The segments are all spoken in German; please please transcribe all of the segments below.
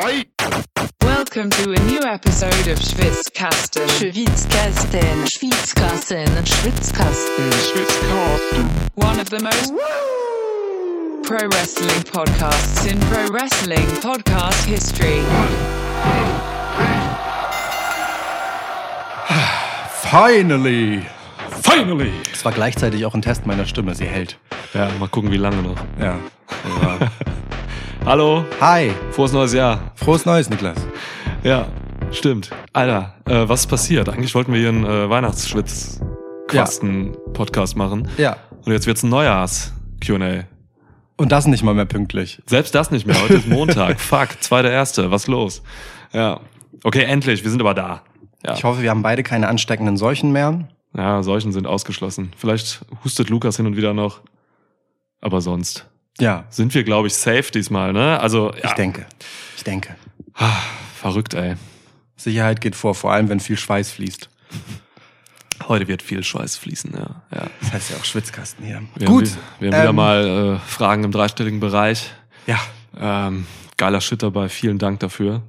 Welcome to a new episode of Schwitzkasten. Schwitzkasten. Schwitzkasten. Schwitzkasten. One of the most pro wrestling podcasts in pro wrestling podcast history. Finally! Finally! Das war gleichzeitig auch ein Test meiner Stimme. Sie hält. Ja, mal gucken, wie lange noch. Ja. Hallo, Hi! frohes neues Jahr. Frohes Neues, Niklas. Ja, stimmt. Alter, äh, was ist passiert? Eigentlich wollten wir hier einen äh, Weihnachtsschwitz-Quasten-Podcast machen. Ja. Und jetzt wird's ein Neujahrs-Q&A. Und das nicht mal mehr pünktlich. Selbst das nicht mehr. Heute ist Montag. Fuck, zweiter Erste. Was los? Ja. Okay, endlich. Wir sind aber da. Ja. Ich hoffe, wir haben beide keine ansteckenden Seuchen mehr. ja, Seuchen sind ausgeschlossen. Vielleicht hustet Lukas hin und wieder noch. Aber sonst Ja, sind wir, glaube ich, safe diesmal, ne? Also, ja. ich denke. Ich denke. Verrückt, ey. Sicherheit geht vor, vor allem wenn viel Schweiß fließt. Heute wird viel Schweiß fließen, ja. ja. Das heißt ja auch Schwitzkasten hier. Wir Gut. Haben, wir haben wieder ähm, mal äh, Fragen im dreistelligen Bereich. Ja. Ähm, geiler Shit dabei. Vielen Dank dafür.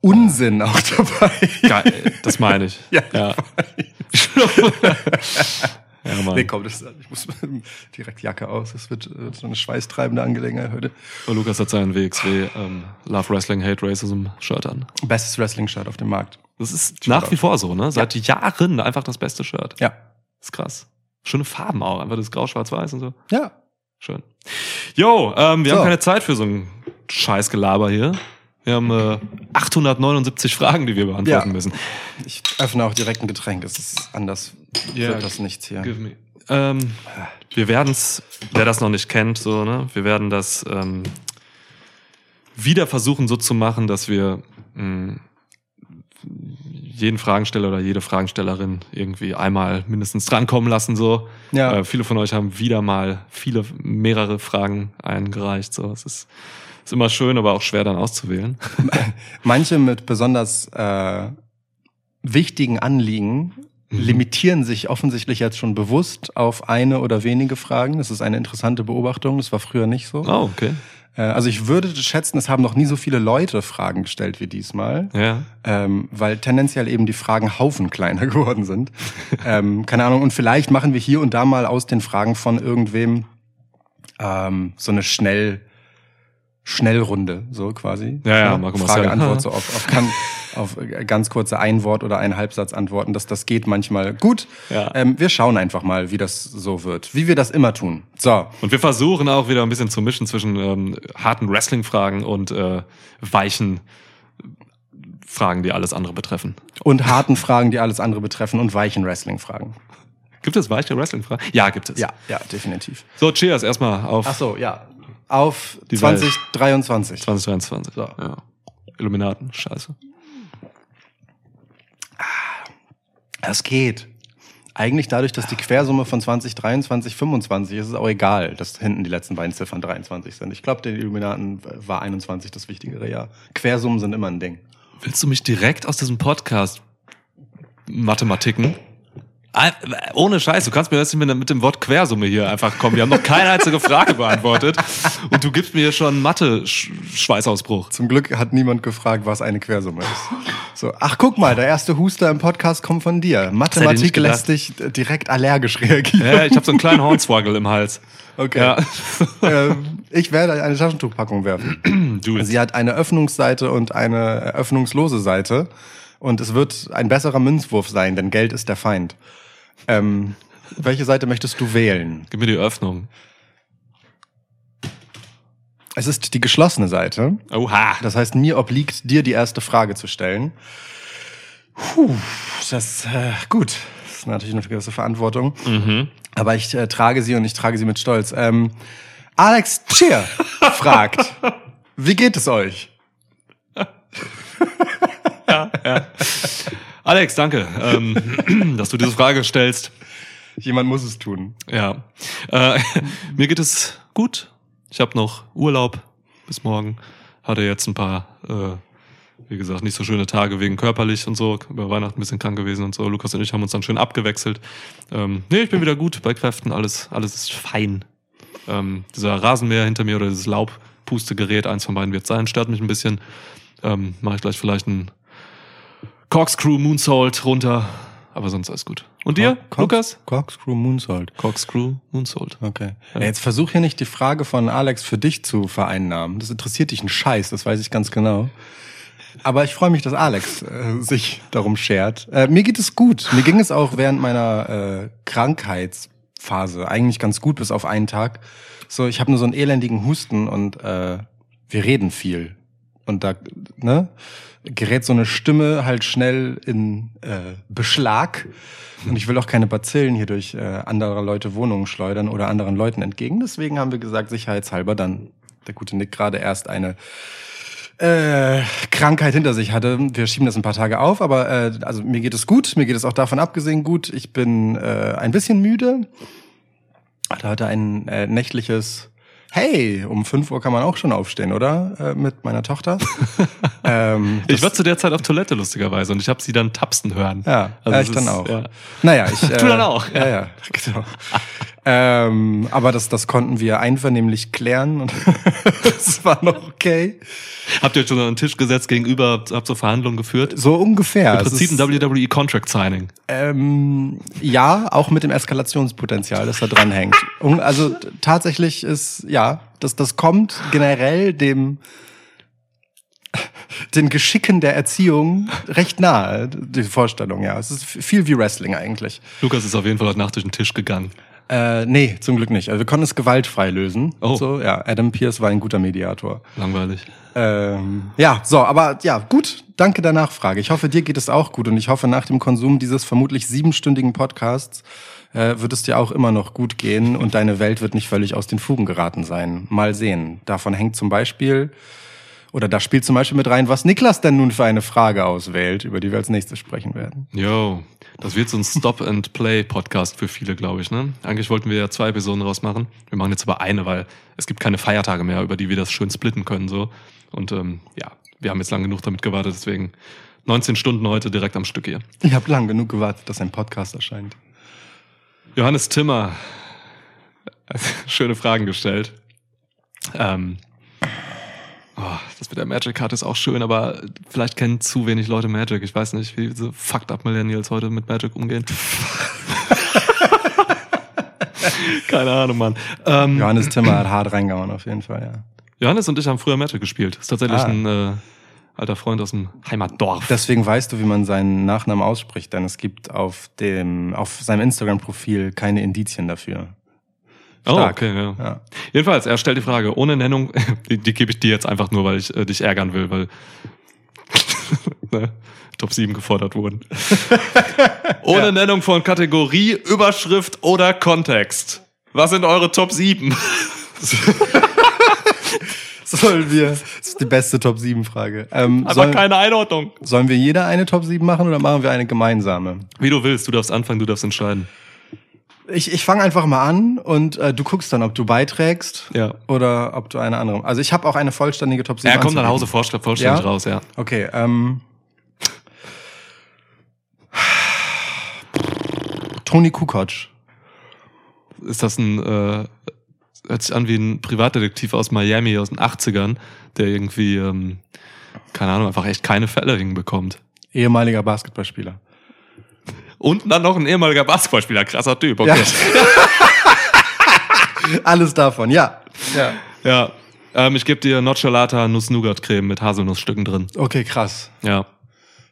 Unsinn auch dabei. Geil, das meine ich. Ja. ja. ja Mann. Nee, komm, das, ich muss direkt Jacke aus. Das wird äh, so eine schweißtreibende Angelegenheit heute. Und Lukas hat seinen WXW ähm, Love Wrestling Hate Racism Shirt an. Bestes Wrestling-Shirt auf dem Markt. Das ist nach wie vor so, ne? Seit Jahren einfach das beste Shirt. Ja. ist krass. Schöne Farben auch, einfach das Grau, Schwarz, Weiß und so. Ja. Schön. Jo, ähm, wir So. haben keine Zeit für so ein Scheißgelaber hier. Wir haben äh, 879 Fragen, die wir beantworten Ja. müssen. Ich öffne auch direkt ein Getränk. Es ist anders. Ja. Wird das nichts hier. Give me. Ähm, wir werden es, wer das noch nicht kennt, so, ne, wir werden das ähm, wieder versuchen, so zu machen, dass wir mh, jeden Fragensteller oder jede Fragenstellerin irgendwie einmal mindestens drankommen lassen. So. Ja. Äh, viele von euch haben wieder mal viele, mehrere Fragen eingereicht. So. Es ist, ist immer schön, aber auch schwer dann auszuwählen. Manche mit besonders äh, wichtigen Anliegen Mhm. limitieren sich offensichtlich jetzt schon bewusst auf eine oder wenige Fragen. Das ist eine interessante Beobachtung. Das war früher nicht so. Oh, okay. Äh, also ich würde schätzen, es haben noch nie so viele Leute Fragen gestellt wie diesmal. Ja. Ähm, weil tendenziell eben die Fragen Haufen kleiner geworden sind. ähm, keine Ahnung, und vielleicht machen wir hier und da mal aus den Fragen von irgendwem ähm, so eine schnell Schnellrunde, so quasi. Ja, ja, Marco Marcel. Frage, Antwort, so auf, auf, kann, auf ganz kurze Ein-Wort- oder ein Halbsatz antworten. Das, das geht manchmal gut. Ja. Ähm, wir schauen einfach mal, wie das so wird. Wie wir das immer tun. So. Und wir versuchen auch wieder ein bisschen zu mischen zwischen ähm, harten Wrestling-Fragen und äh, weichen Fragen, die alles andere betreffen. Und harten Fragen, die alles andere betreffen und weichen Wrestling-Fragen. Gibt es weiche Wrestling-Fragen? Ja, gibt es. Ja, ja, definitiv. So, cheers erstmal auf Ach so, ja. Auf Die Welt. 2023. 2023. So. Ja. Illuminaten, scheiße. Das geht. Eigentlich dadurch, dass die Quersumme von 2023 25 ist, ist es auch egal, dass hinten die letzten beiden Ziffern 23 sind. Ich glaube, den Illuminaten war 21 das wichtigere Jahr. Quersummen sind immer ein Ding. Willst du mich direkt aus diesem Podcast Mathematiken? Ohne Scheiß, du kannst mir jetzt nicht mit, dem Wort Quersumme hier einfach kommen. Wir haben noch keine einzige Frage beantwortet und du gibst mir schon Mathe-Schweißausbruch. Zum Glück hat niemand gefragt, was eine Quersumme ist. So, ach guck mal, der erste Huster im Podcast kommt von dir. Mathematik lässt dich direkt allergisch reagieren. Ja, ich habe so einen kleinen Hornswoggle im Hals. Okay. Ja. Ähm, ich werde eine Taschentuchpackung werfen. Du Sie hat eine Öffnungsseite und eine öffnungslose Seite. Und es wird ein besserer Münzwurf sein, denn Geld ist der Feind. Ähm, welche Seite möchtest du wählen? Gib mir die Öffnung. Es ist die geschlossene Seite. Oha. Das heißt, mir obliegt, dir die erste Frage zu stellen. Puh, das äh, gut. Das ist natürlich eine gewisse Verantwortung. Aber ich äh, trage sie und ich trage sie mit Stolz. Ähm, Alex Cheer fragt, wie geht es euch? Alex, danke, ähm, dass du diese Frage stellst. Jemand muss es tun. Ja. Äh, mir geht es gut. Ich habe noch Urlaub bis morgen. Hatte jetzt ein paar, äh, wie gesagt, nicht so schöne Tage wegen körperlich und so. Über Weihnachten ein bisschen krank gewesen und so. Lukas und ich haben uns dann schön abgewechselt. Ähm, nee, ich bin wieder gut bei Kräften. Alles, alles ist fein. Ähm, dieser Rasenmäher hinter mir oder dieses Laub Pustegerät, eins von beiden wird sein, stört mich ein bisschen. Ähm, Mache ich gleich vielleicht einen Corkscrew Moonsault runter, aber sonst alles gut. Und dir, Cork- Lukas? Corkscrew Moonsault. Corkscrew Moonsault. Okay. Ja, jetzt versuch hier nicht die Frage von Alex für dich zu vereinnahmen. Das interessiert dich ein Scheiß, das weiß ich ganz genau. Aber ich freue mich, dass Alex äh, sich darum schert. Äh, mir geht es gut. Mir ging es auch während meiner äh, Krankheitsphase eigentlich ganz gut, bis auf einen Tag. So, ich habe nur so einen elendigen Husten und äh, wir reden viel. Und da, ne, gerät so eine Stimme halt schnell in äh, Beschlag. Und ich will auch keine Bazillen hier durch äh, andere Leute Wohnungen schleudern oder anderen Leuten entgegen. Deswegen haben wir gesagt, sicherheitshalber dann, der gute Nick gerade erst eine äh, Krankheit hinter sich hatte. Wir schieben das ein paar Tage auf, aber äh, also mir geht es gut. Mir geht es auch davon abgesehen gut. Ich bin äh, ein bisschen müde. Hatte heute ein äh, nächtliches Hey, um 5 Uhr kann man auch schon aufstehen, oder? Äh, mit meiner Tochter. ähm, Ich war zu der Zeit auf Toilette, lustigerweise, und ich habe sie dann tapsen hören. Ja, Also ich dann ist- auch. ja. Naja, ich. Äh, Du dann auch, Ja, ja, genau. Ähm, aber das, das konnten wir einvernehmlich klären und es war noch okay. Habt ihr euch schon an den Tisch gesetzt gegenüber, habt, so Verhandlungen geführt? So ungefähr. Im Prinzip ein WWE Contract Signing. Ähm, ja, auch mit dem Eskalationspotenzial, das da dran hängt. Und Also tatsächlich ist, ja, das, das kommt generell dem den Geschicken der Erziehung recht nahe, die Vorstellung, ja. Es ist viel wie Wrestling eigentlich. Lukas ist auf jeden Fall heute Nacht durch den Tisch gegangen. Äh, nee, zum Glück nicht. Also wir konnten es gewaltfrei lösen. Oh. So, ja, Adam Pierce war ein guter Mediator. Langweilig. Ähm, ja, so, aber ja, gut. Danke der Nachfrage. Ich hoffe, dir geht es auch gut und ich hoffe, nach dem Konsum dieses vermutlich siebenstündigen Podcasts äh, wird es dir auch immer noch gut gehen und deine Welt wird nicht völlig aus den Fugen geraten sein. Mal sehen. Davon hängt zum Beispiel, oder da spielt zum Beispiel mit rein, was Niklas denn nun für eine Frage auswählt, über die wir als nächstes sprechen werden. Yo, das wird so ein Stop-and-Play-Podcast für viele, glaube ich. Ne? Eigentlich wollten wir ja zwei Episoden rausmachen. Wir machen jetzt aber eine, weil es gibt keine Feiertage mehr, über die wir das schön splitten können. so. Und ähm, ja, wir haben jetzt lang genug damit gewartet, deswegen 19 Stunden heute direkt am Stück hier. Ich habe lang genug gewartet, dass ein Podcast erscheint. Johannes Timmer, schöne Fragen gestellt. Ähm, oh, das mit der Magic Card ist auch schön, aber vielleicht kennen zu wenig Leute Magic. Ich weiß nicht, wie diese fucked up Millennials heute mit Magic umgehen. Keine Ahnung, Mann. Ähm, Johannes Timmer hat hart reingehauen, auf jeden Fall, ja. Johannes und ich haben früher Magic gespielt. Ist tatsächlich Ah. ein äh, alter Freund aus dem Heimatdorf. Deswegen weißt du, wie man seinen Nachnamen ausspricht, denn es gibt auf dem, auf seinem Instagram-Profil keine Indizien dafür. Oh, stark. okay, ja. Ja. Jedenfalls, er stellt die Frage, ohne Nennung, die, die gebe ich dir jetzt einfach nur, weil ich äh, dich ärgern will, weil ne, Top 7 gefordert wurden. ohne Nennung von Kategorie, Überschrift oder Kontext. Was sind eure Top 7? Sollen wir, das ist die beste Top 7 Frage. Ähm, Aber sollen, keine Einordnung. sollen wir jeder eine Top 7 machen oder machen wir eine gemeinsame? Wie du willst, du darfst anfangen, du darfst entscheiden. Ich, ich fange einfach mal an und äh, du guckst dann, ob du beiträgst Ja. oder ob du eine andere. Also ich habe auch eine vollständige Top 7. Er kommt nach anzubieten. Hause vollst- vollständig Ja? raus, ja. Okay, ähm. Toni Kukoc. Ist das ein, äh, hört sich an wie ein Privatdetektiv aus Miami aus den 80ern, der irgendwie, ähm, keine Ahnung, einfach echt keine Fälle hinbekommt. Ehemaliger Basketballspieler. Und dann noch ein ehemaliger Basketballspieler, krasser Typ, okay. Alles davon, ja. Ja. Ja. Ähm, ich gebe dir Nocciolata Nuss-Nougat-Creme mit Haselnussstücken drin. Okay, krass. Ja.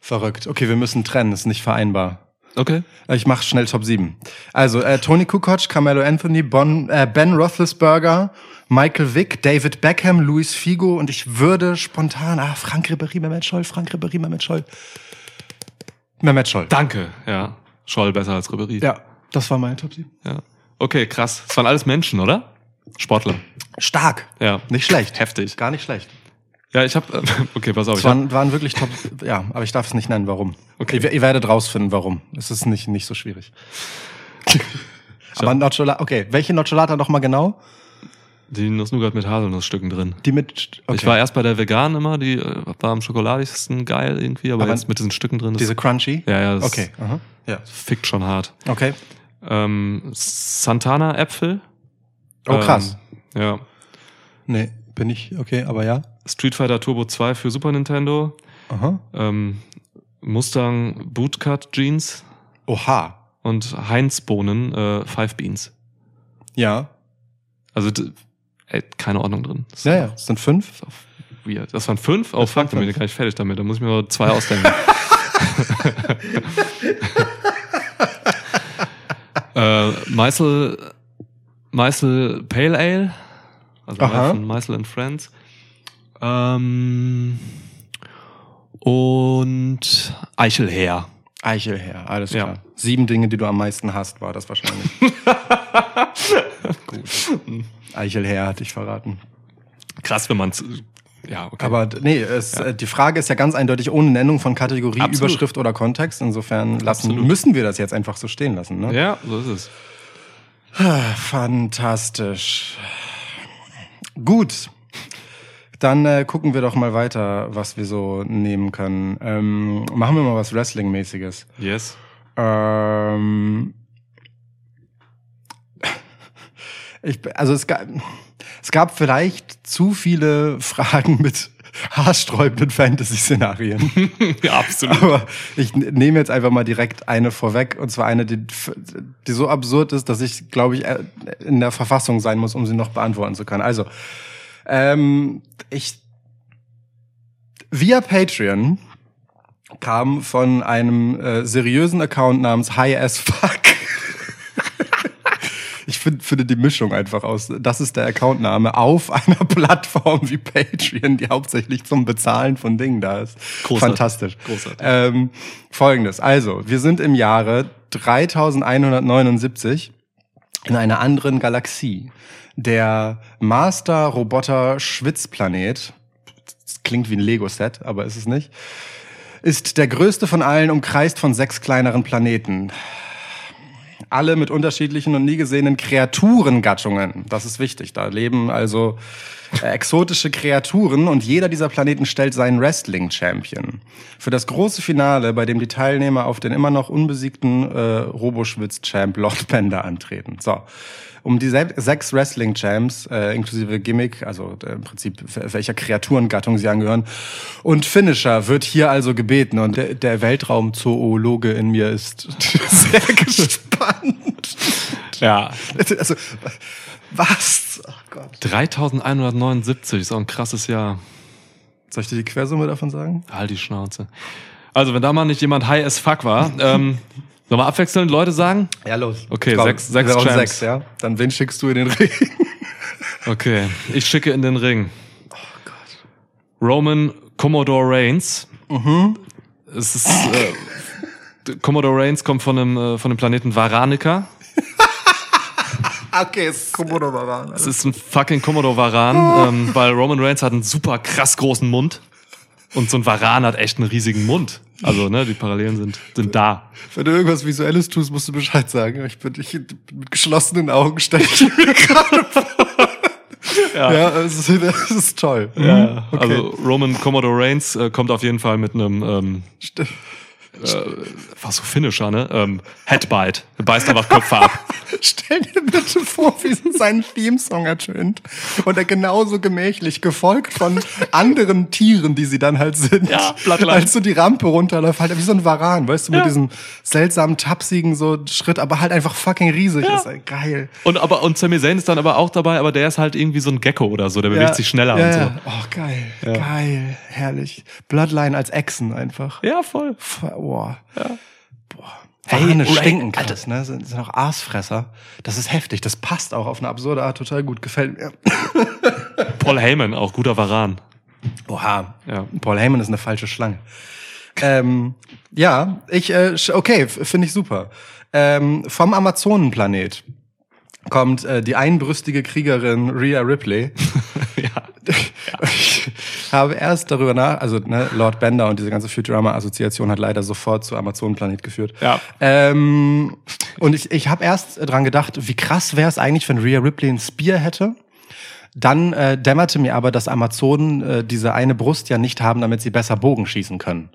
Verrückt. Okay, wir müssen trennen, ist nicht vereinbar. Okay. Ich mache schnell Top 7. Also äh, Tony Kukoc, Carmelo Anthony, bon, äh, Ben Roethlisberger, Michael Vick, David Beckham, Luis Figo und ich würde spontan, ah, Frank Ribéry, Mehmet Scholl, Frank Ribéry, Mehmet Scholl. Mehmet Scholl. Danke. Ja. Scholl besser als Ribery. Ja, das war meine Top 7. ja. Okay, krass. Das waren alles Menschen, oder? Sportler. Stark. Ja. Nicht schlecht. Heftig. Gar nicht schlecht. Ja, ich habe okay, pass auf. Es waren, waren wirklich top, ja, aber ich darf es nicht nennen, warum. Okay. Ihr, ihr werdet rausfinden, warum. Es ist nicht, nicht so schwierig. aber Nocciolata, okay, welche Nocciolata noch mal genau? Die Nuss-Nougat mit Haselnussstücken drin. Die mit, okay. Ich war erst bei der veganen immer, die äh, war am schokoladigsten geil irgendwie, aber, Aber jetzt mit diesen Stücken drin, diese Crunchy? ja, ja, das Okay, aha. Ja. fickt schon hart. Okay. Ähm, Santana-Äpfel. Oh, krass. Ähm, ja. Nee. bin ich, okay, aber ja. Street Fighter Turbo 2 für Super Nintendo, Aha. ähm, Mustang Bootcut Jeans Oha. und Heinz Bohnen äh, Five Beans. Ja. Also ey, keine Ordnung drin. Das Ja, ja, es sind fünf. Das weird. Das waren fünf? Oh Das fuck, dann bin ich gar nicht fertig damit. Da muss ich mir nur zwei ausdenken. äh, Meißel, Meißel Pale Ale. Also von Meißel and Friends. Ähm, und Eichelherr. Eichelherr, alles Ja. klar. Sieben Dinge, die du am meisten hast, war das wahrscheinlich. Gut. Eichelherr hatte ich verraten. Krass, wenn man's. Ja, okay. Aber nee, es, äh, die Frage ist ja ganz eindeutig ohne Nennung von Kategorie, Absolut. Überschrift oder Kontext. Insofern lassen, Absolut. müssen wir das jetzt einfach so stehen lassen. Ne? ja, so ist es. Fantastisch. Gut. Dann äh, gucken wir doch mal weiter, was wir so nehmen können. Ähm, machen wir mal was Wrestling-mäßiges. Yes. Ähm, ich, also es gab, es gab vielleicht zu viele Fragen mit haarsträubenden Fantasy-Szenarien. ja, absolut. Aber ich nehme jetzt einfach mal direkt eine vorweg, und zwar eine, die, die so absurd ist, dass ich, glaube ich, äh, in der Verfassung sein muss, um sie noch beantworten zu können. Also, ähm, ich via Patreon kam von einem äh, seriösen Account namens High as Fuck. Ich find, finde die Mischung einfach aus. Das ist der Accountname auf einer Plattform wie Patreon, die hauptsächlich zum Bezahlen von Dingen da ist. Großartig. Fantastisch. Großartig. Ähm, Folgendes. Also, wir sind im Jahre 3179 in einer anderen Galaxie. Der Master Roboter Schwitzplanet, das klingt wie ein Lego-Set, aber ist es nicht, ist der größte von allen, umkreist von sechs kleineren Planeten. Alle mit unterschiedlichen und nie gesehenen Kreaturengattungen. Das ist wichtig. Da leben also äh, exotische Kreaturen und jeder dieser Planeten stellt seinen Wrestling-Champion. Für das große Finale, bei dem die Teilnehmer auf den immer noch unbesiegten äh, Roboschwitz-Champ Lord Bender antreten. So. Um die se- sechs Wrestling-Champs, äh, inklusive Gimmick, also äh, im Prinzip welcher Kreaturengattung sie angehören, und Finisher wird hier also gebeten. Und der, der Weltraumzoologe in mir ist sehr gespannt. Ja. Also, was? Oh Gott. 3179 ist auch ein krasses Jahr. Soll ich dir die Quersumme davon sagen? Halt die Schnauze. Also, wenn da mal nicht jemand high as fuck war, ähm, sollen wir abwechselnd Leute sagen? Ja, los. Okay, Komm, sechs- sechs Champs. sechs, ja. Dann wen schickst du in den Ring? Okay, ich schicke in den Ring. Oh Gott. Roman Commodore Reigns. Mhm. Es ist, äh, Commodore Reigns kommt von dem, äh, von dem Planeten Varanica. okay, es ist Komodo Varan. Es ist ein fucking Commodore Varan, ähm, weil Roman Reigns hat einen super krass großen Mund. Und so ein Varan hat echt einen riesigen Mund. Also, ne, die Parallelen sind, sind da. Wenn du irgendwas Visuelles tust, musst du Bescheid sagen. Ich bin ich, mit geschlossenen Augen stelle ich mir gerade vor. Ja. Ja, es ist, das ist toll. Ja, okay. Also Roman Commodore Reigns äh, kommt auf jeden Fall mit einem ähm, Was so Finisher, ne? Ähm, Headbite. Beißt einfach Köpfe ab. Stell dir bitte vor, wie sein Theme-Song ertönt. Und er genauso gemächlich, gefolgt von anderen Tieren, die sie dann halt sind. Ja, Bloodline. Als so die Rampe runterläuft, halt wie so ein Varan, weißt du, mit Ja. diesem seltsamen, tapsigen so Schritt, aber halt einfach fucking riesig Ja. ist. Ey, geil. Und aber und Sami Zayn ist dann aber auch dabei, aber der ist halt irgendwie so ein Gecko oder so, der bewegt sich schneller und so. Oh, geil. Geil. Herrlich. Bloodline als Echsen einfach. Ja, voll. Boah. Boah. Hey, Warane Ray- stinken krass, ne? Sind, sind auch Aasfresser. Das ist heftig. Das passt auch auf eine absurde Art total gut. Gefällt mir. Paul Heyman, auch guter Varan. Oha. Ja. Paul Heyman ist eine falsche Schlange. ähm, ja, ich, äh, okay, finde ich super. Ähm, vom Amazonenplanet kommt äh, die einbrüstige Kriegerin Rhea Ripley. ja. Ich habe erst darüber nach, also ne, Lord Bender und diese ganze Futurama-Assoziation hat leider sofort zu Amazonenplanet geführt. Ja. Ähm, und ich, ich habe erst dran gedacht, wie krass wäre es eigentlich, wenn Rhea Ripley ein Spear hätte. Dann äh, dämmerte mir aber, dass Amazonen äh, diese eine Brust ja nicht haben, damit sie besser Bogen schießen können.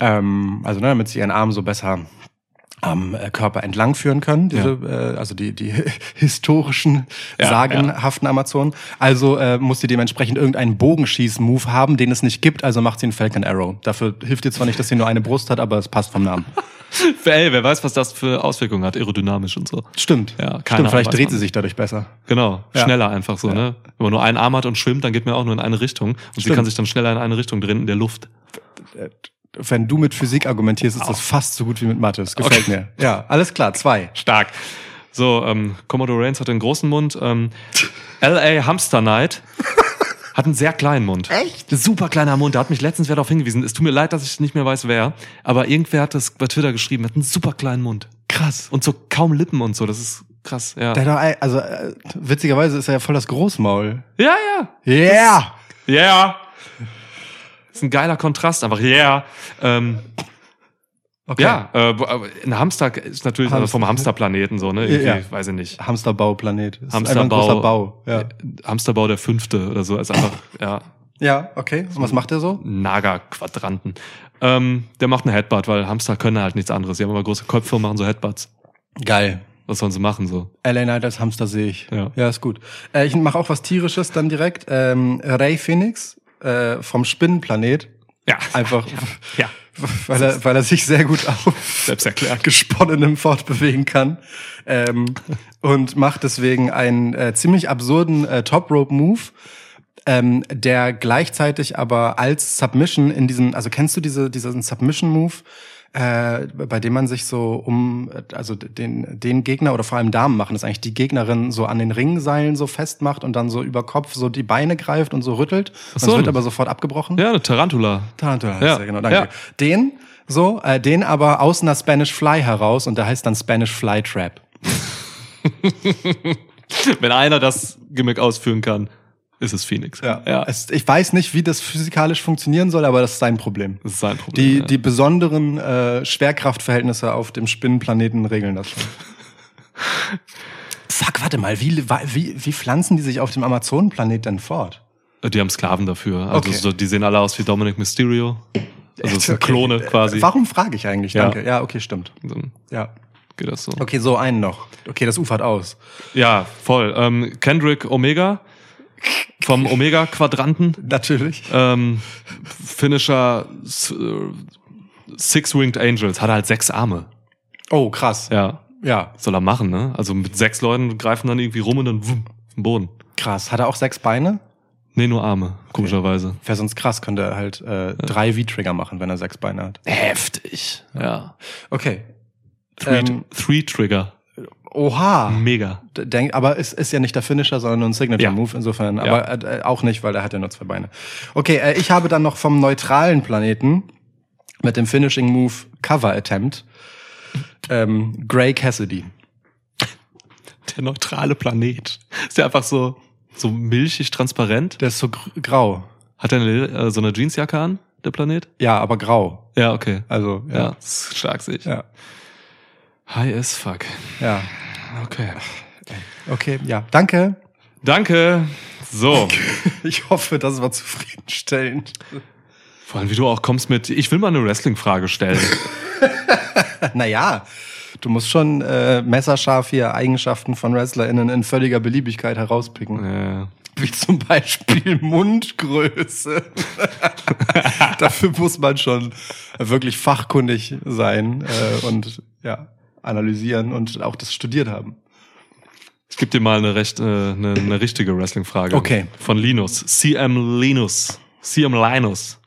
Ähm, also ne, damit sie ihren Arm so besser am äh, Körper entlang führen können, diese, äh, also die, die historischen, Ja, sagenhaften Amazonen. Also äh, muss sie dementsprechend irgendeinen Bogenschieß-Move haben, den es nicht gibt, also macht sie einen Falcon Arrow. Dafür hilft ihr zwar nicht, dass sie nur eine Brust hat, aber es passt vom Namen. Ey, wer weiß, was das für Auswirkungen hat, aerodynamisch und so. Stimmt. Ja, keine Stimmt, vielleicht dreht sie sich dadurch besser. Genau, Ja. schneller einfach so, ne? Wenn man nur einen Arm hat und schwimmt, dann geht man auch nur in eine Richtung. Und sie Stimmt. kann sich dann schneller in eine Richtung drehen in der Luft. Wenn du mit Physik argumentierst, ist das fast so gut wie mit Mathe. Das gefällt mir. Ja, alles klar, zwei. Stark. So, ähm, Commodore Reigns hat einen großen Mund. Ähm, L.A. Hamster Knight hat einen sehr kleinen Mund. Echt? Super kleiner Mund. Da hat mich letztens wer darauf hingewiesen. Es tut mir leid, dass ich nicht mehr weiß, wer. Aber irgendwer hat das bei Twitter geschrieben. Hat einen super kleinen Mund. Krass. Und so kaum Lippen und so. Das ist krass, ja. Der hat doch, also äh, witzigerweise ist er ja voll das Großmaul. Ja, ja. Yeah! Yeah. Ist ein geiler Kontrast, einfach yeah. Ähm, Okay. Ja, äh, ein Hamster ist natürlich Hamster. vom Hamsterplaneten so, ne? Irgendwie, Ja. weiß ich nicht. Hamsterbauplanet. Hamsterbau. Bau. Ja. Hamsterbau der fünfte oder so, ist einfach, ja, ja, okay. Und was macht er so? Naga-Quadranten. Ähm, der macht einen Headbutt, weil Hamster können halt nichts anderes. Die haben immer große Köpfe und machen so Headbutts. Geil. Was sollen sie machen so? LA Knight als Hamster sehe ich. Ja. ja, ist gut. Äh, ich mache auch was Tierisches dann direkt. Ähm, Ray Phoenix äh, vom Spinnenplanet. Ja, Einfach, ja. weil er, weil er sich sehr gut auf Selbst erklärt. gesponnenem fortbewegen kann. Ähm, und macht deswegen einen äh, ziemlich absurden äh, Top-Rope-Move, ähm, der gleichzeitig aber als Submission in diesem, also kennst du diese, diesen Submission-Move, äh, bei dem man sich so um, also den, den Gegner oder vor allem Damen machen, das eigentlich die Gegnerin so an den Ringseilen so festmacht und dann so über Kopf so die Beine greift und so rüttelt. Und so. es wird aber sofort abgebrochen. Ja, eine Tarantula. Tarantula heißt Ja. er, genau, danke. Ja. Den, so, äh, den aber aus einer Spanish Fly heraus und der heißt dann Spanish Fly Trap. Wenn einer das Gimmick ausführen kann, ist es Phoenix. ja. Es, ich weiß nicht, wie das physikalisch funktionieren soll, aber das ist sein Problem. das ist sein Problem. Die, ja. die besonderen äh, Schwerkraftverhältnisse auf dem Spinnenplaneten regeln das schon. Fuck, warte mal, wie, wie, wie pflanzen die sich auf dem Amazonenplanet denn fort? Die haben Sklaven dafür. Also Okay. so, die sehen alle aus wie Dominic Mysterio. Also sind Okay. Klone quasi. Warum frage ich eigentlich? Ja. Danke. Ja, okay, stimmt. Ja. geht das so. Okay, so einen noch. Okay, das ufert aus. Ja, voll. Ähm, Kendrick Omega vom Omega-Quadranten. Natürlich. Ähm, Finisher äh, Six-Winged Angels. Hat halt sechs Arme. Oh, krass. Ja. Ja, Soll er machen, ne? Also mit sechs Leuten greifen dann irgendwie rum und dann wumm, auf den Boden. krass. Hat er auch sechs Beine? Nee, nur Arme, komischerweise. Wäre sonst krass, könnte er halt äh, drei V-Trigger machen, wenn er sechs Beine hat. Heftig. Ja. Okay. Three, Ähm, Three Trigger. Oha. Mega. Denk, aber es ist ja nicht der Finisher, sondern nur ein Signature-Move insofern. Ja. Aber äh, auch nicht, weil er hat ja nur zwei Beine. Okay, äh, ich habe dann noch vom neutralen Planeten mit dem Finishing-Move Cover Attempt ähm, Grey Cassidy. Der neutrale Planet. Ist der einfach so, so milchig transparent? Der ist so gr- grau. Hat er äh, so eine Jeansjacke an, der Planet? Ja, aber grau. Ja, okay. Also, Ja, ja. das ist stark sehe ich. Ja. High as fuck. Ja. Okay. Okay, ja. Danke. Danke. So. Ich hoffe, das war zufriedenstellend. Vor allem, wie du auch kommst mit, ich will mal eine Wrestling-Frage stellen. Naja, du musst schon äh, messerscharf hier Eigenschaften von WrestlerInnen in völliger Beliebigkeit herauspicken. äh, Wie zum Beispiel Mundgröße. Dafür muss man schon wirklich fachkundig sein äh, und ja, analysieren und auch das studiert haben. ich gebe dir mal eine, recht, äh, eine, eine richtige Wrestling-Frage. Okay. Von Linus. CM Linus. CM Linus.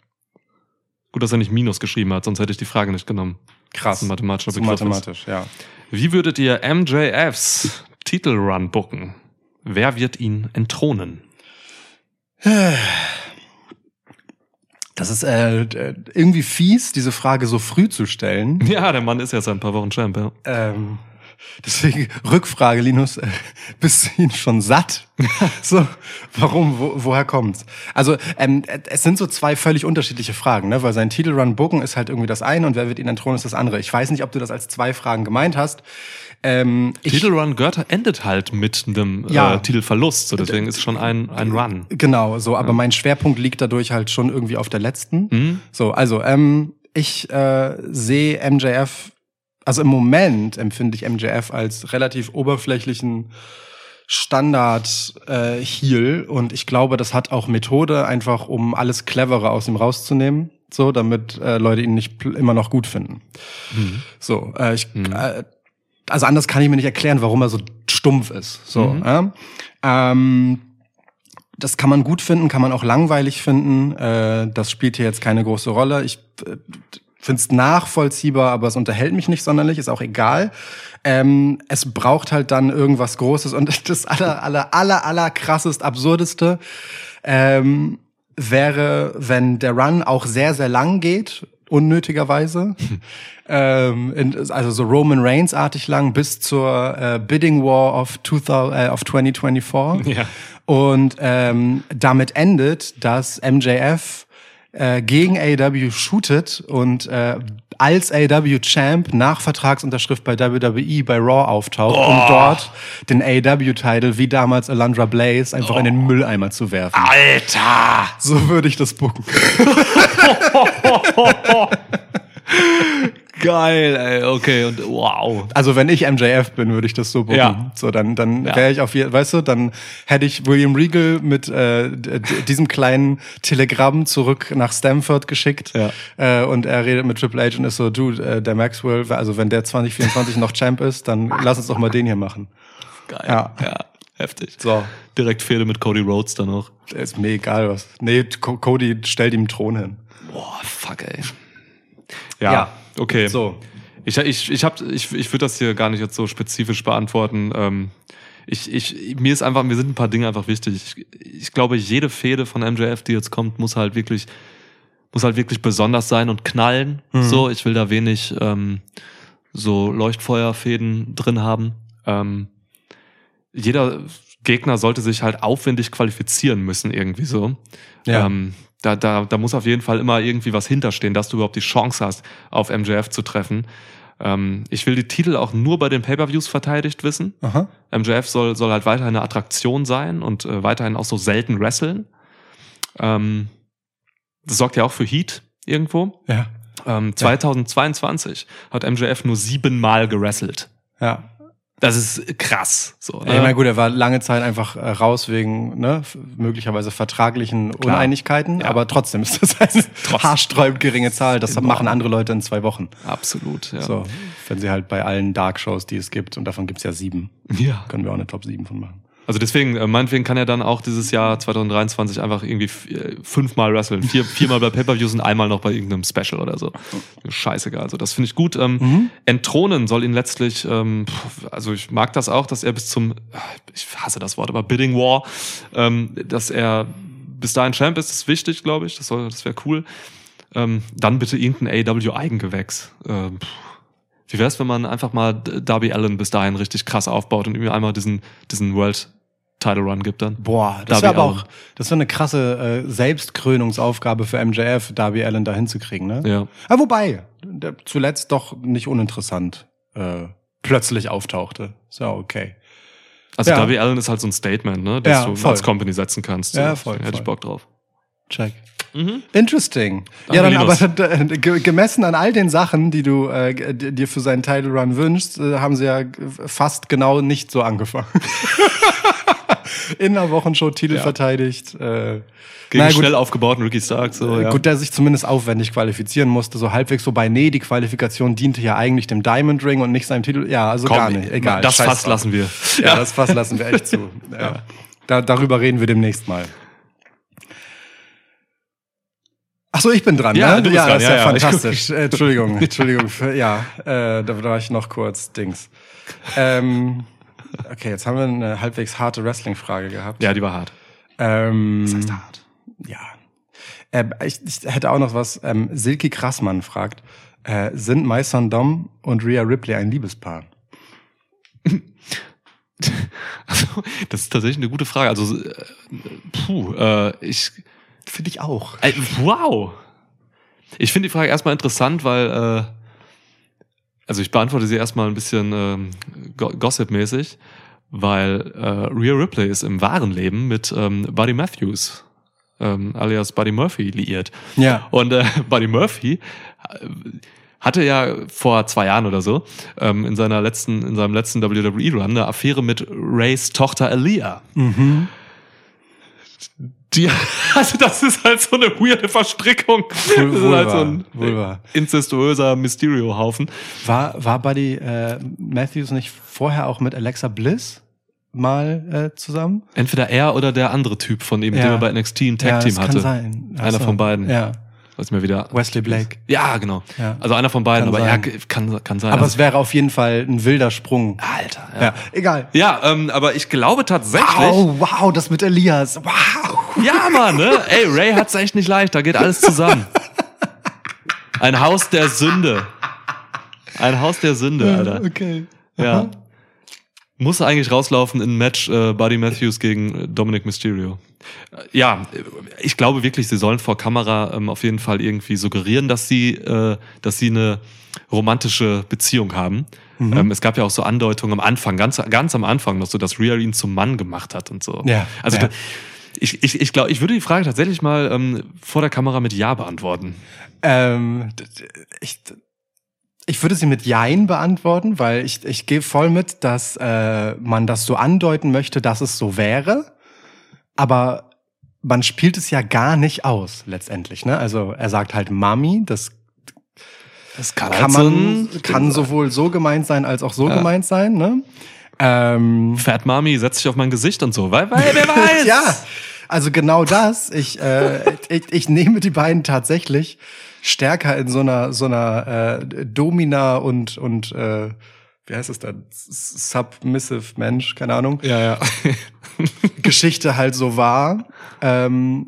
Gut, dass er nicht Minus geschrieben hat, sonst hätte ich die Frage nicht genommen. Krass. Ist. mathematisch, ja. Wie würdet ihr MJFs Titelrun booken? Wer wird ihn entthronen? Das ist äh, irgendwie fies, diese Frage so früh zu stellen. Ja, der Mann ist ja seit ein paar Wochen Champ, ja. Ähm, deswegen Rückfrage, Linus, äh, bist du ihn schon satt? so, warum, wo, woher kommt's? Also, ähm, es sind so zwei völlig unterschiedliche Fragen, ne? weil sein Titelrun Booken ist halt irgendwie das eine und wer wird ihn entthronen ist das andere. Ich weiß nicht, ob du das als zwei Fragen gemeint hast. Ähm, Titelrun gehört, endet halt mit einem Ja. äh, Titelverlust, so deswegen ist schon ein, ein Run. Genau, so, aber mein Schwerpunkt liegt dadurch halt schon irgendwie auf der letzten. Mhm. So, also, ähm, ich äh, sehe MJF also im Moment empfinde ich MJF als relativ oberflächlichen Standard äh, Heal und ich glaube, das hat auch Methode, einfach um alles Clevere aus ihm rauszunehmen, so damit äh, Leute ihn nicht immer noch gut finden. So, äh, ich, äh, also anders kann ich mir nicht erklären, warum er so stumpf ist. So, ja? ähm, das kann man gut finden, kann man auch langweilig finden. Äh, das spielt hier jetzt keine große Rolle. Ich äh, finde es nachvollziehbar, aber es unterhält mich nicht sonderlich, ist auch egal. Ähm, es braucht halt dann irgendwas Großes und das aller, aller, aller, aller krassest, absurdeste ähm, wäre, wenn der Run auch sehr, sehr lang geht, unnötigerweise. ähm, in, also so Roman Reigns-artig lang bis zur äh, Bidding War of, 2000, äh, of 2024. Ja. Und ähm, damit endet, dass MJF äh, gegen AEW shootet und äh, als AEW Champ nach Vertragsunterschrift bei WWE bei Raw auftaucht, um dort den AEW-Title wie damals Alundra Blaze einfach in den Mülleimer zu werfen. Alter! So würde ich das bucken. Geil, ey, okay, und wow. Also wenn ich MJF bin, würde ich das so bucken. Ja. So dann, dann Ja. wäre ich auf jeden, weißt du, dann hätte ich William Regal mit äh, diesem kleinen Telegramm zurück nach Stamford geschickt Ja. äh, und er redet mit Triple H und ist so, du, äh, der Maxwell, also wenn der 2024 noch Champ ist, dann lass uns doch mal den hier machen. Geil. Ja. ja. Heftig. So, Direkt Fehde mit Cody Rhodes dann noch. ist mir egal was. Nee, Co- Cody stellt ihm einen Thron hin. Boah, fuck, ey. Ja, Ja. okay. So. Ich, ich, ich, hab, ich, ich würde das hier gar nicht jetzt so spezifisch beantworten. Ähm, ich, ich, mir ist einfach, mir sind ein paar Dinge einfach wichtig. Ich, ich glaube, jede Fehde von MJF, die jetzt kommt, muss halt wirklich, muss halt wirklich besonders sein und knallen. So, ich will da wenig ähm, so Leuchtfeuerfäden drin haben. Ähm, jeder Gegner sollte sich halt aufwendig qualifizieren müssen, irgendwie so. Ja. Ähm, da, da, da muss auf jeden Fall immer irgendwie was hinterstehen, dass du überhaupt die Chance hast, auf MJF zu treffen. Ähm, ich will die Titel auch nur bei den Pay-Per-Views verteidigt wissen. Aha. MJF soll, soll halt weiterhin eine Attraktion sein und äh, weiterhin auch so selten wresteln. Ähm, das sorgt ja auch für Heat irgendwo. Ja. Ähm, 2022 hat MJF nur siebenmal gewrestelt. Ja. Das ist krass. So, Ja, ich meine, gut, er war lange Zeit einfach äh, raus wegen ne, möglicherweise vertraglichen Klar. Uneinigkeiten, Ja. aber trotzdem ist das eine Trotzdem. haarsträubend geringe Zahl. Das Enorm. machen andere Leute in zwei Wochen. Absolut, ja. So, wenn sie halt bei allen Dark-Shows, die es gibt, und davon gibt's ja sieben, ja. können wir auch eine Top 7 von machen. Also deswegen, äh, meinetwegen kann er dann auch dieses Jahr 2023 einfach irgendwie äh, fünfmal wresteln. Vier, viermal bei Pay-Per-Views und einmal noch bei irgendeinem Special oder so. Scheißegal. Also das finde ich gut. Ähm, Entthronen soll ihn letztlich, ähm, also ich mag das auch, dass er bis zum, ich hasse das Wort, aber Bidding War, ähm, dass er bis dahin Champ ist, ist wichtig, glaube ich. Das, soll- das wäre cool. Ähm, dann bitte irgendein AW-Eigengewächs. Ähm, wie wär's, wenn man einfach mal Darby Allen bis dahin richtig krass aufbaut und ihm einmal diesen, diesen World Title Run gibt dann? Boah, das wäre aber auch, das wäre eine krasse äh, Selbstkrönungsaufgabe für MJF, Darby Allen da hinzukriegen, ne? Ja. Ja, wobei, der zuletzt doch nicht uninteressant äh, plötzlich auftauchte. So, okay. Also Ja. Darby Allen ist halt so ein Statement, ne, das Ja, du voll. als Company setzen kannst. Ja, So, voll, Hätte ich. Bock drauf. Check. Mhm. Interesting. Danke, ja, dann aber Linus. äh, gemessen an all den Sachen, die du äh, dir für seinen Title Run wünschst, äh, haben sie ja g- fast genau nicht so angefangen. In der Wochenshow Titel Ja. verteidigt. Äh, Gegen gut, schnell aufgebauten Ricky Stark. So, äh, ja. Gut, der sich zumindest aufwendig qualifizieren musste, so halbwegs so bei nee, die Qualifikation diente ja eigentlich dem Diamond Ring und nicht seinem Titel. Ja, also Komm, gar nicht. Egal. Das Fass drauf. lassen wir. Ja, das Fass lassen wir echt zu. Ja. Da, darüber reden wir demnächst mal. Ach so, ich bin dran, Ja, ne? du bist ja, dran, ist ja, ja, ja. fantastisch. Äh, Entschuldigung, Entschuldigung. Für, ja, äh, da war ich noch kurz Dings. Ähm, okay, jetzt haben wir eine halbwegs harte Wrestling-Frage gehabt. Ja, die war hart. Ähm, Das heißt hart. ja. Äh, ich, ich hätte auch noch was. Ähm, Silky Krassmann fragt, äh, sind Mai Dom und Rhea Ripley ein Liebespaar? Also, das ist tatsächlich eine gute Frage. Also, äh, puh, äh, ich, Finde ich auch. äh, wow. Ich finde die Frage erstmal interessant, weil, äh, also ich beantworte sie erstmal ein bisschen ähm, go Gossip-mäßig, weil äh, Rhea Ripley ist im wahren Leben mit ähm, Buddy Matthews, ähm, alias Buddy Murphy, liiert. Ja. Und äh, Buddy Murphy äh, hatte ja vor zwei Jahren oder so ähm, in seiner letzten, in seinem letzten WWE-Run eine Affäre mit Rays Tochter Aaliyah. Die, also das ist halt so eine weirde Verstrickung. Das ist wohl halt so ein wohl wahr. inzestuöser Mysterio-Haufen. War, war Buddy äh, Matthews nicht vorher auch mit Alexa Bliss mal äh, zusammen? Entweder er oder der andere Typ von ihm, Ja. den er bei NXT ein ja, Tag-Team das hatte. kann sein. Ach Einer so. von beiden. Ja, Was mir wieder. Wesley Blake. Ja, genau. Ja. Also einer von beiden, Kann aber sein. ja, kann, kann sein. Aber Also- es wäre auf jeden Fall ein wilder Sprung. Alter, ja. Ja, egal. Ja, ähm, aber ich glaube tatsächlich. Wow, wow, das mit Elias. Wow. Ja, Mann, ne? Ey, Ray hat's echt nicht leicht, da geht alles zusammen. Ein Haus der Sünde. Ein Haus der Sünde, Alter. Okay. Ja. Muss eigentlich rauslaufen in ein Match äh, Buddy Matthews gegen äh, Dominic Mysterio. Äh, Ja, ich glaube wirklich, sie sollen vor Kamera ähm, auf jeden Fall irgendwie suggerieren, dass sie, äh, dass sie eine romantische Beziehung haben. Mhm. Ähm, es gab ja auch so Andeutungen am Anfang, ganz, ganz am Anfang noch so, dass Rhea ihn zum Mann gemacht hat und so. Ja, Also ja. da- ich, ich, ich glaube, ich würde die Frage tatsächlich mal ähm, vor der Kamera mit Ja beantworten. Ähm, ich, ich würde sie mit Jein beantworten, weil ich, ich gehe voll mit, dass äh, man das so andeuten möchte, dass es so wäre. Aber man spielt es ja gar nicht aus, letztendlich. Ne? Also er sagt halt Mami, das Das kann, kann man, kann sowohl so gemeint sein als auch so Ja. gemeint sein. Ne? Ähm, Fat Mami setzt sich auf mein Gesicht und so, weil, weil wer weiß. ja, also genau das. Ich, äh, ich, ich nehme die beiden tatsächlich stärker in so einer so einer äh, Domina und und äh, wie heißt es dann submissive Mensch, keine Ahnung, Ja, ja. Geschichte halt so war. Ähm,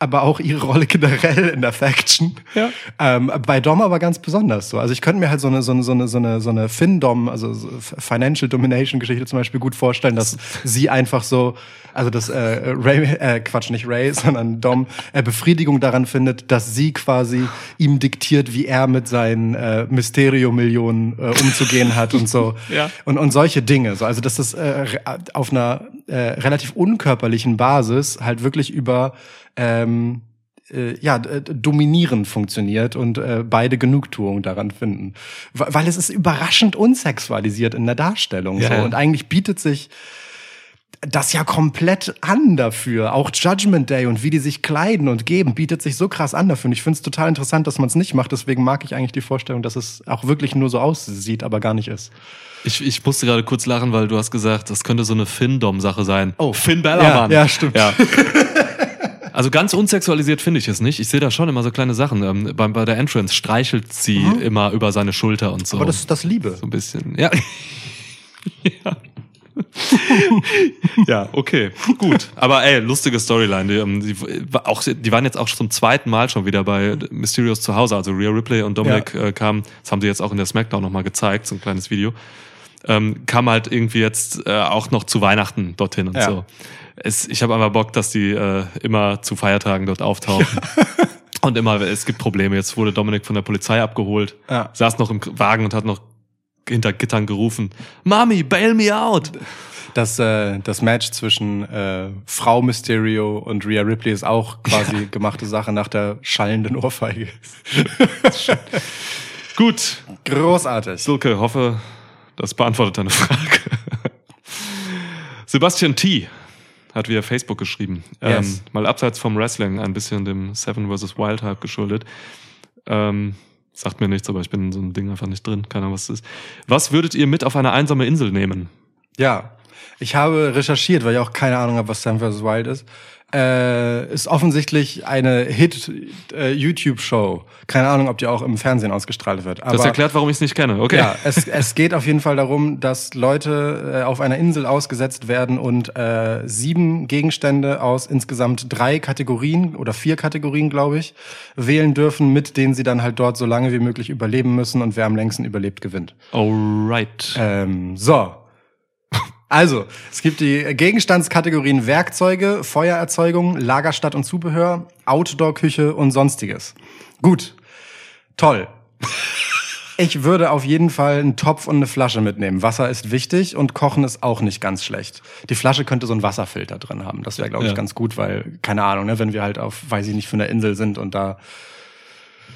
aber auch ihre Rolle generell in der Faction. Ja. Ähm, bei Dom aber ganz besonders so. Also ich könnte mir halt so eine so eine so eine so eine, so eine Fin-Dom, also so Financial Domination Geschichte zum Beispiel gut vorstellen, dass sie einfach so, also dass äh, Ray, äh, Quatsch, nicht Ray, sondern Dom äh, Befriedigung daran findet, dass sie quasi ihm diktiert, wie er mit seinen äh, Mysterio-Millionen äh, umzugehen hat und so. Ja. Und, und solche Dinge. So, also dass das äh, auf einer äh, relativ unkörperlichen Basis halt wirklich über ähm, äh, ja, d- d- dominierend funktioniert und äh, beide Genugtuung daran finden. Weil es ist überraschend unsexualisiert in der Darstellung. Ja, so. Und eigentlich bietet sich das ja komplett an dafür. Auch Judgment Day und wie die sich kleiden und geben, bietet sich so krass an dafür. Und ich finde es total interessant, dass man es nicht macht. Deswegen mag ich eigentlich die Vorstellung, dass es auch wirklich nur so aussieht, aber gar nicht ist. Ich, ich musste gerade kurz lachen, weil du hast gesagt, das könnte so eine Finn-Dom-Sache sein. Oh. Finn Ja, Bellermann. ja, stimmt. Ja. Also ganz unsexualisiert finde ich es nicht. Ich sehe da schon immer so kleine Sachen. Ähm, bei, bei der Entrance streichelt sie immer über seine Schulter und so. Mhm. Aber das ist das Liebe. so ein bisschen. Ja. ja. ja, okay, gut. Aber ey, lustige Storyline. Die, ähm, die, war auch, die waren jetzt auch zum zweiten Mal schon wieder bei Mysterios zu Hause. Also Rhea Ripley und Dominic äh, kamen, das haben sie jetzt auch in der Smackdown nochmal gezeigt, so ein kleines Video. Ähm, kam halt irgendwie jetzt äh, auch noch zu Weihnachten dorthin und Ja. so. Es, ich habe einfach Bock, dass die äh, immer zu Feiertagen dort auftauchen. Und immer, es gibt Probleme. Jetzt wurde Dominik von der Polizei abgeholt, Ja. saß noch im Wagen und hat noch hinter Gittern gerufen, Mami, bail me out. Das, äh, das Match zwischen äh, Frau Mysterio und Rhea Ripley ist auch quasi gemachte Sache nach der schallenden Ohrfeige. Gut, Großartig. Silke, hoffe, das beantwortet deine Frage. Sebastian T. hat via Facebook geschrieben. Ähm, Yes. mal abseits vom Wrestling, ein bisschen dem Seven vs. Wild Hype geschuldet. Ähm, sagt mir nichts, aber ich bin in so einem Ding einfach nicht drin. Keine Ahnung, was es ist. Was würdet ihr mit auf eine einsame Insel nehmen? Ja, ich habe recherchiert, weil ich auch keine Ahnung habe, was Sam vs. Wild ist. Äh, ist offensichtlich eine Hit-YouTube-Show. Keine Ahnung, ob die auch im Fernsehen ausgestrahlt wird. Aber Das erklärt, warum ich es nicht kenne. Okay. Ja, es, es geht auf jeden Fall darum, dass Leute äh, auf einer Insel ausgesetzt werden und äh, sieben Gegenstände aus insgesamt drei Kategorien oder vier Kategorien, glaube ich, wählen dürfen, mit denen sie dann halt dort so lange wie möglich überleben müssen und wer am längsten überlebt, gewinnt. Alright. Ähm, so. Also, es gibt die Gegenstandskategorien Werkzeuge, Feuererzeugung, Lagerstatt und Zubehör, Outdoor-Küche und sonstiges. Gut. Toll. Ich würde auf jeden Fall einen Topf und eine Flasche mitnehmen. Wasser ist wichtig und Kochen ist auch nicht ganz schlecht. Die Flasche könnte so einen Wasserfilter drin haben. Das wäre, glaube ich, Ja. ganz gut, weil, keine Ahnung, ne, wenn wir halt auf, weiß ich nicht, für eine Insel sind und da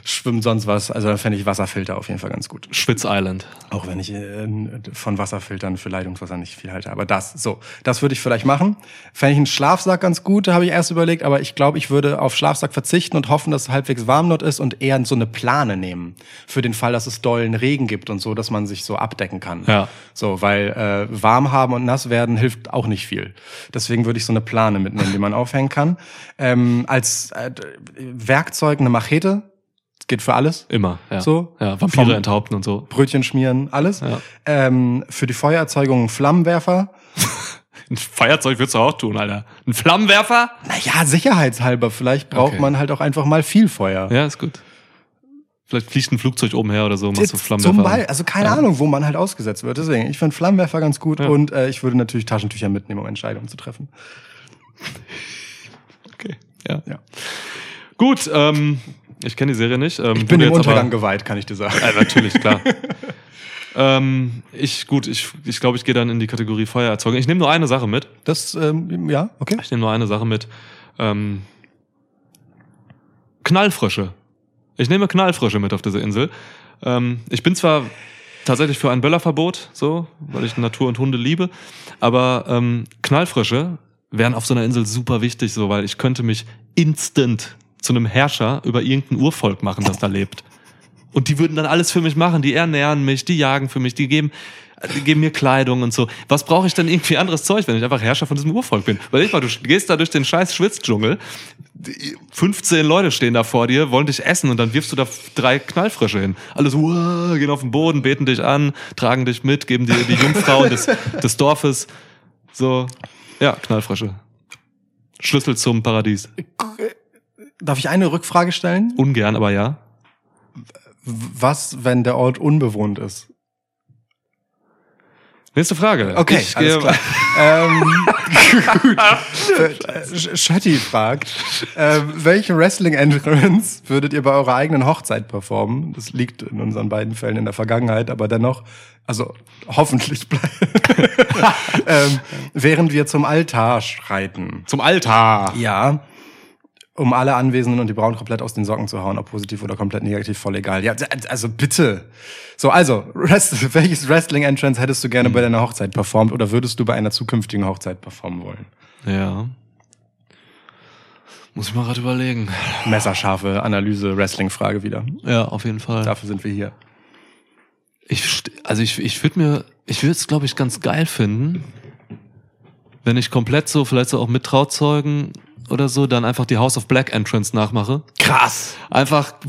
schwimmt sonst was. Also dann fände ich Wasserfilter auf jeden Fall ganz gut. Schwitz Island. Auch wenn ich äh, von Wasserfiltern für Leitungswasser nicht viel halte. Aber das, so, das würde ich vielleicht machen. Fände ich einen Schlafsack ganz gut, habe ich erst überlegt, aber ich glaube, ich würde auf Schlafsack verzichten und hoffen, dass es halbwegs warm dort ist und eher so eine Plane nehmen. Für den Fall, dass es dollen Regen gibt und so, dass man sich so abdecken kann. Ja. So, weil äh, warm haben und nass werden hilft auch nicht viel. Deswegen würde ich so eine Plane mitnehmen, die man aufhängen kann. Ähm, als äh, Werkzeug eine Machete. Geht für alles. Immer. Ja. So? Ja, Vampire Vom- enthaupten und so. Brötchen schmieren, alles. Ja. Ähm, für die Feuererzeugung ein Flammenwerfer. Ein Feuerzeug würdest du auch tun, Alter. Ein Flammenwerfer? Naja, sicherheitshalber. Vielleicht braucht Okay. man halt auch einfach mal viel Feuer. Ja, ist gut. Vielleicht fliegt ein Flugzeug oben her oder so, machst du Flammenwerfer. Zum Beispiel, also keine Ahnung, wo man halt ausgesetzt wird. Deswegen, ich finde Flammenwerfer ganz gut Ja. und äh, ich würde natürlich Taschentücher mitnehmen, um Entscheidungen zu treffen. Okay. Ja. Ja. Gut, ähm, ich kenne die Serie nicht. Ähm, Ich bin dem jetzt Untergang aber- geweiht, kann ich dir sagen. Ja, natürlich, klar. ähm, ich, gut, ich glaube, ich, glaub, ich gehe dann in die Kategorie Feuererzeugung. Ich nehme nur eine Sache mit. Das, ähm, ja, okay. Ich nehme nur eine Sache mit. Ähm, Knallfrösche. Ich nehme Knallfrösche mit auf diese Insel. Ähm, ich bin zwar tatsächlich für ein Böllerverbot, so, weil ich Natur und Hunde liebe, aber ähm, Knallfrösche wären auf so einer Insel super wichtig, so, weil ich könnte mich instant zu einem Herrscher über irgendein Urvolk machen, das da lebt. Und die würden dann alles für mich machen. Die ernähren mich, die jagen für mich, die geben, die geben mir Kleidung und so. Was brauche ich denn irgendwie anderes Zeug, wenn ich einfach Herrscher von diesem Urvolk bin? Weil ich mal, du gehst da durch den scheiß Schwitzdschungel, die- 15 Leute stehen da vor dir, wollen dich essen und dann wirfst du da drei Knallfrösche hin. Alle so, "Uah", gehen auf den Boden, beten dich an, tragen dich mit, geben dir die Jungfrau des, des Dorfes. So, ja, Knallfrösche. Schlüssel zum Paradies. Darf ich eine Rückfrage stellen? Ungern, aber ja. Was, wenn der Ort unbewohnt ist? Nächste Frage. Okay, ich alles klar. ähm, gut. Äh, Schötti fragt, ähm, welche Wrestling-Entrance würdet ihr bei eurer eigenen Hochzeit performen? Das liegt in unseren beiden Fällen in der Vergangenheit, aber dennoch, also hoffentlich ähm, während wir zum Altar schreiten. Zum Altar. Ja. Um alle Anwesenden und die Brauen komplett aus den Socken zu hauen, ob positiv oder komplett negativ, voll egal. Ja, also bitte. So, also, Rest, welches Wrestling-Entrance hättest du gerne bei deiner Hochzeit performt oder würdest du bei einer zukünftigen Hochzeit performen wollen? Ja. Muss ich mal gerade überlegen. Messerscharfe Analyse, Wrestling-Frage wieder. Ja, auf jeden Fall. Dafür sind wir hier. Ich, also ich, ich würde mir, ich würde es glaube ich ganz geil finden, wenn ich komplett so, vielleicht so auch mit Trauzeugen oder so, dann einfach die House of Black Entrance nachmache. Krass. Einfach,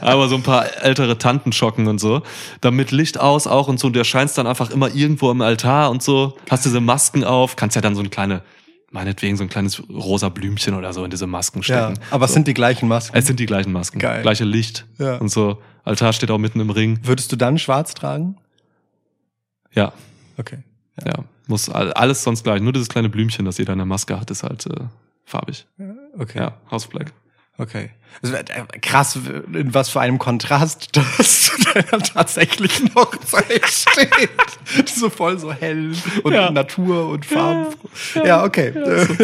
aber so ein paar ältere Tanten schocken und so. Dann mit Licht aus auch und so. Und du erscheinst dann einfach immer irgendwo im Altar und so. Hast diese Masken auf, kannst ja dann so ein kleine, meinetwegen so ein kleines rosa Blümchen oder so in diese Masken Ja, stecken. aber es so. sind die gleichen Masken. Es sind die gleichen Masken. Geil. Gleiche Licht Ja. und so. Altar steht auch mitten im Ring. Würdest du dann schwarz tragen? Ja, Okay. ja. Muss all- alles sonst gleich. Nur dieses kleine Blümchen, das jeder in der Maske hat, ist halt äh, farbig. Okay. Ja, House Black. Okay. Äh, krass, in was für einem Kontrast das zu deiner tatsächlichen Hochzeit steht. so voll so hell und Ja. Natur und Farben. Ja, okay.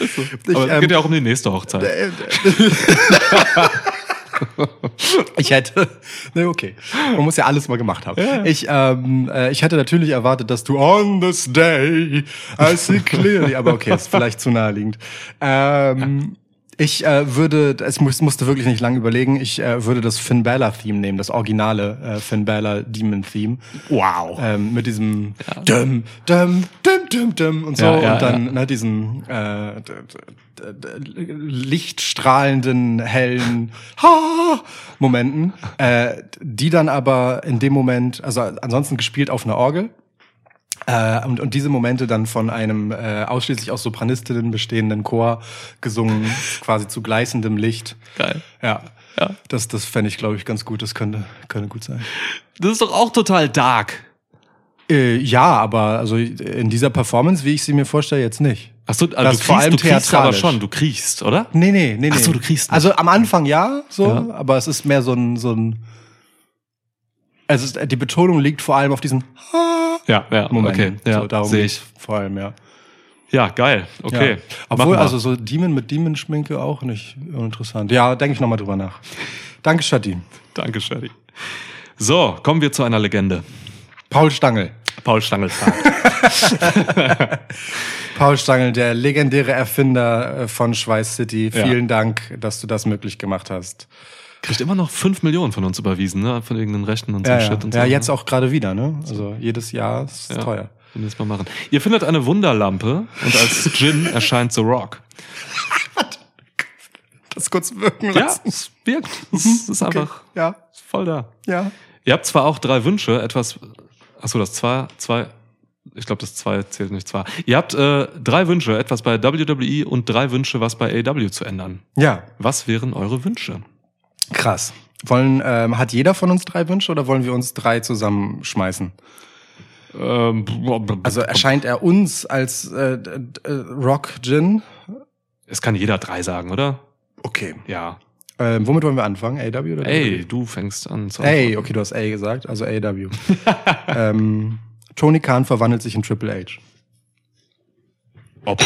Ich, Aber es ähm, geht ja auch um die nächste Hochzeit. Ich hätte, ne, okay. Man muss ja alles mal gemacht haben. Ich, ähm, äh, ich hätte natürlich erwartet, dass du on this day I see clearly, aber okay, ist vielleicht zu naheliegend. Ähm, ich äh, würde, es muss, musste wirklich nicht lange überlegen, ich äh, würde das Finn Balor Theme nehmen, das originale äh, Finn Balor Demon Theme. Wow. Ähm, mit diesem dum, dum, dum, dum, dum und so Ja, ja, und dann ne, diesen äh, lichtstrahlenden, hellen ha Momenten, äh, die dann aber in dem Moment, also ansonsten gespielt auf einer Orgel, äh, und, und diese Momente dann von einem äh, ausschließlich aus Sopranistinnen bestehenden Chor gesungen, quasi zu gleißendem Licht. Geil. Ja. Ja. Das, das fände ich, glaube ich, ganz gut. Das könnte, könnte gut sein. Das ist doch auch total dark. Äh, ja, aber also in dieser Performance, wie ich sie mir vorstelle, jetzt nicht. Ach so, also du vor kriegst, allem du kriegst aber schon, du kriegst, oder? Nee, nee, nee, nee. Ach so, du kriegst nicht. Also am Anfang ja, so, Ja. aber es ist mehr so ein, so ein. Also die Betonung liegt vor allem auf diesen Ja, ja, Momenten. okay. Ja, so, darum sehe ich. Vor allem, ja. Ja, geil. Okay. Ja. Obwohl, also so Demon mit Demon-Schminke auch nicht uninteressant. Ja, denke ich nochmal drüber nach. Danke, Shadi. Danke, Sherry. So, kommen wir zu einer Legende. Paul Stangl. Paul Stangl-Tag. Paul Stangl, der legendäre Erfinder äh, von Schweiß City. Ja. Vielen Dank, dass du das möglich gemacht hast. Kriegt immer noch 5 Millionen von uns überwiesen, ne? Von irgendeinen Rechten und so Ja, ja. Shit und so. ja jetzt auch gerade wieder, ne? Also jedes Jahr ist Ja. teuer. Wir das mal machen. Ihr findet eine Wunderlampe und als Gin erscheint The Rock. Das kurz wirken Ja, lassen. es wirkt. Es ist einfach Ja, ist voll da. ja. Ihr habt zwar auch drei Wünsche, etwas. Achso, das zwei, zwei. Ich glaube, das zwei zählt nicht zwei. Ihr habt äh, drei Wünsche, etwas bei WWE und drei Wünsche, was bei AW zu ändern. Ja, Was wären eure Wünsche? Krass. Wollen, ähm, hat jeder von uns drei Wünsche oder wollen wir uns drei zusammenschmeißen? Ähm, Also erscheint er uns als äh, d- d- Rock Gin? es kann jeder drei sagen, oder? Okay. Ja. Ähm, womit wollen wir anfangen? AW oder Ey, du fängst an zu Ey, okay, du hast A gesagt, also AW. ähm, Tony Khan verwandelt sich in Triple H. Ob,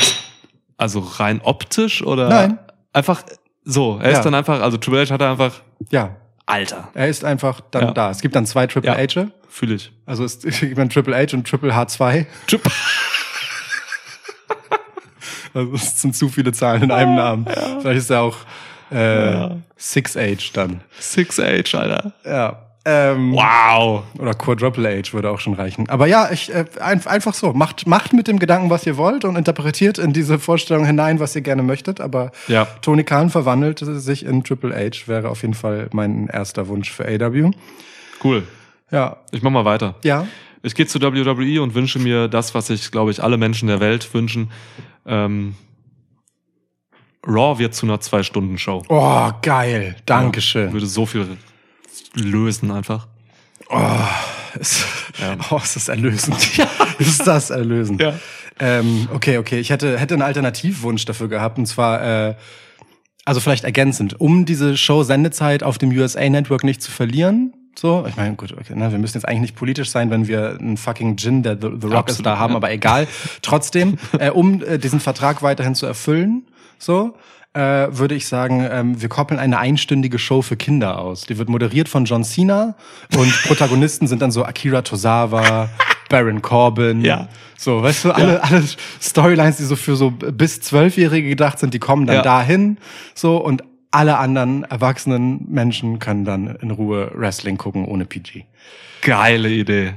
also rein optisch oder? Nein. Einfach so. Er Ja. ist dann einfach, also Triple H hat er einfach, Ja, Alter. er ist einfach dann Ja. da. Es gibt dann zwei Triple Ja. H. Fühle ich. Also es gibt dann Triple H und Triple H2. Chip. Also es sind zu viele Zahlen in einem Namen. Vielleicht ist er auch äh, 6H dann. 6H, Alter. Ja. Ähm, Wow. Oder Quadruple H würde auch schon reichen. Aber ja, ich, äh, ein, einfach so. Macht, macht mit dem Gedanken, was ihr wollt und interpretiert in diese Vorstellung hinein, was ihr gerne möchtet. Aber Ja. Tony Khan verwandelt sich in Triple H, wäre auf jeden Fall mein erster Wunsch für AW. Cool. Ja. Ich mach mal weiter. Ja. Ich gehe zu WWE und wünsche mir das, was sich, glaube ich, alle Menschen der Welt wünschen. Ähm, Raw wird zu einer Zwei-Stunden-Show. Oh, geil. Dankeschön. Würde so viel lösen einfach. Es- Oh, ist das erlösend. ist das erlösend. Ja. Ähm, okay, okay. Ich hätte, hätte einen Alternativwunsch dafür gehabt. Und zwar, äh, also vielleicht ergänzend, um diese Show-Sendezeit auf dem USA Network nicht zu verlieren. So, ich meine, gut, okay, ne, wir müssen jetzt eigentlich nicht politisch sein, wenn wir einen fucking Gin, der The, The Rock ist, Absolut, da haben, ja. aber egal. Trotzdem, äh, um äh, diesen Vertrag weiterhin zu erfüllen, so, äh, würde ich sagen, ähm, wir koppeln eine einstündige Show für Kinder aus. Die wird moderiert von John Cena und Protagonisten sind dann so Akira Tozawa, Baron Corbin. Ja. So, weißt du, alle, alle Storylines, die so für so bis Zwölfjährige gedacht sind, die kommen dann Ja. dahin. So, und alle anderen erwachsenen Menschen können dann in Ruhe Wrestling gucken ohne PG. Geile Idee.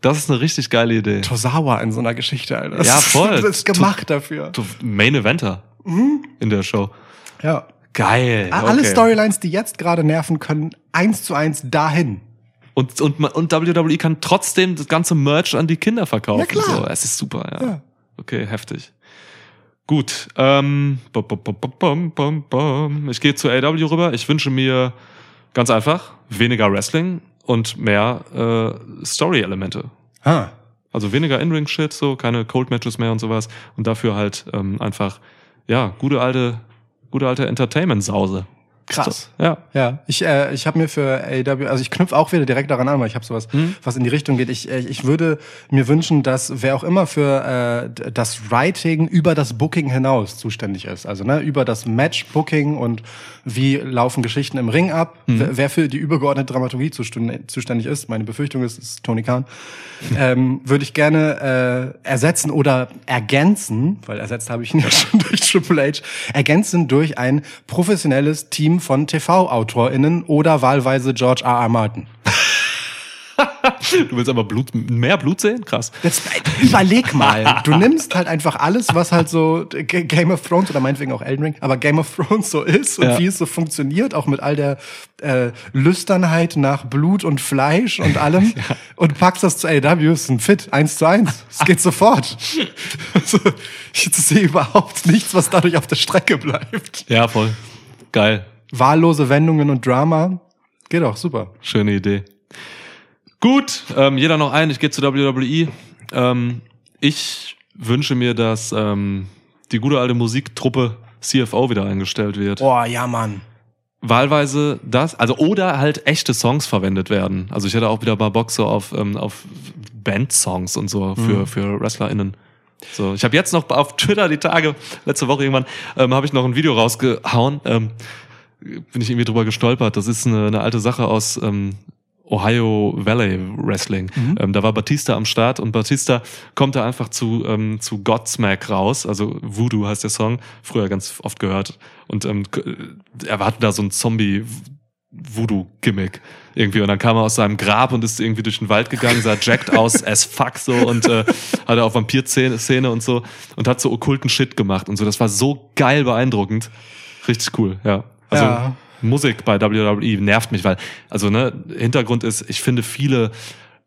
Das ist eine richtig geile Idee. Tozawa in so einer Geschichte, Alter. Ja, voll. Das ist gemacht dafür. Du- Main Eventer in der Show. Ja. Geil. Alle okay. Storylines, die jetzt gerade nerven, können eins zu eins dahin. Und, und, und WWE kann trotzdem das ganze Merch an die Kinder verkaufen. Ja, klar. So, es ist super, ja. Ja. Okay, heftig. Gut. Ähm, bum, bum, bum. Ich gehe zu AW rüber. Ich wünsche mir ganz einfach weniger Wrestling und mehr äh, Story-Elemente. Ah. Also weniger In-Ring-Shit, so keine Cold-Matches mehr und sowas. Und dafür halt ähm, einfach, ja, gute alte, gute alte Entertainment-Sause. Krass. Ja. Ja, ich, äh, ich habe mir für AW, also ich knüpfe auch wieder direkt daran an, weil ich habe sowas, Mhm. was in die Richtung geht. Ich, äh, ich würde mir wünschen, dass wer auch immer für äh, das Writing über das Booking hinaus zuständig ist, also ne, über das Match-Booking und wie laufen Geschichten im Ring ab, Mhm. wer, für die übergeordnete Dramaturgie zuständig, zuständig ist, meine Befürchtung ist, ist Tony Khan, ähm, würde ich gerne äh, ersetzen oder ergänzen, weil ersetzt habe ich ihn ja schon durch Triple H, ergänzen durch ein professionelles Team von TV-AutorInnen oder wahlweise George R. R. Martin. Du willst aber Blut, mehr Blut sehen? Krass. Jetzt überleg mal. Du nimmst halt einfach alles, was halt so Game of Thrones oder meinetwegen auch Elden Ring, aber Game of Thrones so ist und Ja. wie es so funktioniert, auch mit all der äh, Lüsternheit nach Blut und Fleisch und allem und packst das zu AW, ist ein Fit, eins zu eins. Es geht sofort. Also, ich sehe überhaupt nichts, was dadurch auf der Strecke bleibt. Ja, voll. Geil. Wahllose Wendungen und Drama. Geht auch, super. Schöne Idee. Gut, ähm, jeder noch ein. Ich gehe zu WWE. Ähm, ich wünsche mir, dass ähm, die gute alte Musiktruppe CFO wieder eingestellt wird. Boah, ja, Mann. Wahlweise das, also oder halt echte Songs verwendet werden. Also ich hätte auch wieder mal Bock so auf, ähm, auf Band-Songs und so für, für WrestlerInnen. So, ich habe jetzt noch auf Twitter die Tage, letzte Woche irgendwann, ähm, habe ich noch ein Video rausgehauen. Ähm, bin ich irgendwie drüber gestolpert. Das ist eine, eine alte Sache aus ähm, Ohio Valley Wrestling. Mhm. Ähm, da war Batista am Start und Batista kommt da einfach zu, ähm, zu Godsmack raus. Also Voodoo heißt der Song, früher ganz oft gehört. Und ähm, k- er hatte da so ein Zombie Voodoo-Gimmick irgendwie. Und dann kam er aus seinem Grab und ist irgendwie durch den Wald gegangen, sah jacked aus as fuck so und äh, hatte auch Vampir-Szene und so und hat so okkulten Shit gemacht und so. Das war so geil beeindruckend. Richtig cool, ja. Also Ja. Musik bei WWE nervt mich, weil, also ne, Hintergrund ist, ich finde viele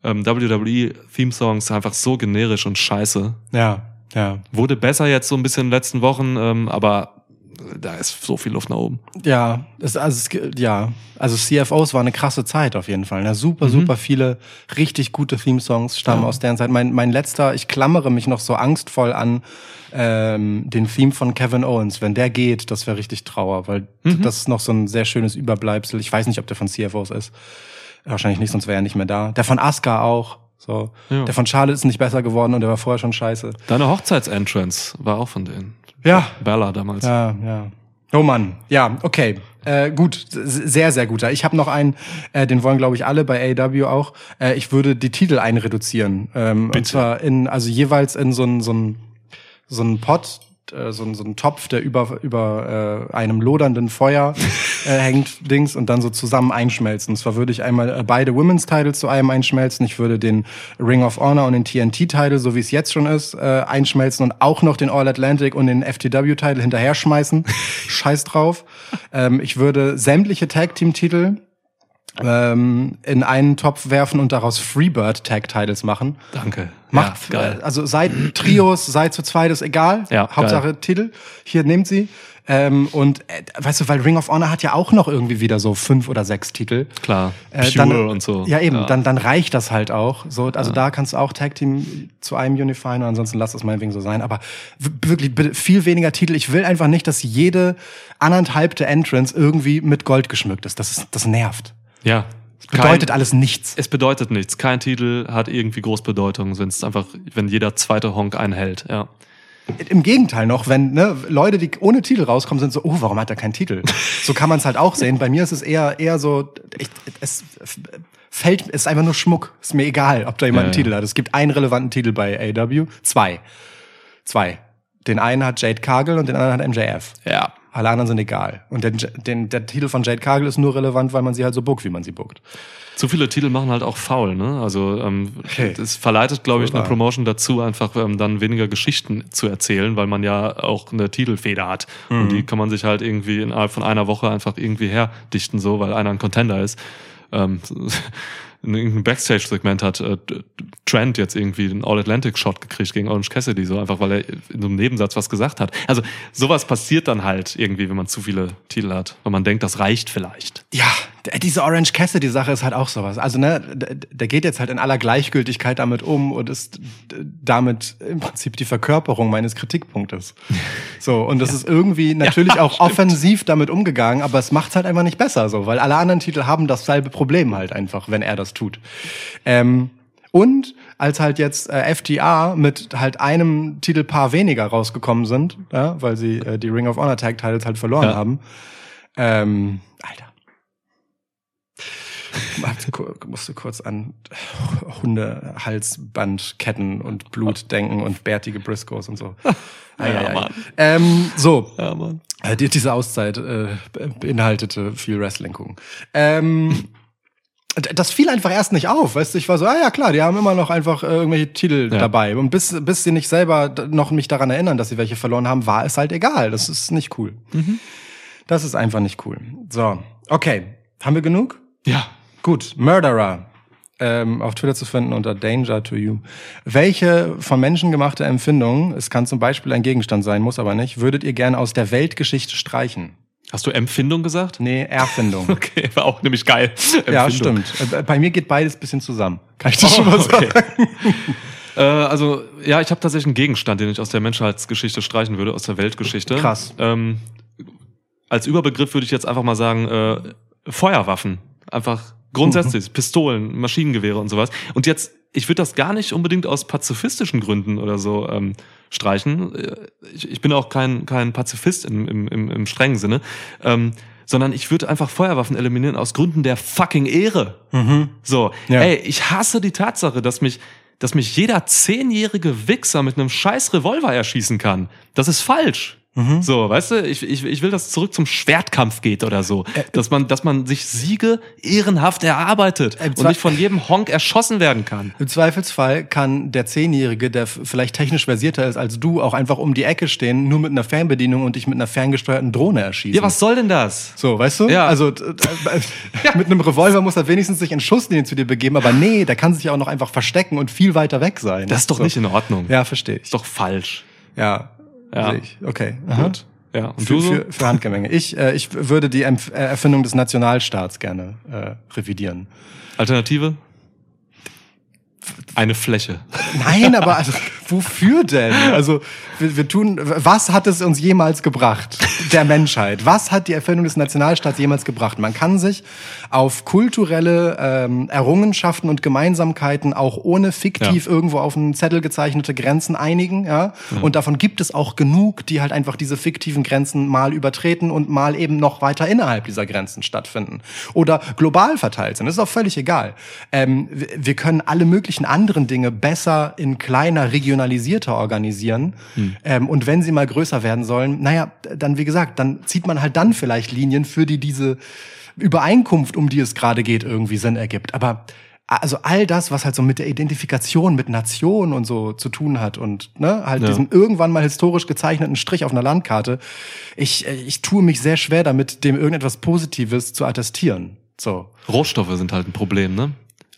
ähm, WWE-Theme-Songs einfach so generisch und scheiße. Ja, ja. Wurde besser jetzt so ein bisschen in den letzten Wochen, ähm, aber da ist so viel Luft nach oben. Ja, es, also es, ja, also CFOs war eine krasse Zeit auf jeden Fall. Ne? Super, super viele richtig gute Theme-Songs stammen aus deren Zeit. Mein, mein letzter, ich klammere mich noch so angstvoll an ähm, den Theme von Kevin Owens. Wenn der geht, das wäre richtig Trauer, weil das ist noch so ein sehr schönes Überbleibsel. Ich weiß nicht, ob der von CFOs ist. Wahrscheinlich nicht, sonst wäre er nicht mehr da. Der von Asuka auch. So. Ja. Der von Charlotte ist nicht besser geworden und der war vorher schon scheiße. Deine Hochzeitsentrance war auch von denen. Ja, Bella damals. Ja, ja. Oh Mann, ja, okay. Äh, gut, sehr, sehr guter. Ich habe noch einen, äh, den wollen, glaube ich, alle bei AW auch. Äh, ich würde die Titel einreduzieren. Ähm, und zwar in, also jeweils in so einen so einen- so einen Pot, äh, so einen so einen Topf, der über, über äh, einem lodernden Feuer äh, hängt, Dings, und dann so zusammen einschmelzen. Und zwar würde ich einmal äh, beide Women's Titles zu einem einschmelzen. Ich würde den Ring of Honor und den TNT-Title, so wie es jetzt schon ist, äh, einschmelzen und auch noch den All Atlantic und den FTW-Title hinterher schmeißen. Scheiß drauf. Ähm, ich würde sämtliche Tag-Team-Titel ähm, in einen Topf werfen und daraus Freebird Tag Titles machen. Danke. Macht ja, geil. also seid Trios, seid zu zweit, ist egal. Ja, Hauptsache Titel. Hier nehmt sie. Ähm, und äh, weißt du, weil Ring of Honor hat ja auch noch irgendwie wieder so fünf oder sechs Titel. Klar. Äh, Pure dann, und so. Ja, eben, Dann, dann reicht das halt auch. So, also da kannst du auch Tag Team zu einem unifieren, ansonsten lass es meinetwegen so sein. Aber wirklich viel weniger Titel. Ich will einfach nicht, dass jede anderthalbte Entrance irgendwie mit Gold geschmückt ist. Das, ist, das nervt. Ja. Bedeutet Kein- alles nichts. Es bedeutet nichts. Kein Titel hat irgendwie groß Bedeutung, wenn es einfach, wenn jeder zweite Honk einhält. Ja. Im Gegenteil noch, wenn ne, Leute, die ohne Titel rauskommen, sind so, oh, warum hat er keinen Titel? So kann man es halt auch sehen. Bei mir ist es eher eher so, ich, es fällt, es ist einfach nur Schmuck. Ist mir egal, ob da jemand Ja, einen ja. Titel hat. Es gibt einen relevanten Titel bei AW, zwei, zwei. Den einen hat Jade Cargill und den anderen hat MJF. Ja. Alle anderen sind egal. Und den, den, der Titel von Jade Cargill ist nur relevant, weil man sie halt so bookt, wie man sie bookt. Zu viele Titel machen halt auch faul, ne? Also ähm, Okay. das verleitet, glaube ich, eine. Promotion dazu, einfach ähm, dann weniger Geschichten zu erzählen, weil man ja auch eine Titelfeder hat. Mhm. Und die kann man sich halt irgendwie innerhalb von einer Woche einfach irgendwie herdichten, so, weil einer ein Contender ist. Ähm, in irgendeinem Backstage-Segment hat äh, Trent jetzt irgendwie den All-Atlantic-Shot gekriegt gegen Orange Cassidy, so einfach, weil er in so einem Nebensatz was gesagt hat. Also sowas passiert dann halt irgendwie, wenn man zu viele Titel hat, weil man denkt, das reicht vielleicht. Ja, diese Orange Cassidy-Sache ist halt auch sowas. Also, ne, der geht jetzt halt in aller Gleichgültigkeit damit um und ist damit im Prinzip die Verkörperung meines Kritikpunktes. So, und das ist irgendwie natürlich auch offensiv damit umgegangen, aber es macht's halt einfach nicht besser, so, weil alle anderen Titel haben dasselbe Problem halt einfach, wenn er das tut. Ähm, und als halt jetzt äh, FTA mit halt einem Titelpaar weniger rausgekommen sind, ja, weil sie äh, die Ring of Honor Tag Titles halt verloren Ja. haben, ähm, Alter. Musste kurz an Hunde, Halsband, Ketten und Blut denken und bärtige Briscoes und so. Ei, ei. Mann. Ähm, so, Ja, Mann. äh, die, diese Auszeit äh, beinhaltete viel Wrestling gucken. Ähm, das fiel einfach erst nicht auf, weißt du, ich war so, ah ja klar, die haben immer noch einfach äh, irgendwelche Titel Ja. dabei. Und bis, bis sie nicht selber noch mich daran erinnern, dass sie welche verloren haben, war es halt egal. Das ist nicht cool. Das ist einfach nicht cool. So, okay. Haben wir genug? Ja. Gut, Murderer. Ähm, auf Twitter zu finden unter Danger to You. Welche von Menschen gemachte Empfindung, es kann zum Beispiel ein Gegenstand sein, muss aber nicht, würdet ihr gerne aus der Weltgeschichte streichen? Hast du Empfindung gesagt? Nee, Erfindung. Okay, war auch nämlich geil. ja, stimmt. Äh, Bei mir geht beides bisschen zusammen. Kann ich das schon Oh, mal sagen? okay. Äh, also, ja, ich habe tatsächlich einen Gegenstand, den ich aus der Menschheitsgeschichte streichen würde, aus der Weltgeschichte. Krass. Ähm, als Überbegriff würde ich jetzt einfach mal sagen, äh, Feuerwaffen. Einfach grundsätzlich, Pistolen, Maschinengewehre und sowas. Und jetzt ich würde das gar nicht unbedingt aus pazifistischen Gründen oder so ähm, streichen. Äh, Ich, ich bin auch kein, kein Pazifist im, im, im, im strengen Sinne. Ähm, sondern ich würde einfach Feuerwaffen eliminieren aus Gründen der fucking Ehre. So, Ja. ey, ich hasse die Tatsache, dass mich, dass mich jeder zehnjährige Wichser mit einem scheiß Revolver erschießen kann. Das ist falsch. So, weißt du, ich, ich, ich will, dass es zurück zum Schwertkampf geht oder so. dass man, dass man sich Siege ehrenhaft erarbeitet Äh, und nicht von jedem Honk erschossen werden kann. Im Zweifelsfall kann der Zehnjährige, der vielleicht technisch versierter ist als du, auch einfach um die Ecke stehen, nur mit einer Fernbedienung und dich mit einer ferngesteuerten Drohne erschießen. Ja, was soll denn das? So, weißt du? Ja. Also t- äh, mit einem Revolver muss er wenigstens sich in Schusslinie zu dir begeben, aber nee, der kann sich auch noch einfach verstecken und viel weiter weg sein. Das ist doch so. nicht in Ordnung. Ja, verstehe ich. Ist doch falsch. Ja, Ja. sehe ich. Okay. Aha. Gut. Ja, und Für, du so? für, für Handgemenge. Ich, äh, ich würde die Empf äh, Erfindung des Nationalstaats gerne äh, revidieren. Alternative? Eine Fläche. Nein, aber also, wofür denn? Also wir, wir tun, was hat es uns jemals gebracht, der Menschheit? Was hat die Erfindung des Nationalstaats jemals gebracht? Man kann sich auf kulturelle ähm, Errungenschaften und Gemeinsamkeiten auch ohne fiktiv Ja. irgendwo auf einen Zettel gezeichnete Grenzen einigen, ja. Und davon gibt es auch genug, die halt einfach diese fiktiven Grenzen mal übertreten und mal eben noch weiter innerhalb dieser Grenzen stattfinden. Oder global verteilt sind. Das ist auch völlig egal. Ähm, wir, wir können alle möglichen anderen Dinge besser in kleiner, regionalisierter organisieren. Ähm, und wenn sie mal größer werden sollen, naja, dann wie gesagt, dann zieht man halt dann vielleicht Linien, für die diese Übereinkunft, um die es gerade geht, irgendwie Sinn ergibt. Aber also all das, was halt so mit der Identifikation mit Nation und so zu tun hat und ne, halt Ja. diesem irgendwann mal historisch gezeichneten Strich auf einer Landkarte, ich, ich tue mich sehr schwer damit, dem irgendetwas Positives zu attestieren. So. Rohstoffe sind halt ein Problem, ne?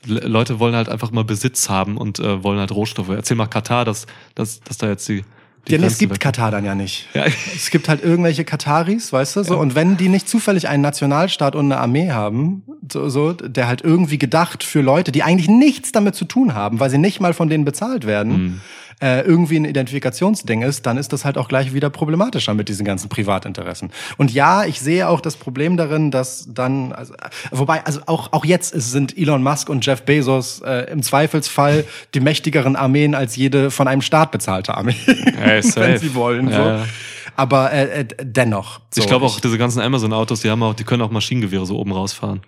Le Leute wollen halt einfach mal Besitz haben und äh, wollen halt Rohstoffe. Erzähl mal Katar, dass, dass, dass da jetzt die. die Ja, es gibt weg- Katar dann ja nicht. Ja. Es gibt halt irgendwelche Kataris, weißt du, so. Und wenn die nicht zufällig einen Nationalstaat und eine Armee haben, so, so, der halt irgendwie gedacht für Leute, die eigentlich nichts damit zu tun haben, weil sie nicht mal von denen bezahlt werden, Mhm. Äh, irgendwie ein Identifikationsding ist, dann ist das halt auch gleich wieder problematischer mit diesen ganzen Privatinteressen. Und ja, ich sehe auch das Problem darin, dass dann, also, wobei, also auch, auch jetzt sind Elon Musk und Jeff Bezos äh, im Zweifelsfall die mächtigeren Armeen als jede von einem Staat bezahlte Armee. Ey, safe. wenn sie wollen. So. Ja. Aber äh, äh, dennoch. So, ich glaube auch, diese ganzen Amazon-Autos, die haben auch, die können auch Maschinengewehre so oben rausfahren.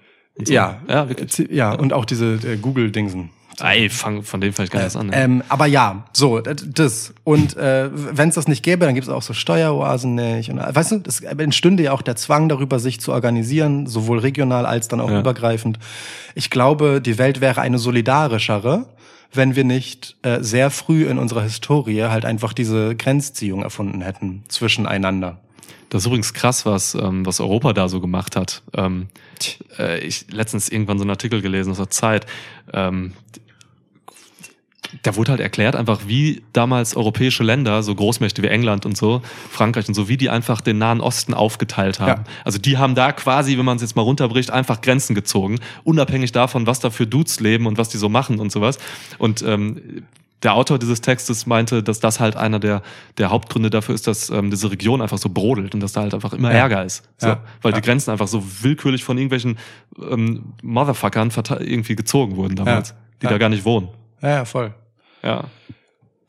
So. Ja, Ja, wirklich. ja, und auch diese äh, Google-Dingsen. Ey, fang, von dem vielleicht gar nichts an. ne? Ähm, aber ja, so, das. Und äh, wenn es das nicht gäbe, dann gibt es auch so Steueroasen nicht. Und, äh, weißt du, es entstünde ja auch der Zwang darüber, sich zu organisieren, sowohl regional als dann auch Ja. übergreifend. Ich glaube, die Welt wäre eine solidarischere, wenn wir nicht äh, sehr früh in unserer Historie halt einfach diese Grenzziehung erfunden hätten zwischeneinander. Das ist übrigens krass, was, ähm, was Europa da so gemacht hat. Ähm, äh, ich letztens irgendwann so einen Artikel gelesen aus der Zeit. Ähm, da wurde halt erklärt, einfach wie damals europäische Länder, so Großmächte wie England und so, Frankreich und so, wie die einfach den Nahen Osten aufgeteilt haben. Ja. Also die haben da quasi, wenn man es jetzt mal runterbricht, einfach Grenzen gezogen, unabhängig davon, was da für Dudes leben und was die so machen und sowas. Und ähm, der Autor dieses Textes meinte, dass das halt einer der, der Hauptgründe dafür ist, dass ähm, diese Region einfach so brodelt und dass da halt einfach immer Ja. Ärger ist. So, Ja. Weil Ja. die Grenzen einfach so willkürlich von irgendwelchen ähm, Motherfuckern irgendwie gezogen wurden damals, die da gar nicht wohnen. Ja, ja, voll. Ja.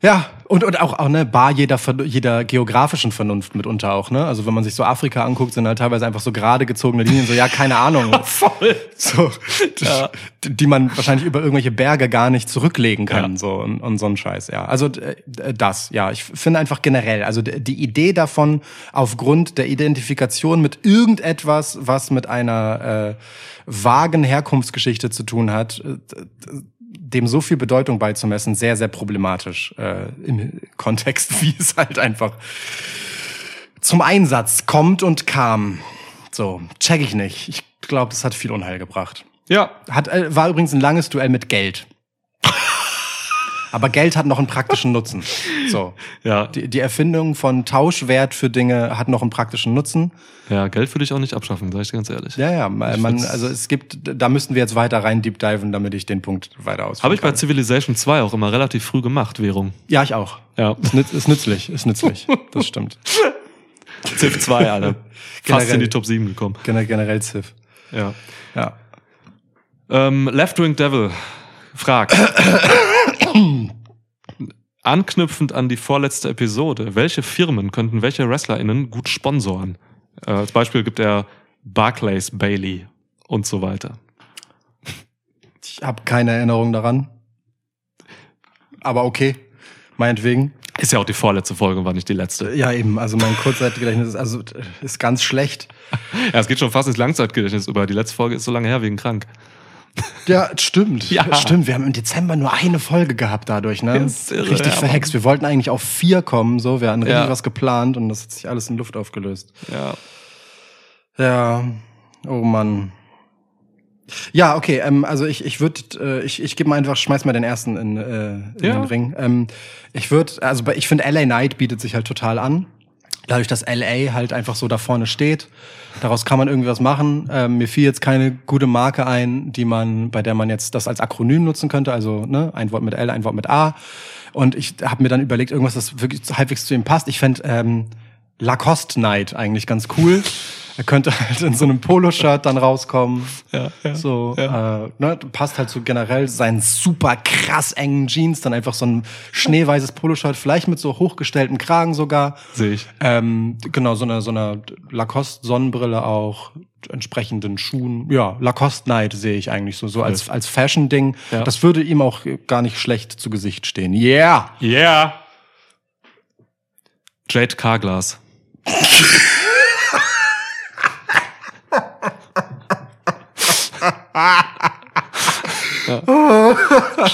Ja, und, und auch, auch ne, bar jeder, jeder geografischen Vernunft mitunter auch, ne? Also wenn man sich so Afrika anguckt, sind halt teilweise einfach so gerade gezogene Linien, so, ja, keine Ahnung. Voll. so, Ja. die, man wahrscheinlich über irgendwelche Berge gar nicht zurücklegen kann, Ja. so und, und so ein Scheiß, ja. Also äh, das, ja, ich finde einfach generell, also die Idee davon, aufgrund der Identifikation mit irgendetwas, was mit einer äh, vagen Herkunftsgeschichte zu tun hat, äh, dem so viel Bedeutung beizumessen, sehr, sehr problematisch äh, im Kontext, wie es halt einfach zum Einsatz kommt und kam. So, check ich nicht. Ich glaube, das hat viel Unheil gebracht. Ja. Hat, äh, war übrigens ein langes Duell mit Geld. Aber Geld hat noch einen praktischen Nutzen. So. Ja. Die, die Erfindung von Tauschwert für Dinge hat noch einen praktischen Nutzen. ja, Geld würde ich auch nicht abschaffen, sag ich dir ganz ehrlich. Ja, ja, man, also es gibt, da müssten wir jetzt weiter rein deep diven, damit ich den Punkt weiter ausführen Habe ich bei kann. Civilization 2 auch immer relativ früh gemacht, Währung. Ja, ich auch. Ja. Ist, nütz, ist nützlich, ist nützlich. Das stimmt. Civ 2, Alter. Fast Generell. in die Top 7 gekommen. Gener- Generell Civ. Ja. Ja. Ähm, Left Wing Devil fragt. Anknüpfend an die vorletzte Episode, welche Firmen könnten welche WrestlerInnen gut sponsoren? Äh, als Beispiel gibt er Barclays, Bailey und so weiter. Ich habe keine Erinnerung daran. Aber okay, meinetwegen. Ist ja auch die vorletzte Folge, war nicht die letzte. Ja, eben. Also mein Kurzzeitgedächtnis ist, also, ist ganz schlecht. Ja, es geht schon fast ins Langzeitgedächtnis über. Die letzte Folge ist so lange her wegen krank. Ja, stimmt. Ja. Stimmt. Wir haben im Dezember nur eine Folge gehabt dadurch, ne? Irre, richtig ja, verhext. Wir wollten eigentlich auf vier kommen, so. Wir hatten richtig Ja. was geplant und das hat sich alles in Luft aufgelöst. Ja. Ja. Oh Mann. Ja, okay. Ähm, also ich, ich würde, äh, ich, ich gebe mal einfach, schmeiß mal den ersten in, äh, in Ja. den Ring. Ähm, ich würde, also ich finde LA Knight bietet sich halt total an. Dadurch, dass LA halt einfach so da vorne steht, daraus kann man irgendwie was machen. Ähm, mir fiel jetzt keine gute Marke ein, die man, bei der man jetzt das als Akronym nutzen könnte. Also ne, ein Wort mit L, ein Wort mit A. Und ich habe mir dann überlegt, irgendwas, das wirklich halbwegs zu ihm passt. Ich fände ähm, Lacoste Knight eigentlich ganz cool. Er könnte halt in so einem Poloshirt dann rauskommen. Ja, ja, So, ja. Äh, ne, passt halt so generell seinen super krass engen Jeans, dann einfach so ein schneeweißes Poloshirt, vielleicht mit so hochgestellten Kragen sogar. Sehe ich. Ähm, genau, so eine, so eine Lacoste-Sonnenbrille auch, entsprechenden Schuhen. Ja, Lacoste Night sehe ich eigentlich so, so als, als Fashion-Ding. Ja. Das würde ihm auch gar nicht schlecht zu Gesicht stehen. Yeah! Yeah! Jade Carglass.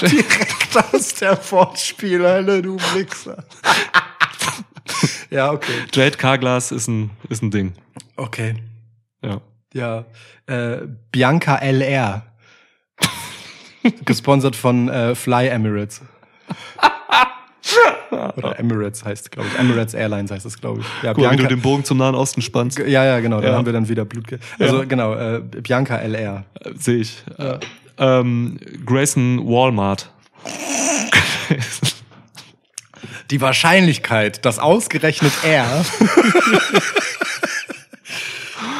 Direkt aus der Wortspielhölle, du Wichser. ja, okay. Jade Carglass ist ein, ist ein Ding. Okay. Ja. Ja, äh, Bianca LR. Gesponsert von äh, Fly Emirates. Oder Emirates heißt, glaube ich. Emirates Airlines heißt es, glaube ich. Ja, Guck mal, wie du den Bogen zum Nahen Osten spannst. ja, ja, genau. Da Ja. haben wir dann wieder Blut. Also Ja. genau, äh, Bianca LR. Äh, Sehe ich. Äh, ähm, Grayson Walmart. Die Wahrscheinlichkeit, dass ausgerechnet er.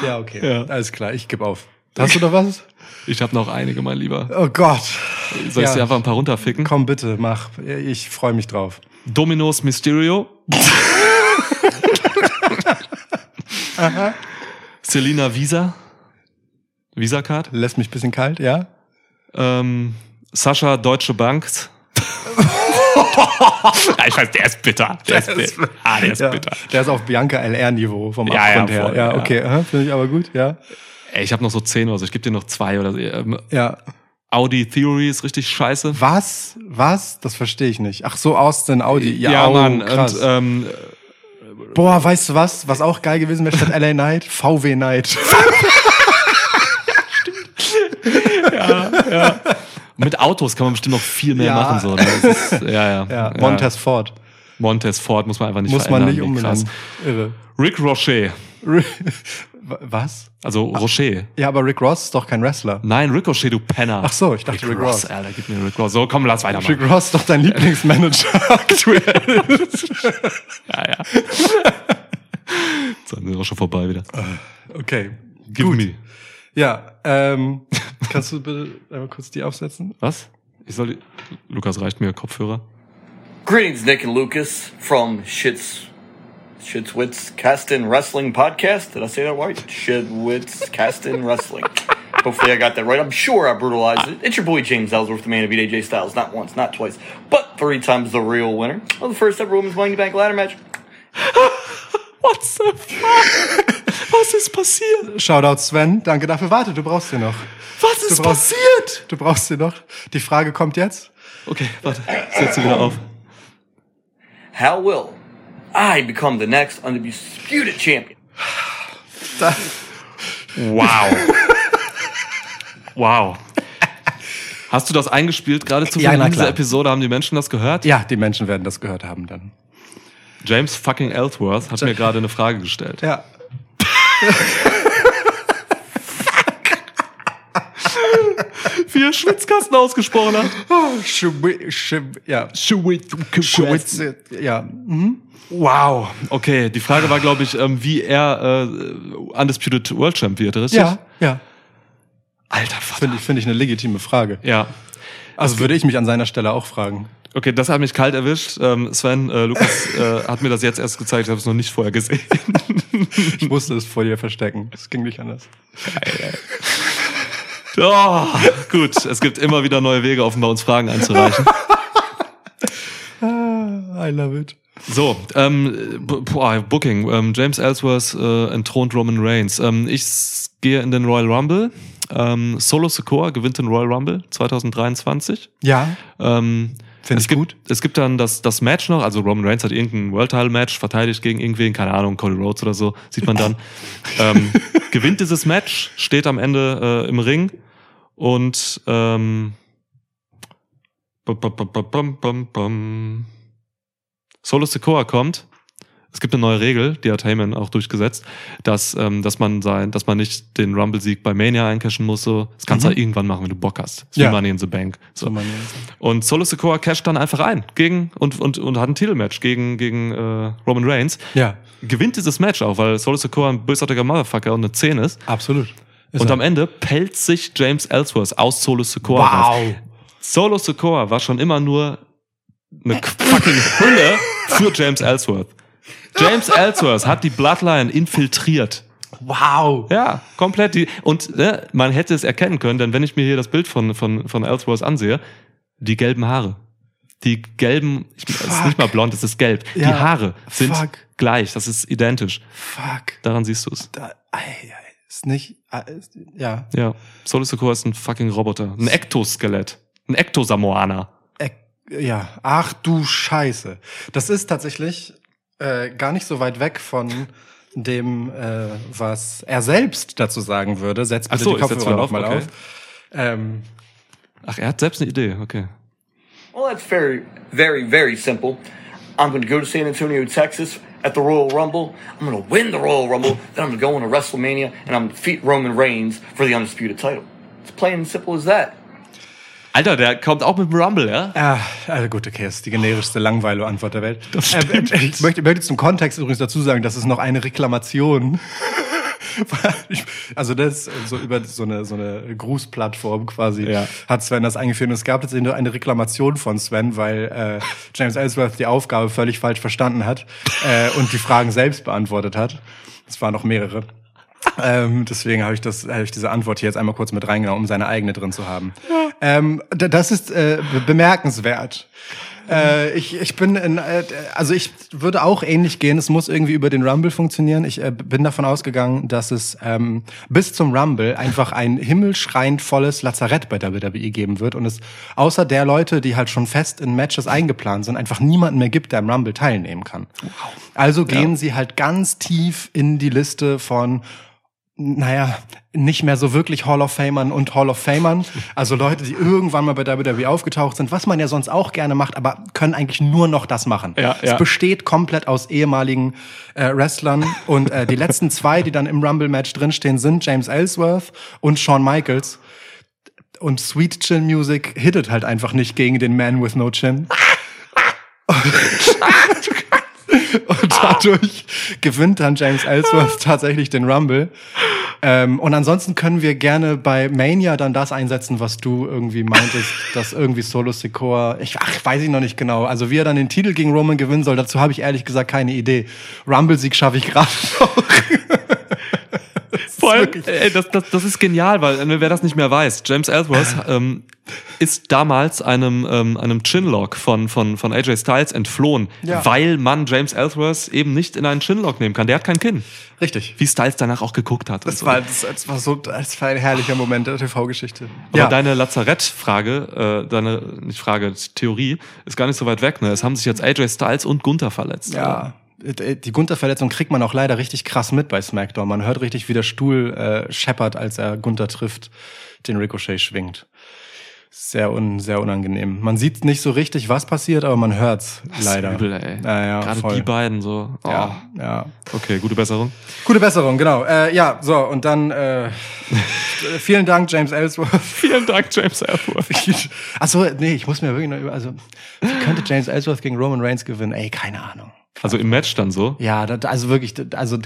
ja, okay. Ja. Alles klar, ich gebe auf. Hast du da was? Ich habe noch einige, mein Lieber. Oh Gott. Soll ich Ja. dir einfach ein paar runterficken? Komm bitte, mach. Ich freue mich drauf. Dominos Mysterio. Selina Visa. Visa Card. Lässt mich ein bisschen kalt, ja? Ähm, Sascha Deutsche Bank. ja, ich weiß, der ist bitter. Der ist bitter. Ah, der ist ja. bitter. Der ist auf Bianca LR-Niveau vom Ja, ja, Abgrund her. voll, ja, ja. okay, aha, finde ich aber gut, ja. Ey, ich habe noch so zehn oder so. Ich gebe dir noch zwei oder so. Ähm, Ja. Audi Theory ist richtig scheiße. Was? Was? Das verstehe ich nicht. Ach so, Austin Audi. Ja, oh, Mann. krass. Und, ähm, Boah, weißt du was? Was auch geil gewesen wäre statt LA Knight? VW Knight. mit Autos kann man bestimmt noch viel mehr Ja. machen. So, ne? ist, ja, ja. Ja, Montez Ford. Montes Ford muss man einfach nicht Muss man nicht umbenennen. Irre. Rick Rocher. Was? Also Rocher. Ja, aber Rick Ross ist doch kein Wrestler. Nein, Ricochet, du Penner. Ach so, ich dachte Rick, Ross. Alter, gib mir Rick Ross. So, komm, lass weitermachen. Rick Ross ist doch dein Lieblingsmanager aktuell. Ja, ja. so, dann sind wir auch schon vorbei wieder. Okay. Give me. Ja, ähm, kannst du bitte einmal kurz die aufsetzen? Was? Ich soll die... Lukas, reicht mir Kopfhörer? Greetings, Nick and Lucas from Shits Shitswits Castin Wrestling Podcast. Did I say that right? Shitwits Castin Wrestling. Hopefully I got that right. I'm sure I brutalized it. It's your boy James Ellsworth, the man of AJ Styles. Not once, not twice, but three times the real winner of the first ever Women's Money Bank Ladder Match. What the fuck? Was ist passiert? Shoutout Sven, danke dafür. Warte, du brauchst den noch. Was ist Du brauchst- passiert? Du brauchst den noch. Die Frage kommt jetzt. Okay, warte. Setze wieder auf. How will I become the next undisputed champion? Da, Wow. wow. Hast du das eingespielt gerade zu Ja, na dieser. Episode? Haben die Menschen das gehört? ja, die Menschen werden das gehört haben dann. James fucking Ellsworth hat mir gerade eine Frage gestellt. Ja. Wie er Schwitzkasten ausgesprochen hat. Schwi- Ja. Schwitz, ja. Mhm. Wow. Okay, die Frage war, glaube ich, ähm, wie er äh, Undisputed World Champ wird, richtig? Ja, ja. Alter Vater. Finde ich, finde ich eine legitime Frage. Ja. Also würde ich mich an seiner Stelle auch fragen. Okay, das hat mich kalt erwischt. Ähm, Sven, äh, Lukas äh, hat mir das jetzt erst gezeigt, ich habe es noch nicht vorher gesehen. Ich musste es vor dir verstecken. Es ging nicht anders. Oh, gut, es gibt immer wieder neue Wege, offenbar uns Fragen einzureichen. I love it. So, ähm, boah, Booking. Ähm, James Ellsworth äh, entthront Roman Reigns. Ähm, ich gehe in den Royal Rumble. Ähm, Solo Sikoa gewinnt den Royal Rumble 2023. Ja, Ähm, Find es ich gibt, gut. Es gibt dann das, das Match noch, also Roman Reigns hat irgendein World Title Match verteidigt gegen irgendwen, keine Ahnung, Cody Rhodes oder so, sieht man dann. ähm, gewinnt dieses Match, steht am Ende äh, im Ring und ähm, bum, bum, bum. Solo Sikoa kommt. Es gibt eine neue Regel, die hat Heyman auch durchgesetzt, dass, ähm, dass man sein, dass man nicht den Rumble-Sieg bei Mania eincashen muss. So. Das kannst du Mhm. halt irgendwann machen, wenn du Bock hast. Das ist Ja. wie Money in the Bank. So. So Und Solo Sikoa casht dann einfach ein gegen und, und, und hat ein Titelmatch gegen, gegen äh, Roman Reigns. ja, Gewinnt dieses Match auch, weil Solo Sikoa ein bösartiger Motherfucker und eine 10 ist. absolut. Ist und er. am Ende pellt sich James Ellsworth aus Solo raus. Wow. Solo Sikoa war schon immer nur eine fucking Hülle für James Ellsworth. James Ellsworth hat die Bloodline infiltriert. Wow. Ja, komplett. Die, und ne, man hätte es erkennen können, denn wenn ich mir hier das Bild von, von, von Ellsworth ansehe, die gelben Haare. Die gelben, ich, es ist nicht mal blond, es ist gelb. Die Ja, Haare sind fuck. gleich, das ist identisch. Fuck. Daran siehst du es. Da, ei, ei, ist nicht, ist, ja. Ja, Solo Sikoa ist ein fucking Roboter. Ein Ektoskelett. Ein Ektosamoaner. Äh, ja, ach du Scheiße. Das ist tatsächlich äh, gar nicht so weit weg von dem, äh, was er selbst dazu sagen würde. Setz bitte Ach so, die Kopfhörer wieder noch mal auf, okay. auf. Ähm, Ach, er hat selbst eine Idee, okay. Well, that's very, very, very simple. I'm going to go to San Antonio, Texas at the Royal Rumble. I'm going to win the Royal Rumble. Then I'm going to go into WrestleMania and I'm going to defeat Roman Reigns for the Undisputed title. It's plain and simple as that. Alter, der kommt auch mit dem Rumble, ja? Ah, also gut, okay, das ist die generischste Langweilo-Antwort der Welt. Äh, äh, ich möchte, möchte zum Kontext übrigens dazu sagen, dass es noch eine Reklamation. Also das so über so eine so eine Grußplattform quasi Ja. hat Sven das eingeführt und es gab tatsächlich nur eine Reklamation von Sven, weil äh, James Ellsworth die Aufgabe völlig falsch verstanden hat äh, und die Fragen selbst beantwortet hat. Es waren noch mehrere. Ähm, deswegen habe ich das, habe ich diese Antwort hier jetzt einmal kurz mit reingenommen, um seine eigene drin zu haben. Ähm, d- das ist äh, be- bemerkenswert. Äh, ich, ich bin in, äh, also ich würde auch ähnlich gehen. Es muss irgendwie über den Rumble funktionieren. Ich äh, bin davon ausgegangen, dass es ähm, bis zum Rumble einfach ein himmelschreiend volles Lazarett bei WWE geben wird und es außer der Leute, die halt schon fest in Matches eingeplant sind, einfach niemanden mehr gibt, der am Rumble teilnehmen kann. Also gehen sie halt ganz tief in die Liste von naja, nicht mehr so wirklich Hall of Famern und Hall of Famern. Also Leute, die irgendwann mal bei WWE aufgetaucht sind, was man ja sonst auch gerne macht, aber können eigentlich nur noch das machen. Ja, es ja. besteht komplett aus ehemaligen äh, Wrestlern und äh, die letzten zwei, die dann im Rumble-Match drinstehen, sind James Ellsworth und Shawn Michaels. Und Sweet Chin Music hittet halt einfach nicht gegen den Man with No Chin. Und dadurch gewinnt dann James Ellsworth tatsächlich den Rumble. Ähm, und ansonsten können wir gerne bei Mania dann das einsetzen, was du irgendwie meintest, dass irgendwie Solo Sikoa, ich ach, weiß ich noch nicht genau. Also wie er dann den Titel gegen Roman gewinnen soll, dazu habe ich ehrlich gesagt keine Idee. Rumble-Sieg schaffe ich gerade noch. Vor allem, ey, das, das, das ist genial, weil äh, wer das nicht mehr weiß, James Ellsworth ähm, ist damals einem, ähm, einem Chinlock von, von, von AJ Styles entflohen, Ja. weil man James Ellsworth eben nicht in einen Chinlock nehmen kann. Der hat kein Kinn. Richtig. Wie Styles danach auch geguckt hat. Das so. war, das, das war so, das war ein herrlicher Moment der TV-Geschichte. Aber deine Lazarett-Frage, äh, deine, nicht Frage, Theorie, ist gar nicht so weit weg. Ne? Es haben sich jetzt AJ Styles und Gunther verletzt. Ja. Die Gunther-Verletzung kriegt man auch leider richtig krass mit bei SmackDown. Man hört richtig, wie der Stuhl äh, scheppert, als er Gunther trifft, den Ricochet schwingt. Sehr, un, sehr unangenehm. Man sieht nicht so richtig, was passiert, aber man hört's Das ist leider. Übel, ey. Naja, Gerade voll. die beiden so. Oh. Ja, ja. Okay, gute Besserung. Gute Besserung, genau. Äh, ja, so, und dann äh, vielen Dank, James Ellsworth. Vielen Dank, James Ellsworth. Achso, nee, ich muss mir wirklich noch über. Also, könnte James Ellsworth gegen Roman Reigns gewinnen? Ey, keine Ahnung. Also im Match dann so. Ja, das, also wirklich, das- also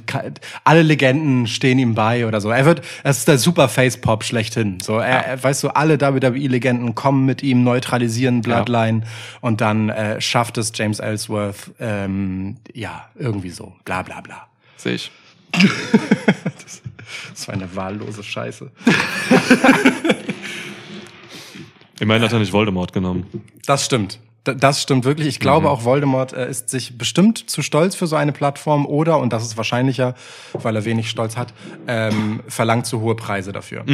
alle Legenden stehen ihm bei oder so. Er wird, es ist der super Face-Pop schlechthin. So, er, er, weißt du, alle WWE-Legenden kommen mit ihm, neutralisieren Bloodline und dann äh, schafft es James Ellsworth, ähm, ja, irgendwie so, bla bla bla. Sehe ich. Das war eine wahllose Scheiße. Immerhin hat er nicht Voldemort genommen. Das stimmt. Das stimmt wirklich. Ich glaube, auch Voldemort äh, ist sich bestimmt zu stolz für so eine Plattform oder, und das ist wahrscheinlicher, weil er wenig Stolz hat, ähm, verlangt zu hohe Preise dafür.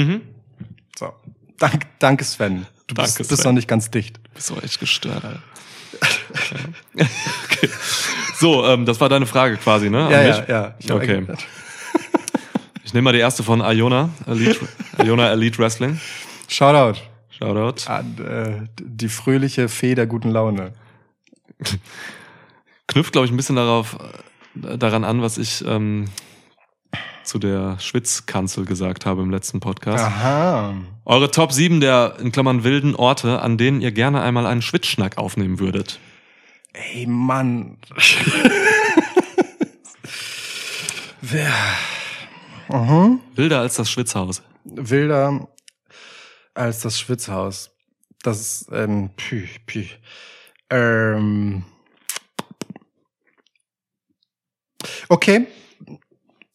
So. Dank, danke, Sven. Du Danke, bist, bist Sven. noch nicht ganz dicht. Bist doch echt gestört, Alter. Okay. So, ähm, das war deine Frage quasi, ne? An Ja, mich? ja, ja. Okay. Ich nehme mal die erste von Iona, Elite, Iona Elite Wrestling. Shoutout Shoutout. an äh, die fröhliche Fee der guten Laune. Knüpft, glaube ich, ein bisschen darauf, äh, daran an, was ich ähm, zu der Schwitzkanzel gesagt habe im letzten Podcast. Aha. Eure Top 7 der, in Klammern, wilden Orte, an denen ihr gerne einmal einen Schwitzschnack aufnehmen würdet. Ey, Mann. Wer Wilder als das Schwitzhaus. wilder als das Schwitzhaus? Das ist, ähm, pü, pü. Ähm. Okay.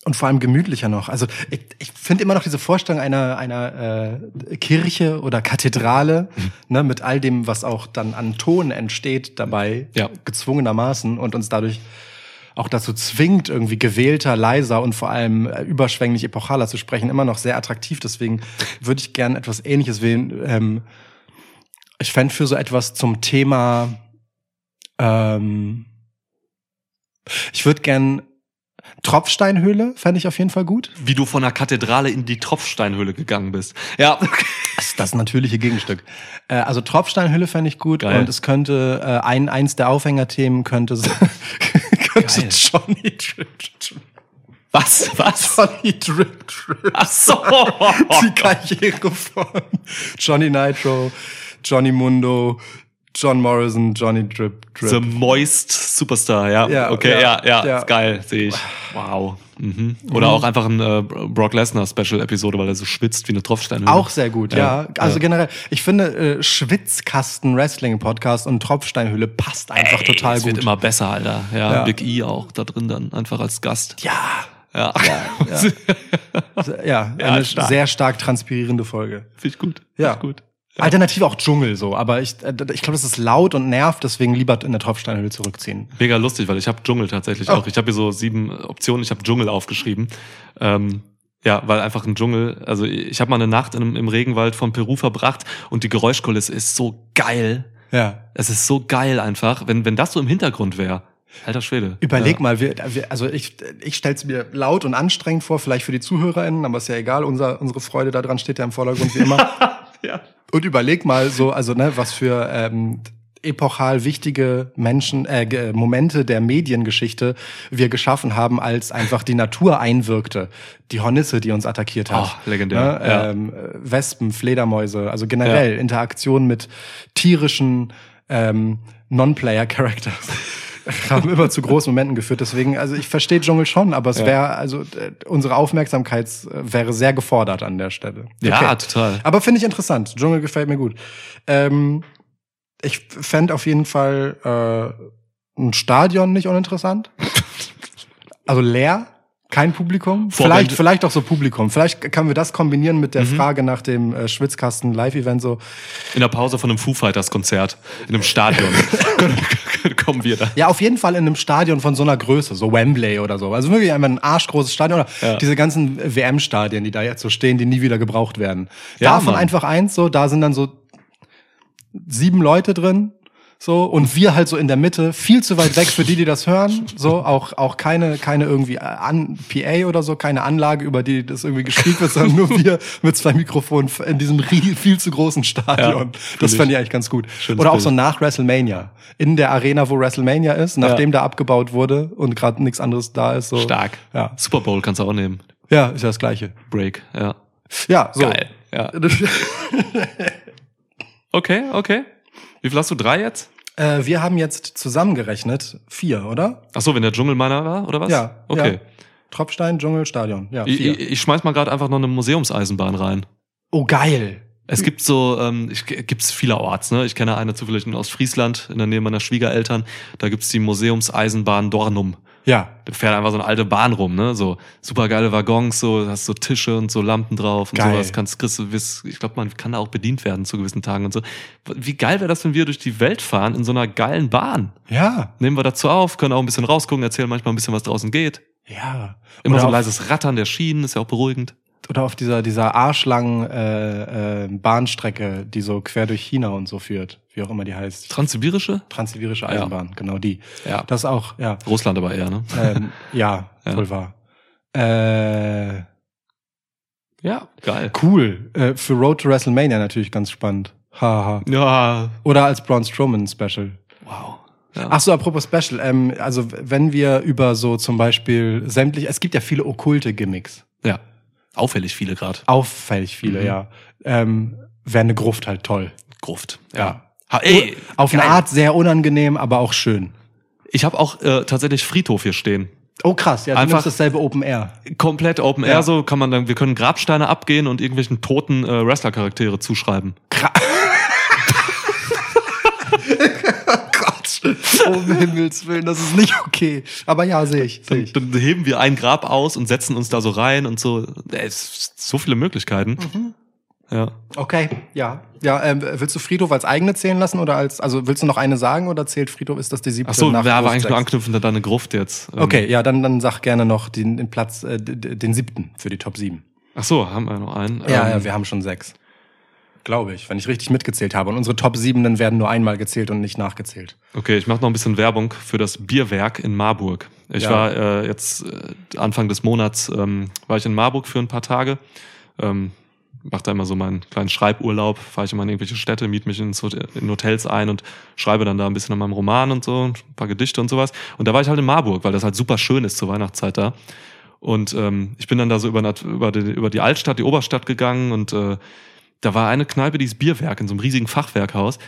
Und vor allem gemütlicher noch. Also ich, ich finde immer noch diese Vorstellung einer, einer äh, Kirche oder Kathedrale, ne, mit all dem, was auch dann an Ton entsteht dabei, Ja. gezwungenermaßen und uns dadurch auch dazu zwingt, irgendwie gewählter, leiser und vor allem äh, überschwänglich epochaler zu sprechen, immer noch sehr attraktiv. Deswegen würde ich gern etwas Ähnliches wählen. Ähm, ich fände für so etwas zum Thema, ähm, ich würde gern Tropfsteinhöhle, fände ich auf jeden Fall gut. Wie du von der Kathedrale in die Tropfsteinhöhle gegangen bist. Ja. Das ist das natürliche Gegenstück. Äh, also Tropfsteinhülle fände ich gut Geil. und es könnte äh, ein eins der Aufhängerthemen könnte, Geil. Johnny Drip Drip. Was? Was? Johnny Drip Drip. Ach so. Die Karriere von Johnny Nitro, Johnny Mundo, John Morrison, Johnny Drip Drip. The Moist Superstar, ja. Ja, okay, ja, ja, ja, geil, sehe ich. Wow. Mhm. Oder auch einfach ein äh, Brock Lesnar Special Episode, weil er so schwitzt wie eine Tropfsteinhöhle. Auch sehr gut, ja. Ja, Also ja. generell, ich finde äh, Schwitzkasten Wrestling Podcast und Tropfsteinhülle passt einfach total es gut. wird immer besser, Alter. Ja, Ja. Big E auch da drin dann einfach als Gast. ja, Ja, ja, Ja, eine stark. sehr stark transpirierende Folge. finde ich gut. Ja. Find ich gut. Alternativ auch Dschungel so, aber ich, äh, ich glaube, das ist laut und nervt, deswegen lieber in der Tropfsteinhöhle zurückziehen. Mega lustig, weil ich habe Dschungel tatsächlich Oh. auch. Ich habe hier so sieben Optionen. Ich habe Dschungel aufgeschrieben. Ähm, ja, weil einfach ein Dschungel, also ich habe mal eine Nacht einem- im Regenwald von Peru verbracht und die Geräuschkulisse ist so geil. Ja. Es ist so geil einfach, wenn, wenn das so im Hintergrund wäre. Alter Schwede. Überleg ja. mal, wir, wir, also ich, ich stelle es mir laut und anstrengend vor, vielleicht für die ZuhörerInnen, aber ist ja egal, unser, unsere Freude daran steht ja im Vordergrund wie immer. Ja. Und überleg mal so, also ne, was für ähm, epochal wichtige Menschen, äh, Momente der Mediengeschichte wir geschaffen haben, als einfach die Natur einwirkte. Die Hornisse, die uns attackiert hat. Oh, legendär, Ne? ja. Ähm, äh, Wespen, Fledermäuse, also generell Interaktion mit tierischen ähm, Non-Player-Characters. Haben immer zu großen Momenten geführt. Deswegen, also ich verstehe Dschungel schon, aber es Ja. wäre, also äh, unsere Aufmerksamkeit äh, wäre sehr gefordert an der Stelle. Ja, total. Aber finde ich interessant. Dschungel gefällt mir gut. Ähm, ich fänd auf jeden Fall äh, ein Stadion nicht uninteressant. Also leer, kein Publikum. Vor- vielleicht, vielleicht auch so Publikum. Vielleicht können wir das kombinieren mit der Mhm. Frage nach dem äh, Schwitzkasten Live-Event so. In der Pause von einem Foo Fighters Konzert in einem Stadion kommen wir da. Ja, auf jeden Fall in einem Stadion von so einer Größe, so Wembley oder so. Also wirklich einfach ein arschgroßes Stadion oder Ja. diese ganzen WM-Stadien, die da jetzt so stehen, die nie wieder gebraucht werden. Ja, Davon Mann. einfach eins, so, da sind dann so sieben Leute drin. So, und wir halt so in der Mitte, viel zu weit weg für die, die das hören. So, auch, auch keine, keine irgendwie an, PA oder so, keine Anlage, über die das irgendwie gespielt wird, sondern nur wir mit zwei Mikrofonen in diesem viel zu großen Stadion. Ja, das fände ich eigentlich ganz gut. Schönes oder auch so nach WrestleMania. In der Arena, wo WrestleMania ist, nachdem da abgebaut wurde und gerade nichts anderes da ist. So. Stark. Ja. Super Bowl kannst du auch nehmen. Ja, ist ja das Gleiche. Break, ja. Ja, so. Geil. Ja. Okay, okay. Wie viel hast du? Drei jetzt? Äh, wir haben jetzt zusammengerechnet vier, oder? Ach so, wenn der Dschungel meiner war, oder was? Ja. Okay. Ja. Tropfstein, Dschungel, Stadion. Ja, Ich, ich, ich schmeiß mal gerade einfach noch eine Museumseisenbahn rein. oh, geil. Es gibt so, ähm, ich, gibt's vielerorts, ne? Ich kenne eine zufällig in Ostfriesland, in der Nähe meiner Schwiegereltern. Da gibt's die Museumseisenbahn Dornum. Ja. Da fährt einfach so eine alte Bahn rum, ne? So super geile Waggons, so hast so Tische und so Lampen drauf und Geil. sowas. Kannst kriegst du ich glaube, man kann da auch bedient werden zu gewissen Tagen und so. Wie geil wäre das, wenn wir durch die Welt fahren in so einer geilen Bahn? Ja. Nehmen wir dazu auf, können auch ein bisschen rausgucken, erzählen manchmal ein bisschen, was draußen geht. Ja. Immer oder so ein leises Rattern der Schienen, ist ja auch beruhigend. Oder auf dieser, dieser arschlangen äh, äh, Bahnstrecke, die so quer durch China und so führt. Wie auch immer die heißt. Transsibirische? Transsibirische Eisenbahn, genau die. Ja. Das auch, ja. Russland aber eher, ne? ähm, ja, Ja. wohl wahr. Äh, Ja, geil. cool. Äh, für Road to WrestleMania natürlich ganz spannend. Haha. Ja, Oder als Braun Strowman Special. wow. Ja. Ach so, apropos Special. Ähm, also wenn wir über so zum Beispiel sämtlich, es gibt ja viele okkulte Gimmicks. ja. Auffällig viele gerade. Auffällig viele, Mhm. ja. Ähm, Wäre eine Gruft halt toll. Gruft. Ja. Ha, ey, Auf eine geil. Art sehr unangenehm, aber auch schön. Ich habe auch äh, tatsächlich Friedhof hier stehen. Oh krass, ja, du Einfach- dasselbe Open Air. Komplett Open Ja. Air, so kann man dann, wir können Grabsteine abgehen und irgendwelchen toten äh, Wrestler-Charaktere zuschreiben. Gott, um Himmels Willen, das ist nicht okay. Aber ja, sehe ich, Dann, ich. dann heben wir ein Grab aus und setzen uns da so rein und so. Es ist so viele Möglichkeiten. Mhm. Ja. Okay, ja. Ja, ähm, willst du Friedhof als eigene zählen lassen oder als, also willst du noch eine sagen oder zählt Friedhof, ist das die siebte Ach so, nach ja, aber eigentlich nur anknüpfend an deine Gruft jetzt. Ähm, Okay, ja, dann, dann sag gerne noch den, den Platz, äh, den siebten für die Top sieben. Ach so, haben wir noch einen. Ja, Ähm, ja, wir haben schon sechs. Glaube ich, wenn ich richtig mitgezählt habe. Und unsere Top siebenen werden nur einmal gezählt und nicht nachgezählt. Okay, ich mache noch ein bisschen Werbung für das Bierwerk in Marburg. Ich Ja. war äh, jetzt äh, Anfang des Monats ähm, war ich in Marburg für ein paar Tage. Ähm, mache da immer so meinen kleinen Schreiburlaub, fahre ich immer in irgendwelche Städte, miet mich in Hotels ein und schreibe dann da ein bisschen an meinem Roman und so, ein paar Gedichte und sowas. Und da war ich halt in Marburg, weil das halt super schön ist zur Weihnachtszeit da. Und ähm, ich bin dann da so über, über, die, über die Altstadt, die Oberstadt gegangen und äh, da war eine Kneipe, dieses Bierwerk in so einem riesigen Fachwerkhaus.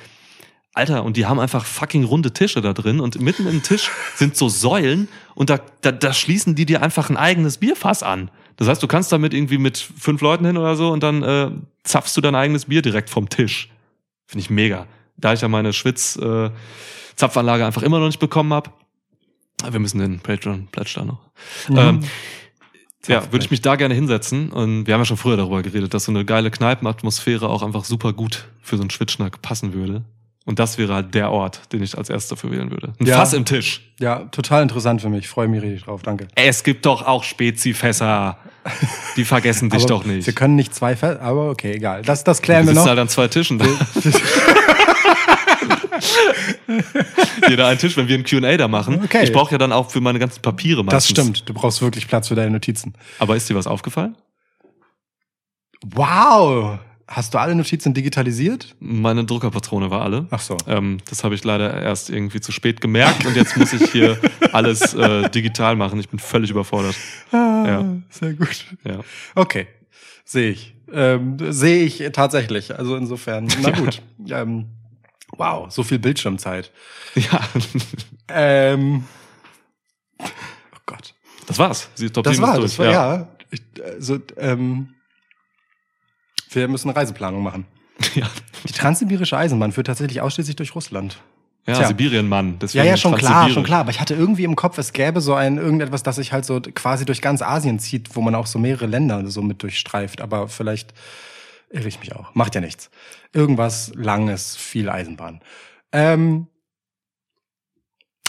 Alter, und die haben einfach fucking runde Tische da drin und mitten im Tisch sind so Säulen und da, da, da schließen die dir einfach ein eigenes Bierfass an. Das heißt, du kannst damit irgendwie mit fünf Leuten hin oder so und dann äh, zapfst du dein eigenes Bier direkt vom Tisch. Finde ich mega. Da ich ja meine Schwitz-Zapfanlage einfach immer noch nicht bekommen habe. Wir müssen den Patreon-Pledge da noch. Ähm, ja, würde ich mich da gerne hinsetzen. Und wir haben ja schon früher darüber geredet, dass so eine geile Kneipenatmosphäre auch einfach super gut für so einen Schwitzschnack passen würde. Und das wäre halt der Ort, den ich als erster dafür wählen würde. Ein Ja. Fass im Tisch. Ja, total interessant für mich. Freue mich richtig drauf, danke. Es gibt doch auch Spezifässer. Die vergessen dich doch nicht. Wir können nicht zwei Fest, aber okay, egal. Das, das Du klären wir noch. halt an zwei Tischen. Jeder einen Tisch, wenn wir ein Q&A da machen. Okay. Ich brauche ja dann auch für meine ganzen Papiere meistens. Das stimmt. Du brauchst wirklich Platz für deine Notizen. Aber ist dir was aufgefallen? Wow! Hast du alle Notizen digitalisiert? Meine Druckerpatrone war alle. Ach so. Ähm, das habe ich leider erst irgendwie zu spät gemerkt und jetzt muss ich hier alles äh, digital machen. Ich bin völlig überfordert. Ah, Ja. Sehr gut. Ja. Okay. Sehe ich. Ähm, Sehe ich tatsächlich. Also insofern, na gut. Ähm, wow, so viel Bildschirmzeit. ja, Ähm, oh Gott. das war's. Sie Top Das 7 ist war, durch. das war, ja. Ich, also, ähm, wir müssen eine Reiseplanung machen. ja. Die transsibirische Eisenbahn führt tatsächlich ausschließlich durch Russland. Ja, Tja. Sibirienmann. Ja, ja, schon klar, schon klar. Aber ich hatte irgendwie im Kopf, es gäbe so ein irgendetwas, das sich halt so quasi durch ganz Asien zieht, wo man auch so mehrere Länder so mit durchstreift. Aber vielleicht irre ich mich auch. Macht ja nichts. Irgendwas Langes, viel Eisenbahn. Ähm,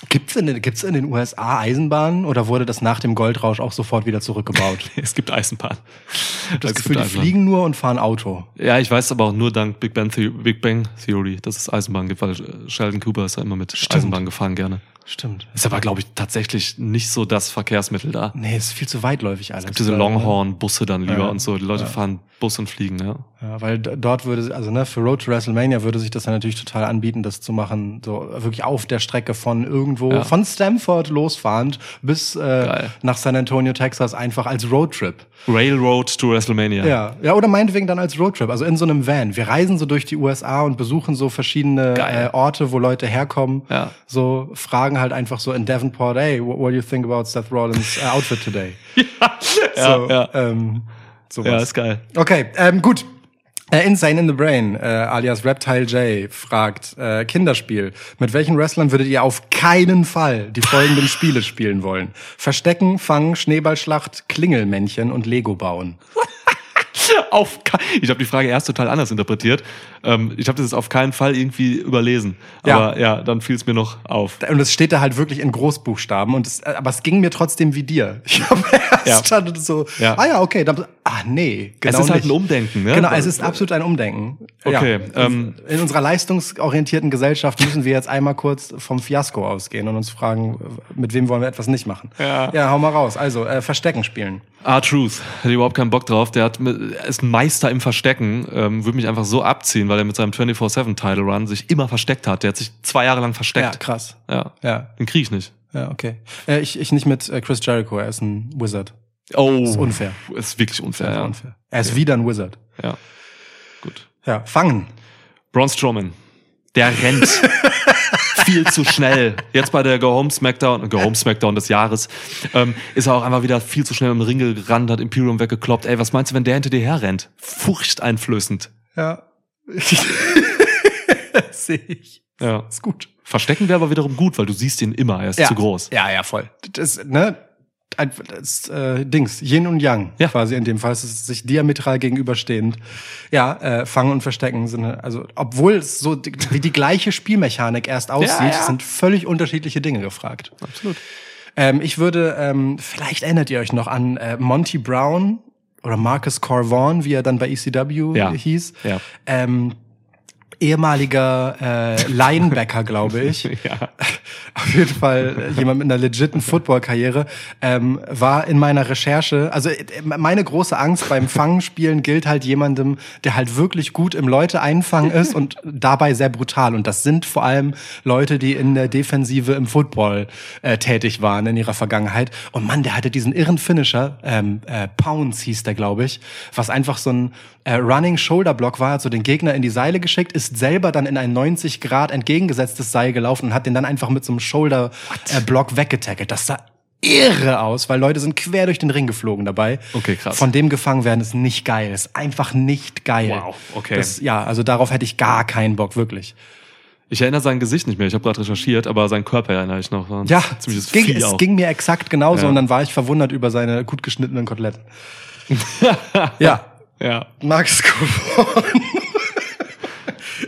gibt's in, den- gibt's in den USA Eisenbahnen oder wurde das nach dem Goldrausch auch sofort wieder zurückgebaut? Es gibt Eisenbahn. Ich hab das Es Gefühl, gibt die Eisenbahn. fliegen nur und fahren Auto. Ja, ich weiß aber auch nur dank Big Bang, The Big Bang Theory, dass es Eisenbahn gibt, weil äh, Sheldon Cooper ist ja immer mit Stimmt. Eisenbahn gefahren gerne. Stimmt. Ist aber, glaube ich, tatsächlich nicht so das Verkehrsmittel da. Nee, ist viel zu weitläufig alles. Diese glaub ich, ne? Longhorn-Busse dann lieber Ja. und so. Die Leute Ja. fahren Bus und fliegen, ja. Ja, weil dort würde, also ne, für Road to WrestleMania würde sich das dann natürlich total anbieten, das zu machen, so wirklich auf der Strecke von irgendwo, Ja. von Stamford losfahrend bis äh, Geil. nach San Antonio, Texas, einfach als Roadtrip. Railroad to WrestleMania. Ja, ja, oder meinetwegen dann als Roadtrip, also in so einem Van. Wir reisen so durch die USA und besuchen so verschiedene Geil. äh, Orte, wo Leute herkommen. Ja. So fragen halt einfach so in Davenport, hey, what, what do you think about Seth Rollins outfit today? ja, so, ja. Ähm, sowas. ja, ist geil. Okay, ähm, gut. Äh, Insane in the Brain, äh, alias Reptile J, fragt, äh, Kinderspiel. Mit welchen Wrestlern würdet ihr auf keinen Fall die folgenden Spiele spielen wollen? Verstecken, Fangen, Schneeballschlacht, Klingelmännchen und Lego bauen. Auf ich habe die Frage erst total anders interpretiert. Ähm, ich habe das jetzt auf keinen Fall irgendwie überlesen. Ja. Aber ja, dann fiel es mir noch auf. Und es steht da halt wirklich in Großbuchstaben. Und es, äh, aber es ging mir trotzdem wie dir. Ich habe erst Ja. so, Ja. ah ja, okay. Dann, ah nee, genau es ist halt nicht. ein Umdenken, ne? Genau, es ist absolut ein Umdenken. Okay, Ja. ähm, in unserer leistungsorientierten Gesellschaft müssen wir jetzt einmal kurz vom Fiasko ausgehen und uns fragen, mit wem wollen wir etwas nicht machen. Ja. ja hau mal raus. Also, äh, Verstecken spielen. R-Truth, hätte überhaupt keinen Bock drauf. Der hat, mit- ist ein Meister im Verstecken, ähm, würde mich einfach so abziehen, weil er mit seinem 24-7-Title Run sich immer versteckt hat. Der hat sich zwei Jahre lang Ja, versteckt. krass. Ja. Ja, Den krieg ich nicht. ja, okay. Äh, ich, ich nicht mit äh, Chris Jericho, er ist ein Wizard. Oh. Ist unfair. Ist wirklich unfair, ja. unfair. Er ist wieder ein Wizard. ja. Gut. Ja, fangen. Braun Strowman. Der rennt viel zu schnell. Jetzt bei der Go Home Smackdown, Go Home Smackdown des Jahres, ähm, ist er auch einfach wieder viel zu schnell im Ring gerannt, hat Imperium weggekloppt. Ey, was meinst du, wenn der hinter dir herrennt? Furchteinflößend. Ja. Sehe ich. Ja. Ist gut. Verstecken wäre aber wiederum gut, weil du siehst ihn immer, er ist ja. zu groß. Ja, ja, voll. Das, ne? Ein, äh, Dings, Yin und Yang, Ja. quasi in dem Fall. Es ist sich diametral gegenüberstehend. Ja, äh, Fangen und Verstecken sind, also, obwohl es so die, wie die gleiche Spielmechanik erst aussieht, ja. sind völlig unterschiedliche Dinge gefragt. Absolut. Ähm, ich würde, ähm, vielleicht erinnert ihr euch noch an äh, Monty Brown oder Marcus Corvon, wie er dann bei ECW Ja. hieß. Ja. Ähm, ehemaliger äh, Linebacker, glaube ich. Ja. Auf jeden Fall äh, jemand mit einer legiten Football-Karriere, ähm, war in meiner Recherche, also äh, meine große Angst beim Fangenspielen gilt halt jemandem, der halt wirklich gut im Leute einfangen ist und dabei sehr brutal. Und das sind vor allem Leute, die in der Defensive im Football äh, tätig waren in ihrer Vergangenheit. Und Mann, der hatte diesen irren Finisher, ähm, äh, Pounds hieß der, glaube ich, was einfach so ein äh, Running Shoulder Block war, hat so den Gegner in die Seile geschickt, ist selber dann in ein 90 Grad entgegengesetztes Seil gelaufen und hat den dann einfach mit so einem Shoulder äh, Block weggetackelt. Das sah irre aus, weil Leute sind quer durch den Ring geflogen dabei. Okay, krass. Von dem gefangen werden ist nicht geil, ist einfach nicht geil. Wow, okay. Das, ja, also darauf hätte ich gar keinen Bock, wirklich. Ich erinnere sein Gesicht nicht mehr, ich habe gerade recherchiert, aber sein Körper erinnere ich noch. Ja, ziemliches es ging, es auch. ging mir exakt genauso Ja. und dann war ich verwundert über seine gut geschnittenen Koteletten. ja, Ja. Max Kofon.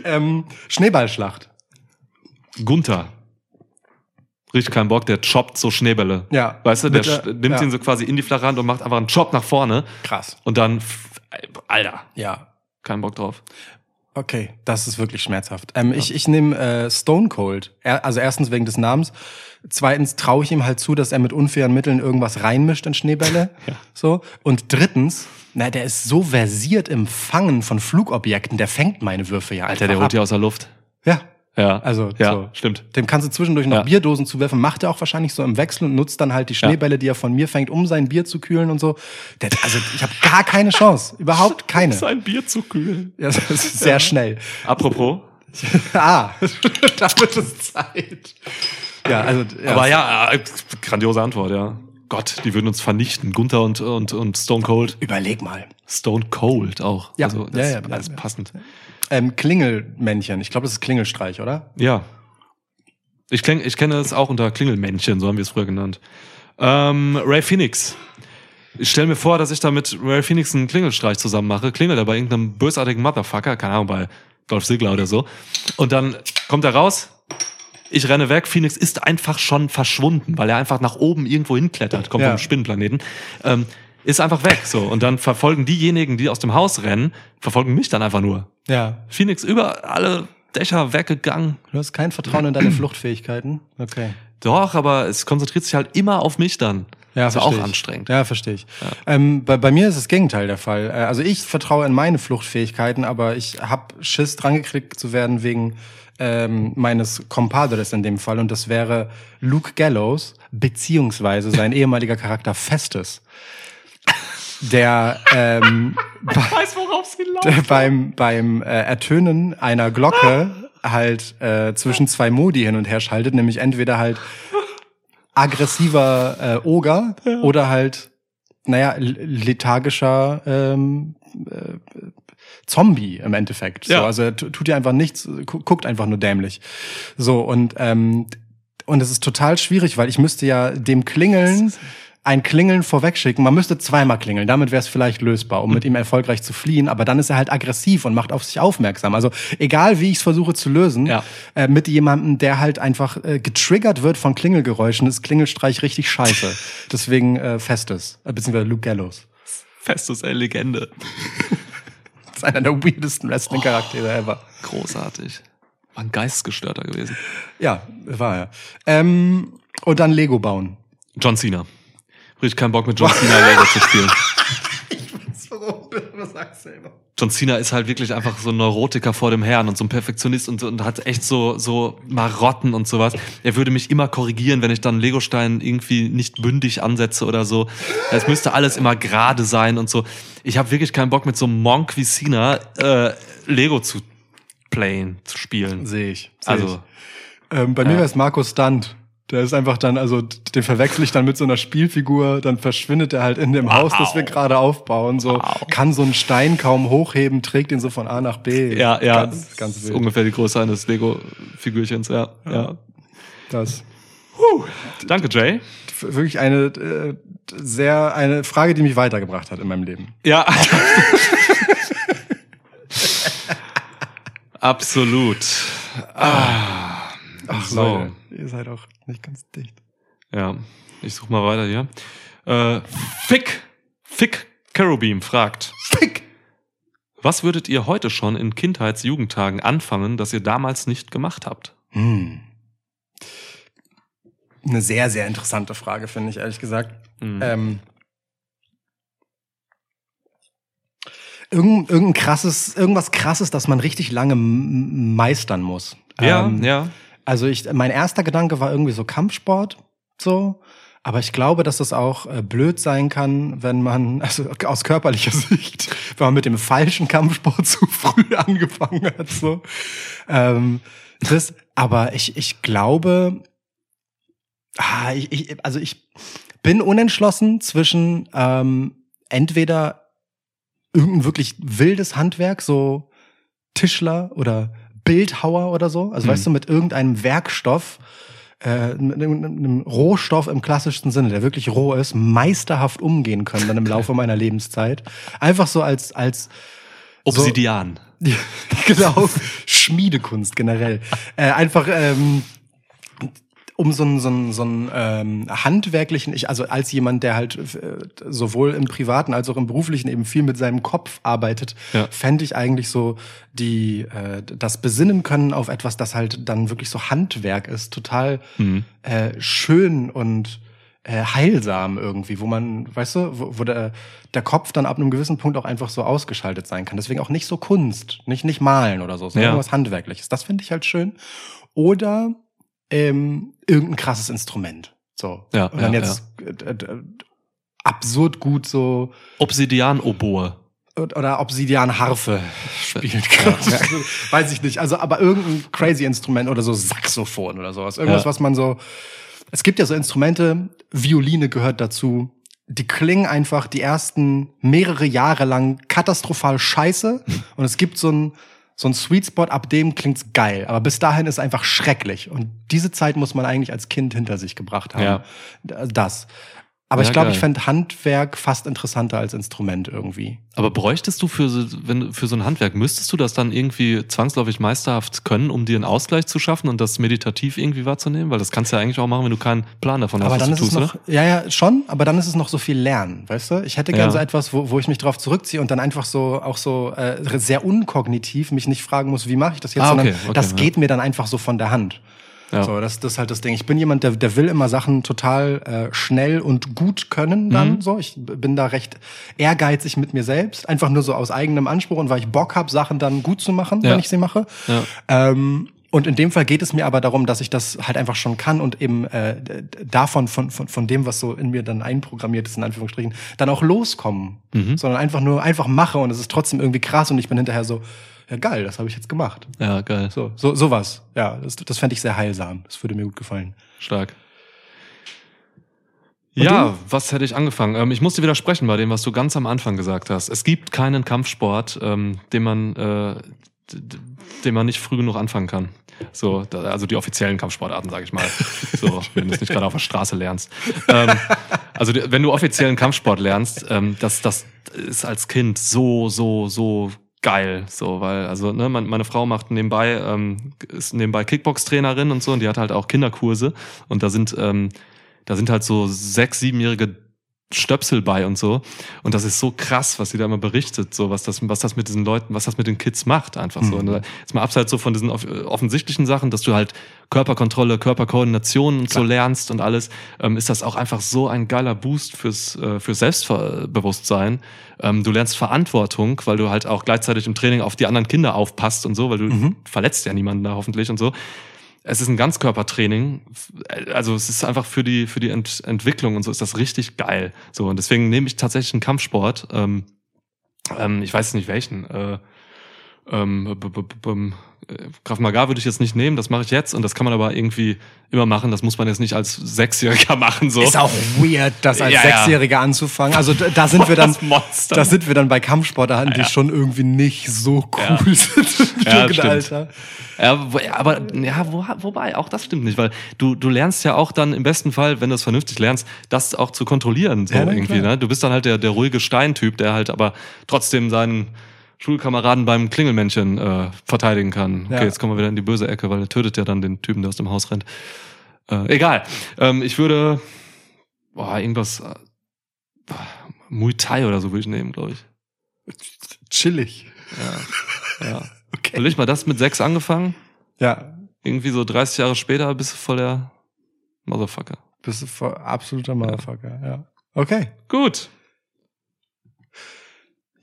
Ähm, Schneeballschlacht. Gunther. Richtig keinen Bock, der choppt so Schneebälle. Ja. Weißt du, der sch- nimmt ja. ihn so quasi in die Flachhand und macht einfach einen Chop nach vorne Krass. und dann, Alter, Ja. keinen Bock drauf. Okay, das ist wirklich schmerzhaft. Ähm, Ich, ich nehme äh, Stone Cold. Er, also erstens wegen des Namens. Zweitens traue ich ihm halt zu, dass er mit unfairen Mitteln irgendwas reinmischt in Schneebälle. Ja. So. Und drittens, na, der ist so versiert im Fangen von Flugobjekten, der fängt meine Würfe ja Alter, der holt die ab. aus der Luft. Ja. Ja. Also, ja, so. stimmt. Dem kannst du zwischendurch noch Ja. Bierdosen zuwerfen, macht er auch wahrscheinlich so im Wechsel und nutzt dann halt die Schneebälle, die er von mir fängt, um sein Bier zu kühlen und so. Der, also ich habe gar keine Chance, überhaupt keine. Sein Bier zu kühlen. Ja, das ist sehr schnell. Apropos. Ah, da wird es Zeit. Ja, also ja, Aber ja, äh, grandiose Antwort, ja. Gott, die würden uns vernichten. Gunther und, und, und Stone Cold. überleg mal. Stone Cold auch. Ja. Also, das Ja, ja, ja, alles passend. Ähm, Klingelmännchen. Ich glaube, das ist Klingelstreich, oder? Ja. Ich, kling, ich kenne es auch unter Klingelmännchen, so haben wir es früher genannt. Ähm, Ray Phoenix. Ich stelle mir vor, dass ich da mit Ray Phoenix einen Klingelstreich zusammen mache. Klingelt er bei irgendeinem bösartigen Motherfucker, keine Ahnung, bei Dolph Ziggler oder so. Und dann kommt er raus, ich renne weg, Phoenix ist einfach schon verschwunden, weil er einfach nach oben irgendwo hinklettert, kommt Ja. vom Spinnenplaneten. Ähm, ist einfach weg, so. Und dann verfolgen diejenigen, die aus dem Haus rennen, verfolgen mich dann einfach nur. Ja. Phoenix über alle Dächer weggegangen. Du hast kein Vertrauen in deine Fluchtfähigkeiten? Okay. Doch, aber es konzentriert sich halt immer auf mich dann. Ja, ist ja auch ich. anstrengend. Ja, verstehe ich. Ähm, bei, bei mir ist das Gegenteil der Fall. Äh, Also ich vertraue in meine Fluchtfähigkeiten, aber ich hab Schiss, drangeklickt zu werden wegen ähm, meines Compadres in dem Fall. Und das wäre Luke Gallows, beziehungsweise sein ehemaliger Charakter Festus. Der, ähm, weiß, worauf der beim, beim äh, Ertönen einer Glocke halt äh, zwischen zwei Modi hin und her schaltet, nämlich entweder halt aggressiver äh, Oger oder halt, naja, lethargischer ähm, äh, Zombie im Endeffekt. So, Ja. also er tu- tut dir einfach nichts, gu guckt einfach nur dämlich. So, und ähm, und es ist total schwierig, weil ich müsste ja dem Klingeln ein Klingeln vorwegschicken. Man müsste zweimal klingeln, damit wäre es vielleicht lösbar, um mit ihm erfolgreich zu fliehen. Aber dann ist er halt aggressiv und macht auf sich aufmerksam. Also egal, wie ich es versuche zu lösen, Ja. äh, mit jemandem, der halt einfach äh, getriggert wird von Klingelgeräuschen, ist Klingelstreich richtig scheiße. Deswegen äh, Festes, äh, beziehungsweise Luke Gallows. Festus, ey, Legende. Ist einer der weirdesten Wrestling-Charaktere ever. Großartig. War ein Geistesgestörter gewesen. Ja, war er. Ähm, und dann Lego bauen. John Cena. Richtig keinen Bock mit John Cena Lego zu spielen. Was sagst du immer? John Cena ist halt wirklich einfach so ein Neurotiker vor dem Herrn und so ein Perfektionist und, und hat echt so, so Marotten und sowas. Er würde mich immer korrigieren, wenn ich dann Legostein irgendwie nicht bündig ansetze oder so. Es müsste alles immer gerade sein und so. Ich habe wirklich keinen Bock mit so einem Monk wie Cena äh, Lego zu playen, zu spielen. Sehe ich. Seh Also, ich. Ähm, bei mir wäre es Marco Stunt. Der ist einfach dann, also den verwechsel ich dann mit so einer Spielfigur, dann verschwindet er halt in dem Haus, das wir gerade aufbauen. So kann so einen Stein kaum hochheben, trägt ihn so von A nach B. ja, ja, ganz, ganz ist wild. ungefähr die Größe eines Lego-Figürchens, ja, ja. Das Danke, Jay. Wirklich eine äh, sehr eine Frage, die mich weitergebracht hat in meinem Leben. Ja. Absolut. Ach so. Leute, ihr seid auch nicht ganz dicht. Ja, ich such mal weiter hier. Äh, Fick, Fick Carobim fragt, Fick! was würdet ihr heute schon in Kindheits-Jugendtagen anfangen, das ihr damals nicht gemacht habt? Hm. Eine sehr, sehr interessante Frage, finde ich, ehrlich gesagt. Mhm. Ähm, irgend, irgendein krasses, irgendwas krasses, das man richtig lange meistern muss. ja, Ähm, ja. Also ich, mein erster Gedanke war irgendwie so Kampfsport, so. Aber ich glaube, dass das auch äh, blöd sein kann, wenn man, also aus körperlicher Sicht, wenn man mit dem falschen Kampfsport zu früh angefangen hat, so. Ähm, das, aber ich, ich glaube, ah, ich, ich, also ich bin unentschlossen zwischen ähm, entweder irgendein wirklich wildes Handwerk, so Tischler oder Bildhauer oder so. Also Mhm. weißt du, mit irgendeinem Werkstoff, äh, mit einem, einem Rohstoff im klassischsten Sinne, der wirklich roh ist, meisterhaft umgehen können dann im Laufe meiner Lebenszeit. Einfach so als, als Obsidian. ja, genau. Schmiedekunst generell. Äh, einfach ähm, um so einen so einen, so einen ähm, handwerklichen, ich, also als jemand, der halt äh, sowohl im privaten als auch im beruflichen eben viel mit seinem Kopf arbeitet, Ja. fände ich eigentlich so die äh, das Besinnen können auf etwas, das halt dann wirklich so Handwerk ist, total Mhm. äh, schön und äh, heilsam irgendwie, wo man, weißt du, wo, wo der, der Kopf dann ab einem gewissen Punkt auch einfach so ausgeschaltet sein kann. Deswegen auch nicht so Kunst, nicht, nicht malen oder so, sondern Ja. irgendwas Handwerkliches. Das finde ich halt schön. Oder ähm, irgendein krasses Instrument. So. Ja, Und dann ja, jetzt äh, äh, absurd gut so Obsidian-Oboe. oder Obsidian-Harfe spielt gerade. Weiß ich nicht. Also, aber irgendein crazy Instrument oder so Saxophon oder sowas. Irgendwas, Ja. was man so. Es gibt ja so Instrumente, Violine gehört dazu. Die klingen einfach die ersten mehrere Jahre lang katastrophal scheiße. Und es gibt so ein, so ein Sweet Spot, ab dem klingt's geil. Aber bis dahin ist einfach schrecklich. Und diese Zeit muss man eigentlich als Kind hinter sich gebracht haben. Ja. Das. Aber Ja, ich glaube, ich fände Handwerk fast interessanter als Instrument irgendwie. Aber bräuchtest du für so, wenn, für so ein Handwerk, müsstest du das dann irgendwie zwangsläufig meisterhaft können, um dir einen Ausgleich zu schaffen und das meditativ irgendwie wahrzunehmen? Weil das kannst du ja eigentlich auch machen, wenn du keinen Plan davon Aber hast, dann was ist du es tust, noch, ja, ja, schon, aber dann ist es noch so viel Lernen, weißt du? Ich hätte gern Ja. so etwas, wo, wo ich mich drauf zurückziehe und dann einfach so, auch so äh, sehr unkognitiv mich nicht fragen muss, wie mache ich das jetzt, Ah, okay, sondern okay, das ja. geht mir dann einfach so von der Hand. Ja. So, das, das ist halt das Ding. Ich bin jemand, der, der will immer Sachen total äh, schnell und gut können dann Mhm. so. Ich bin da recht ehrgeizig mit mir selbst. Einfach nur so aus eigenem Anspruch und weil ich Bock habe, Sachen dann gut zu machen, Ja. wenn ich sie mache. Ja. Ähm, und in dem Fall geht es mir aber darum, dass ich das halt einfach schon kann und eben äh, davon, von, von, von dem, was so in mir dann einprogrammiert ist, in Anführungsstrichen, dann auch loskommen. Mhm. Sondern einfach nur einfach mache und es ist trotzdem irgendwie krass und ich bin hinterher so, ja geil, das habe ich jetzt gemacht. Ja, geil. So, so sowas. Ja, das, das fände ich sehr heilsam. Das würde mir gut gefallen. Stark. Ja, was hätte ich angefangen? Ähm, ich musste widersprechen bei dem, was du ganz am Anfang gesagt hast. Es gibt keinen Kampfsport, ähm, den man, äh, den man nicht früh genug anfangen kann. So, also die offiziellen Kampfsportarten, sage ich mal. So, wenn du es nicht gerade auf der Straße lernst. Ähm, also wenn du offiziellen Kampfsport lernst, ähm, das, das ist als Kind so, so, so geil, so, weil, also, ne, mein, meine Frau macht nebenbei, ähm, ist nebenbei Kickbox-Trainerin und so, und die hat halt auch Kinderkurse, und da sind, ähm, da sind halt so sechs, siebenjährige Stöpsel bei und so. Und das ist so krass, was sie da immer berichtet, so was das, was das mit diesen Leuten, was das mit den Kids macht, einfach so. Und da- jetzt mal abseits so von diesen off offensichtlichen Sachen, dass du halt Körperkontrolle, Körperkoordination und so lernst und alles, ähm, ist das auch einfach so ein geiler Boost fürs, äh, fürs Selbstbewusstsein. Ähm, du lernst Verantwortung, weil du halt auch gleichzeitig im Training auf die anderen Kinder aufpasst und so, weil du verletzt ja niemanden da hoffentlich und so es ist ein Ganzkörpertraining. Also es ist einfach für die, für die Ent Entwicklung und so ist das richtig geil. So, und deswegen nehme ich tatsächlich einen Kampfsport. Ähm, ähm, ich weiß nicht welchen. Äh, ähm, äh, Krav Maga würde ich jetzt nicht nehmen, das mache ich jetzt und das kann man aber irgendwie immer machen. Das muss man jetzt nicht als Sechsjähriger machen. So. Ist auch weird, das als Ja, ja. Sechsjähriger anzufangen. Also da, sind wir dann, da sind wir dann bei Kampfsportarten, die schon irgendwie nicht so cool Ja. sind im Ja, Jugendalter. Ja, ja, aber ja, wo, wobei, auch das stimmt nicht, weil du, du lernst ja auch dann im besten Fall, wenn du es vernünftig lernst, das auch zu kontrollieren. So Ja, irgendwie, klar. ne? Du bist dann halt der, der ruhige Steintyp, der halt aber trotzdem seinen Schulkameraden beim Klingelmännchen äh, verteidigen kann. Okay, Ja. jetzt kommen wir wieder in die böse Ecke, weil er tötet ja dann den Typen, der aus dem Haus rennt. Äh, egal. Ähm, ich würde boah, irgendwas äh, Muay Thai oder so würde ich nehmen, glaube ich. Chillig. Ja. ja. Okay. Will ich mal das mit sechs angefangen? Ja, irgendwie so 30 Jahre später bist du voll der Motherfucker. bist du voll absoluter Motherfucker, ja. Okay. Gut.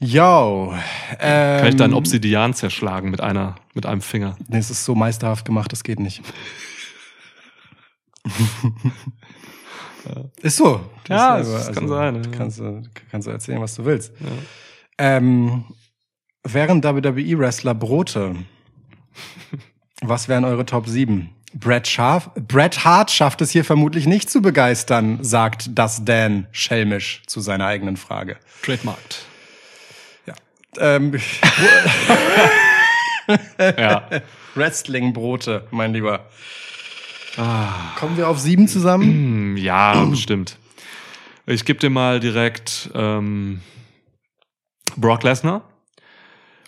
Yo. Ähm, Kann ich deinen Obsidian zerschlagen mit einer, mit einem Finger? Nee, es ist so meisterhaft gemacht, das geht nicht. Ist so. Ja, ist das kann sein, ja. Kannst du, kannst du erzählen, was du willst. Ähm, wären WWE-Wrestler Brote, was wären eure Top 7? Bret, Scharf, Bret Hart schafft es hier vermutlich nicht zu begeistern, sagt das Dan schelmisch zu seiner eigenen Frage. Trademarked. Ähm, Ja. Wrestling-Brote, mein Lieber. Ah. Kommen wir auf sieben zusammen? Hm, ja, bestimmt. Ich gebe dir mal direkt ähm, Brock Lesnar.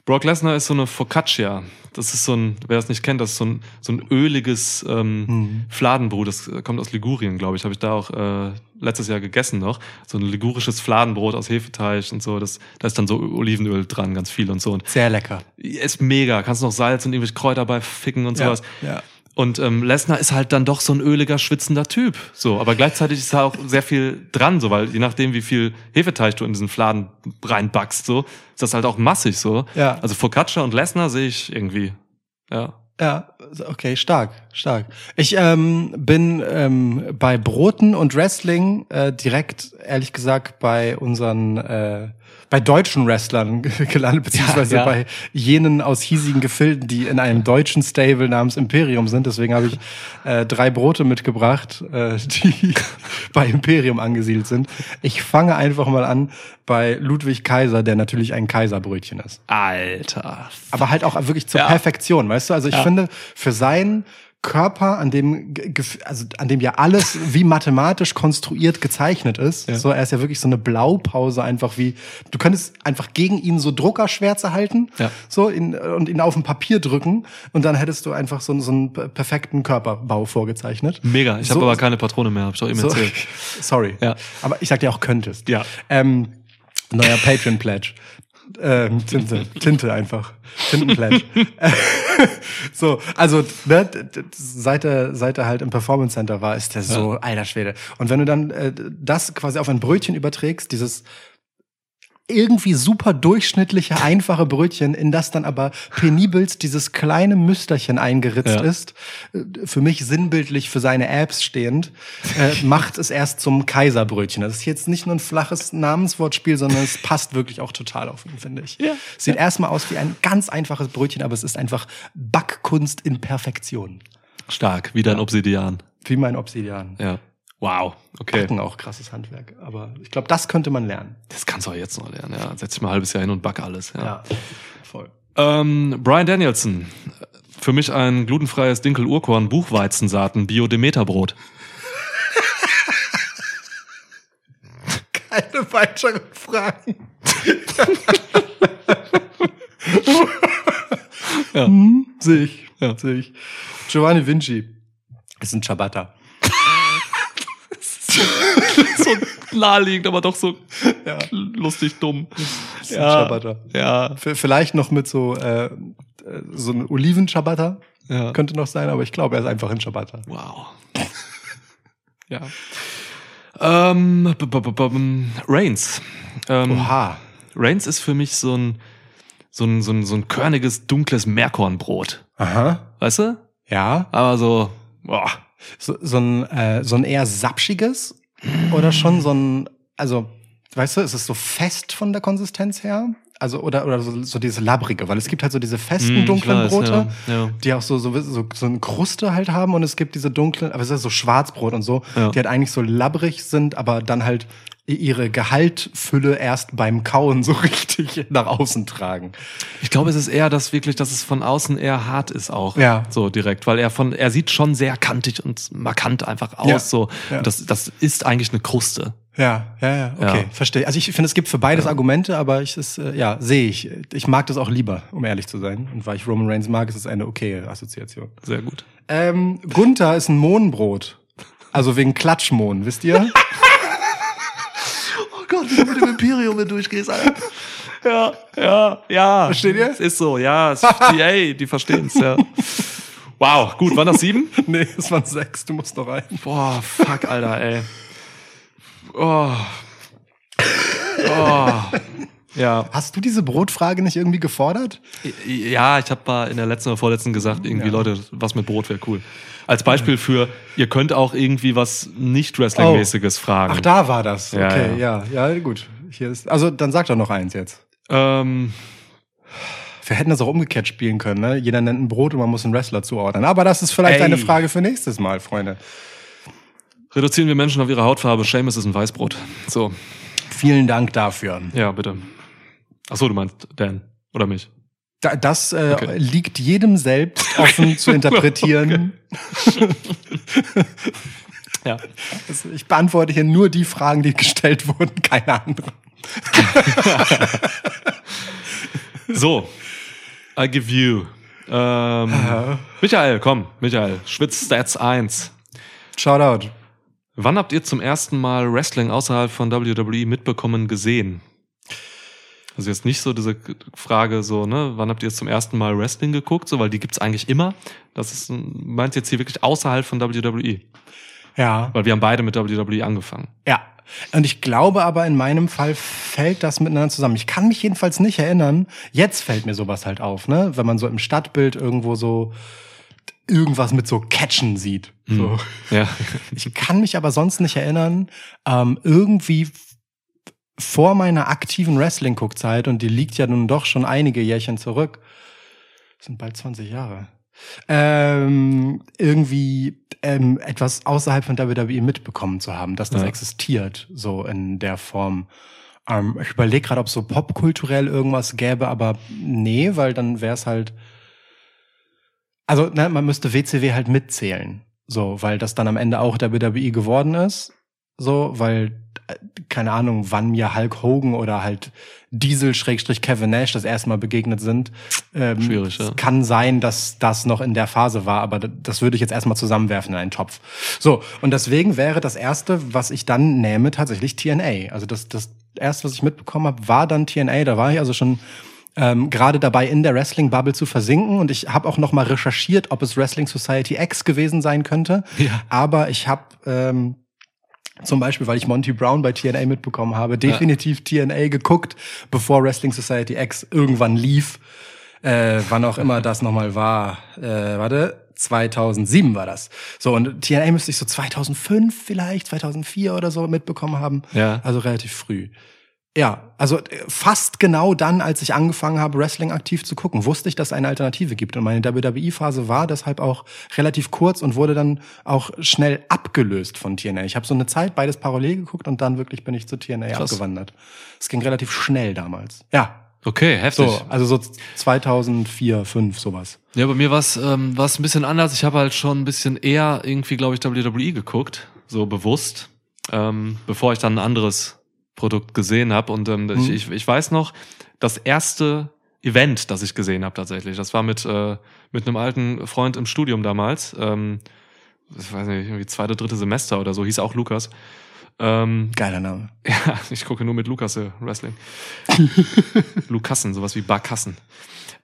Brock Lesnar ist so eine Focaccia. Das ist so ein, wer das nicht kennt, das ist so ein, so ein öliges ähm, Fladenbrot. Das kommt aus Ligurien, glaube ich. Habe ich da auch äh, letztes Jahr gegessen noch. So ein ligurisches Fladenbrot aus Hefeteig und so. Das, da ist dann so Olivenöl dran, ganz viel und so. Und Sehr lecker. ist mega. Kannst noch Salz und irgendwelche Kräuter bei ficken und sowas. ja. Und ähm, Lesnar ist halt dann doch so ein öliger, schwitzender Typ. So, aber gleichzeitig ist da auch sehr viel dran, so, weil je nachdem, wie viel Hefeteig du in diesen Fladen reinbackst, so, ist das halt auch massig so. Ja. Also Focaccia und Lesnar sehe ich irgendwie. Ja. Ja, okay, stark, stark. Ich ähm, bin ähm, bei Broten und Wrestling äh, direkt, ehrlich gesagt, bei unseren, äh, bei deutschen Wrestlern gelandet, beziehungsweise ja. bei jenen aus hiesigen Gefilden, die in einem deutschen Stable namens Imperium sind. Deswegen habe ich äh, drei Brote mitgebracht, äh, die bei Imperium angesiedelt sind. Ich fange einfach mal an bei Ludwig Kaiser, der natürlich ein Kaiserbrötchen ist Alter. aber halt auch wirklich zur Ja. Perfektion, weißt du? Also ich Ja. finde, für seinen Körper, an dem, also an dem ja alles wie mathematisch konstruiert gezeichnet ist, Ja. so er ist ja wirklich so eine Blaupause einfach wie, du könntest einfach gegen ihn so Druckerschwärze halten, Ja. so in, und ihn auf ein Papier drücken und dann hättest du einfach so, so einen perfekten Körperbau vorgezeichnet. Mega. Ich habe So- aber keine Patrone mehr, hab ich doch eben so, erzählt. sorry. Ja. Aber ich sag dir auch könntest. Ja. Ähm, neuer Patreon Pledge. Ähm, Tinte, Tinte einfach. Tintenflash. so, also ne, seit er, seit er halt im Performance Center war, ist der so, alter Schwede. Und wenn du dann äh, das quasi auf ein Brötchen überträgst, dieses irgendwie super durchschnittliche, einfache Brötchen, in das dann aber penibelst dieses kleine Müsterchen eingeritzt Ja. ist, äh, für mich sinnbildlich für seine Apps stehend, äh, macht es erst zum Kaiserbrötchen. Das ist jetzt nicht nur ein flaches Namenswortspiel, sondern es passt wirklich auch total auf ihn, finde ich. Ja. Sieht erstmal aus wie ein ganz einfaches Brötchen, aber es ist einfach Backkunst in Perfektion. Stark, wieder ein Obsidian. Wie mein Obsidian. Ja. Wow, okay. Backen auch krasses Handwerk. Aber ich glaube, das könnte man lernen. Das kannst du auch jetzt noch lernen, ja. Setz dich mal ein halbes Jahr hin und back alles, ja. voll. Ähm, Brian Danielson. Für mich ein glutenfreies Dinkel-Urkorn, Buchweizensaaten, Bio-Demeter-Brot. Keine weiteren Fragen. Ja. Hm, sehe ich. Ja. Sehe ich. Giovanni Vinci ist ein Ciabatta. so naheliegend, aber doch so Ja. lustig dumm. Ein Ciabatta. Ja. Vielleicht noch mit so, äh, so ein Oliven-Ciabatta. ja. Könnte noch sein, aber ich glaube, er ist einfach ein Ciabatta. Wow. ja. Ähm, -b -b -b Reigns. Ähm, Oha. Reigns ist für mich so ein, so ein, so ein, so ein körniges, dunkles Meerkornbrot. Aha. Weißt du? Ja. Aber so, boah. So, so, ein, äh, so ein eher sapschiges oder schon so ein, also, weißt du, ist es so fest von der Konsistenz her? Also, oder, oder so, so dieses labbrige, weil es gibt halt so diese festen, ich dunklen weiß, Brote, Ja, ja. die auch so, so, so, so eine Kruste halt haben und es gibt diese dunklen, aber es ist so Schwarzbrot und so, Ja. die halt eigentlich so labbrig sind, aber dann halt ihre Gehaltfülle erst beim Kauen so richtig nach außen tragen. Ich glaube, es ist eher das wirklich, dass es von außen eher hart ist auch. Ja. So direkt, weil er von, er sieht schon sehr kantig und markant einfach aus. Ja. So. Ja. Das, das ist eigentlich eine Kruste. Ja, ja, ja, okay, Ja. verstehe. Also ich finde, es gibt für beides Argumente, aber ich ist, äh, ja, sehe ich. Ich mag das auch lieber, um ehrlich zu sein. Und weil ich Roman Reigns mag, ist es eine okaye Assoziation. Sehr gut. Ähm, Gunther ist ein Mohnbrot. Also wegen Klatschmohn, wisst ihr? Gott, wie du mit dem Imperium hier durchgehst, Alter. Ja, ja, ja. Versteht ihr? Es ist so, ja. Es, die, ey, die verstehen's, ja. Wow, gut, waren das sieben? nee, es waren sechs, du musst noch rein. Boah, fuck, Alter, ey. Oh. Oh. Ja. Hast du diese Brotfrage nicht irgendwie gefordert? Ja, ich habe mal in der letzten oder vorletzten gesagt, irgendwie, Leute, was mit Brot wäre cool. Als Beispiel für, ihr könnt auch irgendwie was nicht Wrestling-mäßiges fragen. Ach, da war das. Ja, Okay, ja, ja, gut. Hier ist, also dann sag doch noch eins jetzt. Ähm, Wir hätten das auch umgekehrt spielen können, ne? Jeder nennt ein Brot und man muss einen Wrestler zuordnen. Aber das ist vielleicht Ey. eine Frage für nächstes Mal, Freunde. reduzieren wir Menschen auf ihre Hautfarbe. Seamus ist ein Weißbrot. So, Vielen Dank dafür. ja, bitte. Ach so, du meinst Dan oder mich. Da, das äh, Okay. liegt jedem selbst offen zu interpretieren. Ja. Also ich beantworte hier nur die Fragen, die gestellt wurden, keine anderen. So, I give you. Ähm, Michael, komm, Michael, Schwitz Stats 1. Shoutout. Wann habt ihr zum ersten Mal Wrestling außerhalb von WWE mitbekommen gesehen? Also jetzt nicht so diese Frage so, ne, wann habt ihr jetzt zum ersten Mal Wrestling geguckt, so, weil die gibt's eigentlich immer. Das ist, meint jetzt hier wirklich außerhalb von WWE. Ja. Weil wir haben beide mit WWE angefangen. Ja. Und ich glaube aber, in meinem Fall fällt das miteinander zusammen. Ich kann mich jedenfalls nicht erinnern. Jetzt fällt mir sowas halt auf, ne? Wenn man so im Stadtbild irgendwo so irgendwas mit so Catchen sieht. So. Ja. Ich kann mich aber sonst nicht erinnern, ähm, irgendwie vor meiner aktiven Wrestling-Guckzeit, und die liegt ja nun doch schon einige Jährchen zurück, sind bald 20 Jahre, ähm, irgendwie ähm, etwas außerhalb von WWE mitbekommen zu haben, dass das Ja. existiert, so in der Form. Ähm, ich überlege gerade, ob es so popkulturell irgendwas gäbe, aber nee, weil dann wäre es halt. Also, ne, man müsste WCW halt mitzählen. So, weil das dann am Ende auch der WWE geworden ist. So, weil, äh, keine Ahnung, wann mir Hulk Hogan oder halt Diesel Schrägstrich Kevin Nash das erste Mal begegnet sind. Ähm, Schwierig, ja. Kann sein, dass das noch in der Phase war, aber das würde ich jetzt erstmal zusammenwerfen in einen Topf. So, und deswegen wäre das erste, was ich dann nähme, tatsächlich TNA. Also das, das erste, was ich mitbekommen habe, war dann TNA. Da war ich also schon ähm, gerade dabei, in der Wrestling-Bubble zu versinken. Und ich habe auch noch mal recherchiert, ob es Wrestling Society X gewesen sein könnte. Ja. Aber ich habe ähm, zum Beispiel, weil ich Monty Brown bei TNA mitbekommen habe, definitiv TNA geguckt, bevor Wrestling Society X irgendwann lief. Äh, wann auch immer das nochmal war. Äh, warte, 2007 war das. So, und TNA müsste ich so 2005 vielleicht, 2004 oder so mitbekommen haben. Ja. Also relativ früh. Ja, also äh, fast genau dann, als ich angefangen habe, Wrestling aktiv zu gucken, wusste ich, dass es eine Alternative gibt. Und meine WWE-Phase war deshalb auch relativ kurz und wurde dann auch schnell abgelöst von TNA. Ich habe so eine Zeit beides parallel geguckt und dann wirklich bin ich zu TNA Krass. abgewandert. Es ging relativ schnell damals. Ja, Okay, heftig. so, also so 2004, 5 sowas. Ja, bei mir war es ähm, war's ein bisschen anders. Ich habe halt schon ein bisschen eher irgendwie, glaube ich, WWE geguckt, so bewusst, ähm, bevor ich dann ein anderes Produkt gesehen habe. Und ähm, ich, ich, ich weiß noch, das erste Event, das ich gesehen habe tatsächlich, das war mit, äh, mit einem alten Freund im Studium damals. Ähm, ich weiß nicht, irgendwie zweite, dritte Semester oder so, hieß auch Lukas. Ähm, Geiler Name. ja, ich gucke nur mit Lukas äh, Wrestling. Lukassen, sowas wie Barkassen.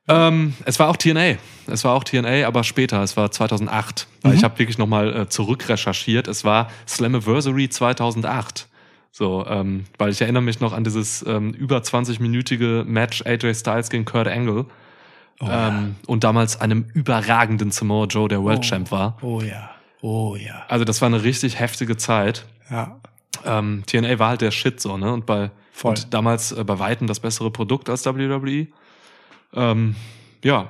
Ähm, es war auch TNA. Es war auch TNA, aber später. Es war 2008. Weil ich habe wirklich nochmal äh, zurückrecherchiert. Es war Slammiversary 2008. So, ähm, weil ich erinnere mich noch an dieses ähm, über 20-minütige Match AJ Styles gegen Kurt Angle. ähm, und damals einem überragenden Samoa Joe, der World Champ war. Oh ja, oh ja. Also das war eine richtig heftige Zeit Ja, ähm, TNA war halt der Shit so, ne? Und bei Voll. und damals äh, bei Weitem das bessere Produkt als WWE. Ähm, ja,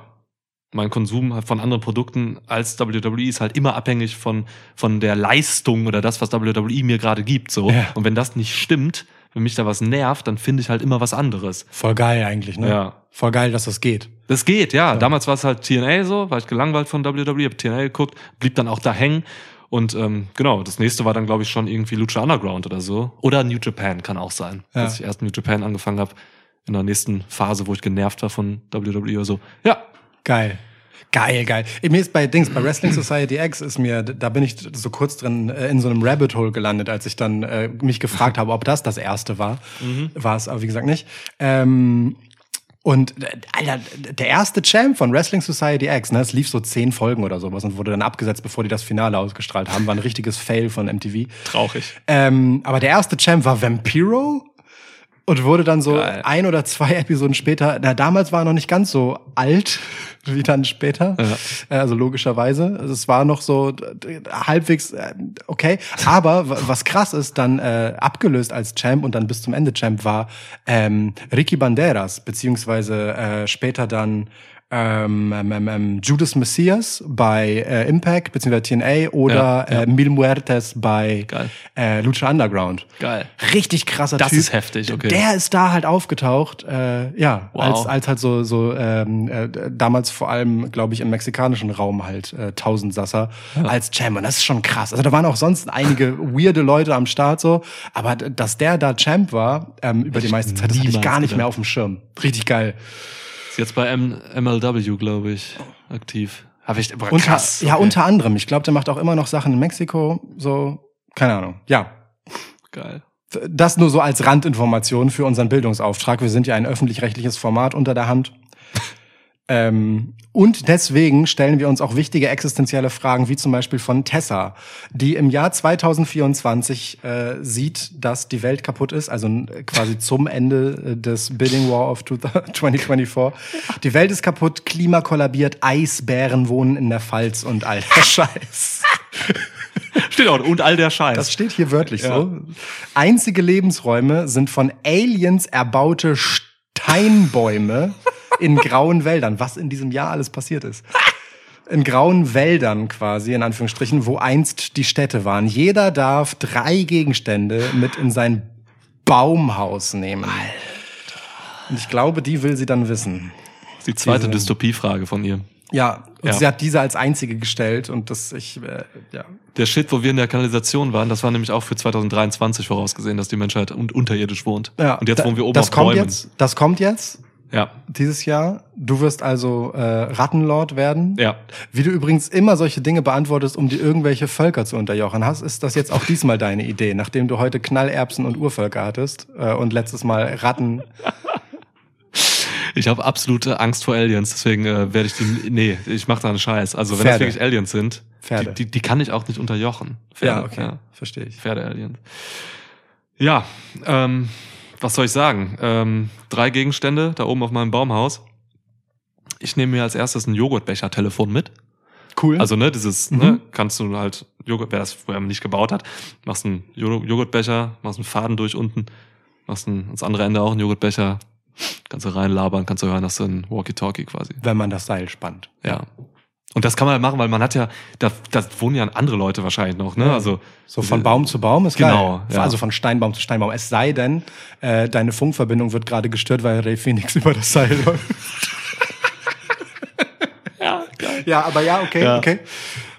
mein Konsum halt von anderen Produkten als WWE ist halt immer abhängig von von der Leistung oder das, was WWE mir gerade gibt. So. Ja. Und wenn das nicht stimmt, wenn mich da was nervt, dann finde ich halt immer was anderes. voll geil eigentlich, ne? Ja. Voll geil, dass das geht. Das geht, ja. Damals war es halt TNA so, war ich gelangweilt von WWE, hab TNA geguckt, blieb dann auch da hängen. Und ähm, genau, das nächste war dann, glaube ich, schon irgendwie Lucha Underground oder so. Oder New Japan kann auch sein. Ja. Dass ich erst New Japan angefangen habe, in der nächsten Phase, wo ich genervt war von WWE oder so. Ja, Geil. Geil, geil. Mir ist bei Dings, bei Wrestling Society X ist mir, da bin ich so kurz drin äh, in so einem Rabbit Hole gelandet, als ich dann äh, mich gefragt habe, ob das das erste war. War es aber wie gesagt nicht. Ähm, und äh, Alter, der erste Champ von Wrestling Society X, ne, es lief so zehn Folgen oder sowas und wurde dann abgesetzt, bevor die das Finale ausgestrahlt haben, war ein richtiges Fail von MTV. traurig. Ähm, aber der erste Champ war Vampiro und wurde dann so Geil. ein oder zwei Episoden später, na, damals war er noch nicht ganz so alt wie dann später, Äh, also logischerweise. Also es war noch so halbwegs äh, okay, aber was krass ist, dann äh, abgelöst als Champ und dann bis zum Ende Champ war ähm, Ricky Banderas, beziehungsweise äh, später dann ähm, ähm, ähm, ähm, Judas Messias bei äh, Impact beziehungsweise TNA oder Ja, ja. Äh, Mil Muertes bei Geil. äh, Lucha Underground. Geil. Richtig krasser Das Typ. ist heftig, okay. Der ist da halt aufgetaucht, äh, ja, Wow. als, als halt so, so ähm, äh, damals vor allem, glaube ich, im mexikanischen Raum halt äh, Tausendsasser als Champ. Und das ist schon krass. Also da waren auch sonst einige weirde Leute am Start so, aber dass der da Champ war, ähm, über die meiste Zeit, das hatte ich gar nicht gedacht. mehr auf dem Schirm. Richtig geil. Ist jetzt bei M MLW, glaube ich, aktiv. Habe ich boah, Unter, krass. Ja, okay. unter anderem. Ich glaube, der macht auch immer noch Sachen in Mexiko, so, keine Ahnung. Ja, geil. Das nur so als Randinformation für unseren Bildungsauftrag. Wir sind ja ein öffentlich-rechtliches Format unter der Hand. Ähm, und deswegen stellen wir uns auch wichtige existenzielle Fragen, wie zum Beispiel von Tessa, die im Jahr 2024 äh, sieht, dass die Welt kaputt ist, also quasi zum Ende äh, des Bidding War of 2024. Die Welt ist kaputt, Klima kollabiert, Eisbären wohnen in der Pfalz und all der Scheiß. Steht auch. Und all der Scheiß. Das steht hier wörtlich so. Einzige Lebensräume sind von Aliens erbaute Steinbäume in grauen Wäldern, was in diesem Jahr alles passiert ist. In grauen Wäldern quasi, in Anführungsstrichen, wo einst die Städte waren. Jeder darf drei Gegenstände mit in sein Baumhaus nehmen. Und ich glaube, die will sie dann wissen. die zweite Dystopiefrage von ihr. Ja, und Ja. sie hat diese als einzige gestellt und das, ich, äh, ja. Der Shit, wo wir in der Kanalisation waren, das war nämlich auch für 2023 vorausgesehen, dass die Menschheit un unterirdisch wohnt. ja Und jetzt da- wohnen wir oben das auf kommt Bäumen. Jetzt, das kommt jetzt. Ja. dieses Jahr. Du wirst also äh, Rattenlord werden. Ja. Wie du übrigens immer solche Dinge beantwortest, um dir irgendwelche Völker zu unterjochen hast, ist das jetzt auch diesmal deine Idee, nachdem du heute Knallerbsen und Urvölker hattest äh, und letztes Mal Ratten. Ich habe absolute Angst vor Aliens, deswegen äh, werde ich die. Nee, ich mache da einen Scheiß. Also wenn Pferde. das wirklich Aliens sind, Pferde. Die, die, die kann ich auch nicht unterjochen. Ja, okay, verstehe ich. Pferde-Aliens. Ja, ähm, was soll ich sagen? Ähm, drei Gegenstände da oben auf meinem Baumhaus. Ich nehme mir als erstes ein Joghurtbecher-Telefon mit. Cool. Also, ne, dieses, ne, kannst du halt, Joghurt, wer das vorher nicht gebaut hat, machst einen Jo- Joghurtbecher, machst einen Faden durch unten, machst ein, ans andere Ende auch einen Joghurtbecher, kannst du reinlabern, kannst du hören, das ist ein Walkie-Talkie quasi. wenn man das Seil spannt. Ja. Und das kann man halt machen, weil man hat ja, da, da wohnen ja andere Leute wahrscheinlich noch, ne? Also, So von Baum zu Baum ist Genau, geil. ja. Also von Steinbaum zu Steinbaum. Es sei denn, äh, deine Funkverbindung wird gerade gestört, weil Ray Phoenix über das Seil läuft. ja, geil. Ja, aber ja, okay, Ja. okay.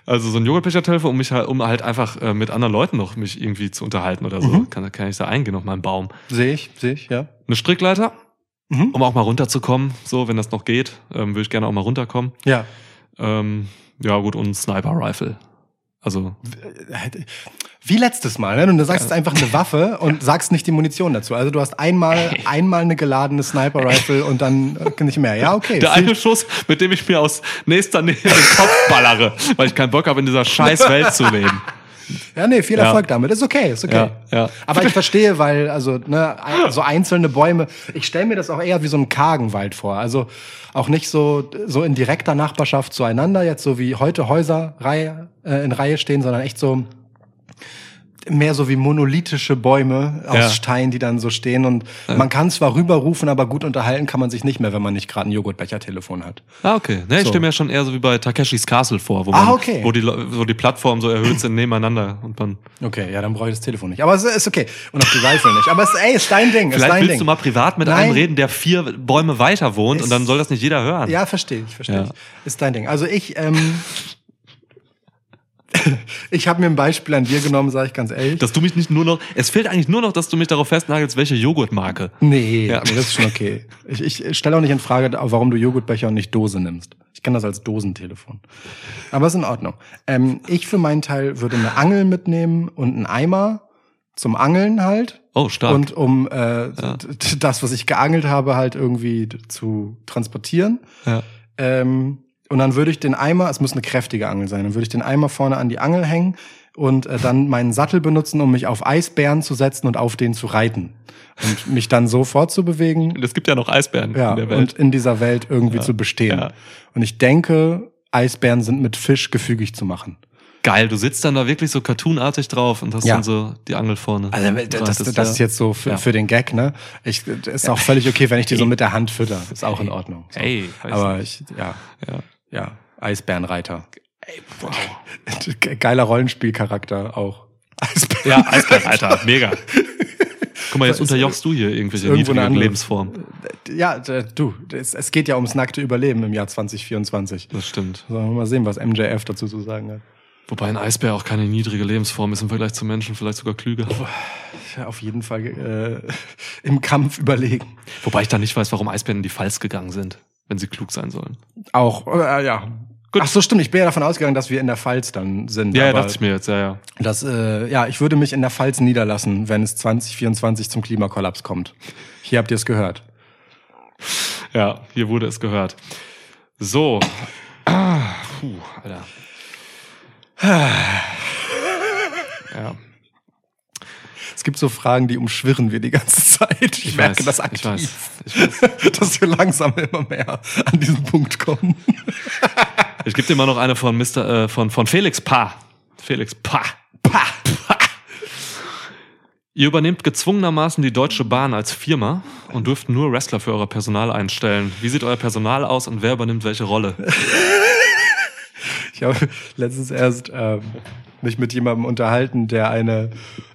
Also so ein Joghurtbecher-Telefon, um mich halt, um halt einfach äh, mit anderen Leuten noch mich irgendwie zu unterhalten oder so. Kann, kann ich da eingehen auf meinen Baum. Sehe ich, sehe ich, ja. Eine Strickleiter, Mhm. um auch mal runterzukommen, so, wenn das noch geht, ähm, würde ich gerne auch mal runterkommen. Ja. Ähm, ja, gut, und ein Sniper-Rifle. Also, Wie letztes Mal, ne? Und du sagst jetzt einfach eine Waffe und sagst nicht die Munition dazu. Also du hast einmal, einmal eine geladene Sniper-Rifle und dann äh, nicht mehr. Ja, okay. der eine Schuss, mit dem ich mir aus nächster Nähe den Kopf ballere, weil ich keinen Bock habe, in dieser scheiß Welt zu leben. Ja, nee, viel Ja. Erfolg damit. Ist okay, ist okay. Ja, ja. Aber ich verstehe, weil, also, ne, so einzelne Bäume, ich stelle mir das auch eher wie so einen kargen Wald vor. Also auch nicht so, so in direkter Nachbarschaft zueinander, jetzt so wie heute Häuser Reihe, äh, in Reihe stehen, sondern echt so mehr so wie monolithische Bäume aus Ja. Stein, die dann so stehen. Und man kann zwar rüberrufen, aber gut unterhalten kann man sich nicht mehr, wenn man nicht gerade ein Joghurtbecher-Telefon hat. Ah, okay. Ne, ich So. stelle mir schon eher so wie bei Takeshis Castle vor, wo, Ah, man, okay. wo, die, wo die Plattformen so erhöht sind nebeneinander und man. Okay, ja, dann brauche ich das Telefon nicht. Aber es ist okay. Und auch die Rifle nicht. Aber es ey, ist dein Ding. ist Vielleicht dein willst Ding. du mal privat mit Nein. einem reden, der vier Bäume weiter wohnt und Ist- dann soll das nicht jeder hören. Ja, verstehe ich, verstehe Ja. ich. Ist dein Ding. Also ich, ähm, ich habe mir ein Beispiel an dir genommen, sage ich ganz ehrlich. Dass du mich nicht nur noch. Es fehlt eigentlich nur noch, dass du mich darauf festnagelst, welche Joghurtmarke. nee, Ja. nee, das ist schon okay. Ich, ich stelle auch nicht in Frage, warum du Joghurtbecher und nicht Dose nimmst. Ich kann das als Dosentelefon. Aber ist in Ordnung. Ähm, ich für meinen Teil würde eine Angel mitnehmen und einen Eimer zum Angeln halt. Oh, stark. Und um äh, d- das, was ich geangelt habe, halt irgendwie zu transportieren. ja. Ähm, und dann würde ich den Eimer, es muss eine kräftige Angel sein, dann würde ich den Eimer vorne an die Angel hängen und äh, dann meinen Sattel benutzen, um mich auf Eisbären zu setzen und auf den zu reiten. Und mich dann so fortzubewegen, Und es gibt ja noch Eisbären ja, in der Welt. und in dieser Welt irgendwie zu bestehen. ja. Und ich denke, Eisbären sind mit Fisch gefügig zu machen. Geil, du sitzt dann da wirklich so cartoonartig drauf und hast Ja. dann so die Angel vorne. Also das, das, das ist ja. jetzt so für, Ja. für den Gag, ne? Ich, ist auch völlig okay, wenn ich die so mit der Hand fütter. Ist auch in Ordnung. So. Ey, Aber ich, ja, Ja. Ja, Eisbärenreiter. Ey, wow. Geiler Rollenspielcharakter auch. Eisbären. Ja, Eisbären, Alter, mega. Guck mal, jetzt unterjochst du hier irgendwelche irgendwo eine niedrige andere- Lebensform. Ja, du, es, geht ja ums nackte Überleben im Jahr 2024. Das stimmt. Sollen wir mal sehen, was MJF dazu zu sagen hat. Wobei ein Eisbär auch keine niedrige Lebensform ist im Vergleich zu Menschen, vielleicht sogar klüger. Ja, auf jeden Fall äh, im Kampf überlegen. Wobei ich da nicht weiß, warum Eisbären in die Falls gegangen sind, wenn sie klug sein sollen. Auch, äh, ja. Gut. Ach so, stimmt. Ich bin ja davon ausgegangen, dass wir in der Pfalz dann sind. Ja, ja, dachte ich mir jetzt, ja, ja. Das, äh, ja, ich würde mich in der Pfalz niederlassen, wenn es 2024 zum Klimakollaps kommt. Hier habt ihr es gehört. Ja, hier wurde es gehört. So. Ah, puh, Alter. Ja, Es gibt so Fragen, die umschwirren wir die ganze Zeit. Ich, merke weiß, das aktiv. Ich weiß, ich weiß. dass wir langsam immer mehr an diesen Punkt kommen. Ich gebe dir mal noch eine von Mr. Äh, von, von Felix Pa. Felix Pa. Pah. Ihr übernehmt gezwungenermaßen die Deutsche Bahn als Firma und dürft nur Wrestler für euer Personal einstellen. Wie sieht euer Personal aus und wer übernimmt welche Rolle? Ich habe letztens erst ähm, mich mit jemandem unterhalten, der eine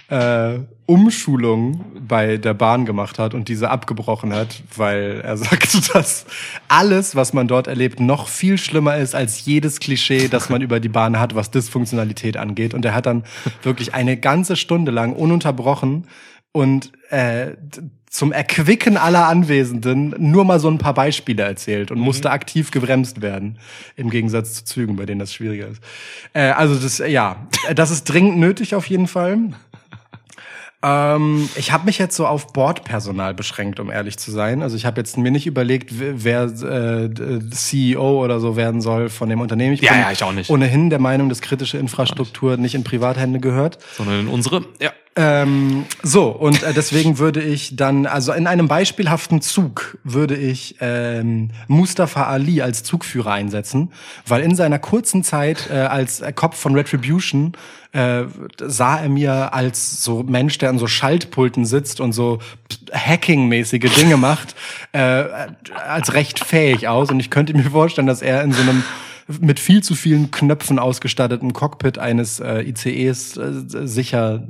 äh, Umschulung bei der Bahn gemacht hat und diese abgebrochen hat, weil er sagte, dass alles, was man dort erlebt, noch viel schlimmer ist als jedes Klischee, das man über die Bahn hat, was Dysfunktionalität angeht. Und er hat dann wirklich eine ganze Stunde lang ununterbrochen und äh, zum Erquicken aller Anwesenden nur mal so ein paar Beispiele erzählt und musste aktiv gebremst werden. Im Gegensatz zu Zügen, bei denen das schwieriger ist. Äh, also das, ja, das ist dringend nötig auf jeden Fall. Ähm, ich habe mich jetzt so auf Bordpersonal beschränkt, um ehrlich zu sein. Also ich habe jetzt mir nicht überlegt, wer äh, CEO oder so werden soll von dem Unternehmen. Ich Ja, bin ja, ich auch nicht. ohnehin der Meinung, dass kritische Infrastruktur nicht in Privathände gehört. Sondern in unsere. Ja. Ähm, so, und äh, deswegen würde ich dann, also in einem beispielhaften Zug würde ich ähm, Mustafa Ali als Zugführer einsetzen, weil in seiner kurzen Zeit äh, als Kopf von Retribution äh, sah er mir als so Mensch, der an so Schaltpulten sitzt und so Hacking-mäßige Dinge macht, äh, als recht fähig aus. Und ich könnte mir vorstellen, dass er in so einem mit viel zu vielen Knöpfen ausgestatteten Cockpit eines äh, ICEs äh, sicher,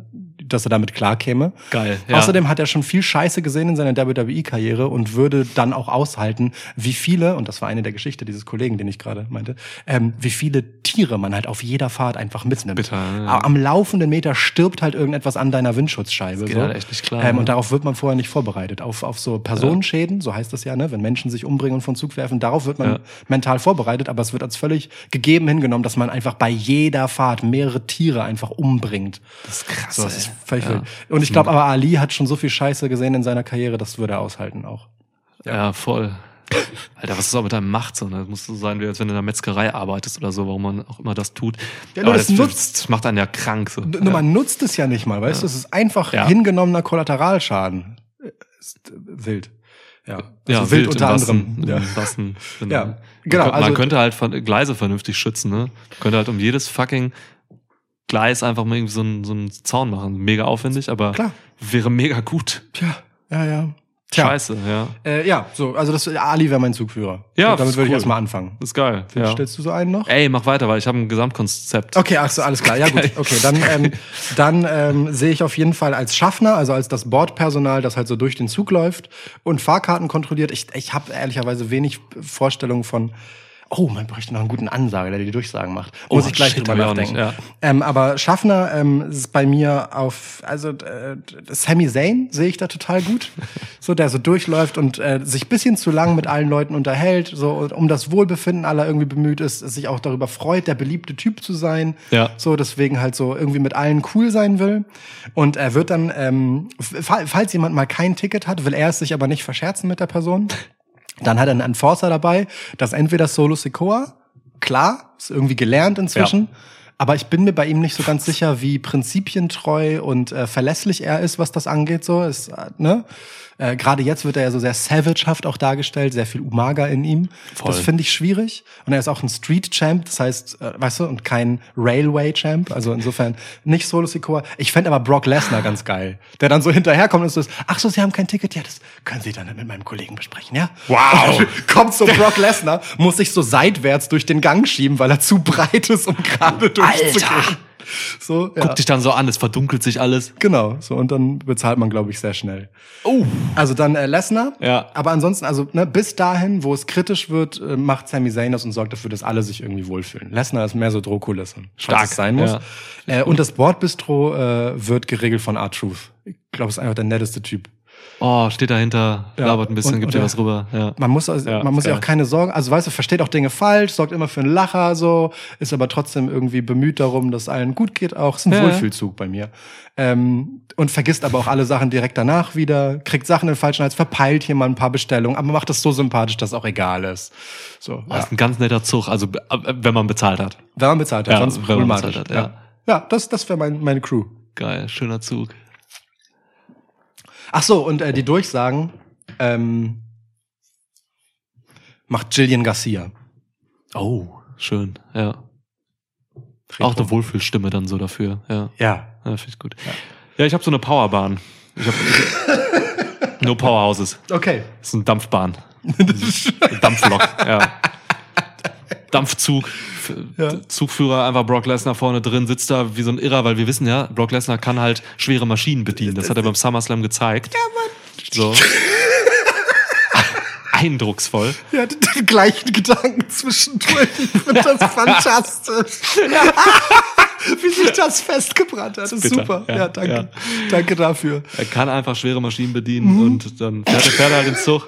dass er damit klarkäme. Geil, ja. Außerdem hat er schon viel Scheiße gesehen in seiner WWE-Karriere und würde dann auch aushalten, wie viele, und das war eine der Geschichte dieses Kollegen, den ich gerade meinte, ähm, wie viele Tiere man halt auf jeder Fahrt einfach mitnimmt. Bitter, ja. Am laufenden Meter stirbt halt irgendetwas an deiner Windschutzscheibe. geht so. halt echt nicht klar, Ähm, ne? und darauf wird man vorher nicht vorbereitet. Auf, auf so Personenschäden, so heißt das ja, ne? wenn Menschen sich umbringen und von Zug werfen, darauf wird man Ja. mental vorbereitet, aber es wird als völlig gegeben hingenommen, dass man einfach bei jeder Fahrt mehrere Tiere einfach umbringt. Das ist krass. So, das ist völlig ja. wild. Und ich glaube aber, Ali hat schon so viel Scheiße gesehen in seiner Karriere, das würde er aushalten auch. Ja, voll. Alter, was ist auch mit deinem Macht so? Ne? Das muss so sein, wie als wenn du in der Metzgerei arbeitest oder so, warum man auch immer das tut. Ja, nur das das, nutzt- das macht einen ja krank. So. Nur man nutzt es ja nicht mal, weißt du? Es ist einfach Ja. hingenommener Kollateralschaden. Ist äh, wild. Ja, also ja, wild, im unter anderem. Ja. Im wahrsten Sinne. Ja, genau, Man also- könnte halt von Gleise vernünftig schützen, ne? Man könnte halt um jedes fucking Gleis einfach mal irgendwie so einen, so einen Zaun machen. Mega aufwendig, aber Klar. wäre mega gut. Tja, ja, ja. Tja. Scheiße, ja. Äh, ja, so, also das Ali wäre mein Zugführer. Ja, damit würde ich cool. erstmal anfangen. Das ist geil. Ja. Stellst du so einen noch? Ey, mach weiter, weil ich habe ein Gesamtkonzept. Okay, ach so, alles klar. Ja gut, okay. Dann, ähm, dann ähm, sehe ich auf jeden Fall als Schaffner, also als das Bordpersonal, das halt so durch den Zug läuft und Fahrkarten kontrolliert. Ich, ich habe ehrlicherweise wenig Vorstellungen von. Oh, man bräuchte noch einen guten Ansager, der die Durchsagen macht. Oh, Muss ich gleich shit, drüber nachdenken. nicht, ja. ähm, aber Schaffner ähm, ist bei mir auf, also äh, Sami Zayn sehe ich da total gut. So, der so durchläuft und äh, sich bisschen zu lang mit allen Leuten unterhält, so um das Wohlbefinden aller irgendwie bemüht ist, sich auch darüber freut, der beliebte Typ zu sein. Ja. So, deswegen halt so irgendwie mit allen cool sein will. Und er wird dann, ähm, fa- falls jemand mal kein Ticket hat, will er es sich aber nicht verscherzen mit der Person. Dann hat er einen Enforcer dabei, das ist entweder Solo Sikoa, klar, ist irgendwie gelernt inzwischen. Aber ich bin mir bei ihm nicht so ganz sicher, wie prinzipientreu und äh, verlässlich er ist, was das angeht. So ist, äh, ne? Äh, Gerade jetzt wird er ja so sehr savagehaft auch dargestellt, sehr viel Umaga in ihm. Voll. Das finde ich schwierig. Und er ist auch ein Street Champ, das heißt, äh, weißt du, und kein Railway Champ. Also insofern nicht Solo Sikoa. Ich fände aber Brock Lesnar ganz geil, der dann so hinterherkommt und so ist, ach so, Sie haben kein Ticket? Ja, das können Sie dann mit meinem Kollegen besprechen, ja? Wow. Kommt so Brock Lesnar, muss sich so seitwärts durch den Gang schieben, weil er zu breit ist, um gerade durchzugehen. So, ja. Guck dich dann so an, es verdunkelt sich alles. Genau, so und dann bezahlt man, glaube ich, sehr schnell. Oh. Also dann äh, Lesnar. Ja. Aber ansonsten, also ne, bis dahin, wo es kritisch wird, äh, macht Sami Zayn das und sorgt dafür, dass alle sich irgendwie wohlfühlen. Lesnar ist mehr so Drohkulisse, Stark, sein muss. ja. Äh, und das Bordbistro äh, wird geregelt von R-Truth. Ich glaube, es ist einfach der netteste Typ. Oh, steht dahinter, Ja. labert ein bisschen, Und- gibt dir was rüber. Ja. Man muss, also, Ja, man muss ja auch keine Sorgen, also weißt du, versteht auch Dinge falsch, sorgt immer für einen Lacher, so, ist aber trotzdem irgendwie bemüht darum, dass allen gut geht auch. Ist ein Ja. Wohlfühlzug bei mir. Ähm, und vergisst aber auch alle Sachen direkt danach wieder, kriegt Sachen in den falschen Hals, verpeilt hier mal ein paar Bestellungen, aber macht das so sympathisch, dass auch egal ist. So, Oh, ja. ist ein ganz netter Zug, also äh, wenn man bezahlt hat. wenn man bezahlt hat, Ja, sonst wenn man problematisch. bezahlt hat, ja. ja, das, das wäre mein, meine Crew. Geil, schöner Zug. Ach so, und äh, die Durchsagen ähm, macht Jillian Garcia. Oh, schön, ja. Auch eine Wohlfühlstimme dann so dafür, ja. Ja, Ja, finde ich gut. Ja, ich habe so eine Powerbahn. Ich hab, nur Powerhouses. okay. Das ist eine Dampfbahn. Dampflok, ja. Dampfzug. Ja. Zugführer, einfach Brock Lesnar vorne drin, sitzt da wie so ein Irrer, weil wir wissen ja, Brock Lesnar kann halt schwere Maschinen bedienen. Das hat er beim SummerSlam gezeigt. Ja, Mann. So. eindrucksvoll. Er hatte den gleichen Gedanken zwischendurch. Ich finde das fantastisch. Wie sich das festgebrannt hat. Das ist super. Ja, Ja, danke. ja. Danke dafür. Er kann einfach schwere Maschinen bedienen und dann fährt er, fährt er halt ins Zug.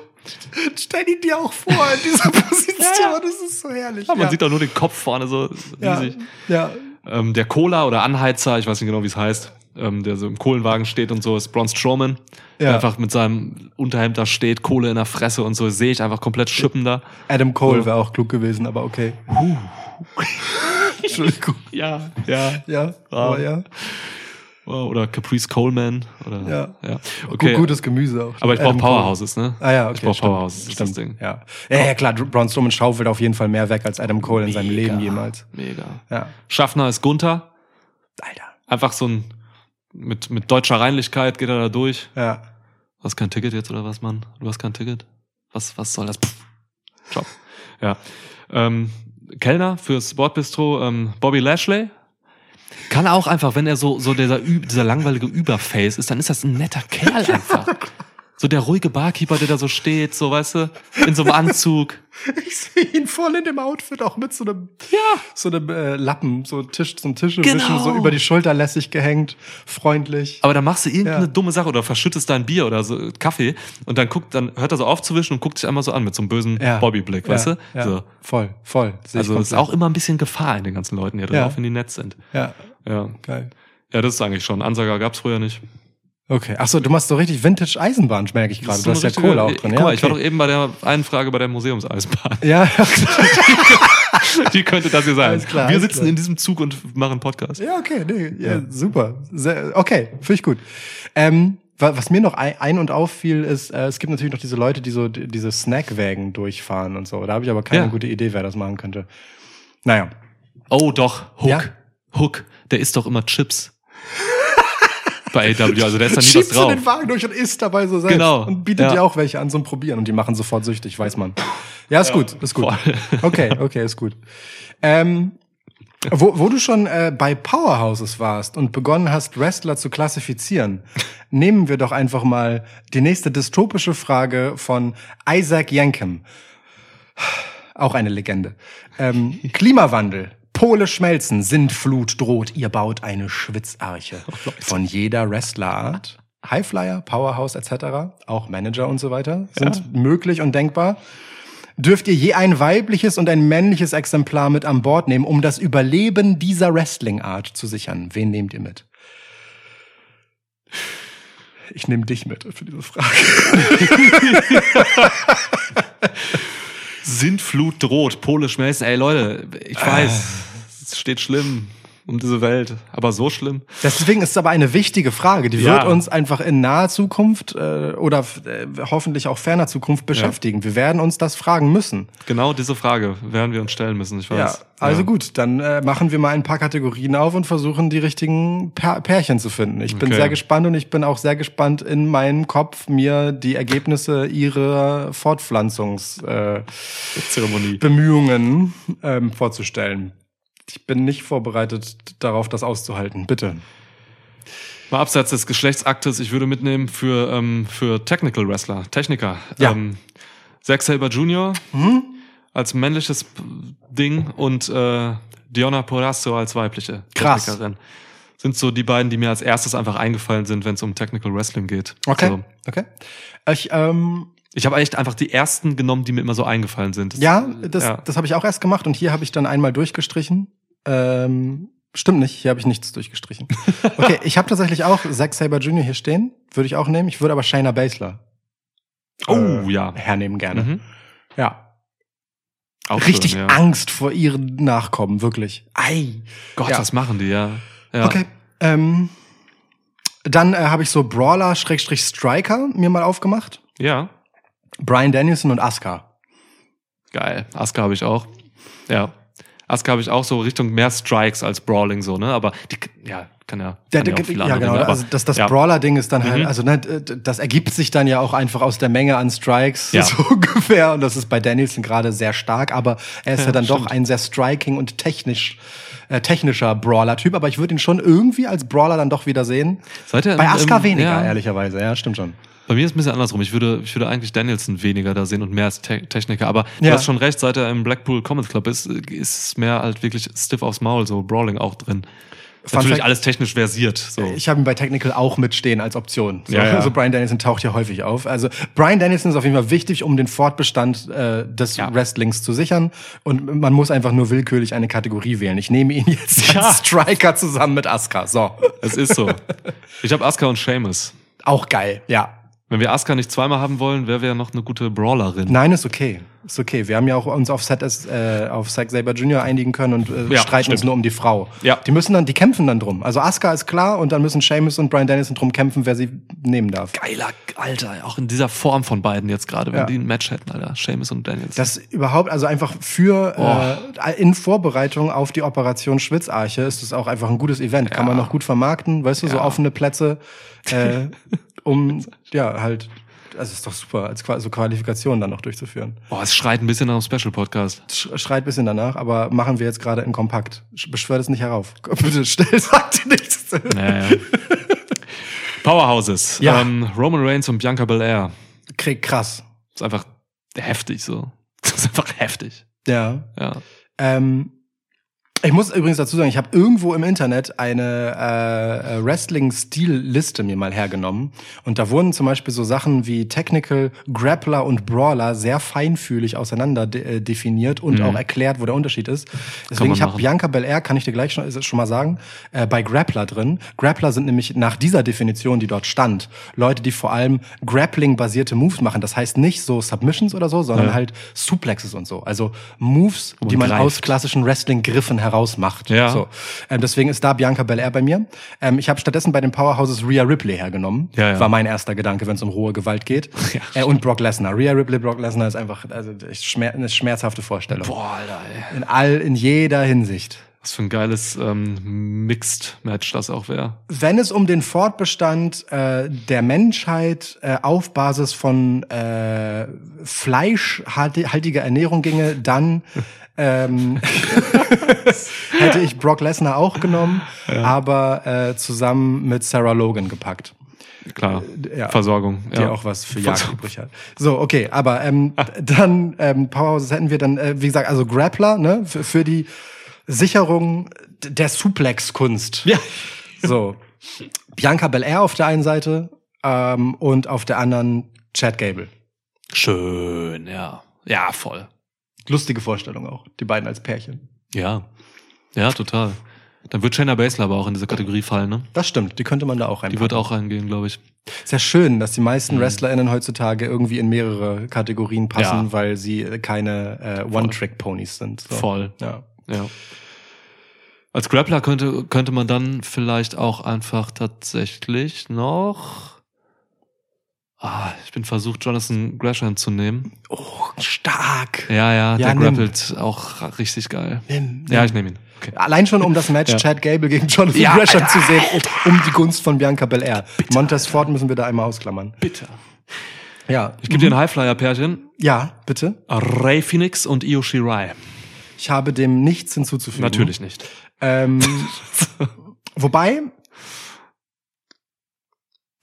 Stell ihn dir auch vor in dieser Position. Das ist so herrlich. Ja, man sieht auch nur den Kopf vorne so ja. riesig. Ja. Ähm, der Cola oder Anheizer, ich weiß nicht genau, wie es heißt, ähm, der so im Kohlenwagen steht und so, ist Braun Strowman. Ja. Der einfach mit seinem Unterhemd da steht, Kohle in der Fresse und so, sehe ich einfach komplett schippen da. Adam Cole wäre auch klug gewesen, aber okay. Entschuldigung. Ja, ja. Ja, aber ja. Oder Caprice Coleman. Oder, Ja. ja. Okay. Gutes Gemüse auch. Aber ich brauche. Powerhouses, ne? Ah ja, okay. Ich brauche stimmt. Powerhouses, ist das Ding. Ja. ja, ja klar, Braun Strowman schaufelt auf jeden Fall mehr weg als Adam Cole in seinem. Leben jemals. Mega. Ja. Schaffner ist Gunther. Alter. Einfach so ein, mit, mit deutscher Reinlichkeit geht er da durch. Ja. Du hast kein Ticket jetzt oder was, Mann? Du hast kein Ticket? Was, was soll das? Pff. Job. Ja. Ähm, Kellner fürs Bordbistro, ähm, Bobby Lashley. Kann auch einfach, wenn er so, so dieser, dieser langweilige Überface ist, dann ist das ein netter Kerl einfach. So der ruhige Barkeeper, der da so steht, so, weißt du, in so einem Anzug. Ich sehe ihn voll in dem Outfit, auch mit so einem, Ja. so einem äh, Lappen, so Tisch zum Tisch Genau. wischen, so über die Schulter lässig gehängt, freundlich. Aber dann machst du irgendeine Ja. dumme Sache oder verschüttest dein Bier oder so Kaffee und dann guckt, dann hört er so auf zu wischen und guckt dich einmal so an mit so einem bösen Ja. Bobby-Blick, weißt ja, du? Ja. So. Voll, voll. Also ist auch immer ein bisschen Gefahr in den ganzen Leuten hier Ja. drauf, wenn die nett sind. Ja, Ja. geil. Ja, das ist eigentlich schon. Ansager gab's früher nicht. Okay. Ach so, du machst so richtig Vintage Eisenbahn, merke ich gerade. Du hast ja richtige- Kohle auch drin. Guck Ja, mal, ich war doch okay. eben bei der einen Frage bei der Museumseisbahn. Ja, Die könnte das hier sein. Alles klar, Wir sitzen klar. in diesem Zug und machen Podcast. ja, okay, nee, ja, super. Sehr, okay, finde ich gut. Ähm, wa- was mir noch ein, und auffiel, ist, äh, es gibt natürlich noch diese Leute, die so diese Snackwägen durchfahren und so. Da habe ich aber keine Ja. gute Idee, wer das machen könnte. Naja. Oh, doch. Hook. Ja. Hook. Der isst doch immer Chips. Bei AW, also der ist da nie was drauf. den Wagen durch und isst dabei so selbst. Genau. Und bietet Ja. dir auch welche an zum Probieren und die machen sofort süchtig, weiß man. Ja, ist gut, ist gut. voll. Okay, okay, ist gut. Ähm, wo, wo du schon äh, bei Powerhouses warst und begonnen hast, Wrestler zu klassifizieren, nehmen wir doch einfach mal die nächste dystopische Frage von Isaac Yankem. Auch eine Legende. Ähm, Klimawandel. Pole schmelzen, Sintflut droht, ihr baut eine Schwitzarche. Von jeder Wrestlerart. Highflyer, Powerhouse etc., auch Manager und so weiter sind möglich und denkbar. Dürft ihr je ein weibliches und ein männliches Exemplar mit an Bord nehmen, um das Überleben dieser Wrestling-Art zu sichern? Wen nehmt ihr mit? Ich nehme dich mit für diese Frage. Sintflut droht, Pole schmelzen. Ey Leute, ich weiß, Ah. es steht schlimm um diese Welt, aber so schlimm. Deswegen ist es aber eine wichtige Frage. Die Ja. wird uns einfach in naher Zukunft äh, oder äh, hoffentlich auch ferner Zukunft beschäftigen. Wir werden uns das fragen müssen. Genau diese Frage werden wir uns stellen müssen, ich weiß. Ja, also gut, dann äh, machen wir mal ein paar Kategorien auf und versuchen die richtigen Pär Pärchen zu finden. Ich bin Okay. sehr gespannt und ich bin auch sehr gespannt in meinem Kopf mir die Ergebnisse ihrer Fortpflanzungsbemühungen äh, Zeremonie. Bemühungen, ähm, vorzustellen. Ich bin nicht vorbereitet darauf, das auszuhalten. Bitte. Mal abseits des Geschlechtsaktes, ich würde mitnehmen für, ähm, für Technical Wrestler, Techniker. Ja. Ähm, Zack Saber Jr. als männliches Ding und äh, Diona Porrasso als weibliche Krass. Technikerin. Sind so die beiden, die mir als erstes einfach eingefallen sind, wenn es um Technical Wrestling geht. Okay. So. Okay. Ich, ähm, Ich habe echt einfach die ersten genommen, die mir immer so eingefallen sind. Das- ja, das, ja. das habe ich auch erst gemacht und hier habe ich dann einmal durchgestrichen. Ähm, stimmt nicht, hier habe ich nichts durchgestrichen. Okay, ich habe tatsächlich auch Zack Saber Jr. hier stehen, würde ich auch nehmen. Ich würde aber Shayna Baszler Oh, ja. hernehmen gerne. Mhm. Ja, Auch richtig schön, ja. Angst vor ihren Nachkommen, wirklich. Ei. Gott, Ja. was machen die, ja. ja. Okay. Ähm, dann äh, habe ich so Brawler Schrägstrich Striker mir mal aufgemacht. Ja, Brian Danielson und Asuka. geil. Asuka habe ich auch. Ja. Asuka habe ich auch so Richtung mehr Strikes als Brawling so, ne? Aber die, ja, kann ja. Der, kann der, auch viele ja, genau. Dinge, also das, das ja. Brawler-Ding ist dann halt, Mhm. also ne, das ergibt sich dann ja auch einfach aus der Menge an Strikes, Ja. so ungefähr. Und das ist bei Danielson gerade sehr stark, aber er ist ja, Ja, dann doch stimmt. ein sehr striking und technisch, äh, technischer Brawler-Typ. Aber ich würde ihn schon irgendwie als Brawler dann doch wieder sehen. Ihr Bei Asuka im- weniger, ja. ehrlicherweise. Ja, stimmt schon. Bei mir ist es ein bisschen andersrum. Ich würde, ich würde eigentlich Danielson weniger da sehen und mehr als Te Techniker. Aber du Ja. hast schon recht, seit er im Blackpool Comets Club ist, ist mehr halt wirklich stiff aufs Maul, so Brawling auch drin. Natürlich alles technisch versiert. So. Ich habe ihn bei Technical auch mitstehen als Option. So, Ja, ja. Also Brian Danielson taucht hier häufig auf. Also Brian Danielson ist auf jeden Fall wichtig, um den Fortbestand äh, des Ja. Wrestlings zu sichern. Und man muss einfach nur willkürlich eine Kategorie wählen. Ich nehme ihn jetzt Ja. als Striker zusammen mit Asuka. So. Es ist so. Ich habe Asuka und Seamus. Auch geil, ja. Wenn wir Asuka nicht zweimal haben wollen, wäre wir noch eine gute Brawlerin. Nein, ist okay. Ist okay. Wir haben ja auch uns auf Set äh, auf Zack Saber Jr. einigen können und äh, Ja, streiten uns stimmt. nur um die Frau. Ja. Die müssen dann, die kämpfen dann drum. Also Asuka ist klar und dann müssen Seamus und Brian Danielson drum kämpfen, wer sie nehmen darf. Geiler, Alter, auch in dieser Form von beiden jetzt gerade, wenn Ja. die ein Match hätten, Alter. Seamus und Daniels. Das überhaupt, also einfach für äh, in Vorbereitung auf die Operation Schwitzarche ist es auch einfach ein gutes Event. Kann man noch gut vermarkten, weißt du, so Ja. offene Plätze, äh, um ja halt, also ist doch super, als so Qualifikation dann noch durchzuführen. Boah, es schreit ein bisschen nach einem Special-Podcast. Sch- Schreit ein bisschen danach, aber machen wir jetzt gerade in kompakt. Sch- Beschwör das nicht herauf. Bitte stell, sag dir nichts. Naja. Powerhouses. Ja. Ähm, Roman Reigns und Bianca Belair. Krieg krass. ist einfach heftig so. Das ist einfach heftig. Ja. Ja. Ähm, ich muss übrigens dazu sagen, ich habe irgendwo im Internet eine äh, äh, Wrestling-Stil-Liste mir mal hergenommen. Und da wurden zum Beispiel so Sachen wie Technical, Grappler und Brawler sehr feinfühlig auseinander de äh, definiert und auch erklärt, wo der Unterschied ist. Deswegen, Mhm. ich habe. Bianca Belair, kann ich dir gleich schon, schon mal sagen, äh, bei Grappler drin. Grappler sind nämlich nach dieser Definition, die dort stand, Leute, die vor allem Grappling-basierte Moves machen. Das heißt nicht so Submissions oder so, sondern Ja. halt Suplexes und so. Also Moves, man die man greift. aus klassischen Wrestling-Griffen heraus macht. Ja. So. Ähm, deswegen ist da Bianca Belair bei mir. Ähm, ich habe stattdessen bei den Powerhouses Rhea Ripley hergenommen. Ja, ja. War mein erster Gedanke, wenn es um rohe Gewalt geht. Ja. äh, und Brock Lesnar. Rhea Ripley, Brock Lesnar ist einfach also schmer eine schmerzhafte Vorstellung. Boah, Alter, ey. In all, in jeder Hinsicht. Was für ein geiles ähm, Mixed-Match das auch wäre. Wenn es um den Fortbestand äh, der Menschheit äh, auf Basis von äh, fleischhaltiger Ernährung ginge, dann ähm, hätte ich Brock Lesnar auch genommen, aber äh, zusammen mit Sarah Logan gepackt, Klar. ja. Versorgung. die ja. auch was für Jagd übrig hat. So, okay, aber ähm, dann ähm, Powerhouses hätten wir dann, äh, wie gesagt, also Grappler ne, für, für die Sicherung der Suplex-Kunst. Ja. So. Bianca Belair auf der einen Seite ähm, und auf der anderen Chad Gable. Schön, ja. Ja, voll. Lustige Vorstellung auch, die beiden als Pärchen. Ja. Ja, total. Dann wird Shayna Baszler aber auch in diese Kategorie fallen, ne? Das stimmt, die könnte man da auch Die reinpacken. wird auch reingehen, glaube ich. Ist ja schön, dass die Mhm. meisten WrestlerInnen heutzutage irgendwie in mehrere Kategorien passen, Ja. weil sie keine äh, One-Trick-Ponys sind. So. Voll. Ja. Ja. Als Grappler könnte, könnte man dann vielleicht auch einfach tatsächlich noch. Ah, ich bin versucht, Jonathan Gresham zu nehmen. Oh, stark. Ja, ja, der nimm. grappelt auch richtig geil. Nimm, Ja, nimm. ich nehme ihn. Okay. Allein schon um das Match Ja. Chad Gable gegen Jonathan Ja, Gresham Alter. zu sehen, um die Gunst von Bianca Belair. Montez Ford müssen wir da einmal ausklammern. Bitte. Ja, Ich gebe dir ein Highflyer-Pärchen. ja, bitte. Ray Phoenix und Io Shirai. Ich habe dem nichts hinzuzufügen. Natürlich nicht. Ähm, wobei.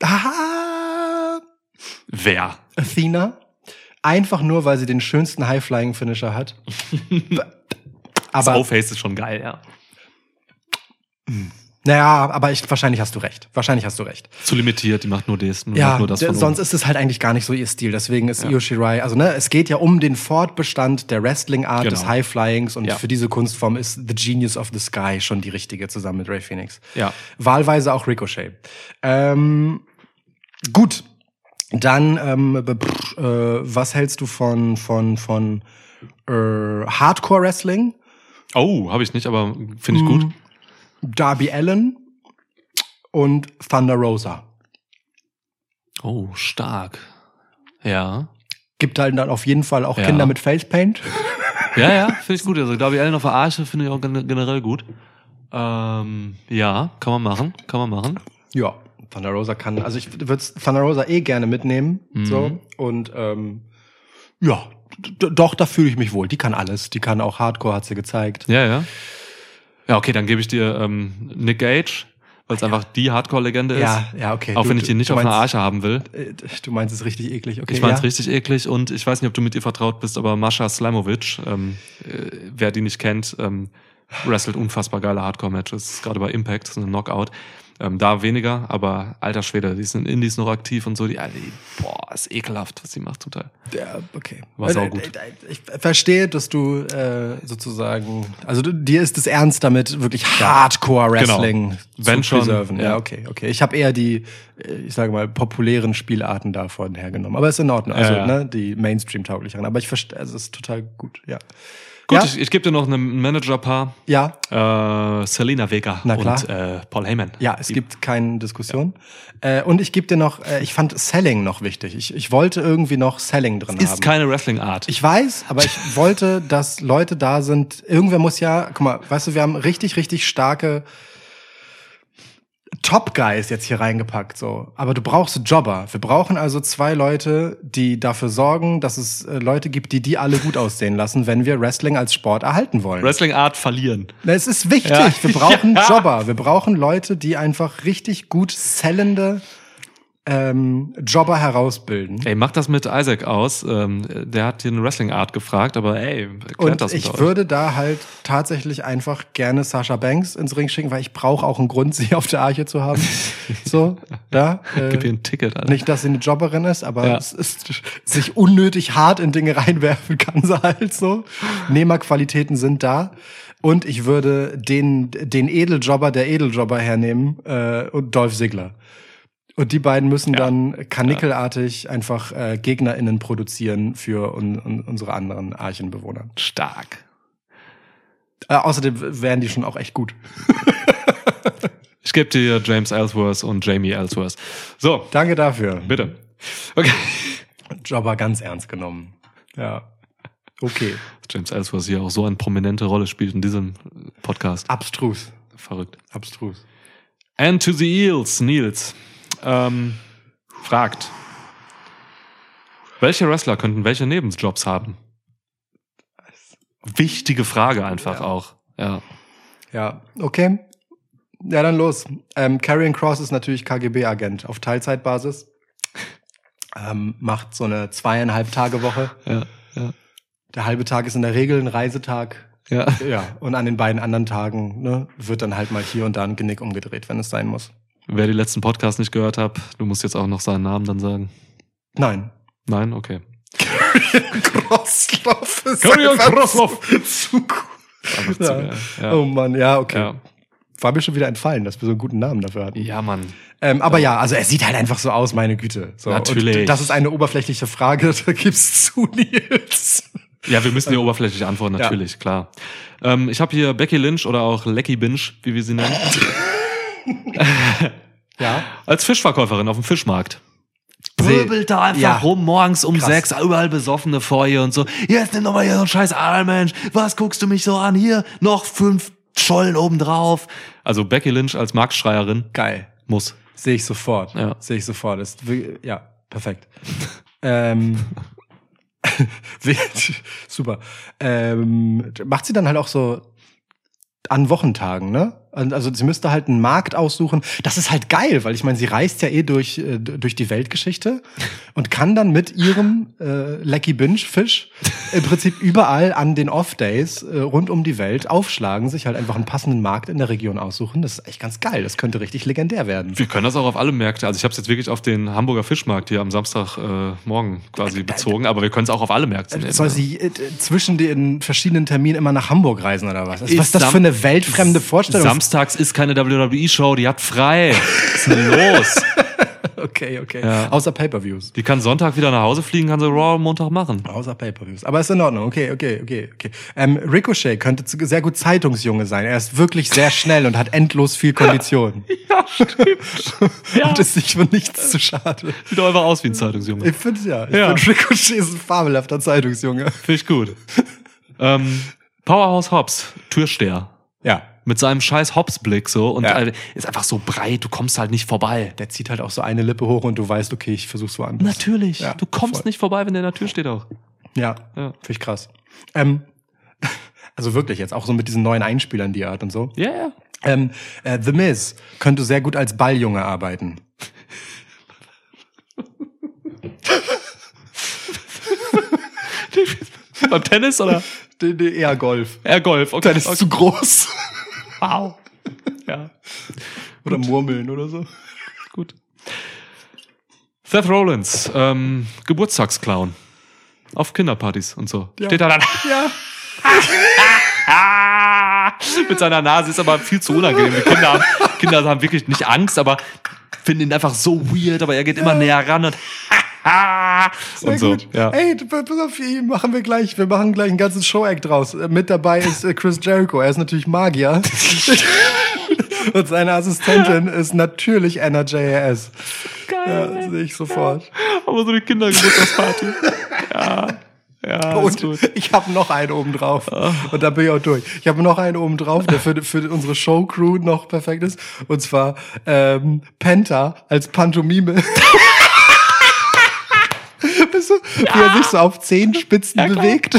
Haha, Wer? Athena. Einfach nur, weil sie den schönsten High-Flying-Finisher hat. Aber, Soulface ist schon geil, ja. naja, aber ich, wahrscheinlich hast du recht. Wahrscheinlich hast du recht. Zu limitiert, die macht nur das. Nur, Ja, nur das von sonst ist es halt eigentlich gar nicht so ihr Stil. Deswegen ist Ja. Io Shirai, also ne, es geht ja um den Fortbestand der Wrestling-Art des Genau. High-Flyings und Ja. für diese Kunstform ist The Genius of the Sky schon die richtige zusammen mit Ray Phoenix. Ja. Wahlweise auch Ricochet. Ähm, gut, dann ähm, äh, was hältst du von von von äh, Hardcore Wrestling? Oh, habe ich nicht, aber finde ich gut. Darby Allen und Thunder Rosa. Oh, stark. Ja. Gibt halt dann auf jeden Fall auch Ja. Kinder mit Facepaint. Ja, ja, finde ich gut. Also Darby Allen auf der Arche finde ich auch gen- generell gut. Ähm, ja, kann man machen, kann man machen. Ja, Thunder Rosa kann, also ich würde Thunder Rosa eh gerne mitnehmen. Mhm. So. Und ähm, ja, doch, da fühle ich mich wohl. Die kann alles. Die kann auch Hardcore, hat sie gezeigt. Ja, ja. Ja, okay, dann gebe ich dir ähm, Nick Gage, weil es einfach die Hardcore-Legende ist. Ja, ja, okay. Auch Du- wenn ich die nicht auf einer Arche haben will. Äh, Du meinst es richtig eklig, okay. Ich fand's ja. richtig eklig und ich weiß nicht, ob du mit ihr vertraut bist, aber Mascha Slamovic, ähm, äh, wer die nicht kennt, ähm, wrestelt unfassbar geile Hardcore-Matches, gerade bei Impact, ist eine Knockout. Ähm, da weniger, aber alter Schwede, die sind in Indies noch aktiv und so, die, die boah, ist ekelhaft, was sie macht zum Teil. Ja, okay. War Äh, saugut. äh, äh, Ich verstehe, dass du äh, sozusagen, also dir ist es ernst damit, wirklich Hardcore-Wrestling Genau. Wenn zu preserven. Ja, ja. okay, okay. Ich habe eher die, ich sage mal, populären Spielarten davon hergenommen. Aber ist in Ordnung. Also, ja. ne, die Mainstream-tauglicheren. Aber ich verstehe, also es ist total gut, ja. Gut, ja, ich, ich gebe dir noch ein Manager-Paar, ja, äh, Selena Vega und äh, Paul Heyman. Ja, es Die- gibt keine Diskussion. Äh, und ich gebe dir noch, äh, ich fand Selling noch wichtig. Ich, ich wollte irgendwie noch Selling drin haben. Ist keine Wrestling-Art. Ich weiß, aber ich wollte, dass Leute da sind. Irgendwer muss ja, guck mal, weißt du, wir haben richtig, richtig starke Top Guys jetzt hier reingepackt, so. Aber du brauchst Jobber. Wir brauchen also zwei Leute, die dafür sorgen, dass es äh, Leute gibt, die die alle gut aussehen lassen, wenn wir Wrestling als Sport erhalten wollen. Wrestling-Art verlieren. Na, Es ist wichtig. Ja. Wir brauchen Ja. Jobber. Wir brauchen Leute, die einfach richtig gut sellende ähm, Jobber herausbilden. Ey, mach das mit Isaac aus. Ähm, der hat hier eine Wrestling-Art gefragt, aber ey, erklärt Und das ich würde da halt tatsächlich einfach gerne Sasha Banks ins Ring schicken, weil ich brauche auch einen Grund, sie auf der Arche zu haben. so, ja. Gib ihr Äh, ein Ticket, Alter. nicht, dass sie eine Jobberin ist, aber Ja. es ist, sich unnötig hart in Dinge reinwerfen kann sie halt so. Nehmerqualitäten sind da. Und ich würde den, den Edeljobber der Edeljobber hernehmen äh, und Dolph Ziggler. Und die beiden müssen Ja. dann kanickelartig einfach äh, GegnerInnen produzieren für un, un, unsere anderen Archenbewohner. Stark. Äh, außerdem wären die schon auch echt gut. Ich gebe dir James Ellsworth und Jamie Ellsworth. So, Danke dafür. bitte. Okay. Jobber ganz ernst genommen. Ja. Okay. James Ellsworth hier auch so eine prominente Rolle spielt in diesem Podcast. Abstrus. Verrückt. Abstrus. And to the Eels, Nils. Ähm, fragt. Welche Wrestler könnten welche Nebenjobs haben? Wichtige Frage einfach Ja. auch. Ja. Ja, okay. Ja, dann los. Ähm, Karrion Cross ist natürlich KGB-Agent auf Teilzeitbasis. Ähm, macht so eine zweieinhalb Tage Woche. Ja. Ja. Der halbe Tag ist in der Regel ein Reisetag. Ja. Ja, und an den beiden anderen Tagen ne, wird dann halt mal hier und da ein Genick umgedreht, wenn es sein muss. Wer die letzten Podcasts nicht gehört hat, du musst jetzt auch noch seinen Namen dann sagen. Nein. Nein? Okay. Krosloff ist Karrion Krosloff. Zu gut. Zu Ja. geil. Ja. Oh Mann, ja, okay. Ja. War mir schon wieder entfallen, dass wir so einen guten Namen dafür hatten. ja, Mann. Ähm, aber ja, also er sieht halt einfach so aus, meine Güte. So, Natürlich. Und das ist eine oberflächliche Frage, da gibt's zu, Nils. Ja, wir müssen hier oberflächlich antworten, Ja. natürlich, klar. Ähm, ich habe hier Becky Lynch oder auch Lecky Binge, wie wir sie nennen, Ja. als Fischverkäuferin auf dem Fischmarkt. Wirbelt da einfach Ja. rum, morgens um Krass. sechs, überall Besoffene vor ihr und so. Jetzt nimm doch mal hier so einen scheiß Mensch. Was guckst du mich so an? Hier, noch fünf Schollen obendrauf. Also Becky Lynch als Marktschreierin Geil. muss. Sehe ich sofort. Ja. Sehe ich sofort. Ist, ja, perfekt. ähm, super. Ähm, macht sie dann halt auch so an Wochentagen, ne? Also sie müsste halt einen Markt aussuchen. Das ist halt geil, weil ich meine, sie reist ja eh durch, äh, durch die Weltgeschichte und kann dann mit ihrem äh, Lecky Binge Fisch im Prinzip überall an den Off-Days äh, rund um die Welt aufschlagen, sich halt einfach einen passenden Markt in der Region aussuchen. Das ist echt ganz geil. Das könnte richtig legendär werden. Wir können das auch auf alle Märkte. Also ich habe es jetzt wirklich auf den Hamburger Fischmarkt hier am Samstagmorgen äh, morgen quasi bezogen, aber wir können es auch auf alle Märkte nehmen. Soll sie äh, zwischen den verschiedenen Terminen immer nach Hamburg reisen oder was? was ist das Sam- für eine weltfremde Vorstellung? Samstags ist keine WWE-Show, die hat frei. Was ist denn los? okay, okay. Ja. Außer Pay-per-Views. Die kann Sonntag wieder nach Hause fliegen, kann sie Raw Montag machen. Außer Pay-per-Views. Aber ist in Ordnung. Okay, okay, okay, okay. Ähm, Ricochet könnte sehr gut Zeitungsjunge sein. Er ist wirklich sehr schnell und hat endlos viel Kondition. Ja, stimmt. Ja. Und ist sich für nichts zu schade. Sieht doch einfach aus wie ein Zeitungsjunge. Ich finde ja. Ich Ja. finde Ricochet ist ein fabelhafter Zeitungsjunge. Finde ich gut. ähm, Powerhouse Hobbs, Türsteher. Ja. Mit seinem scheiß Hobbs-Blick so und Ja. äh, ist einfach so breit, du kommst halt nicht vorbei. Der zieht halt auch so eine Lippe hoch und du weißt, okay, ich versuch's woanders. Natürlich. Ja, du kommst voll. nicht vorbei, wenn der in der Tür steht auch. Ja, Ja. finde ich krass. Ähm, also wirklich jetzt auch so mit diesen neuen Einspielern, die er hat und so. Ja, ja. Ähm, äh, The Miz könnte sehr gut als Balljunge arbeiten. Beim Tennis oder? Eher Golf. Eher Golf. Okay. Tennis ist zu groß. Wow. Ja, Oder Murmeln oder so. gut. Seth Rollins, ähm, Geburtstagsclown. Auf Kinderpartys und so. Steht da dann. Ja. Mit seiner Nase ist aber viel zu unangenehm. Die Kinder haben, Kinder haben wirklich nicht Angst, aber finden ihn einfach so weird, aber er geht immer näher ran und Sehr und so. gut. Ja. Ey, pass auf, machen wir gleich, wir machen gleich einen ganzen Show-Act draus. Äh, Mit dabei ist äh, Chris Jericho, er ist natürlich Magier. Und seine Assistentin ist natürlich Anna JAS. Geil. Ja, sehe ich sofort. Aber so eine Kindergeburtstagsparty. ja. Ja, Und gut. ich habe noch einen oben drauf. Und da bin ich auch durch. Ich habe noch einen oben drauf, der für, für unsere Show-Crew noch perfekt ist. Und zwar ähm, Penta als Pantomime. Du, wie er sich so auf Zehenspitzen bewegt.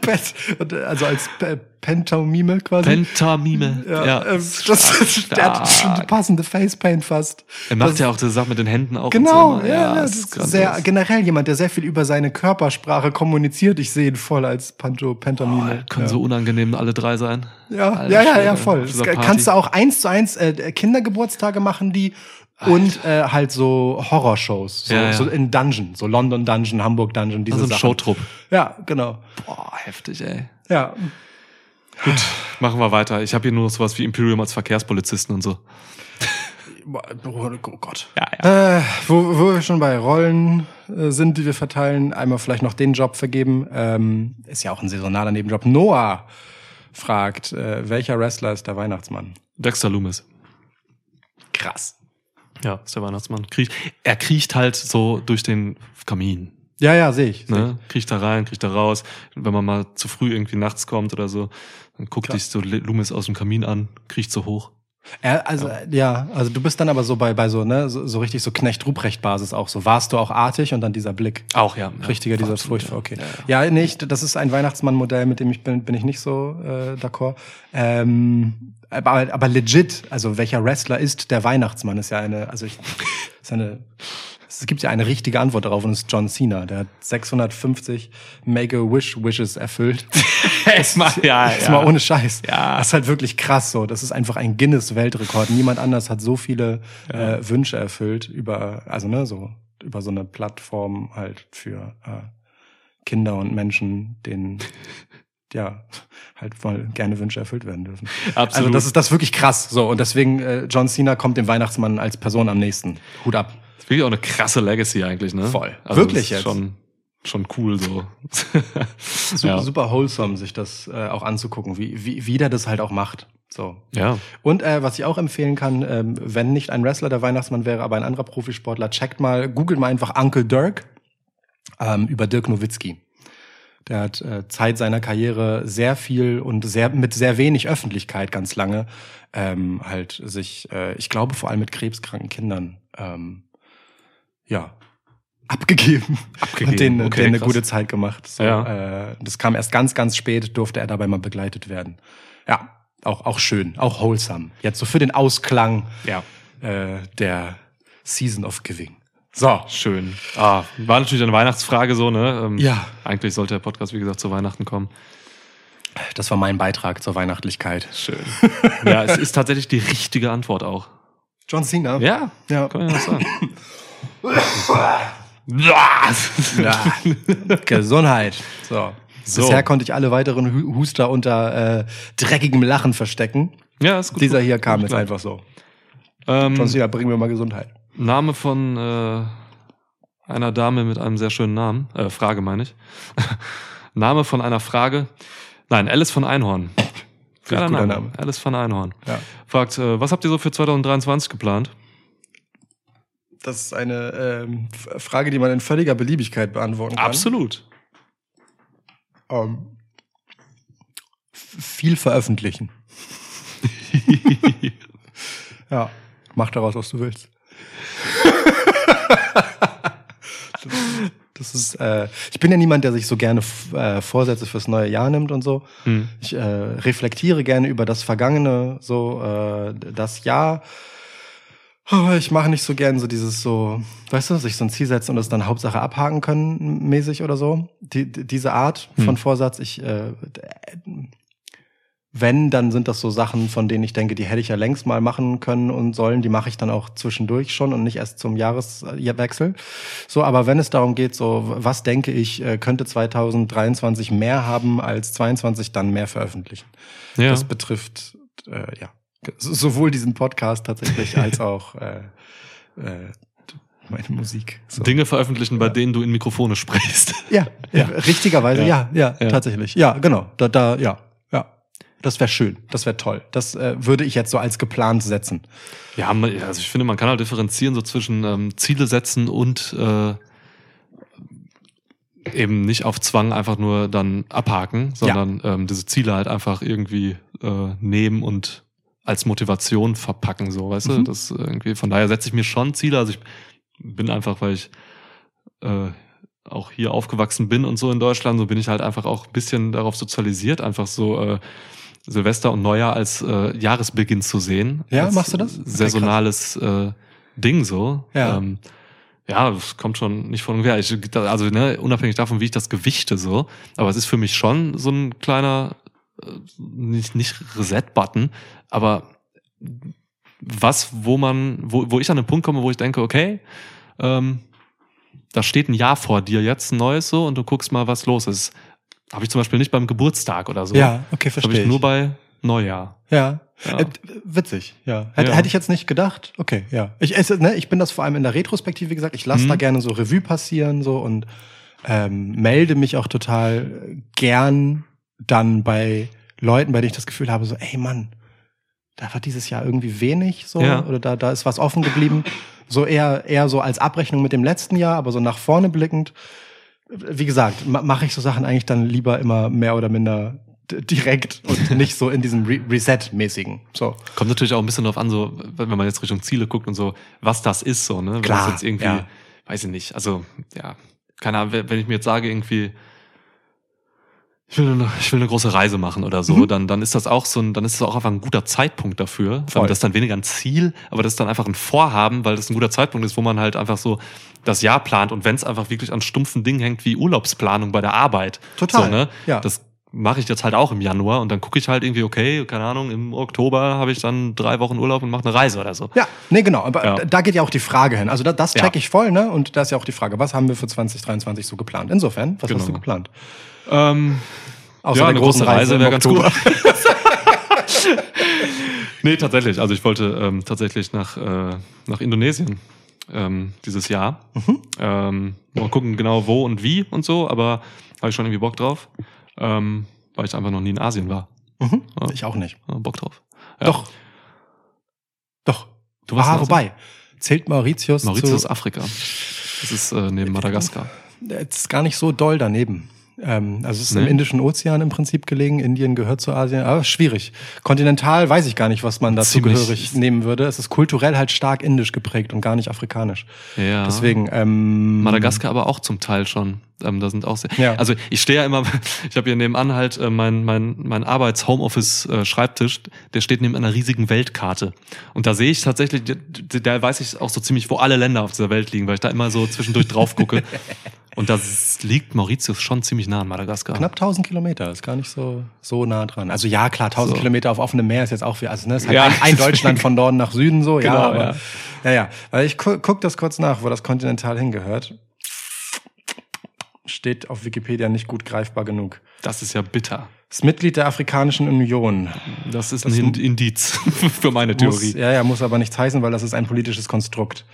Pet- und, äh, also als P Pantomime quasi. Pentamime. ja, Ja. ähm, das, der hat schon die passende Facepaint fast. Er macht Das- ja auch die Sache mit den Händen auch. Genau, so. ja, ja, das das ist sehr generell jemand, der sehr viel über seine Körpersprache kommuniziert. Ich sehe ihn voll als Panto Pantomime. Können so unangenehm alle drei sein. ja, Alter ja, ja, ja, voll. Das kannst du auch eins zu eins äh, Kindergeburtstage machen, die und äh, halt so Horrorshows, so, Ja, ja. so in Dungeon, so London Dungeon, Hamburg Dungeon, diese Also ein Sachen. Showtrupp. Ja, genau. Boah, heftig, ey. Ja, Gut, machen wir weiter. Ich habe hier nur sowas wie Imperium als Verkehrspolizisten und so. Oh Gott. Ja, ja. Äh, wo, wo wir schon bei Rollen äh, sind, die wir verteilen, einmal vielleicht noch den Job vergeben. Ähm, ist ja auch ein saisonaler Nebenjob. Noah fragt, äh, welcher Wrestler ist der Weihnachtsmann? Dexter Loomis. Krass. Ja, ist der Weihnachtsmann. Kriecht, er kriecht halt so durch den Kamin. Ja, ja, sehe ich. Seh Ne? Kriecht da rein, kriecht da raus. Wenn man mal zu früh irgendwie nachts kommt oder so, dann guckt Klar. dich so Loomis aus dem Kamin an, kriecht so hoch. ich. Er, also, ja, also du bist dann aber so bei, bei so, ne, so, so richtig so Knecht-Ruprecht-Basis auch so. Warst du auch artig und dann dieser Blick. Auch, ja. Richtiger, dieser absolut, Furchtbar, okay. Ja, Ja, nicht, das ist ein Weihnachtsmann-Modell, mit dem ich bin, bin ich nicht so äh, d'accord. Ähm, aber, aber legit, also welcher Wrestler ist der Weihnachtsmann, ist ja eine, also ich, ist eine, es gibt ja eine richtige Antwort darauf und es ist John Cena. Der hat 650 Make-A-Wish-Wishes erfüllt. Erstmal, ja, Ist mal ohne Scheiß. Ja. Das ist halt wirklich krass so. Das ist einfach ein Guinness-Weltrekord. Niemand anders hat so viele äh, Wünsche erfüllt über, also ne, so, über so eine Plattform halt für äh, Kinder und Menschen, denen ja halt mal gerne Wünsche erfüllt werden dürfen. Absolut. Also das ist das ist wirklich krass. So und deswegen äh, John Cena kommt dem Weihnachtsmann als Person am nächsten. Hut ab. Das ist wirklich auch eine krasse Legacy eigentlich, ne? Voll. Also Wirklich das ist jetzt. Schon, schon cool so. Super, ja. super wholesome, sich das äh, auch anzugucken, wie, wie, wie der das halt auch macht. So. ja. Und äh, was ich auch empfehlen kann, ähm, wenn nicht ein Wrestler der Weihnachtsmann wäre, aber ein anderer Profisportler, checkt mal, googelt mal einfach Uncle Dirk ähm, über Dirk Nowitzki. Der hat äh, Zeit seiner Karriere sehr viel und sehr mit sehr wenig Öffentlichkeit ganz lange ähm, halt sich, äh, ich glaube vor allem mit krebskranken Kindern, ähm, ja, abgegeben, Abgegeben, und denen, okay, denen eine gute Zeit gemacht. So, Ja. äh, das kam erst ganz, ganz spät, durfte er dabei mal begleitet werden. Ja, auch, auch schön, auch wholesome. Jetzt so für den Ausklang Ja. äh, der Season of Giving. So, Schön. Ah, war natürlich eine Weihnachtsfrage so, ne? Ähm, Ja. Eigentlich sollte der Podcast, wie gesagt, zu Weihnachten kommen. das war mein Beitrag zur Weihnachtlichkeit. Schön. ja, es ist tatsächlich die richtige Antwort auch. John Cena. Ja, Ja. kann man ja sagen. Ja. Gesundheit. So. So. Bisher konnte ich alle weiteren Hu- Huster unter äh, dreckigem Lachen verstecken. ja, ist gut. Dieser hier kam jetzt einfach so. Ähm, John Cena, bring mir mal Gesundheit. Name von äh, einer Dame mit einem sehr schönen Namen. Äh, Frage meine ich. Name von einer Frage. Nein, Alice von Einhorn. Geiler Name. Name. Alice von Einhorn. Ja. Fragt, äh, was habt ihr so für 2023 geplant? Das ist eine ähm, Frage, die man in völliger Beliebigkeit beantworten kann. Absolut. Ähm, viel veröffentlichen. ja, mach daraus, was du willst. Das ist, äh, ich bin ja niemand, der sich so gerne äh, Vorsätze fürs neue Jahr nimmt und so. Hm. Ich äh, reflektiere gerne über das Vergangene, so äh, das Jahr. Aber ich mache nicht so gern so dieses so, weißt du, sich so ein Ziel setzen und das dann Hauptsache abhaken können mäßig oder so. Die, die, diese Art von Hm. Vorsatz, ich äh, wenn, dann sind das so Sachen, von denen ich denke, die hätte ich ja längst mal machen können und sollen. Die mache ich dann auch zwischendurch schon und nicht erst zum Jahreswechsel. So, aber wenn es darum geht, so, was denke ich, äh, könnte 2023 mehr haben als 22, dann mehr veröffentlichen. Ja. Das betrifft, äh, ja, sowohl diesen Podcast tatsächlich als auch äh, äh, meine Musik. So. Dinge veröffentlichen, bei denen du in Mikrofone sprichst. Ja, ja. richtigerweise, ja, ja, Ja. tatsächlich. Ja, genau. Da, da, ja, ja. Das wäre schön, das wäre toll. Das äh, würde ich jetzt so als geplant setzen. Ja, ja, also ich finde, man kann halt differenzieren so zwischen ähm, Ziele setzen und äh, eben nicht auf Zwang einfach nur dann abhaken, sondern ähm, diese Ziele halt einfach irgendwie äh, nehmen und als Motivation verpacken, so, weißt du? Mhm. Das irgendwie, von daher setze ich mir schon Ziele. Also ich bin einfach, weil ich äh, auch hier aufgewachsen bin und so in Deutschland, so bin ich halt einfach auch ein bisschen darauf sozialisiert, einfach so äh, Silvester und Neujahr als äh, Jahresbeginn zu sehen. Ja, machst du das? Saisonales äh, Ding so. Ja. Ähm, ja, das kommt schon nicht von ungefähr. Ich, also ne, unabhängig davon, wie ich das gewichte so, aber es ist für mich schon so ein kleiner, äh, nicht, nicht Reset-Button, aber was, wo man, wo, wo ich an den Punkt komme, wo ich denke, okay, ähm, da steht ein Jahr vor dir jetzt, ein neues so, und du guckst mal, was los ist. Habe ich zum Beispiel nicht beim Geburtstag oder so. Ja, okay, das habe verstehe ich nur bei Neujahr. Ja. Ja. Äh, witzig, ja. Hätte, Ja. hätte ich jetzt nicht gedacht. Okay, ja. Ich, es, ne, ich bin das vor allem in der Retrospektive, wie gesagt, ich lasse Mhm. da gerne so Revue passieren so und ähm, melde mich auch total gern dann bei Leuten, bei denen ich das Gefühl habe, so, ey Mann, da war dieses Jahr irgendwie wenig so Ja. oder da, da ist was offen geblieben. So eher, eher so als Abrechnung mit dem letzten Jahr, aber so nach vorne blickend. Wie gesagt, ma- mache ich so Sachen eigentlich dann lieber immer mehr oder minder direkt und nicht so in diesem Re Reset-mäßigen. So. Kommt natürlich auch ein bisschen drauf an, so, wenn man jetzt Richtung Ziele guckt und so, was das ist, so, ne? Wenn Klar, das jetzt irgendwie, ja. weiß ich nicht, also, ja, keine Ahnung, wenn ich mir jetzt sage, irgendwie, ich will, eine, ich will eine große Reise machen oder so, Mhm. dann, dann ist das auch so ein, dann ist das auch einfach ein guter Zeitpunkt dafür. Voll. Das ist dann weniger ein Ziel, aber das ist dann einfach ein Vorhaben, weil das ein guter Zeitpunkt ist, wo man halt einfach so das Jahr plant und wenn es einfach wirklich an stumpfen Dingen hängt wie Urlaubsplanung bei der Arbeit. Total, So, ne? ja. Das mache ich jetzt halt auch im Januar und dann gucke ich halt irgendwie, okay, keine Ahnung, im Oktober habe ich dann drei Wochen Urlaub und mache eine Reise oder so. Ja, nee, genau. Aber Ja. da geht ja auch die Frage hin. Also da, das check Ja. ich voll, ne? Und da ist ja auch die Frage, was haben wir für 2023 so geplant? Insofern, was Genau. hast du geplant? Ähm, Außer ja, eine große Reise wäre ganz gut. nee, tatsächlich. Also ich wollte ähm, tatsächlich nach, äh, nach Indonesien ähm, dieses Jahr. Mhm. Ähm, mal gucken genau wo und wie und so, aber habe ich schon irgendwie Bock drauf, ähm, weil ich einfach noch nie in Asien war. Mhm. Ja. Ich auch nicht. Ja, Bock drauf. Ja. Doch. Doch. Du warst ah, wobei. Zählt Mauritius, Mauritius zu, Afrika. Das ist äh, neben Madagaskar. Es ist gar nicht so doll daneben. Ähm, also es ist im Nee. Indischen Ozean im Prinzip gelegen. Indien gehört zu Asien, aber schwierig. Kontinental weiß ich gar nicht, was man dazu Ziemlich- gehörig nehmen würde. Es ist kulturell halt stark indisch geprägt und gar nicht afrikanisch. Ja. Deswegen, ähm, Madagaskar aber auch zum Teil schon. Ähm, da sind auch sehr, Ja. Also ich stehe ja immer, ich habe hier nebenan halt äh, mein, mein, mein Arbeits-Homeoffice-Schreibtisch, der steht neben einer riesigen Weltkarte. Und da sehe ich tatsächlich, da weiß ich auch so ziemlich, wo alle Länder auf dieser Welt liegen, weil ich da immer so zwischendurch drauf gucke. Und da liegt Mauritius schon ziemlich nah an Madagaskar. Knapp 1000 Kilometer, ist gar nicht so, so nah dran. Also ja, klar, 1000 So. Kilometer auf offenem Meer ist jetzt auch viel. Also ne, ist halt Ja. ein, ein Deutschland von Norden nach Süden so, ja, Genau, aber, ja. ja. ja, Weil ich gu guck das kurz nach, wo das Kontinental hingehört. Steht auf Wikipedia nicht gut greifbar genug. Das ist ja bitter. Ist Mitglied der Afrikanischen Union. Das ist Das ein Ind- Indiz für meine Muss, Theorie. ja, ja, muss aber nichts heißen, weil das ist ein politisches Konstrukt.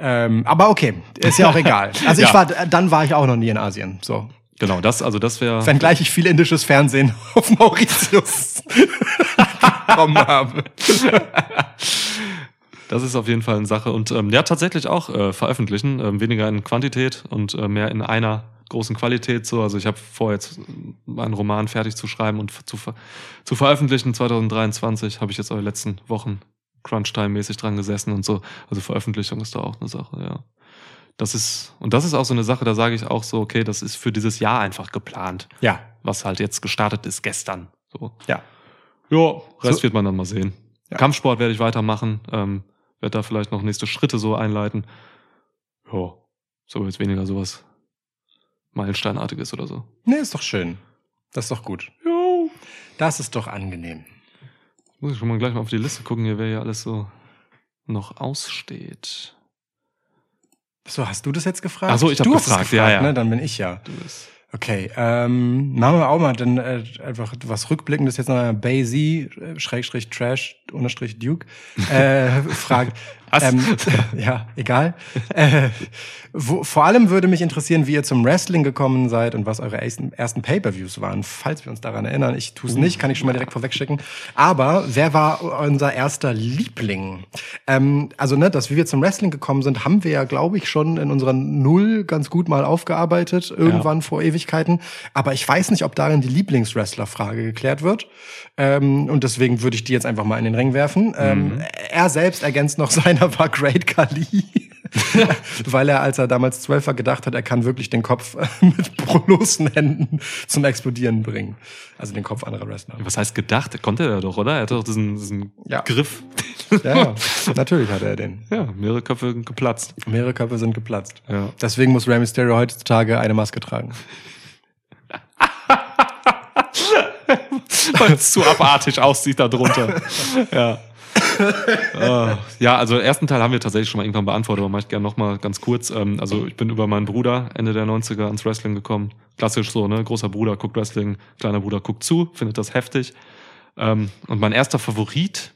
Ähm, aber okay, ist ja auch egal. Also ich Ja. war, dann war ich auch noch nie in Asien. So. Genau, das, also das wäre. Wenngleich ich viel indisches Fernsehen auf Mauritius bekommen habe. Das ist auf jeden Fall eine Sache. Und ähm, ja, tatsächlich auch äh, veröffentlichen. Ähm, weniger in Quantität und äh, mehr in einer großen Qualität. So, also ich habe vor, jetzt meinen Roman fertig zu schreiben und zu, ver zu veröffentlichen. 2023 habe ich jetzt auch die letzten Wochen Crunch-Time-mäßig dran gesessen und so. Also Veröffentlichung ist da auch eine Sache, ja. Das ist, und das ist auch so eine Sache, da sage ich auch so, okay, das ist für dieses Jahr einfach geplant. Ja, Was halt jetzt gestartet ist gestern. So. ja. Ja, Rest So- wird man dann mal sehen. Ja. Kampfsport werde ich weitermachen, ähm, werde da vielleicht noch nächste Schritte so einleiten. Ja, so jetzt weniger sowas Meilensteinartiges oder so. Nee, ist doch schön. Das ist doch gut. Jo. Das ist doch angenehm. Muss ich schon mal gleich mal auf die Liste gucken, hier, wer hier alles so noch aussteht. So, hast du das jetzt gefragt? Ach so, ich hab du hast es gefragt, ja, ja. Ne? Dann bin ich ja. Du bist Okay, ähm, machen wir auch mal dann äh, einfach was Rückblickendes jetzt noch Bay Z, äh, Schrägstrich Trash, Unterstrich Duke, äh, Frage. Ähm, ja, egal. Äh, wo, vor allem würde mich interessieren, wie ihr zum Wrestling gekommen seid und was eure ersten, ersten Pay-Per-Views waren, falls wir uns daran erinnern. Ich tue es nicht, kann ich schon mal direkt vorwegschicken. Aber wer war unser erster Liebling? Ähm, also, ne, dass wie wir zum Wrestling gekommen sind, haben wir ja, glaube ich, schon in unserer Null ganz gut mal aufgearbeitet, irgendwann vor Ewigkeiten. Aber ich weiß nicht, ob darin die Lieblingswrestler-Frage geklärt wird. Ähm, und deswegen würde ich die jetzt einfach mal in den Ring werfen. Ähm, er selbst ergänzt noch, seiner war Great Khali. Weil er, als er damals zwölf war, gedacht hat, er kann wirklich den Kopf mit bloßen Händen zum Explodieren bringen. Also den Kopf anderer Wrestler. Was heißt gedacht? Konnte er doch, oder? Er hatte doch diesen, diesen Ja. Griff. Ja, ja, natürlich hat er den. Ja, mehrere Köpfe geplatzt. Mehrere Köpfe sind geplatzt. Ja. Deswegen muss Rey Mysterio heutzutage eine Maske tragen. Weil es zu abartig aussieht da drunter. ja. Äh, ja, also ersten Teil haben wir tatsächlich schon mal irgendwann beantwortet, aber mache ich gerne nochmal ganz kurz. Ähm, also ich bin über meinen Bruder Ende der 90er ans Wrestling gekommen. Klassisch so, ne? Großer Bruder guckt Wrestling, kleiner Bruder guckt zu, findet das heftig. Ähm, und mein erster Favorit,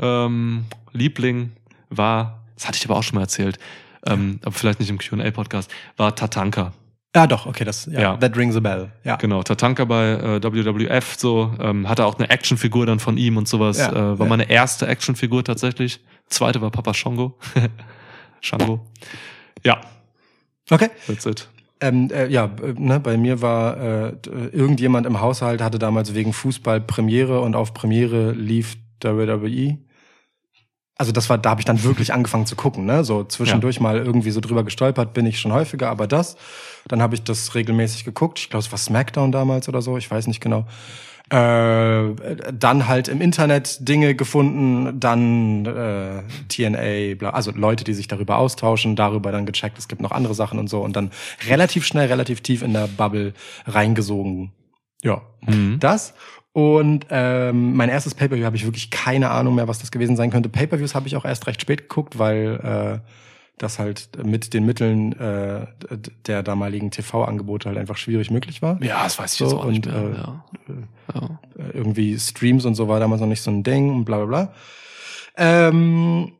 ähm, Liebling, war, das hatte ich aber auch schon mal erzählt, ähm, aber vielleicht nicht im Qa-Podcast, war Tatanka. Ja, doch, okay, das, ja, Ja. that rings a bell. Ja. Genau, Tatanka bei äh, WWF so, ähm, hatte auch eine Actionfigur dann von ihm und sowas. Ja, äh, war ja. meine erste Actionfigur tatsächlich. Zweite war Papa Shango. Shango. Ja, Okay. that's it. Ähm, äh, ja, äh, ne, bei mir war äh, irgendjemand im Haushalt hatte damals wegen Fußball Premiere und auf Premiere lief WWE. Also das war, da habe ich dann wirklich angefangen zu gucken, ne? So zwischendurch mal irgendwie so drüber gestolpert bin ich schon häufiger, aber das, dann habe ich das regelmäßig geguckt. Ich glaube, es war SmackDown damals oder so, ich weiß nicht genau. Äh, dann halt im Internet Dinge gefunden, dann äh, TNA, bla, also Leute, die sich darüber austauschen, darüber dann gecheckt, es gibt noch andere Sachen und so und dann relativ schnell, relativ tief in der Bubble reingesogen. Ja, Mhm. das. Und ähm, mein erstes Pay-Per-View habe ich wirklich keine Ahnung mehr, was das gewesen sein könnte. Pay-Per-Views habe ich auch erst recht spät geguckt, weil äh, das halt mit den Mitteln äh, der damaligen TV-Angebote halt einfach schwierig möglich war. Ja, das weiß ich So, jetzt auch nicht und, mehr. äh, ja. Ja. Äh, irgendwie Streams und so war damals noch nicht so ein Ding und bla bla bla. Ähm,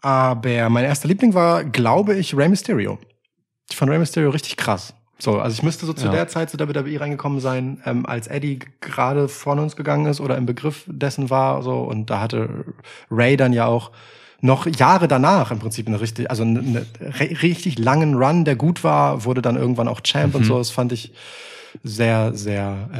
aber mein erster Liebling war, glaube ich, Rey Mysterio. Ich fand Rey Mysterio richtig krass. So, also ich müsste so zu Ja. der Zeit zu WWE reingekommen sein, ähm, als Eddie gerade von uns gegangen ist oder im Begriff dessen war, so und da hatte Ray dann ja auch noch Jahre danach im Prinzip eine richtig, also eine, eine richtig langen Run, der gut war, wurde dann irgendwann auch Champ und Mhm. so. Das fand ich sehr, sehr,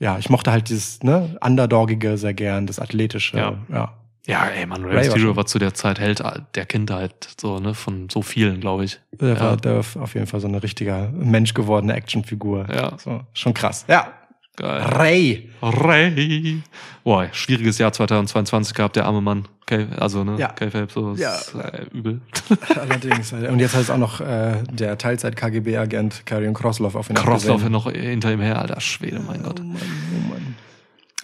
äh, ja, ich mochte halt dieses ne, Underdogige sehr gern, das Athletische. Ja. ja. Ja, ey, man, Ray Ray war war zu der Zeit Held der Kindheit, so, ne, von so vielen, glaube ich. Der Ja. war der war auf jeden Fall so eine richtiger Mensch gewordene Actionfigur. Ja. So, schon krass. Ja. Geil. Ray. Ray. Boah, schwieriges Jahr 2022 gehabt, der arme Mann. Okay, also, ne, Ja. K-Fape, so, Ja. ist, äh, übel. Allerdings. Und jetzt hat es auch noch äh, der Teilzeit-KGB-Agent Karion Krosloff auf ihn abgesehen. noch hinter ihm her, alter Schwede, mein Gott. Oh Mann, oh Mann.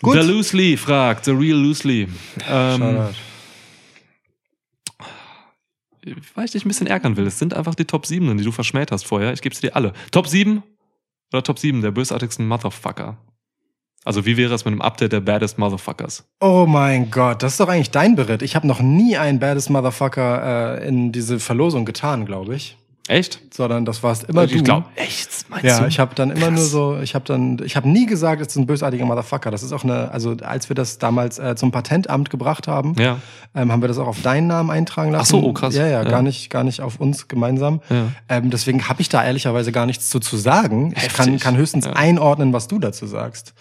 Gut. The Loosely fragt, The Real Loosely. Ähm, weil ich dich ein bisschen ärgern will, es sind einfach die Top 7, die du verschmäht hast vorher. Ich gebe sie dir alle. Top 7 oder Top 7 der bösartigsten Motherfucker. Also wie wäre es mit einem Update der Baddest Motherfuckers? Oh mein Gott, das ist doch eigentlich dein Beritt. Ich habe noch nie einen Baddest Motherfucker äh, in diese Verlosung getan, glaube ich. Echt? Sondern das warst immer du. ich glaube, echt? Meinst Ja, du? ich habe dann immer Krass. nur so, ich habe dann, ich habe nie gesagt, es ist ein bösartiger Motherfucker. Das ist auch eine, also als wir das damals äh, zum Patentamt gebracht haben, Ja, ähm, haben wir das auch auf deinen Namen eintragen lassen. Ach so, oh, krass. Ja, ja, Ja. gar nicht, gar nicht auf uns gemeinsam. ja. Ähm, deswegen habe ich da ehrlicherweise gar nichts zu, zu sagen. Ich kann, Heftig. kann höchstens einordnen, was du dazu sagst.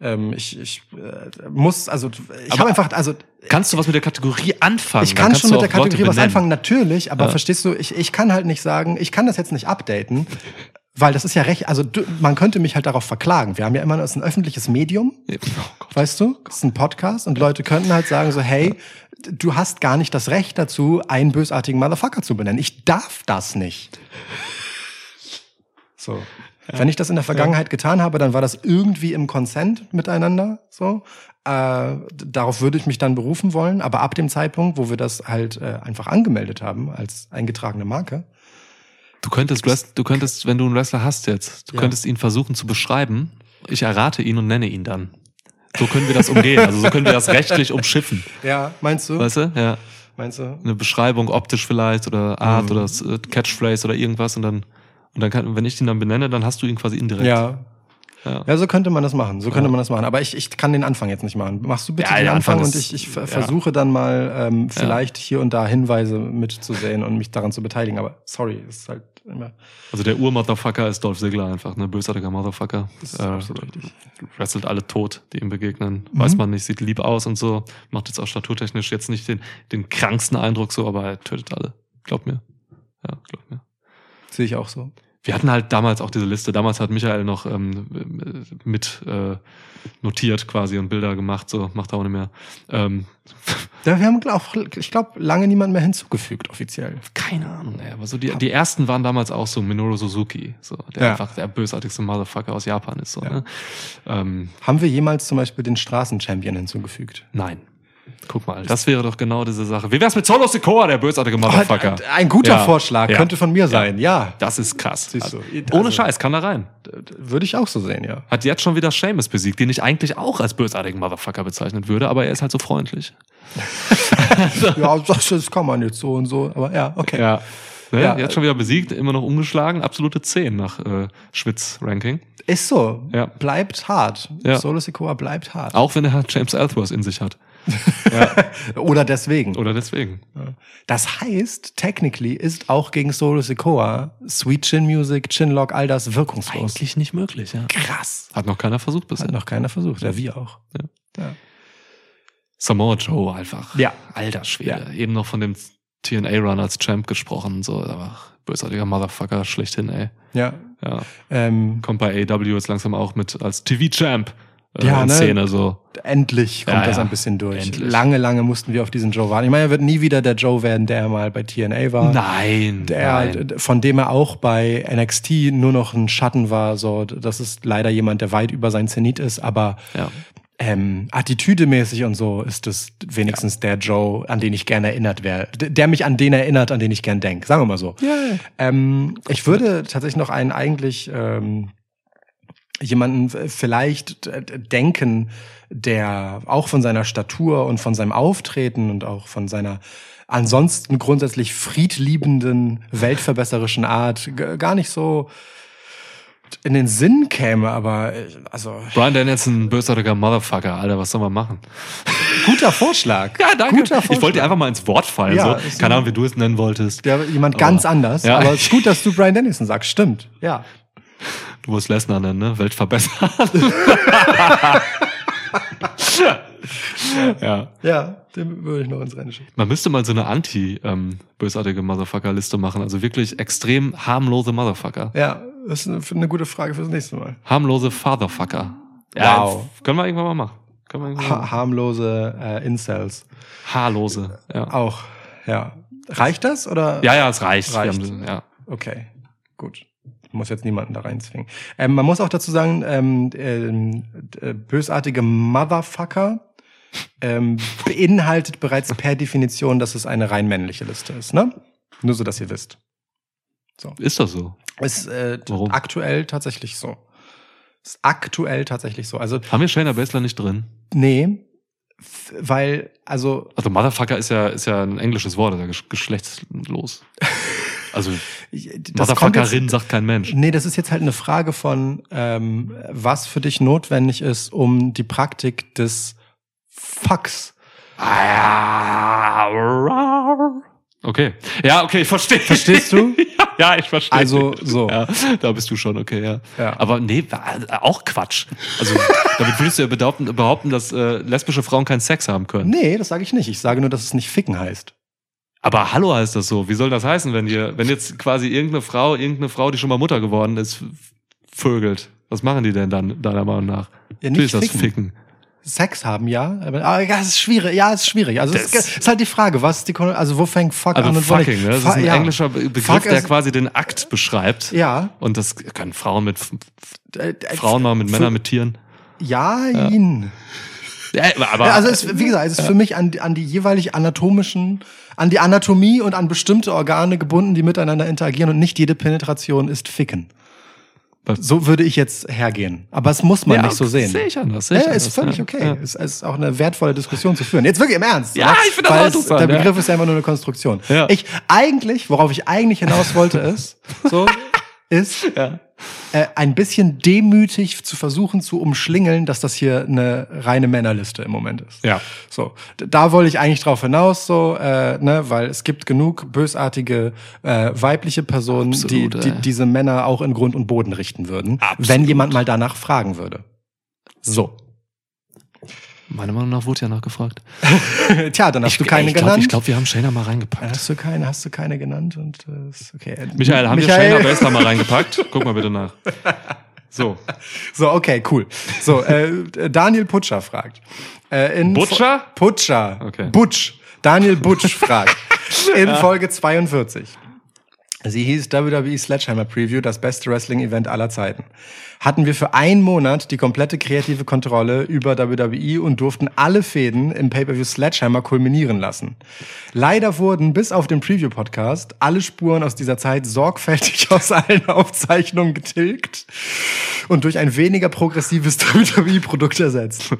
Ähm, ich ich äh, muss, also ich habe einfach, also Kannst du was mit der Kategorie anfangen? ich kann schon mit der Kategorie was benennen. anfangen, natürlich, aber Ja. verstehst du, ich, ich kann halt nicht sagen, ich kann das jetzt nicht updaten, weil das ist ja recht, also du, man könnte mich halt darauf verklagen. Wir haben ja immer, ist ein öffentliches Medium, Ja, Oh weißt du, das ist ein Podcast und Leute könnten halt sagen so, hey, du hast gar nicht das Recht dazu, einen bösartigen Motherfucker zu benennen. Ich darf das nicht. So. Wenn ich das in der Vergangenheit getan habe, dann war das irgendwie im Consent miteinander, so. Äh, darauf würde ich mich dann berufen wollen, aber ab dem Zeitpunkt, wo wir das halt äh, einfach angemeldet haben als eingetragene Marke, Du könntest, du könntest, wenn du einen Wrestler hast jetzt, du Ja. könntest ihn versuchen zu beschreiben. Ich errate ihn und nenne ihn dann. So können wir das umgehen. Also so können wir das rechtlich umschiffen. ja, meinst du? Weißt du? Ja. Meinst du? Eine Beschreibung optisch vielleicht oder Art Mhm. oder Catchphrase oder irgendwas und dann und dann kann, wenn ich ihn dann benenne, dann hast du ihn quasi indirekt. Ja. Ja. Ja, so könnte man das machen. So könnte man das machen. Aber ich, ich kann den Anfang jetzt nicht machen. Machst du bitte den Anfang, Anfang und ist- ich, ich ja. versuche dann mal ähm, vielleicht hier und da Hinweise mitzusehen und mich daran zu beteiligen. Aber sorry, ist halt immer. Also der Ur-Motherfucker ist Dolph Ziggler einfach, ne? Bösartiger Motherfucker. Das ist Äh, richtig. wrestelt alle tot, die ihm begegnen. Mhm. Weiß man nicht, sieht lieb aus und so. Macht jetzt auch staturtechnisch jetzt nicht den, den kranksten Eindruck so, aber er tötet alle. Glaub mir. Ja, glaub mir. Sehe ich auch so. Wir hatten halt damals auch diese Liste. Damals hat Michael noch ähm, mit äh, notiert quasi und Bilder gemacht, so macht er auch nicht mehr. Ähm, Ja, wir haben, glaub, ich glaube, lange niemand mehr hinzugefügt, offiziell. keine Ahnung, ey, aber so die, die ersten waren damals auch so Minoru Suzuki, so, der Ja. einfach der bösartigste Motherfucker aus Japan ist. So, Ja. ne? ähm, Haben wir jemals zum Beispiel den Straßenchampion hinzugefügt? nein. Guck mal, das wäre doch genau diese Sache. Wie wär's mit Solo Sikoa, der bösartige Motherfucker? ein, ein guter Ja. Vorschlag, Ja. könnte von mir sein, ja. Das ist krass. Siehst du. Ohne Also- Scheiß, kann da rein. Würde ich auch so sehen, ja. Hat jetzt schon wieder Seamus besiegt, den ich eigentlich auch als bösartigen Motherfucker bezeichnen würde, aber er ist halt so freundlich. ja, das, das kann man jetzt so und so, aber ja, okay. Ja. Ne? Ja. Jetzt schon wieder besiegt, immer noch umgeschlagen, absolute 10 nach äh, Schwitz-Ranking. Ist so. Ja. Bleibt hart. Ja. Solo Sikoa bleibt hart. Auch wenn er James Ellsworth in sich hat. Oder deswegen. Oder deswegen. Das heißt, technically ist auch gegen Solo Sikoa Sweet Chin Music, Chinlock, all das wirkungslos. Eigentlich nicht möglich, ja. krass. Hat noch keiner versucht bisher. Hat noch keiner versucht. Ja, wir auch. Ja. Samoa Joe einfach. Ja. Alter Schwede. Eben noch von dem TNA-Run als Champ gesprochen. So, aber bösartiger Motherfucker schlechthin, ey. Ja. Ja. Ähm, Kommt bei AW jetzt langsam auch mit als TV-Champ Ja, in ne? Szene so. endlich kommt Ja, das ja. ein bisschen durch. Endlich. Lange, lange mussten wir auf diesen Joe warten. Ich meine, er wird nie wieder der Joe werden, der mal bei TNA war. Nein. Der, nein. von dem er auch bei NXT nur noch ein Schatten war, so, das ist leider jemand, der weit über sein Zenit ist, aber Ja. ähm, attitüdemäßig und so ist es wenigstens der Joe, an den ich gerne erinnert wäre, der mich an den erinnert, an den ich gern denk. Sagen wir mal so. Ähm, ich würde tatsächlich noch einen eigentlich ähm, jemanden vielleicht denken, der auch von seiner Statur und von seinem Auftreten und auch von seiner ansonsten grundsätzlich friedliebenden, weltverbesserischen Art gar nicht so in den Sinn käme, aber äh, also Brian Danielson, bösartiger Motherfucker, Alter, was soll man machen? guter Vorschlag. Ja, danke. Guter ich wollte dir einfach mal ins Wort fallen. Ja, so. Keine ein- Ahnung, wie du es nennen wolltest. Der, jemand ganz Aber- anders. Ja. Aber es ist gut, dass du Brian Dennison sagst. Stimmt. Ja. Du musst Lesnar nennen, ne? Weltverbesserer. ja. Ja, den würde ich noch ins Rennen schicken. Man müsste mal so eine anti-bösartige Motherfucker-Liste machen. Also wirklich extrem harmlose Motherfucker. Ja, das ist eine, eine gute Frage fürs nächste Mal. Harmlose Fatherfucker. Wow. f- Können wir irgendwann mal machen. Können wir irgendwann Ha machen. harmlose äh, Incels. Haarlose. Ja. Auch. Ja. Reicht das oder? ja, ja, es reicht. Reicht. haben- ja. Okay, gut. Muss jetzt niemanden da reinzwingen. Ähm, man muss auch dazu sagen, ähm, ähm, äh, bösartige Motherfucker ähm, beinhaltet bereits per Definition, dass es eine rein männliche Liste ist, ne? Nur so, dass ihr wisst. Ist das so? Ist äh, Warum? aktuell tatsächlich so. Ist aktuell tatsächlich so. Also, Haben wir Shayna Baszler nicht drin? nee, weil, also, Also Motherfucker ist ja, ist ja ein englisches Wort, gesch- geschlechtslos. Also das Motherfuckerin jetzt, sagt kein Mensch. Nee, das ist jetzt halt eine Frage von, ähm, was für dich notwendig ist, um die Praktik des Fucks. Okay. Ja, okay, ich verstehe. Verstehst du? ja. ich verstehe. Also, so. Ja, da bist du schon, okay, ja. Ja. Aber nee, auch Quatsch. Also, damit würdest du ja behaupten, behaupten dass äh, lesbische Frauen keinen Sex haben können. Nee, das sage ich nicht. Ich sage nur, dass es nicht ficken heißt. Aber hallo heißt das so. Wie soll das heißen, wenn ihr, wenn jetzt quasi irgendeine Frau, irgendeine Frau, die schon mal Mutter geworden ist, vögelt? Was machen die denn dann, deiner Meinung nach? Ja, Natürlich nicht ist das ficken. Sex haben, ja. Aber, aber ja, es ist schwierig. Ja, es ist schwierig. Also, es ist, ist halt die Frage, was die, Kon- also wo fängt fuck Also an und fucking, ne? Das ist ein ja. englischer Be- Begriff, Fuck der quasi den Akt beschreibt. Ja. Und das können Frauen mit Äh, äh, Frauen machen, mit Männern, mit Tieren. Ja, ihn. Ja, aber Ja, also es, wie gesagt, es ist für mich an, an die jeweilig anatomischen, an die Anatomie und an bestimmte Organe gebunden, die miteinander interagieren und nicht jede Penetration ist Ficken. So würde ich jetzt hergehen. Aber es muss man Ja, nicht so sehen. sehe ich anders, sehe Ja, ich ist anders, völlig ja. okay. Ja. Es ist auch eine wertvolle Diskussion zu führen. Jetzt wirklich im Ernst. Ja, ich finde das interessant, Der ja. Begriff ist ja immer nur eine Konstruktion. Ja. Ich eigentlich, worauf ich eigentlich hinaus wollte, ist, so, ist, Ja. Äh, ein bisschen demütig zu versuchen zu umschlingeln, dass das hier eine reine Männerliste im Moment ist. Ja. So, da wollte ich eigentlich drauf hinaus, so, äh, ne, weil es gibt genug bösartige äh, weibliche Personen, Absolut, die, die ey. diese Männer auch in Grund und Boden richten würden, Absolut. wenn jemand mal danach fragen würde. So. Meiner Meinung nach wurde ja nachgefragt. Tja, dann hast du keine ich glaub, genannt. Ich glaube, wir haben Shayna mal reingepackt. hast du keine, hast du keine genannt und äh, ist okay. Michael, haben wir Shayna Baszler mal reingepackt? Guck mal bitte nach. So. So, okay, cool. So, äh, Daniel Putscher fragt. Äh, in Butcher? Fo- Putscher. Okay. Butsch. Daniel Butsch fragt. In Folge 42. Sie hieß WWE Sledgehammer Preview, das beste Wrestling-Event aller Zeiten. Hatten wir für einen Monat die komplette kreative Kontrolle über WWE und durften alle Fäden im Pay-Per-View Sledgehammer kulminieren lassen. Leider wurden bis auf den Preview-Podcast alle Spuren aus dieser Zeit sorgfältig aus allen Aufzeichnungen getilgt und durch ein weniger progressives WWE-Produkt ersetzt.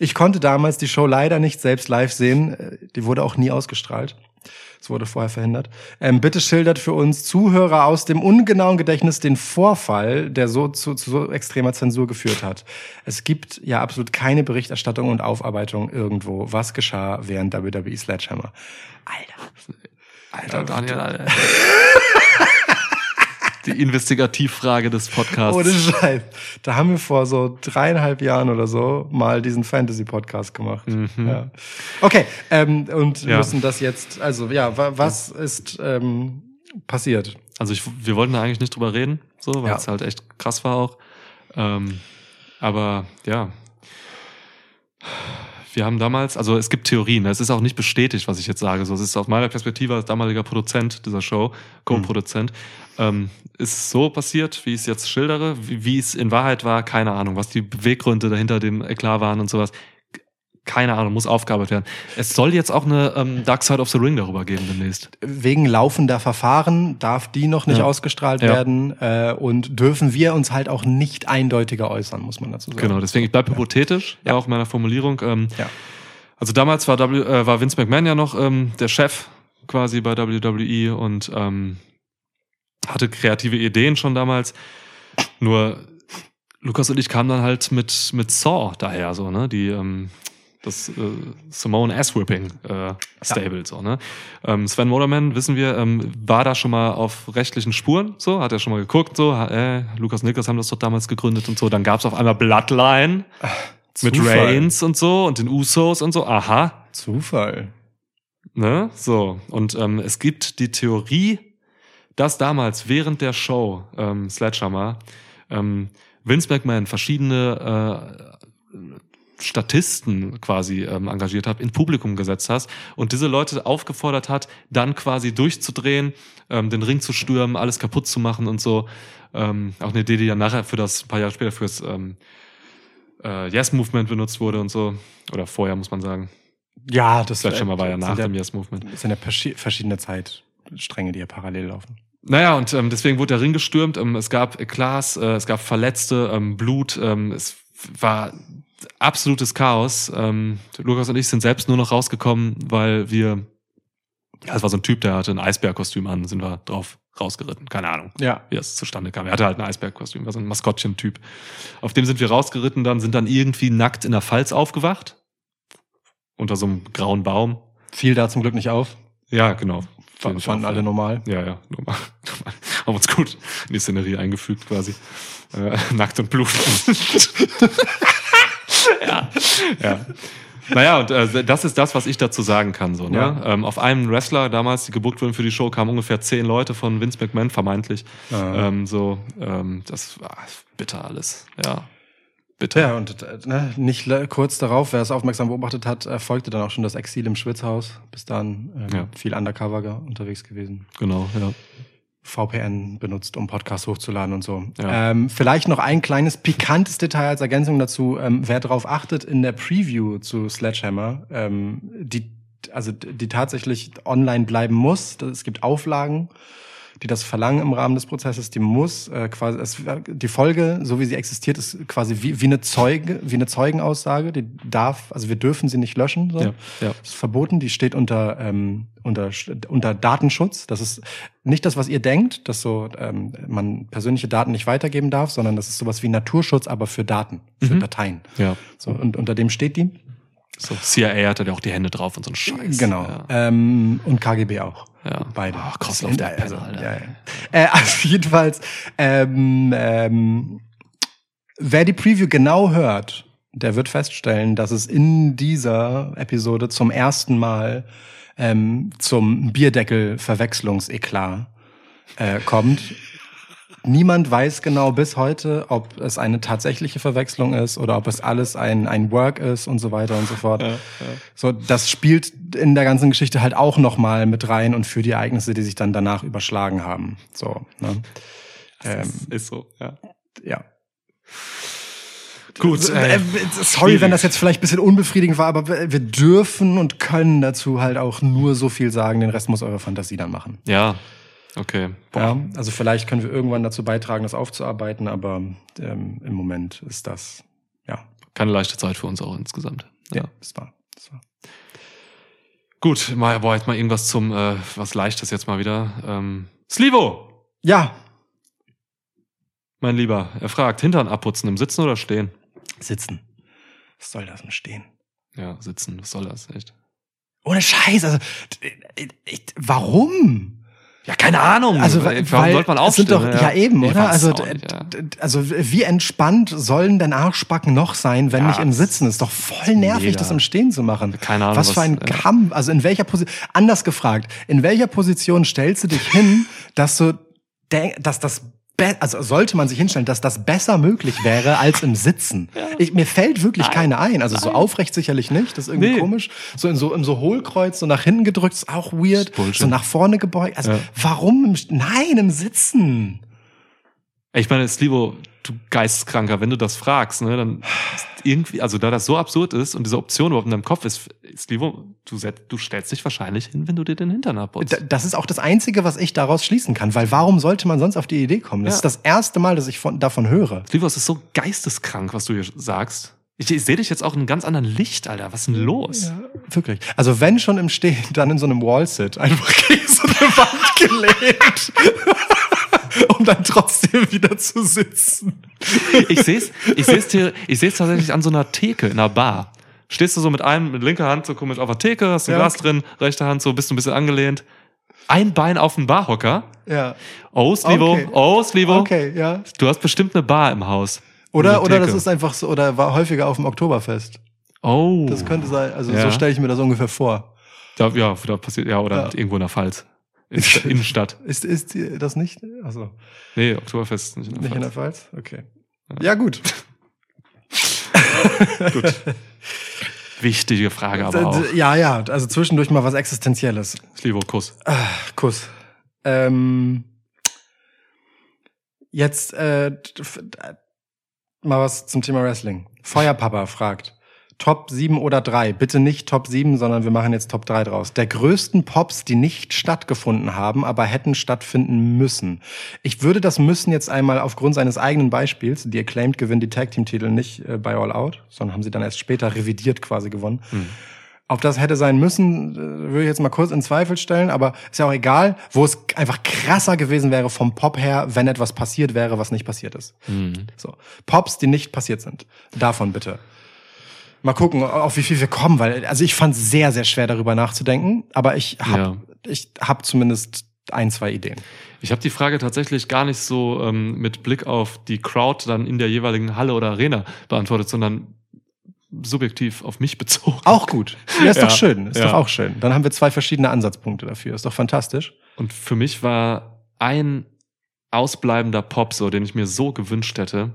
Ich konnte damals die Show leider nicht selbst live sehen. Äh, Die wurde auch nie ausgestrahlt. Es wurde vorher verhindert. Ähm, bitte schildert für uns Zuhörer aus dem ungenauen Gedächtnis den Vorfall, der so zu, zu so extremer Zensur geführt hat. Es gibt ja absolut keine Berichterstattung und Aufarbeitung irgendwo. Was geschah während WWE Sledgehammer? Alter. Alter, Daniel, Alter. Die Investigativfrage des Podcasts. Ohne Scheiß. Da haben wir vor so dreieinhalb Jahren oder so mal diesen Fantasy-Podcast gemacht. Ja. Okay, ähm, und Mhm. Ja. müssen das jetzt, also ja, wa was ist ähm, passiert? Also ich, wir wollten da eigentlich nicht drüber reden, so, weil Ja. es halt echt krass war auch. Ähm, aber ja, wir haben damals, also es gibt Theorien, es ist auch nicht bestätigt, was ich jetzt sage. So, es ist aus meiner Perspektive als damaliger Produzent dieser Show, Co-Produzent, ähm, ist so passiert, wie ich es jetzt schildere, wie, wie es in Wahrheit war, keine Ahnung, was die Beweggründe dahinter dem Eklat waren und sowas. Keine Ahnung, muss aufgearbeitet werden. Es soll jetzt auch eine ähm, Dark Side of the Ring darüber geben demnächst. Wegen laufender Verfahren darf die noch nicht Ja. ausgestrahlt Ja. werden äh, und dürfen wir uns halt auch nicht eindeutiger äußern, muss man dazu sagen. Genau, deswegen, ich bleibe hypothetisch, ja. auch meiner Formulierung. Ähm, Ja. Also damals war, w, äh, war Vince McMahon ja noch ähm, der Chef quasi bei WWE und ähm, hatte kreative Ideen schon damals. Nur Lukas und ich kamen dann halt mit, mit Saw daher, so, ne? Die, ähm, das äh, Simone Ass-Whipping äh, Stable, so, ne? Ähm, Sven Motorman, wissen wir, ähm, war da schon mal auf rechtlichen Spuren, so, hat er schon mal geguckt, so, äh, Lukas und Niklas haben das doch damals gegründet und so. Dann gab's auf einmal Bloodline mit Zufall. Reigns und so und den Usos und so, aha, Zufall. Ne? So. Und ähm, es gibt die Theorie, dass damals während der Show ähm, Sledgehammer ähm, Vince McMahon verschiedene äh, Statisten quasi ähm, engagiert hat, in Publikum gesetzt hast und diese Leute aufgefordert hat, dann quasi durchzudrehen, ähm, den Ring zu stürmen, alles kaputt zu machen und so. Ähm, auch eine Idee, die dann nachher für das, ein paar Jahre später fürs ähm, äh, Yes-Movement benutzt wurde und so. Oder vorher, muss man sagen. Ja, das Sledgehammer war ja nach dem Yes-Movement. Das sind ja perschi- verschiedene Zeitstränge, die ja parallel laufen. Naja, und ähm, deswegen wurde der Ring gestürmt. Ähm, es gab Eklats, äh, es gab Verletzte, ähm, Blut. Ähm, es war absolutes Chaos. Ähm, Lukas und ich sind selbst nur noch rausgekommen, weil wir, ja, es war so ein Typ, der hatte ein Eisbärkostüm an, sind wir drauf rausgeritten. Keine Ahnung, Ja. wie es zustande kam. Er hatte halt ein Eisbärkostüm, war so ein Maskottchen-Typ. Auf dem sind wir rausgeritten, dann sind dann irgendwie nackt in der Pfalz aufgewacht. Unter so einem grauen Baum. Fiel da zum Glück nicht auf. Ja, genau. Fanden auch, alle ja. normal. Ja, ja, normal. normal. Haben uns gut in die Szenerie eingefügt quasi. Äh, nackt und blutend. ja, ja. Naja, und äh, das ist das, was ich dazu sagen kann. So, ne? Ja. ähm, auf einem Wrestler damals, die gebucht wurden für die Show, kamen ungefähr zehn Leute von Vince McMahon, vermeintlich. Ähm, so, ähm, das war bitter alles. Ja, bitter. Ja, und äh, ne, nicht kurz darauf, wer es aufmerksam beobachtet hat, erfolgte dann auch schon das Exil im Schwitzhaus. Bis dann ähm, Ja. viel undercover unterwegs gewesen. Genau, ja. VPN benutzt, um Podcasts hochzuladen und so. Ja. Ähm, vielleicht noch ein kleines pikantes Detail als Ergänzung dazu. Ähm, wer darauf achtet, in der Preview zu Sledgehammer, ähm, die, also die tatsächlich online bleiben muss, es gibt Auflagen, die das verlangen im Rahmen des Prozesses, die muss äh, quasi, es, die Folge, so wie sie existiert, ist quasi wie, wie eine Zeuge, wie eine Zeugenaussage, die darf, also wir dürfen sie nicht löschen. So. Ja, ja. Das ist verboten, die steht unter, ähm, unter, unter Datenschutz. Das ist nicht das, was ihr denkt, dass so ähm, man persönliche Daten nicht weitergeben darf, sondern das ist sowas wie Naturschutz, aber für Daten, für Dateien. Ja. So, und unter dem steht die. So, CIA hatte ja auch die Hände drauf und so ein Scheiß. Genau. Ja. Ähm, und KGB auch. Ja. Beide. Cross Das- auf der also, Alter. ja, ja. Äh, also jedenfalls, ähm, ähm, wer die Preview genau hört, der wird feststellen, dass es in dieser Episode zum ersten Mal ähm, zum Bierdeckel-Verwechslungseklat äh, kommt. Niemand weiß genau bis heute, ob es eine tatsächliche Verwechslung ist oder ob es alles ein, ein Work ist und so weiter und so fort. So, das spielt in der ganzen Geschichte halt auch nochmal mit rein und für die Ereignisse, die sich dann danach überschlagen haben. So, ne? Ähm, Ist so, ja. ja. Gut, Äh, äh, sorry, wenn das jetzt vielleicht ein bisschen unbefriedigend war, aber wir wir dürfen und können dazu halt auch nur so viel sagen. Den Rest muss eure Fantasie dann machen. ja, okay. Ja, also vielleicht können wir irgendwann dazu beitragen, das aufzuarbeiten, aber ähm, im Moment ist das, ja, Keine leichte Zeit für uns auch insgesamt. ja, das war, das war. Gut, mal, boah, jetzt mal irgendwas zum, äh, was Leichtes jetzt mal wieder. Ähm, Slivo, Ja, mein Lieber, er fragt, Hintern abputzen im Sitzen oder Stehen? sitzen. Was soll das denn stehen? Ja, sitzen, was soll das, echt? Ohne Scheiß, also ich, ich, warum? Ja, keine Ahnung. Also warum weil sollte man es sind aufstehen? doch ja, eben, Ich oder? Also nicht, ja. also wie entspannt sollen denn Arschbacken noch sein, wenn Ja, nicht im Sitzen? Ist doch voll nervig, mega. das im Stehen zu machen. Keine Ahnung, Was für was- ein ja. Kampf. Also in welcher Position? Anders gefragt, in welcher Position stellst du dich hin, dass du denk, dass das also sollte man sich hinstellen, dass das besser möglich wäre als im Sitzen. Ich, mir fällt wirklich keine ein. Also so aufrecht sicherlich nicht, das ist irgendwie Nee. komisch. So in so im so Hohlkreuz, so nach hinten gedrückt, ist auch weird. Bullshit. So nach vorne gebeugt. Also Ja. warum? Im, Nein, im Sitzen. Ich meine, Slivo, du Geisteskranker, wenn du das fragst, ne, dann ist irgendwie, also da das so absurd ist und diese Option überhaupt in deinem Kopf ist, Slivo, du, set- du stellst dich wahrscheinlich hin, wenn du dir den Hintern abputzt. Das ist auch das Einzige, was ich daraus schließen kann, weil warum sollte man sonst auf die Idee kommen? Das Ja. ist das erste Mal, dass ich von, davon höre. Slivo, es ist so geisteskrank, was du hier sagst. Ich, ich sehe dich jetzt auch in einem ganz anderen Licht, Alter. Was ist denn los? Wirklich. Also wenn schon im Stehen, dann in so einem Wallsit, einfach gegen so eine Wand gelehnt. um dann trotzdem wieder zu sitzen. Ich sehe es ich seh's ich seh's tatsächlich an so einer Theke in einer Bar. Stehst du so mit einem, mit linker Hand so komisch auf der Theke, hast ein Ja. Glas drin, rechte Hand so, bist du ein bisschen angelehnt. Ein Bein auf dem Barhocker. Ja. Oh, Slivo, Okay. oh, Slivo. Okay, ja. Du hast bestimmt eine Bar im Haus. Oder, oder das ist einfach so, oder war häufiger auf dem Oktoberfest. Oh. Das könnte sein, also Ja. so stelle ich mir das ungefähr vor. Da, ja, da passiert, ja, oder Ja. irgendwo in der Pfalz. In der Innenstadt. Ist, ist das nicht? Also Nee, Oktoberfest nicht in der nicht in der Pfalz. Pfalz? Okay. Ja, gut. Gut. Wichtige Frage aber auch. Ja, ja, also zwischendurch mal was Existenzielles. Slivo, Kuss. Kuss. Ähm, jetzt äh, mal was zum Thema Wrestling. Feuerpapa fragt. Top 7 oder 3. Bitte nicht Top 7, sondern wir machen jetzt Top 3 draus. Der größten Pops, die nicht stattgefunden haben, aber hätten stattfinden müssen. Ich würde das müssen jetzt einmal aufgrund seines eigenen Beispiels, die Acclaimed gewinnt die Tag Team Titel nicht äh, bei All Out, sondern haben sie dann erst später revidiert quasi gewonnen. Ob das hätte sein müssen, äh, würde ich jetzt mal kurz in Zweifel stellen, aber ist ja auch egal, wo es einfach krasser gewesen wäre vom Pop her, wenn etwas passiert wäre, was nicht passiert ist. So. Pops, die nicht passiert sind. Davon bitte. Mal gucken, auf wie viel wir kommen, weil, also ich fand es sehr, sehr schwer darüber nachzudenken, aber ich habe Ja. ich habe zumindest ein, zwei Ideen. Ich habe die Frage tatsächlich gar nicht so ähm, mit Blick auf die Crowd dann in der jeweiligen Halle oder Arena beantwortet, sondern subjektiv auf mich bezogen. Auch gut. Ja, ist Ja, doch schön. Ist ja. doch auch schön. Dann haben wir zwei verschiedene Ansatzpunkte dafür. Ist doch fantastisch. Und für mich war ein ausbleibender Pop, so, den ich mir so gewünscht hätte.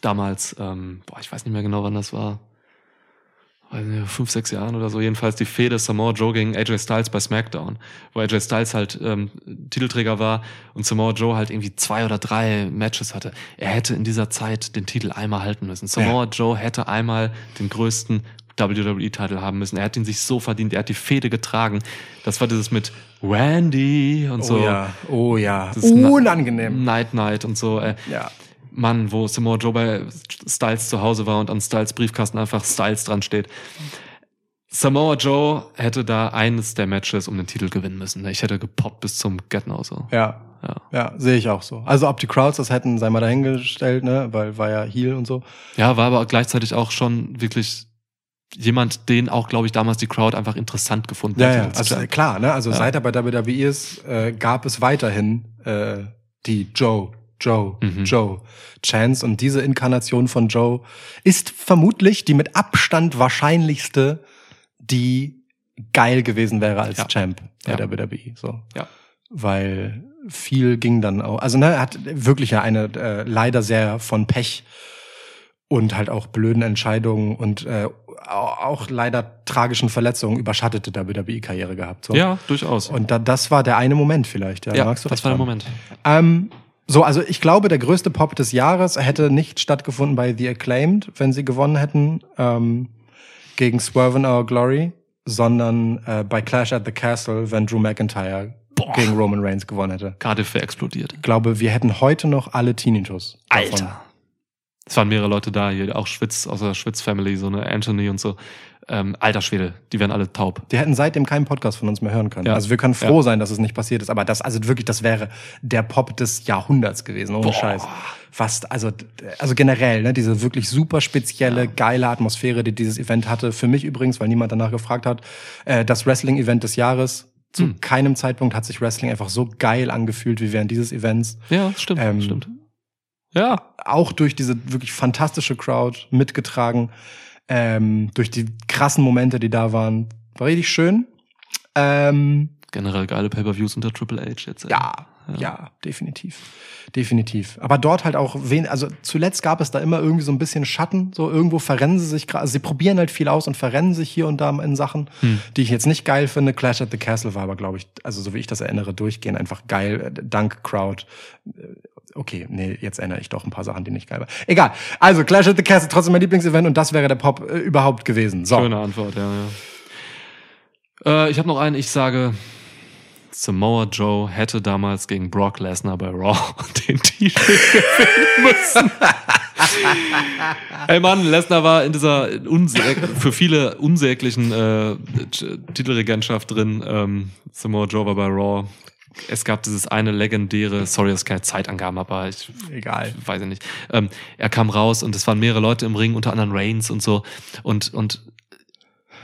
Damals, ähm, boah, ich weiß nicht mehr genau, wann das war. Weiß nicht, fünf, sechs Jahren oder so. Jedenfalls die Fehde Samoa Joe gegen AJ Styles bei SmackDown, wo AJ Styles halt ähm, Titelträger war und Samoa Joe halt irgendwie zwei oder drei Matches hatte. Er hätte in dieser Zeit den Titel einmal halten müssen. Samoa Joe hätte einmal den größten WWE-Titel haben müssen. Er hat ihn sich so verdient. Er hat die Fehde getragen. Das war dieses mit Randy und so. Oh ja. Oh ja. Unangenehm. Night Night und so. Äh, Ja. Mann, wo Samoa Joe bei Styles zu Hause war und an Styles Briefkasten einfach Styles dran steht. Samoa Joe hätte da eines der Matches um den Titel gewinnen müssen. Ich hätte gepoppt bis zum Get Now so. Ja. Ja. Ja, sehe ich auch so. Also ob die Crowds das hätten, sei mal dahingestellt, ne, weil war ja Heal und so. Ja, war aber gleichzeitig auch schon wirklich jemand, den auch, glaube ich, damals die Crowd einfach interessant gefunden Ja, hat. ja, also stellen. klar, ne? Also Ja. seit er bei WWE ist, äh, gab es weiterhin äh, die Joe, Joe, Mhm. Joe Chance und diese Inkarnation von Joe ist vermutlich die mit Abstand wahrscheinlichste, die geil gewesen wäre als Ja. Champ bei Ja. der WWE. So. Ja. Weil viel ging dann auch. Also ne, er hat wirklich ja eine äh, leider sehr von Pech und halt auch blöden Entscheidungen und äh, au- auch leider tragischen Verletzungen überschattete WWE-Karriere gehabt. So. Ja, durchaus. Und da, das war der eine Moment vielleicht. Ja, ja, magst du das war der. Moment. Ähm, so, also ich glaube, der größte Pop des Jahres hätte nicht stattgefunden bei The Acclaimed, wenn sie gewonnen hätten ähm, gegen Swerve in Our Glory, sondern äh, bei Clash at the Castle, wenn Drew McIntyre gegen Roman Reigns gewonnen hätte. Cardiff wäre explodiert. Ich glaube, wir hätten heute noch alle Tinnitus. davon. Alter. Es waren mehrere Leute da, hier auch Schwitz, aus der Schwitz-Family, so eine Anthony und so. Ähm, alter Schwede, die werden alle taub. Die hätten seitdem keinen Podcast von uns mehr hören können. Ja. Also wir können froh Ja. sein, dass es nicht passiert ist. Aber das, also wirklich, das wäre der Pop des Jahrhunderts gewesen, ohne Boah. Scheiß. Fast, also, also generell, ne, diese wirklich super spezielle, geile Atmosphäre, die dieses Event hatte. Für mich übrigens, weil niemand danach gefragt hat, äh, das Wrestling-Event des Jahres. Zu Hm. keinem Zeitpunkt hat sich Wrestling einfach so geil angefühlt wie während dieses Events. Ja, stimmt, Ähm, stimmt. Ja, Auch durch diese wirklich fantastische Crowd mitgetragen, ähm, durch die krassen Momente, die da waren. War richtig schön. Ähm, generell geile Pay-Per-Views unter Triple H jetzt. ey. Ja, ja, definitiv. Definitiv. Aber dort halt auch wen, also zuletzt gab es da immer irgendwie so ein bisschen Schatten, so irgendwo verrennen sie sich gerade, also sie probieren halt viel aus und verrennen sich hier und da in Sachen, Hm. die ich jetzt nicht geil finde. Clash at the Castle war aber, glaube ich, also so wie ich das erinnere, durchgehend einfach geil. Äh, Dank Crowd. Okay, nee, jetzt erinnere ich doch ein paar Sachen, die nicht geil waren. Egal. Also Clash at the Castle, trotzdem mein Lieblingsevent und das wäre der Pop äh, überhaupt gewesen. So. Schöne Antwort, ja, ja. Äh, ich habe noch einen, ich sage, Samoa Joe hätte damals gegen Brock Lesnar bei Raw den Titel gewinnen müssen. Ey Mann, Lesnar war in dieser für viele unsäglichen äh, Titelregentschaft drin. Ähm, Samoa Joe war bei Raw. Es gab dieses eine legendäre, sorry, dass keine Zeitangaben aber ich Egal. weiß ich nicht. Ähm, er kam raus und es waren mehrere Leute im Ring, unter anderem Reigns und so. Und, und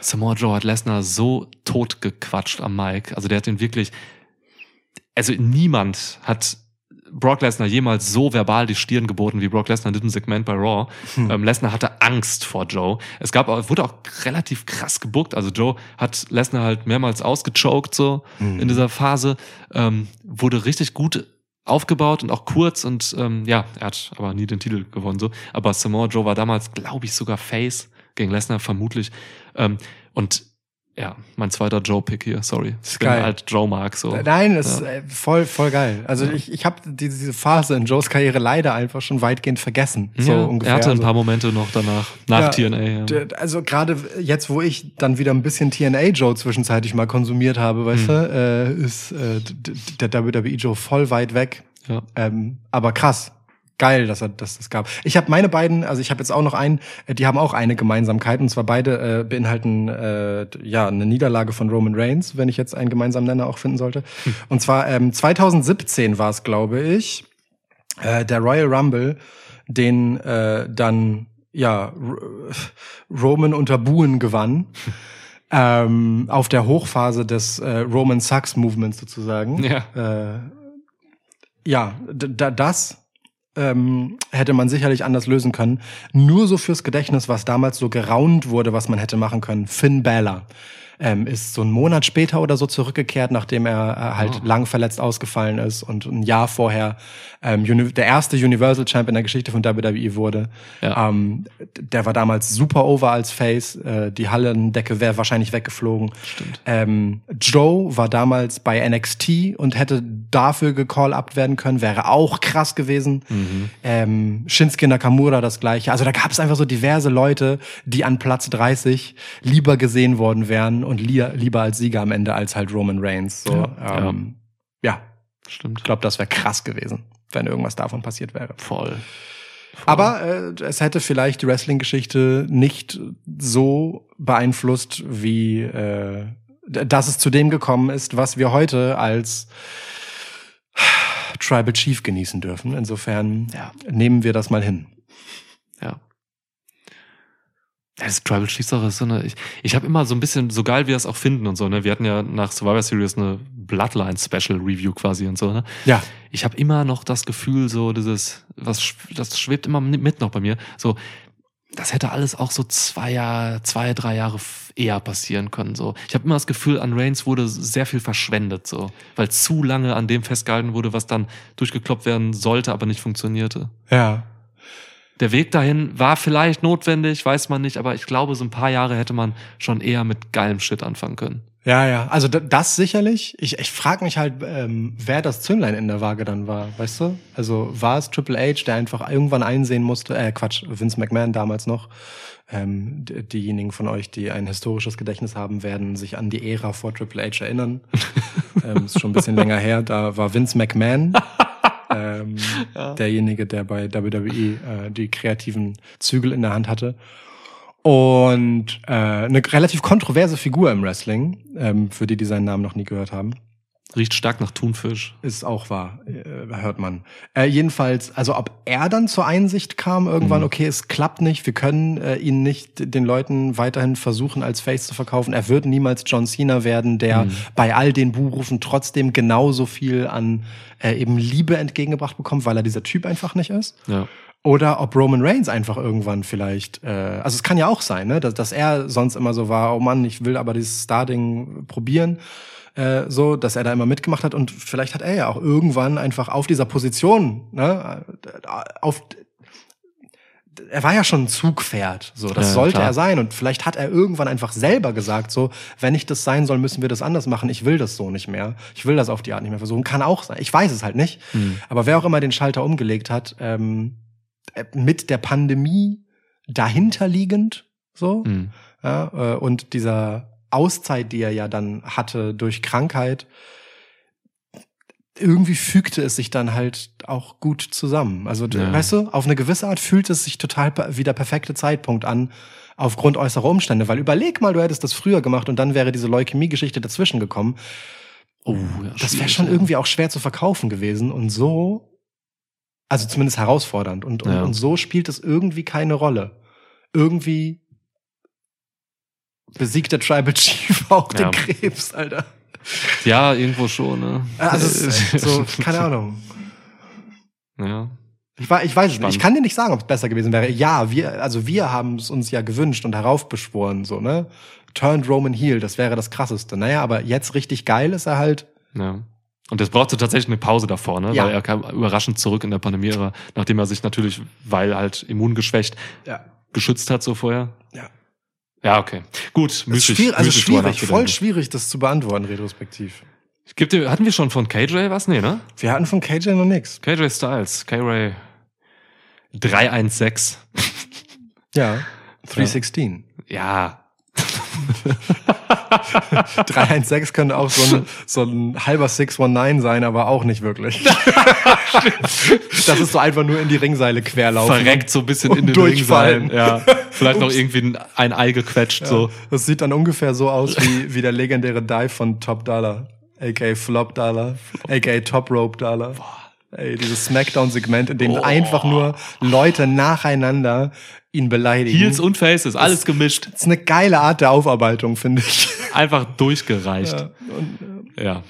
Samoa Joe hat Lesnar so tot gequatscht am Mic. Also der hat ihn wirklich, also niemand hat Brock Lesnar jemals so verbal die Stirn geboten wie Brock Lesnar in diesem Segment bei Raw. Ähm, Lesnar hatte Angst vor Joe. Es gab auch, wurde auch relativ krass gebuckt. Also Joe hat Lesnar halt mehrmals ausgechoked so in dieser Phase. Ähm, wurde richtig gut aufgebaut und auch kurz und ähm, ja, er hat aber nie den Titel gewonnen so. Aber Samoa Joe war damals, glaube ich, sogar Face gegen Lesnar vermutlich. Ähm, und ja, mein zweiter Joe-Pick hier, sorry. Ich bin geil. halt Joe Mark so. Nein, ist Ja. äh, voll, voll geil. Also ich, ich habe diese, diese Phase in Joes Karriere leider einfach schon weitgehend vergessen. So ja, ungefähr. er hatte ein Also, paar Momente noch danach, nach Ja, TNA. Ja. Also gerade jetzt, wo ich dann wieder ein bisschen TNA Joe zwischenzeitlich mal konsumiert habe, weißt Hm. du, äh, ist äh, der WWE Joe voll weit weg. Ja. Ähm, aber krass. Geil, dass er dass das gab. Ich habe meine beiden, also ich habe jetzt auch noch einen, äh, die haben auch eine Gemeinsamkeit und zwar beide äh, beinhalten äh, ja eine Niederlage von Roman Reigns, wenn ich jetzt einen gemeinsamen Nenner auch finden sollte. Und zwar ähm, 2017 war es, glaube ich, äh, der Royal Rumble, den äh, dann ja Roman unter Buhen gewann. ähm, auf der Hochphase des äh, Roman Sucks Movements sozusagen. Ja. Äh, ja, das ähm, hätte man sicherlich anders lösen können. Nur so fürs Gedächtnis, was damals so geraunt wurde, was man hätte machen können. Finn Balor ähm, ist so einen Monat später oder so zurückgekehrt, nachdem er äh, halt lang verletzt ausgefallen ist und ein Jahr vorher ähm, der erste Universal Champ in der Geschichte von WWE wurde. Ja. Ähm, der war damals super over als Face. Äh, die Hallendecke wäre wahrscheinlich weggeflogen. Stimmt. Ähm, Joe war damals bei NXT und hätte dafür gecall-upt werden können, wäre auch krass gewesen. Ähm, Shinsuke Nakamura das gleiche. Also da gab es einfach so diverse Leute, die an Platz 30 lieber gesehen worden wären und li lieber als Sieger am Ende als halt Roman Reigns. So, Ja. ähm, ja. Stimmt. ich glaube, das wäre krass gewesen, wenn irgendwas davon passiert wäre. Voll. Aber äh, es hätte vielleicht die Wrestling-Geschichte nicht so beeinflusst, wie äh, dass es zu dem gekommen ist, was wir heute als Tribal Chief genießen dürfen. Insofern Ja. nehmen wir das mal hin. Ja. Ja, Das Tribal Chief Sache ist so eine, ich, ich habe immer so ein bisschen, so geil wir das auch finden und so, ne? Wir hatten ja nach Survivor Series eine Bloodline Special Review quasi und so, ne? Ja, Ich habe immer noch das Gefühl, so dieses, was, das schwebt immer mit noch bei mir, so, das hätte alles auch so zwei Jahre, zwei, drei Jahre eher passieren können, so. Ich habe immer das Gefühl, an Reigns wurde sehr viel verschwendet, so, weil zu lange an dem festgehalten wurde, was dann durchgekloppt werden sollte, aber nicht funktionierte. ja. Der Weg dahin war vielleicht notwendig, weiß man nicht, aber ich glaube, so ein paar Jahre hätte man schon eher mit geilem Shit anfangen können. Ja, ja. Also das sicherlich. Ich, ich frage mich halt, ähm, wer das Zünglein in der Waage dann war, weißt du? Also war es Triple H, der einfach irgendwann einsehen musste, äh, Quatsch, Vince McMahon damals noch. Ähm, diejenigen von euch, die ein historisches Gedächtnis haben, werden sich an die Ära vor Triple H erinnern. ähm, ist schon ein bisschen länger her. Da war Vince McMahon ähm, derjenige, der bei WWE äh, die kreativen Zügel in der Hand hatte. Und äh, eine relativ kontroverse Figur im Wrestling, ähm, für die, die seinen Namen noch nie gehört haben. Riecht stark nach Thunfisch. Ist auch wahr, äh, hört man. Äh, jedenfalls, also ob er dann zur Einsicht kam, irgendwann, okay, es klappt nicht, wir können äh, ihn nicht den Leuten weiterhin versuchen, als Face zu verkaufen. Er wird niemals John Cena werden, der bei all den Buhrufen trotzdem genauso viel an äh, eben Liebe entgegengebracht bekommt, weil er dieser Typ einfach nicht ist. Ja. Oder ob Roman Reigns einfach irgendwann vielleicht, äh, also es kann ja auch sein, ne, dass, dass er sonst immer so war, oh Mann, ich will aber dieses Star-Ding probieren, äh, so, dass er da immer mitgemacht hat. Und vielleicht hat er ja auch irgendwann einfach auf dieser Position, ne, äh, auf, er war ja schon ein Zugpferd, so, das Ja, sollte klar. er sein. Und vielleicht hat er irgendwann einfach selber gesagt, so, wenn ich das sein soll, müssen wir das anders machen, ich will das so nicht mehr, ich will das auf die Art nicht mehr versuchen, kann auch sein, ich weiß es halt nicht, aber wer auch immer den Schalter umgelegt hat, ähm, äh, mit der Pandemie dahinterliegend so Hm. ja, äh, und dieser Auszeit, die er ja dann hatte durch Krankheit, irgendwie fügte es sich dann halt auch gut zusammen. Also Ja. weißt du, auf eine gewisse Art fühlt es sich total wie der perfekte Zeitpunkt an aufgrund äußerer Umstände, weil überleg mal, du hättest das früher gemacht und dann wäre diese Leukämie-Geschichte dazwischen gekommen. Oh, ja, Das wäre schon ja. irgendwie auch schwer zu verkaufen gewesen und so, also zumindest herausfordernd und, und, und so spielt es irgendwie keine Rolle. Irgendwie besiegt der Tribal Chief auch Ja. den Krebs, Alter. Ja, irgendwo schon, ne? Also es ist so, keine Ahnung. ja. Ich, wei- ich weiß es nicht. Ich kann dir nicht sagen, ob es besser gewesen wäre. Ja, wir, also wir haben es uns ja gewünscht und heraufbeschworen, so, ne? Turned Roman Heel, das wäre das krasseste. Naja, aber jetzt richtig geil ist er halt. Ja. Und es brauchte tatsächlich eine Pause davor, ne? Ja. Weil er kam überraschend zurück in der Pandemie, nachdem er sich natürlich, weil halt immungeschwächt, Ja. geschützt hat so vorher. Ja. Ja, okay. Gut, müßig, schwierig, also müßig schwierig, voll schwierig, das zu beantworten, retrospektiv. Gibt hatten wir schon von KJ was? Nee, ne? Wir hatten von KJ noch nix. KJ Styles, K-Ray 316. Ja. 316. Ja. 316 könnte auch so ein, so ein halber 619 sein, aber auch nicht wirklich. das ist so einfach nur in die Ringseile querlaufen. Verreckt so ein bisschen in den durchfallen. Ringseil. Ja. Vielleicht noch irgendwie ein, Ei gequetscht, so. Das sieht dann ungefähr so aus wie, wie der legendäre Dive von Top Dollar. A.k.a. Flop Dollar. A.k.a. Top Rope Dollar. Ey, dieses Smackdown-Segment, in dem Oh. einfach nur Leute nacheinander ihn beleidigen. Heels und Faces, alles gemischt. das ist eine geile Art der Aufarbeitung, finde ich. Einfach durchgereicht. Ja.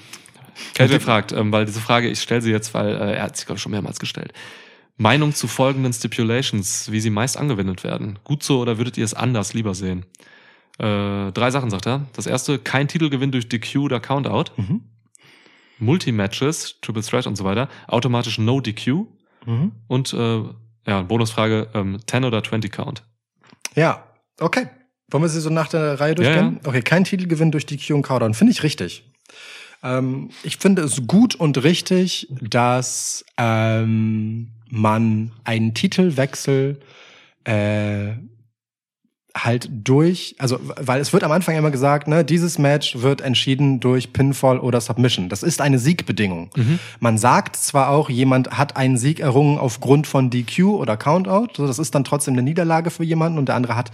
Kelvin fragt, ähm, weil diese Frage, ich stelle sie jetzt, weil äh, er hat sie, glaube ich, schon mehrmals gestellt. Meinung zu folgenden Stipulations, wie sie meist angewendet werden. Gut so oder würdet ihr es anders lieber sehen? Äh, drei Sachen sagt er. Das erste, kein Titelgewinn durch DQ oder Countout. Mhm. Multi-Matches, Triple Threat und so weiter, automatisch No DQ. Mhm. Und äh, ja, Bonusfrage, ähm, 10 oder 20 Count. Ja, okay. Wollen wir sie so nach der Reihe durchgehen? Okay, kein Titelgewinn durch die Q und Countdown. Finde ich richtig. Ähm, ich finde es gut und richtig, dass ähm, man einen Titelwechsel äh, halt durch, also weil es wird am Anfang immer gesagt, ne, dieses Match wird entschieden durch Pinfall oder Submission. Das ist eine Siegbedingung. Man sagt zwar auch, jemand hat einen Sieg errungen aufgrund von DQ oder Countout, so das ist dann trotzdem eine Niederlage für jemanden und der andere hat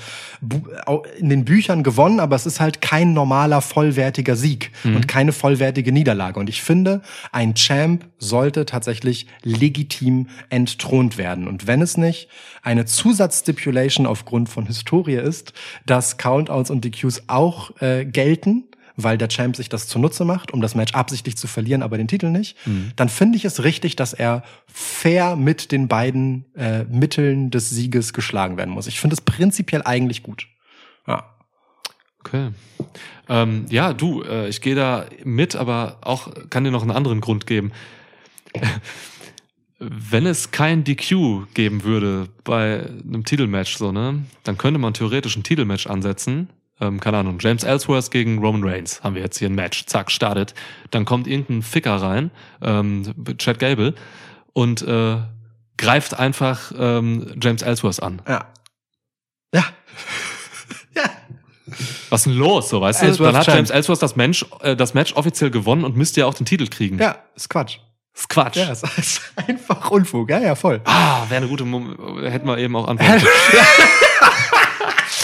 in den Büchern gewonnen, aber es ist halt kein normaler vollwertiger Sieg und keine vollwertige Niederlage. Und ich finde, ein Champ sollte tatsächlich legitim entthront werden. Und wenn es nicht eine Zusatzstipulation aufgrund von Historie ist, dass Countouts und DQs auch äh, gelten, weil der Champ sich das zunutze macht, um das Match absichtlich zu verlieren, aber den Titel nicht, dann finde ich es richtig, dass er fair mit den beiden äh, Mitteln des Sieges geschlagen werden muss. Ich finde es prinzipiell eigentlich gut. Ja. Okay. Ähm, ja, du, äh, ich gehe da mit, aber auch kann dir noch einen anderen Grund geben. Wenn es kein DQ geben würde bei einem Titelmatch, so, ne, dann könnte man theoretisch ein Titelmatch ansetzen. Ähm, keine Ahnung, James Ellsworth gegen Roman Reigns haben wir jetzt hier ein Match. Zack, startet. Dann kommt irgendein Ficker rein, ähm, Chad Gable, und äh, greift einfach ähm, James Ellsworth an. Ja. Ja. ja. Was ist denn los, so weißt du? Dann hat. James Ellsworth das, Mensch, äh, das Match offiziell gewonnen und müsste ja auch den Titel kriegen. Ja, ist Quatsch. Das ist Quatsch. Ja, ist, ist einfach Unfug. Ja, ja, voll. Ah, wäre eine gute, Mom hätten wir eben auch antworten.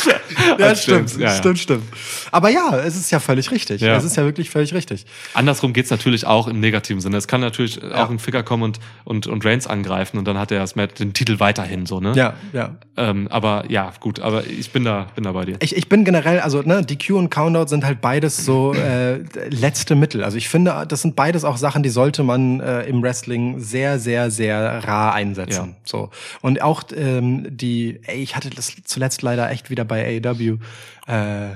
Ja, Das stimmt, stimmt, ja, ja. stimmt, stimmt. Aber ja, es ist ja völlig richtig. Ja. Es ist ja wirklich völlig richtig. Andersrum geht's natürlich auch im negativen Sinne. Es kann natürlich auch ein Ficker kommen und, und, und Reigns angreifen und dann hat er das Match, den Titel weiterhin so, ne? Ja, ja. Ähm, aber ja, gut, aber ich bin da, bin da bei dir. Ich, ich bin generell, also ne, DQ und Countout sind halt beides so äh, letzte Mittel. Also ich finde, das sind beides auch Sachen, die sollte man äh, im Wrestling sehr, sehr, sehr rar einsetzen. So und auch ähm, die, ey, ich hatte das zuletzt leider echt wieder bei AEW. Äh,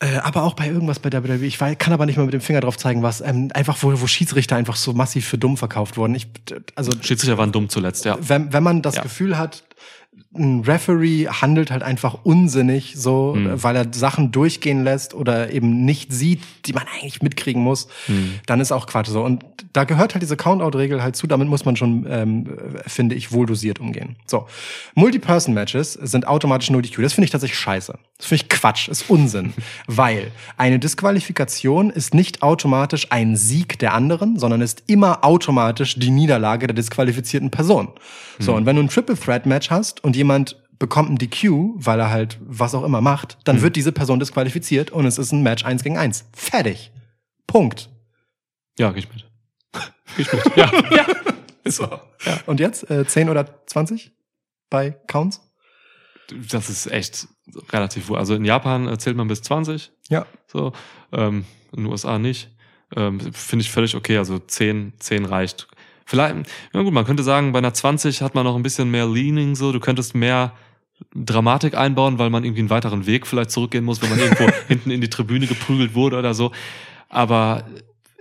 äh, aber auch bei irgendwas bei WWE. Ich weiß, kann aber nicht mal mit dem Finger drauf zeigen, was. Ähm, einfach, wo, wo Schiedsrichter einfach so massiv für dumm verkauft wurden. Ich, also Schiedsrichter waren dumm zuletzt, ja. wenn, wenn man das Ja. Gefühl hat, ein Referee handelt halt einfach unsinnig, so, Mhm. weil er Sachen durchgehen lässt oder eben nicht sieht, die man eigentlich mitkriegen muss, Mhm. dann ist auch Quatsch so. Und da gehört halt diese Count-Out-Regel halt zu, damit muss man schon, ähm, finde ich, wohl dosiert umgehen. So. Multi-Person-Matches sind automatisch nur DQ. Das finde ich tatsächlich scheiße. Das finde ich Quatsch, ist Unsinn. weil eine Disqualifikation ist nicht automatisch ein Sieg der anderen, sondern ist immer automatisch die Niederlage der disqualifizierten Person. So, und wenn du ein Triple Threat Match hast und jemand bekommt ein DQ, weil er halt was auch immer macht, dann wird diese Person disqualifiziert und es ist ein Match eins gegen eins. Fertig. Punkt. Ja, geh ich mit. Geh ich mit. Ja, ja. So. Ja. Und jetzt äh, 10 oder 20 bei Counts? Das ist echt relativ, also in Japan äh, zählt man bis 20. Ja. So, ähm, in den USA nicht. Ähm, Finde ich völlig okay. Also 10, 10 reicht. Vielleicht, ja gut, man könnte sagen, bei einer 20 hat man noch ein bisschen mehr Leaning, so. Du könntest mehr Dramatik einbauen, weil man irgendwie einen weiteren Weg vielleicht zurückgehen muss, wenn man irgendwo hinten in die Tribüne geprügelt wurde oder so. Aber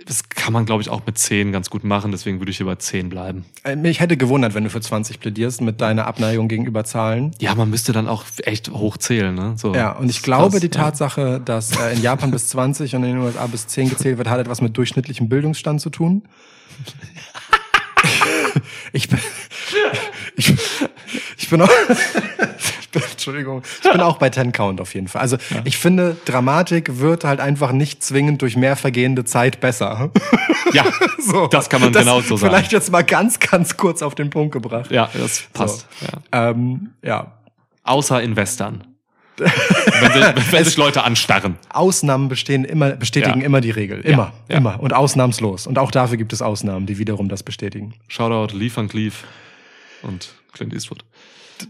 das kann man, glaube ich, auch mit 10 ganz gut machen. Deswegen würde ich hier bei 10 bleiben. Äh, Mich hätte gewundert, wenn du für 20 plädierst mit deiner Abneigung gegenüber Zahlen. Ja, man müsste dann auch echt hoch zählen, ne? So. Ja, und ich glaube, krass, die ja. Tatsache, dass äh, in Japan bis 20 und in den USA bis 10 gezählt wird, hat etwas mit durchschnittlichem Bildungsstand zu tun. ich bin, ich, ich bin auch, ich bin, Entschuldigung, ich bin auch bei 10 Count auf jeden Fall. Also ich finde, Dramatik wird halt einfach nicht zwingend durch mehr vergehende Zeit besser. Ja, so, das kann man genau so sagen. Vielleicht jetzt mal ganz, ganz kurz auf den Punkt gebracht. Ja, das passt. Ja. Ähm, ja, Außer in Western. Wenn, sich, wenn sich Leute anstarren. Ausnahmen bestehen immer, bestätigen Ja. immer die Regel. Immer, ja. immer. Und ausnahmslos. Und auch dafür gibt es Ausnahmen, die wiederum das bestätigen. Shoutout Lee Van Cleef und Clint Eastwood.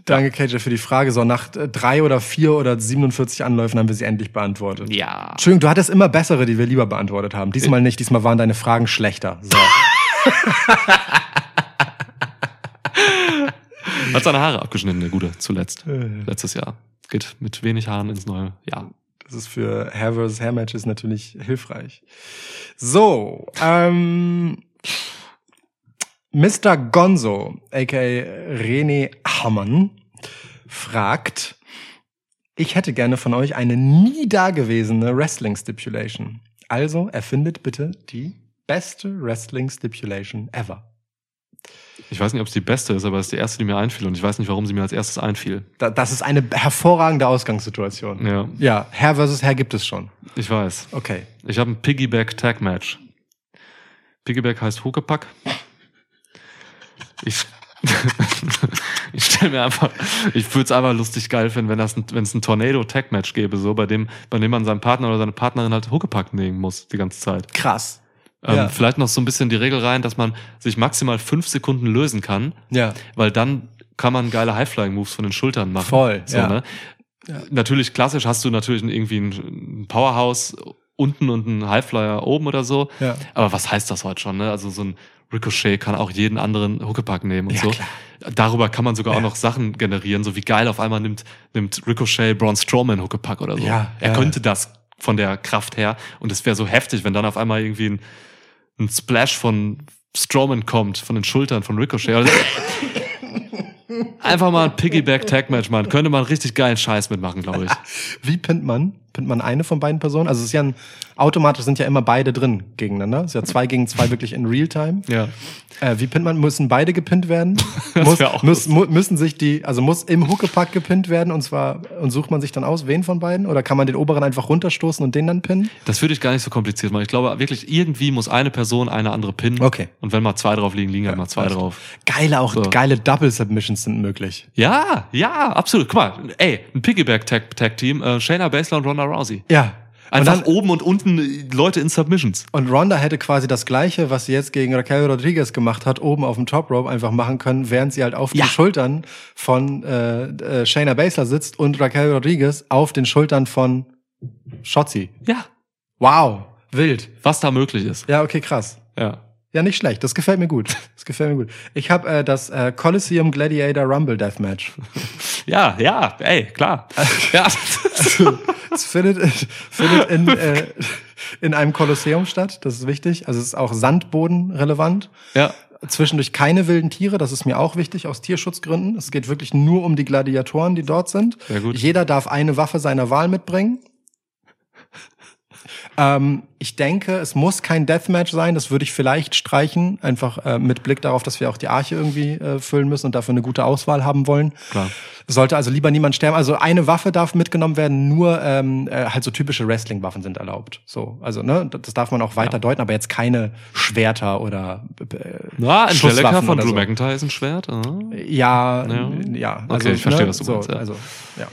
Danke, KJ, für die Frage. So, nach äh, drei oder vier oder 47 Anläufen haben wir sie endlich beantwortet. Ja. Entschuldigung, du hattest immer bessere, die wir lieber beantwortet haben. Diesmal nicht, diesmal waren deine Fragen schlechter. So. Hat seine Haare abgeschnitten, der Gute, zuletzt. Letztes Jahr. Geht mit wenig Haaren ins neue Jahr. Das ist für Hair vs. Hair Matches natürlich hilfreich. So, ähm, Mr. Gonzo, aka René Hammann, fragt, ich hätte gerne von euch eine nie dagewesene Wrestling Stipulation. Also erfindet bitte die beste Wrestling Stipulation ever. Ich weiß nicht, ob es die beste ist, aber es ist die erste, die mir einfiel. Und ich weiß nicht, warum sie mir als erstes einfiel. Da, das ist eine hervorragende Ausgangssituation. Ja, Ja, Hair vs. Hair gibt es schon. ich weiß. Okay. Ich habe ein Piggyback Tag Match. Piggyback heißt Huckepack. Ich, ich stelle mir einfach, ich würde es einfach lustig geil finden, wenn ein, es ein Tornado Tag Match gäbe, so bei dem, bei dem man seinem Partner oder seine Partnerin halt Huckepack nehmen muss die ganze Zeit. Krass. Ähm, Ja. Vielleicht noch so ein bisschen die Regel rein, dass man sich maximal fünf Sekunden lösen kann, Ja. weil dann kann man geile High-Flying-Moves von den Schultern machen. Voll, So, ja. ne? Natürlich klassisch hast du natürlich irgendwie ein Powerhouse unten und einen Highflyer oben oder so. Ja. Aber was heißt das heute schon? Ne? Also so ein Ricochet kann auch jeden anderen Huckepack nehmen und Ja, so. klar. Darüber kann man sogar Ja. auch noch Sachen generieren, so wie geil auf einmal nimmt, nimmt Ricochet Braun Strowman Huckepack oder so. Ja, er ja. könnte das von der Kraft her und es wäre so heftig, wenn dann auf einmal irgendwie ein, ein Splash von Strowman kommt, von den Schultern von Ricochet. Also, einfach mal ein Piggyback-Tag-Match machen. Könnte man richtig geilen Scheiß mitmachen, glaube ich. Wie pinnt man? Pinnt man eine von beiden Personen? Also es ist ja ein, automatisch sind ja immer beide drin gegeneinander. Es ist ja zwei gegen zwei wirklich in Realtime. Ja. Äh, wie pinnt man? Müssen beide gepinnt werden? Muss, muss, mu müssen sich die, also muss im Huckepack gepinnt werden und zwar, und sucht man sich dann aus, wen von beiden? Oder kann man den oberen einfach runterstoßen und den dann pinnen? Das würde ich gar nicht so kompliziert machen. Ich glaube wirklich, irgendwie muss eine Person eine andere pinnen. Okay. Und wenn mal zwei drauf liegen, liegen halt mal zwei drauf. Geile, auch So. geile Double Submissions sind möglich. Ja, ja, absolut. Guck mal, ey, ein Piggyback-Tag-Team, äh, Shayna Baszler und Ronda Rousey. Ja. Und Einfach dann, oben und unten äh, Leute in Submissions. Und Ronda hätte quasi das Gleiche, was sie jetzt gegen Raquel Rodriguez gemacht hat, oben auf dem Top Rope einfach machen können, während sie halt auf Ja. den Schultern von äh, äh, Shayna Baszler sitzt und Raquel Rodriguez auf den Schultern von Shotzi. Ja. Wow, wild. Was da möglich ist. Ja, okay, krass. Ja. Ja, nicht schlecht. Das gefällt mir gut. Das gefällt mir gut. Ich habe äh, das äh, Coliseum Gladiator Rumble Deathmatch. Ja, ja, ey, klar. ja. Es findet, findet in, äh, in einem Kolosseum statt. Das ist wichtig. Also es ist auch Sandboden relevant. ja. Zwischendurch keine wilden Tiere, das ist mir auch wichtig aus Tierschutzgründen. Es geht wirklich nur um die Gladiatoren, die dort sind. Sehr gut. Jeder darf eine Waffe seiner Wahl mitbringen. Ähm, ich denke, es muss kein Deathmatch sein, das würde ich vielleicht streichen, einfach äh, mit Blick darauf, dass wir auch die Arche irgendwie äh, füllen müssen und dafür eine gute Auswahl haben wollen. Klar. Sollte also lieber niemand sterben. Also eine Waffe darf mitgenommen werden, nur ähm, äh, halt so typische Wrestling-Waffen sind erlaubt. So, also ne, das darf man auch weiter deuten, aber jetzt keine Schwerter oder äh, Na, Angelica Schusswaffen von Drew so. McIntyre ist ein Schwert. Ah. Ja, Ja. ja. Okay, ich verstehe, was du so, meinst, ja. Also, ja.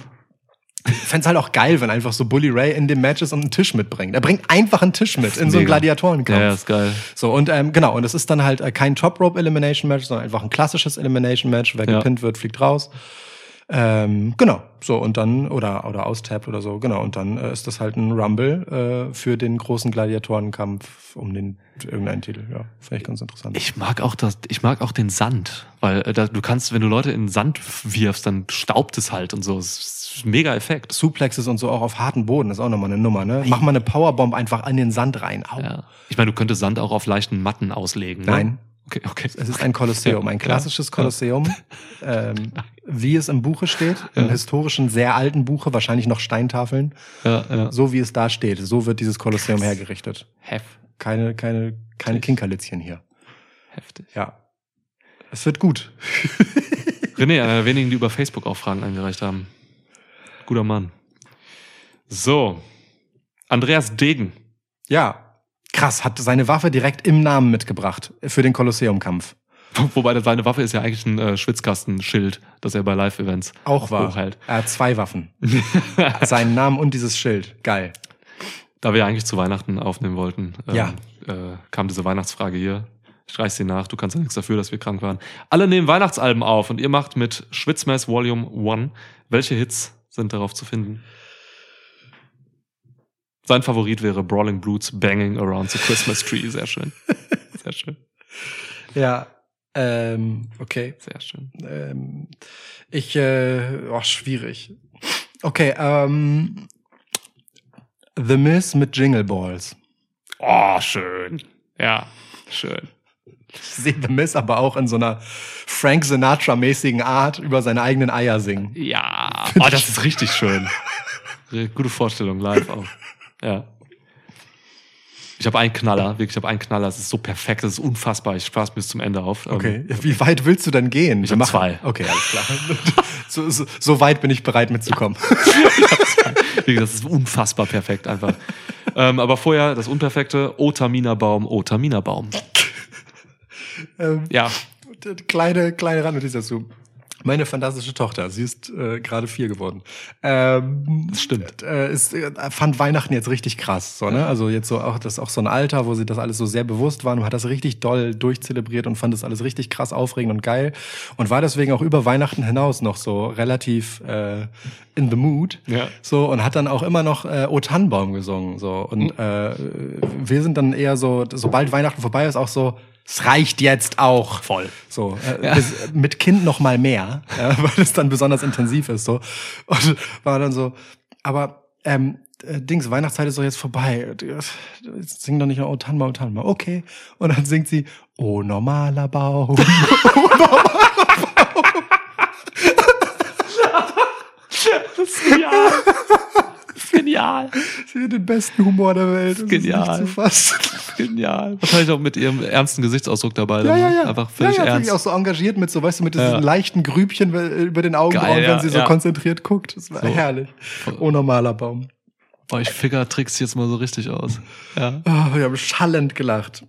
Ich fänd's halt auch geil, wenn einfach so Bully Ray in dem Match ist und einen Tisch mitbringt. Er bringt einfach einen Tisch mit in so einen. Gladiatorenkampf. Ja, ja, ist geil. So, und ähm, genau, und es ist dann halt äh, kein Top Rope Elimination Match, sondern einfach ein klassisches Elimination Match. Wer Ja. gepinnt wird, fliegt raus. Ähm, genau, so und dann oder oder austappt oder so, genau und dann äh, ist das halt ein Rumble äh, für den großen Gladiatorenkampf um den irgendeinen Titel. Ja, finde ich ganz interessant. Ich mag auch das, ich mag auch den Sand, weil äh, da, du kannst, wenn du Leute in den Sand wirfst, dann staubt es halt und so. Ein mega Effekt. Suplexes und so auch auf harten Boden ist auch nochmal eine Nummer, ne? Mach mal eine Powerbomb einfach an den Sand rein. Au. Ja. Ich meine, du könntest Sand auch auf leichten Matten auslegen. Ne? Nein. Okay, okay. Es ist ein Kolosseum, Ja, ein ja, klassisches ja. Kolosseum, ähm, wie es im Buche steht, im historischen, sehr alten Buche, wahrscheinlich noch Steintafeln, Ja, ja. so wie es da steht. So wird dieses Kolosseum hergerichtet. Hef, Keine, keine, keine Kinkerlitzchen hier. heftig. Ja. Es wird gut. René, einer der wenigen, die über Facebook auch Fragen eingereicht haben. Guter Mann. So. Andreas Degen. Ja. Krass, hat seine Waffe direkt im Namen mitgebracht für den Kolosseumkampf. Wobei seine Waffe ist ja eigentlich ein äh, Schwitzkastenschild, das er bei Live-Events Auch wahr. hochhält. Er hat zwei Waffen. Seinen Namen und dieses Schild. Geil. Da wir eigentlich zu Weihnachten aufnehmen wollten, ähm, Ja. äh, kam diese Weihnachtsfrage hier. Ich reiß sie nach, du kannst ja nichts dafür, dass wir krank waren. Alle nehmen Weihnachtsalben auf und ihr macht mit Schwitzmess Volume 1. Welche Hits sind darauf zu finden? Sein Favorit wäre Brawling Brutes Banging Around the Christmas Tree. Sehr schön. Sehr schön. Ja. Ähm, okay. Sehr schön. Ähm, ich, äh, oh, schwierig. Okay, ähm, The Miss mit Jingle Balls. Oh, schön. Ja, schön. Ich sehe The Miss aber auch in so einer Frank Sinatra-mäßigen Art über seine eigenen Eier singen. Ja. Oh, das ist richtig schön. Gute Vorstellung, live auch. Ja. Ich habe einen Knaller, wirklich, ich habe einen Knaller. Es ist so perfekt, es ist unfassbar. Ich spaß bis zum Ende auf. Okay, Ähm, ja, wie weit willst du denn gehen? Ich Wir hab machen- zwei. Okay, alles klar. so, so, so weit bin ich bereit mitzukommen. Das ist unfassbar perfekt einfach. ähm, aber vorher das Unperfekte, Otamina-Baum, Otamina-Baum. ähm, Ja, kleine, kleine Randnotiz dazu. Meine fantastische Tochter, sie ist äh, gerade vier geworden. Ähm, Das stimmt. Äh, ist, äh, fand Weihnachten jetzt richtig krass. So, ne? Also jetzt so auch das ist auch so ein Alter, wo sie das alles so sehr bewusst waren und hat das richtig doll durchzelebriert und fand das alles richtig krass aufregend und geil. Und war deswegen auch über Weihnachten hinaus noch so relativ äh, in the mood. Ja. So, und hat dann auch immer noch äh, O Tannenbaum gesungen. So. Und äh, wir sind dann eher so, sobald Weihnachten vorbei ist, auch so, es reicht jetzt auch. voll. So, äh, bis, mit Kind noch mal mehr, ja, weil es dann besonders intensiv ist. So. Und war dann so, aber ähm, äh, Dings, Weihnachtszeit ist doch jetzt vorbei. Jetzt sing doch nicht noch Oh Tannenbaum, Tannenbaum. Okay. Und dann singt sie, Oh normaler Baum. Das ist genial. Ist genial. Sie hat den besten Humor der Welt. Das Genial. Ist nicht zu fassen. Genial. Wahrscheinlich auch mit ihrem ernsten Gesichtsausdruck dabei. Ja, dann, ja, ne? ja. Einfach völlig ja, ja, ernst. Auch so engagiert mit so, weißt du, mit diesen Ja. leichten Grübchen über den Augenbrauen, Geil, wenn ja, sie so ja. konzentriert guckt. Das war So. herrlich. Oh normaler Baum. Oh, ich figure Tricks jetzt mal so richtig aus. Ja. Oh, wir haben schallend gelacht.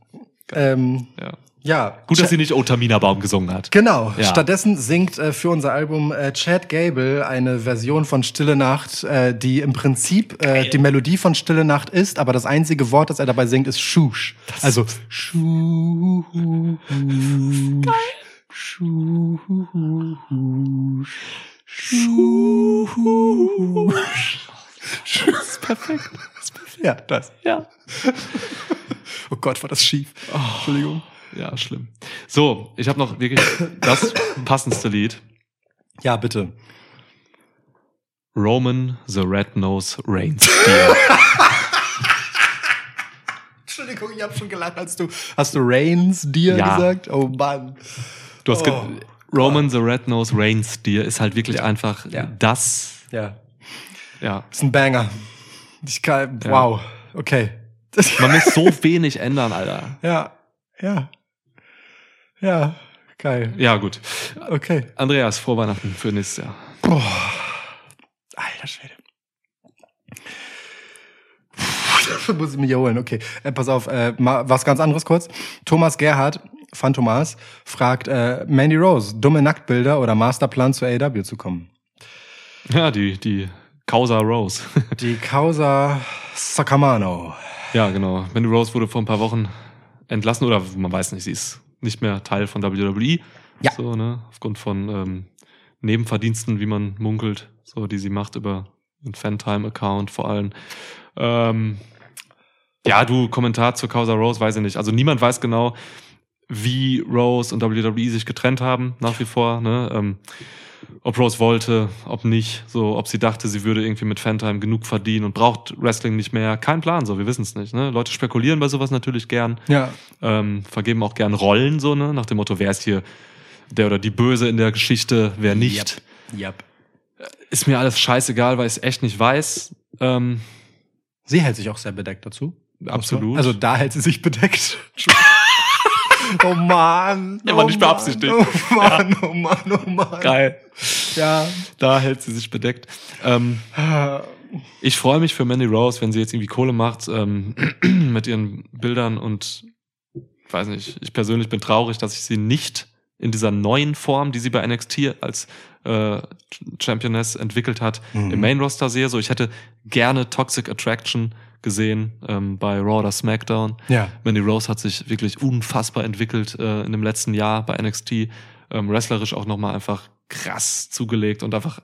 Ähm, ja. Ja. Gut, dass sie nicht Otamina Baum gesungen hat. Genau. Ja. Stattdessen singt äh, für unser Album äh, Chad Gable eine Version von Stille Nacht, äh, die im Prinzip äh, die Melodie von Stille Nacht ist, aber das einzige Wort, das er dabei singt, ist Schusch. Also Schusch. Schusch. Schusch. Das ist perfekt. Das ist perfekt. Ja, das. Ja. Oh Gott, war das schief. Entschuldigung. Ja, schlimm. So, ich habe noch wirklich das passendste Lied. Ja, bitte. Roman the Red-Nose Reindeer. Entschuldigung, ich habe schon gelacht, als du. Hast du Reigns dir Ja. gesagt? Oh Mann. Du hast Oh. Roman the Red-Nose Reindeer ist halt wirklich einfach Ja. das. Ja. Ja. Ist ein Banger. Ich kann, wow. Okay. Man muss so wenig ändern, Alter. ja. Ja. Ja. Geil. Ja, gut. Okay. Andreas, frohe Weihnachten für nächstes Jahr. Boah. Alter Schwede. Puh, Muss ich mich hier holen. Okay. Äh, pass auf, äh, mal was ganz anderes kurz. Thomas Gerhardt, Fan Thomas, fragt äh, Mandy Rose, dumme Nacktbilder oder Masterplan zu AW zu kommen? Ja, die, die Causa Rose. Die Causa Sacamano. ja, genau. Mandy Rose wurde vor ein paar Wochen entlassen oder man weiß nicht, sie ist nicht mehr Teil von WWE. Ja. So, ne? Aufgrund von ähm, Nebenverdiensten, wie man munkelt, so die sie macht über einen Fantime-Account vor allem. Ähm, ja, du, Kommentar zur Causa Rose, weiß ich nicht. Also niemand weiß genau, wie Rose und WWE sich getrennt haben, nach wie vor. Ne? Ähm, ob Rose wollte, ob nicht, so, ob sie dachte, sie würde irgendwie mit Fantime genug verdienen und braucht Wrestling nicht mehr. Kein Plan, so, wir wissen es nicht. Ne? Leute spekulieren bei sowas natürlich gern, Ja. ähm, vergeben auch gern Rollen, so, ne? nach dem Motto, wer ist hier der oder die Böse in der Geschichte, wer nicht. Yep. Ist mir alles scheißegal, weil ich es echt nicht weiß. Ähm, Sie hält sich auch sehr bedeckt dazu. Absolut. Also da hält sie sich bedeckt. oh Mann. Ja, aber oh nicht beabsichtigt. Oh Mann, oh Mann, oh Mann. geil. Ja. Da hält sie sich bedeckt. Ähm, ich freue mich für Mandy Rose, wenn sie jetzt irgendwie Kohle macht ähm, mit ihren Bildern und weiß nicht, ich persönlich bin traurig, dass ich sie nicht in dieser neuen Form, die sie bei NXT als äh, Championess entwickelt hat, im Main Roster sehe. So, ich hätte gerne Toxic Attraction gesehen ähm, bei Raw oder SmackDown. Ja. Mandy Rose hat sich wirklich unfassbar entwickelt äh, in dem letzten Jahr bei NXT. Ähm, wrestlerisch auch nochmal einfach krass zugelegt und einfach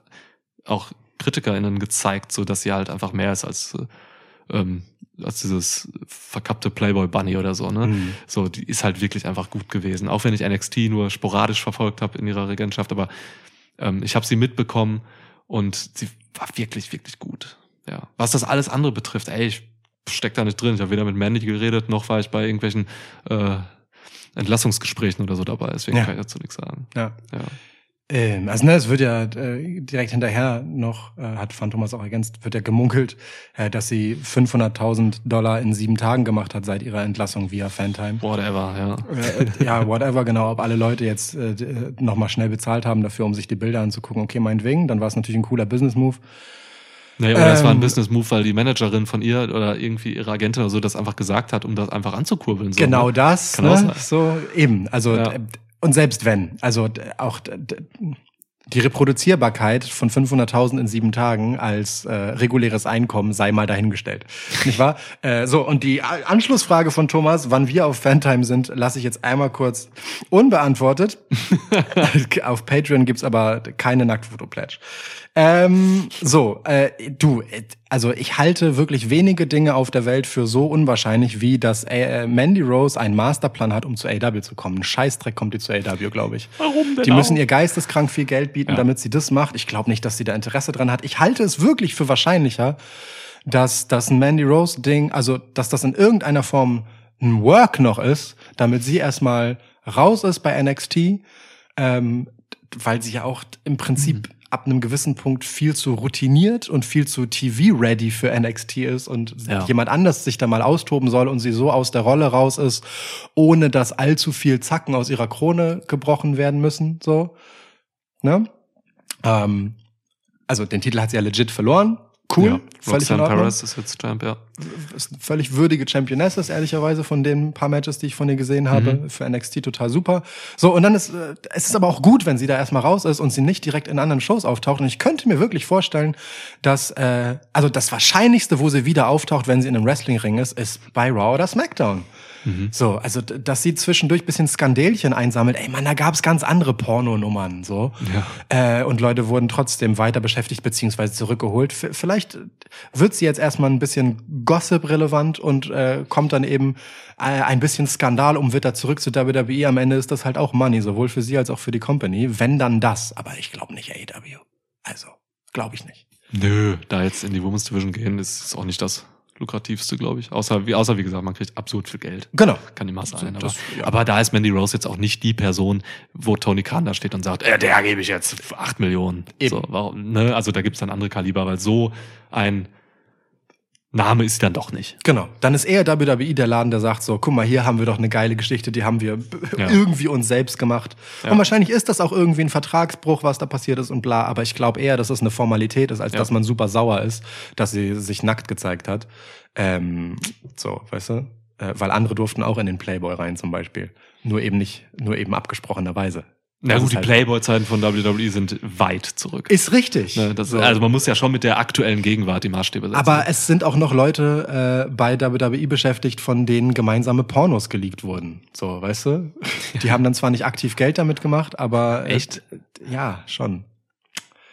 auch KritikerInnen gezeigt, so dass sie halt einfach mehr ist als, äh, ähm, als dieses verkappte Playboy Bunny oder so, ne? Mhm. So, die ist halt wirklich einfach gut gewesen. Auch wenn ich NXT nur sporadisch verfolgt habe in ihrer Regentschaft, aber ähm, ich habe sie mitbekommen und sie war wirklich, wirklich gut. Ja. Was das alles andere betrifft, ey, ich steck da nicht drin. Ich habe weder mit Mandy geredet, noch war ich bei irgendwelchen äh, Entlassungsgesprächen oder so dabei. Deswegen Ja. kann ich dazu nichts sagen. Ja. Ja. Ähm, also ne, es wird ja äh, direkt hinterher noch, äh, hat Phantomas auch ergänzt, wird ja gemunkelt, äh, dass sie 500.000 Dollar in sieben Tagen gemacht hat seit ihrer Entlassung via Fantime. Whatever, ja. Äh, ja, whatever, genau. Ob alle Leute jetzt äh, nochmal schnell bezahlt haben dafür, um sich die Bilder anzugucken, okay, meinetwegen, dann war es natürlich ein cooler Business-Move. Nee, oder es war ein Ähm, Business-Move, weil die Managerin von ihr oder irgendwie ihre Agentin oder so das einfach gesagt hat, um das einfach anzukurbeln. So, genau ne? das, Kann auch ne? sein. so eben. Also Ja. und selbst wenn, also auch die Reproduzierbarkeit von 500.000 in sieben Tagen als äh, reguläres Einkommen sei mal dahingestellt, nicht wahr? Äh, so und die A- Anschlussfrage von Thomas, wann wir auf Fantime sind, lasse ich jetzt einmal kurz unbeantwortet. auf Patreon gibt's aber keine Nacktfoto-Pledge. Ähm, so, äh, du, äh, also ich halte wirklich wenige Dinge auf der Welt für so unwahrscheinlich, wie dass äh, Mandy Rose einen Masterplan hat, um zu AW zu kommen. Ein Scheißdreck kommt die zu AW, glaube ich. Warum denn Die müssen auch? ihr geisteskrank viel Geld bieten, Ja. damit sie das macht. Ich glaube nicht, dass sie da Interesse dran hat. Ich halte es wirklich für wahrscheinlicher, dass das ein Mandy Rose Ding, also dass das in irgendeiner Form ein Work noch ist, damit sie erstmal raus ist bei NXT, ähm, weil sie ja auch im Prinzip Mhm. Ab einem gewissen Punkt viel zu routiniert und viel zu TV-ready für NXT ist und Ja. jemand anders sich da mal austoben soll und sie so aus der Rolle raus ist, ohne dass allzu viel Zacken aus ihrer Krone gebrochen werden müssen, so. Ne? Ähm, also den Titel hat sie ja legit verloren. Cool, Ja. völlig in Roxanne Ordnung Perez ist jetzt Champ, ja. ist eine völlig würdige Championess ist, ehrlicherweise, von den paar Matches, die ich von ihr gesehen habe. Mhm. Für NXT total super. So, und dann ist, äh, es ist aber auch gut, wenn sie da erstmal raus ist und sie nicht direkt in anderen Shows auftaucht. Und ich könnte mir wirklich vorstellen, dass, äh, also das Wahrscheinlichste, wo sie wieder auftaucht, wenn sie in einem Wrestlingring ist, ist bei Raw oder SmackDown. So, also, dass sie zwischendurch bisschen Skandelchen einsammelt. Ey, man, da gab's ganz andere Pornonummern, so. Äh, und Leute wurden trotzdem weiter beschäftigt beziehungsweise zurückgeholt. V vielleicht wird sie jetzt erstmal ein bisschen Gossip-relevant und äh, kommt dann eben äh, ein bisschen Skandal um, wird da zurück zu WWE. Am Ende ist das halt auch Money, sowohl für sie als auch für die Company. Wenn dann das. Aber ich glaube nicht AEW. Also, glaube ich nicht. Nö, da jetzt in die Women's Division gehen, ist ist auch nicht das lukrativste, glaube ich. Außer, wie, außer wie gesagt, man kriegt absurd viel Geld. Genau. Kann immer sein. Aber, das- ja. aber da ist Mandy Rose jetzt auch nicht die Person, wo Tony Khan da steht und sagt, äh, der gebe ich jetzt acht Millionen. Eben. So, warum, ne? Also da gibt's dann andere Kaliber, weil so ein Name ist dann doch nicht. Genau. Dann ist eher WWE der Laden, der sagt so, guck mal, hier haben wir doch eine geile Geschichte, die haben wir Ja. irgendwie uns selbst gemacht. Ja. Und wahrscheinlich ist das auch irgendwie ein Vertragsbruch, was da passiert ist und bla. Aber ich glaube eher, dass es eine Formalität ist, als Ja. dass man super sauer ist, dass sie sich nackt gezeigt hat. Ähm, so, weißt du? Äh, weil andere durften auch in den Playboy rein zum Beispiel. Nur eben nicht, nur eben abgesprochenerweise. Na Das gut, die halt- Playboy-Zeiten von WWE sind weit zurück. Ist richtig. ne, das, So. Also man muss ja schon mit der aktuellen Gegenwart die Maßstäbe setzen. Aber es sind auch noch Leute äh, bei WWE beschäftigt, von denen gemeinsame Pornos geleakt wurden. So, weißt du? Die haben dann zwar nicht aktiv Geld damit gemacht, aber äh, Echt? ja, schon.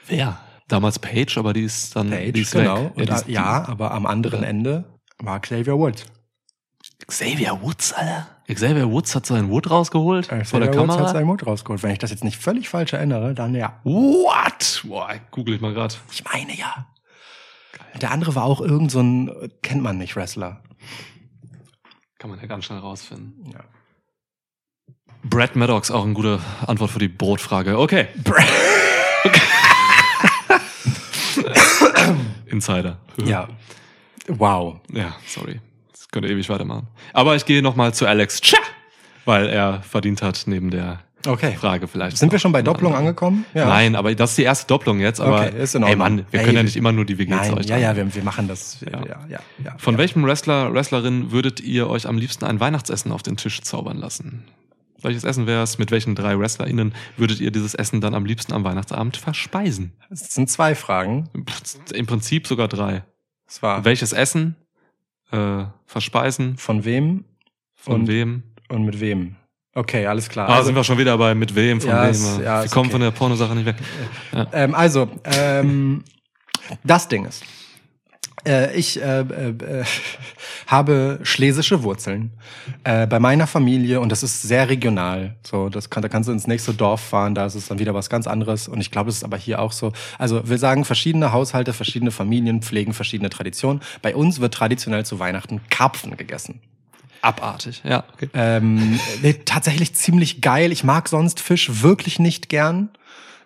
wer? Damals Paige, aber die ist dann Page, die ist genau. weg. Und, die ja, ist- ja, aber am anderen Ja. Ende war Xavier Woods. Xavier Woods, Alter. Xavier Woods hat seinen Wood rausgeholt Äh, vor der Xavier Woods hat Kamera. seinen Mut rausgeholt. Wenn ich das jetzt nicht völlig falsch erinnere, dann ja. What? Boah, google ich mal grad. Ich meine ja. Der andere war auch irgend so ein, kennt man nicht, Wrestler. Kann man ja ganz schnell rausfinden. Ja. Brad Maddox, auch eine gute Antwort für die Brotfrage. Okay. Insider. Ja. Wow. Ja, sorry. Das könnte ewig weitermachen. Aber ich gehe nochmal zu Alex Tja, weil er verdient hat neben der Okay. Frage vielleicht. Sind wir schon bei Doppelung angekommen? Nein, aber das ist die erste Doppelung jetzt. Aber Okay, ist in ey Ordnung. Mann, wir Ey, können ja nicht immer nur die WGs Nein, euch ja, ja, wir, wir machen das. Ja, Ja. ja, ja. ja Von ja. welchem Wrestler, Wrestlerin würdet ihr euch am liebsten ein Weihnachtsessen auf den Tisch zaubern lassen? Welches Essen wäre es? Mit welchen drei WrestlerInnen würdet ihr dieses Essen dann am liebsten am Weihnachtsabend verspeisen? Es sind zwei Fragen. Im Prinzip sogar drei. Es war Welches Essen äh, verspeisen? von wem Von Und- wem? und mit wem. Okay, alles klar. Ah, Also- sind wir schon wieder bei mit wem, von Ja, wem. ist- ja, wir kommen okay. von der Pornosache nicht weg. Ähm, also, ähm, das Ding ist, äh, ich äh, äh, äh, habe schlesische Wurzeln äh, bei meiner Familie und das ist sehr regional. So, das kann, da kannst du ins nächste Dorf fahren, da ist es dann wieder was ganz anderes. Und ich glaube, es ist aber hier auch so. Also, wir sagen, verschiedene Haushalte, verschiedene Familien pflegen verschiedene Traditionen. Bei uns wird traditionell zu Weihnachten Karpfen gegessen. Abartig, ja. Okay. Ähm, tatsächlich ziemlich geil. Ich mag sonst Fisch wirklich nicht gern.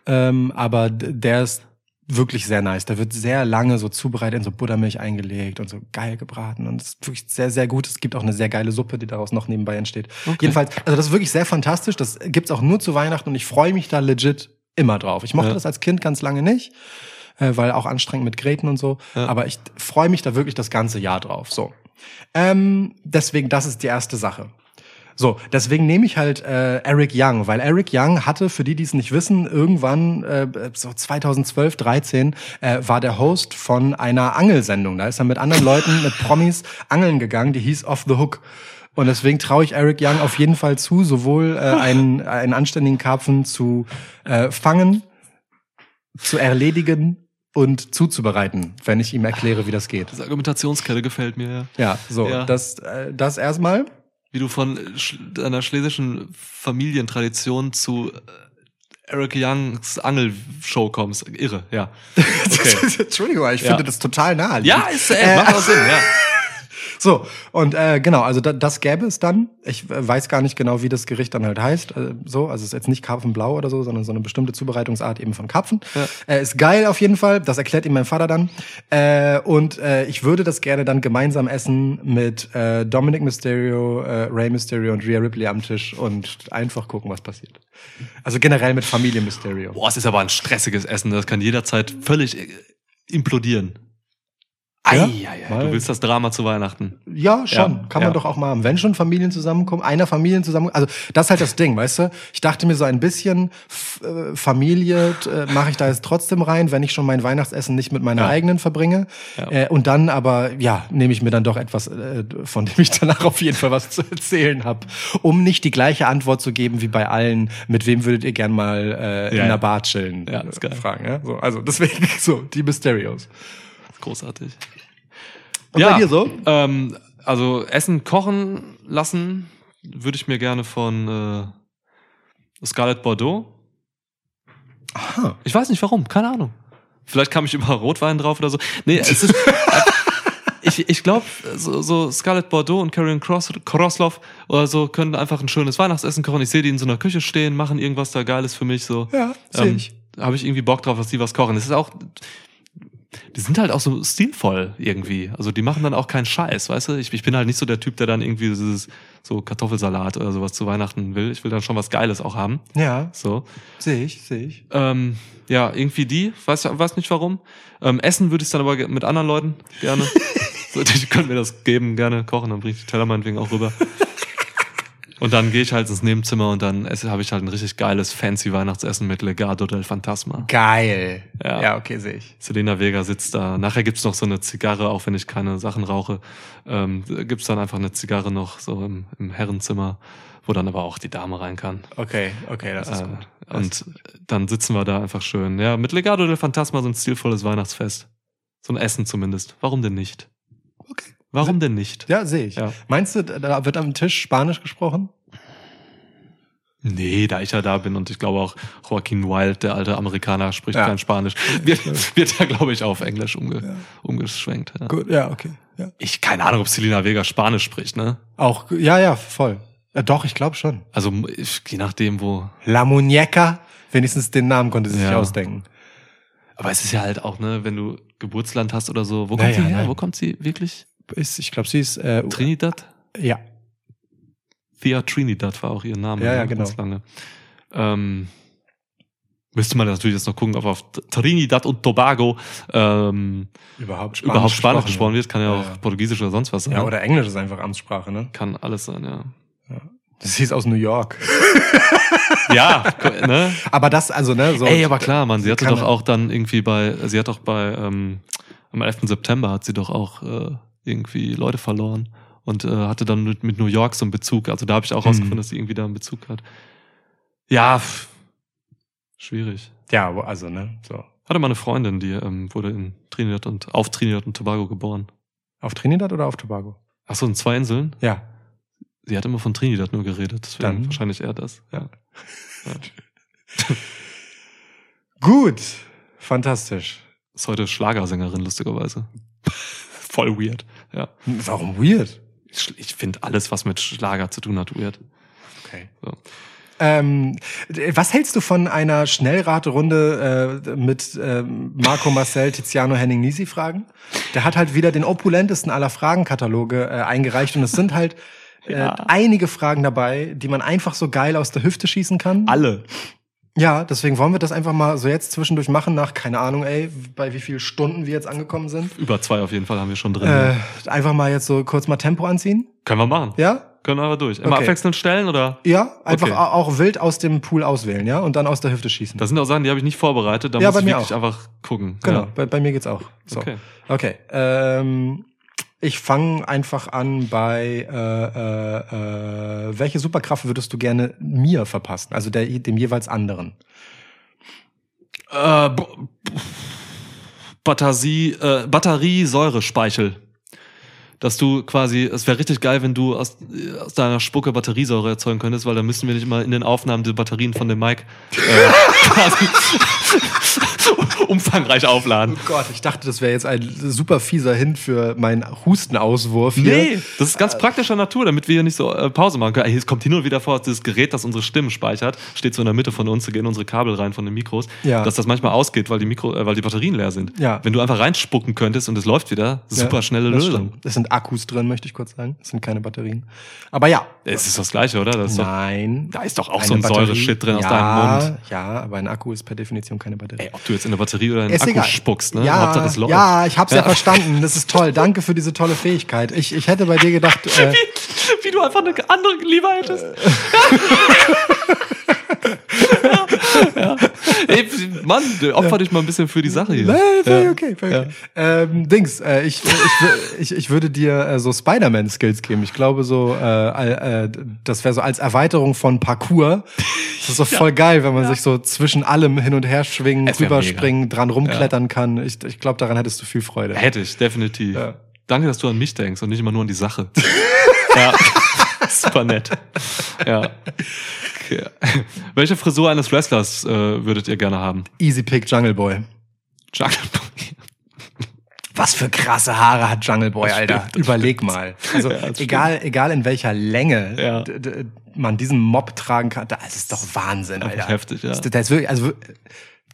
Ähm, aber der ist wirklich sehr nice. Der wird sehr lange so zubereitet, in so Buttermilch eingelegt und so geil gebraten. Und es ist wirklich sehr, sehr gut. Es gibt auch eine sehr geile Suppe, die daraus noch nebenbei entsteht. Jedenfalls, also das ist wirklich sehr fantastisch. Das gibt's auch nur zu Weihnachten und ich freue mich da legit immer drauf. Ich mochte Ja. das als Kind ganz lange nicht, äh, weil auch anstrengend mit Gräten und so. Ja. Aber ich freue mich da wirklich das ganze Jahr drauf. So. Ähm, deswegen, das ist die erste Sache. So, deswegen nehme ich halt äh, Eric Young, weil Eric Young hatte, für die, die es nicht wissen, irgendwann äh, so 2012, 13 äh, war der Host von einer Angelsendung. Da ist er mit anderen Leuten, mit Promis angeln gegangen, die hieß Off the Hook. Und deswegen traue ich Eric Young auf jeden Fall zu, sowohl äh, einen, einen anständigen Karpfen zu äh, fangen, zu erledigen und zuzubereiten, wenn ich ihm erkläre, wie das geht. Diese Argumentationskette gefällt mir, ja. Ja, so, Ja. das, äh, das erstmal. Wie du von sch einer schlesischen Familientradition zu äh, Eric Youngs Angelshow kommst. Irre, ja. Okay. Entschuldigung, ich Ja. finde das total naheliegend. ja, ist, äh, macht auch Sinn, ja. So, und äh, genau, also da, das gäbe es dann. Ich äh, weiß gar nicht genau, wie das Gericht dann halt heißt. Äh, so, also es ist jetzt nicht Karpfenblau oder so, sondern so eine bestimmte Zubereitungsart eben von Karpfen. Ja. Äh, ist geil auf jeden Fall. Das erklärt ihm mein Vater dann. Äh, und äh, ich würde das gerne dann gemeinsam essen mit äh, Dominic Mysterio, äh, Ray Mysterio und Rhea Ripley am Tisch und einfach gucken, was passiert. Also generell mit Familie Mysterio. Boah, es ist aber ein stressiges Essen. Das kann jederzeit völlig äh, implodieren. Ja, mal- du willst das Drama zu Weihnachten. Ja, schon. Ja, Kann man ja. doch auch mal haben. Wenn schon Familien zusammenkommen, einer Familien zusammenkommen. Also das ist halt das Ding, weißt du? Ich dachte mir so ein bisschen äh, Familie äh, mache ich da jetzt trotzdem rein, wenn ich schon mein Weihnachtsessen nicht mit meiner Ja. eigenen verbringe. Ja. Äh, und dann aber, ja, nehme ich mir dann doch etwas, äh, von dem ich danach auf jeden Fall was zu erzählen habe. Um nicht die gleiche Antwort zu geben wie bei allen, mit wem würdet ihr gern mal äh, in einer ja. Bar chillen? Ja, ist geil. äh, Fragen, ja? So, also deswegen so, die Mysterios. Großartig. Und bei dir so? Ähm, also Essen kochen lassen würde ich mir gerne von äh, Scarlett Bordeaux. Aha. Ich weiß nicht warum, keine Ahnung. Vielleicht kam ich über Rotwein drauf oder so. Nee, es ist. ich ich glaube, so, so Scarlett Bordeaux und Carrion Cross, Crossloff oder so können einfach ein schönes Weihnachtsessen kochen. Ich sehe die in so einer Küche stehen, machen irgendwas da Geiles für mich. So. Ja, sehe ich. Habe ich irgendwie Bock drauf, dass die was kochen. Das ist auch. Die sind halt auch so stilvoll irgendwie. Also die machen dann auch keinen Scheiß, weißt du? Ich, ich bin halt nicht so der Typ, der dann irgendwie dieses so Kartoffelsalat oder sowas zu Weihnachten will. Ich will dann schon was Geiles auch haben. Ja, So. sehe ich, sehe ich. Ähm, ja, irgendwie die, weiß, weiß nicht warum. Ähm, essen würde ich dann aber mit anderen Leuten gerne. so, die können mir das geben, gerne kochen, dann bringe ich die Teller meinetwegen auch rüber. Und dann gehe ich halt ins Nebenzimmer und dann habe ich halt ein richtig geiles, fancy Weihnachtsessen mit Legado del Fantasma. Geil. Ja. Ja, okay, sehe ich. Selena Vega sitzt da. Nachher gibt's noch so eine Zigarre, auch wenn ich keine Sachen rauche. Ähm, gibt's dann einfach eine Zigarre noch so im, im Herrenzimmer, wo dann aber auch die Dame rein kann. Okay, okay, das ist Äh, gut. und dann sitzen wir da einfach schön. Ja, mit Legado del Fantasma so ein stilvolles Weihnachtsfest. So ein Essen zumindest. Warum denn nicht? Warum denn nicht? Ja, sehe ich. Ja. Meinst du, da wird am Tisch Spanisch gesprochen? Nee, da ich ja da bin und ich glaube auch Joaquin Wild, der alte Amerikaner, spricht Ja. kein Spanisch. Wird, wird da, glaube ich, auf Englisch umge umgeschwenkt. Ja. Gut, ja, okay. Ja. Ich keine Ahnung, ob Selena Vega Spanisch spricht, ne? Auch, ja, ja, voll. Ja, doch, ich glaube schon. Also ich, je nachdem, wo. La Muñeca, wenigstens den Namen konnte sie sich Ja. ausdenken. Aber es ist ja halt auch, ne, wenn du Geburtsland hast oder so. Wo kommt Naja, sie her? nein. Wo kommt sie wirklich? Ist, ich glaube, sie ist, äh, Trinidad? ja. Thea Trinidad war auch ihr Name. Ja, ja, ne, genau. Ganz lange. Ähm, müsste man natürlich jetzt noch gucken, ob auf Trinidad und Tobago ähm, Überhaupt überhaupt Spanisch gesprochen wird. Kann ja Ja, auch ja. Portugiesisch oder sonst was sein. Ja, oder Englisch ist einfach Amtssprache, ne? Kann alles sein, ja. Das hieß aus New York. Ja, ne? Aber das, also, ne, so. Ey, aber klar, Mann, sie hatte doch auch dann irgendwie bei, sie hat doch bei, ähm, am 11. September hat sie doch auch äh, irgendwie Leute verloren und äh, hatte dann mit, mit New York so einen Bezug. Also da habe ich auch Mhm. rausgefunden, dass sie irgendwie da einen Bezug hat. Ja, pff, schwierig. Ja, also, ne, so. Hatte mal eine Freundin, die ähm, wurde in Trinidad und auf Trinidad und Tobago geboren. Auf Trinidad oder auf Tobago? Ach so, in zwei Inseln? Ja. Sie hat immer von Trinidad nur geredet, deswegen Dann- wahrscheinlich eher das. Ja. Gut. Fantastisch. Ist heute Schlagersängerin, lustigerweise. Voll weird. Ja. Warum weird? Ich, ich finde alles, was mit Schlager zu tun hat, weird. Okay. So. Ähm, was hältst du von einer Schnellraterunde äh, mit ähm, Marco Marcel, Tiziano Henning Nisi Fragen? Der hat halt wieder den opulentesten aller Fragenkataloge äh, eingereicht und es sind halt äh, Ja. einige Fragen dabei, die man einfach so geil aus der Hüfte schießen kann. Alle. Ja, deswegen wollen wir das einfach mal so jetzt zwischendurch machen nach, keine Ahnung, ey, bei wie viel Stunden wir jetzt angekommen sind. Über zwei auf jeden Fall haben wir schon drin. Äh, einfach mal jetzt so kurz mal Tempo anziehen. Können wir machen. Ja? Können wir aber durch. Immer Okay. abwechselnd stellen oder? Ja, einfach Okay. au- auch wild aus dem Pool auswählen, ja? Und dann aus der Hüfte schießen. Das sind auch Sachen, die habe ich nicht vorbereitet. Da Ja, muss ich wirklich auch. einfach gucken. Genau, Ja. bei, bei mir geht's auch. So. Okay. Okay. Ähm, ich fange einfach an bei äh, äh, äh, welche Superkraft würdest du gerne mir verpassen? Also der, dem jeweils anderen. Äh, Batterie, äh, Batteriesäurespeichel. Dass du quasi, es wäre richtig geil, wenn du aus, aus deiner Spucke Batteriesäure erzeugen könntest, weil dann müssten wir nicht mal in den Aufnahmen die Batterien von dem Mike äh, quasi umfangreich aufladen. Oh Gott, ich dachte, das wäre jetzt ein super fieser Hint für meinen Hustenauswurf hier. Nee, das ist ganz praktischer Natur, damit wir hier nicht so äh, Pause machen können. Es kommt hin und wieder vor, dass das Gerät, das unsere Stimmen speichert, steht so in der Mitte von uns, da gehen unsere Kabel rein von den Mikros, Ja. dass das manchmal ausgeht, weil die Mikro, äh, weil die Batterien leer sind. Ja. Wenn du einfach reinspucken könntest und es läuft wieder, super schnelle Lösung. stimmt. Es sind Akkus drin, möchte ich kurz sagen. Es sind keine Batterien. Aber ja. Es ist das Gleiche, oder? Das ist doch, Nein. da ist doch auch so ein Säure-Shit drin aus deinem Mund. Ja, aber ein Akku ist per Definition keine Batterie. Ey, ob du jetzt in eine Batterie oder in einen Ist Akku egal. spuckst, ne? Ja, Hauptsache es läuft. ja, ich hab's ja. Ja. verstanden. Das ist toll. Danke für diese tolle Fähigkeit. Ich, ich hätte bei dir gedacht, äh, Wie du einfach eine andere lieber hättest. ja. Ey, Mann, opfer dich mal ein bisschen für die Sache hier. Nein, völlig okay, völlig okay. Ähm, Dings, äh, ich, ich, ich, ich würde dir äh, so Spider-Man-Skills geben. Ich glaube so, äh, äh, das wäre so als Erweiterung von Parkour. Das ist so voll geil, wenn man sich so zwischen allem hin und her schwingen, rüberspringen, dran rumklettern kann. Ich, ich glaube, daran hättest du viel Freude. Hätte ich, definitiv. Danke, dass du an mich denkst und nicht immer nur an die Sache. ja. Super nett. Ja. Okay. Welche Frisur eines Wrestlers äh, würdet ihr gerne haben? Easy Pick Jungle Boy. Jungle Was für krasse Haare hat Jungle Boy, Alter. Überleg mal. Also Ja, das egal, egal in welcher Länge Ja. man diesen Mob tragen kann, das ist doch Wahnsinn, Alter. heftig, ja. Das, das ist wirklich, also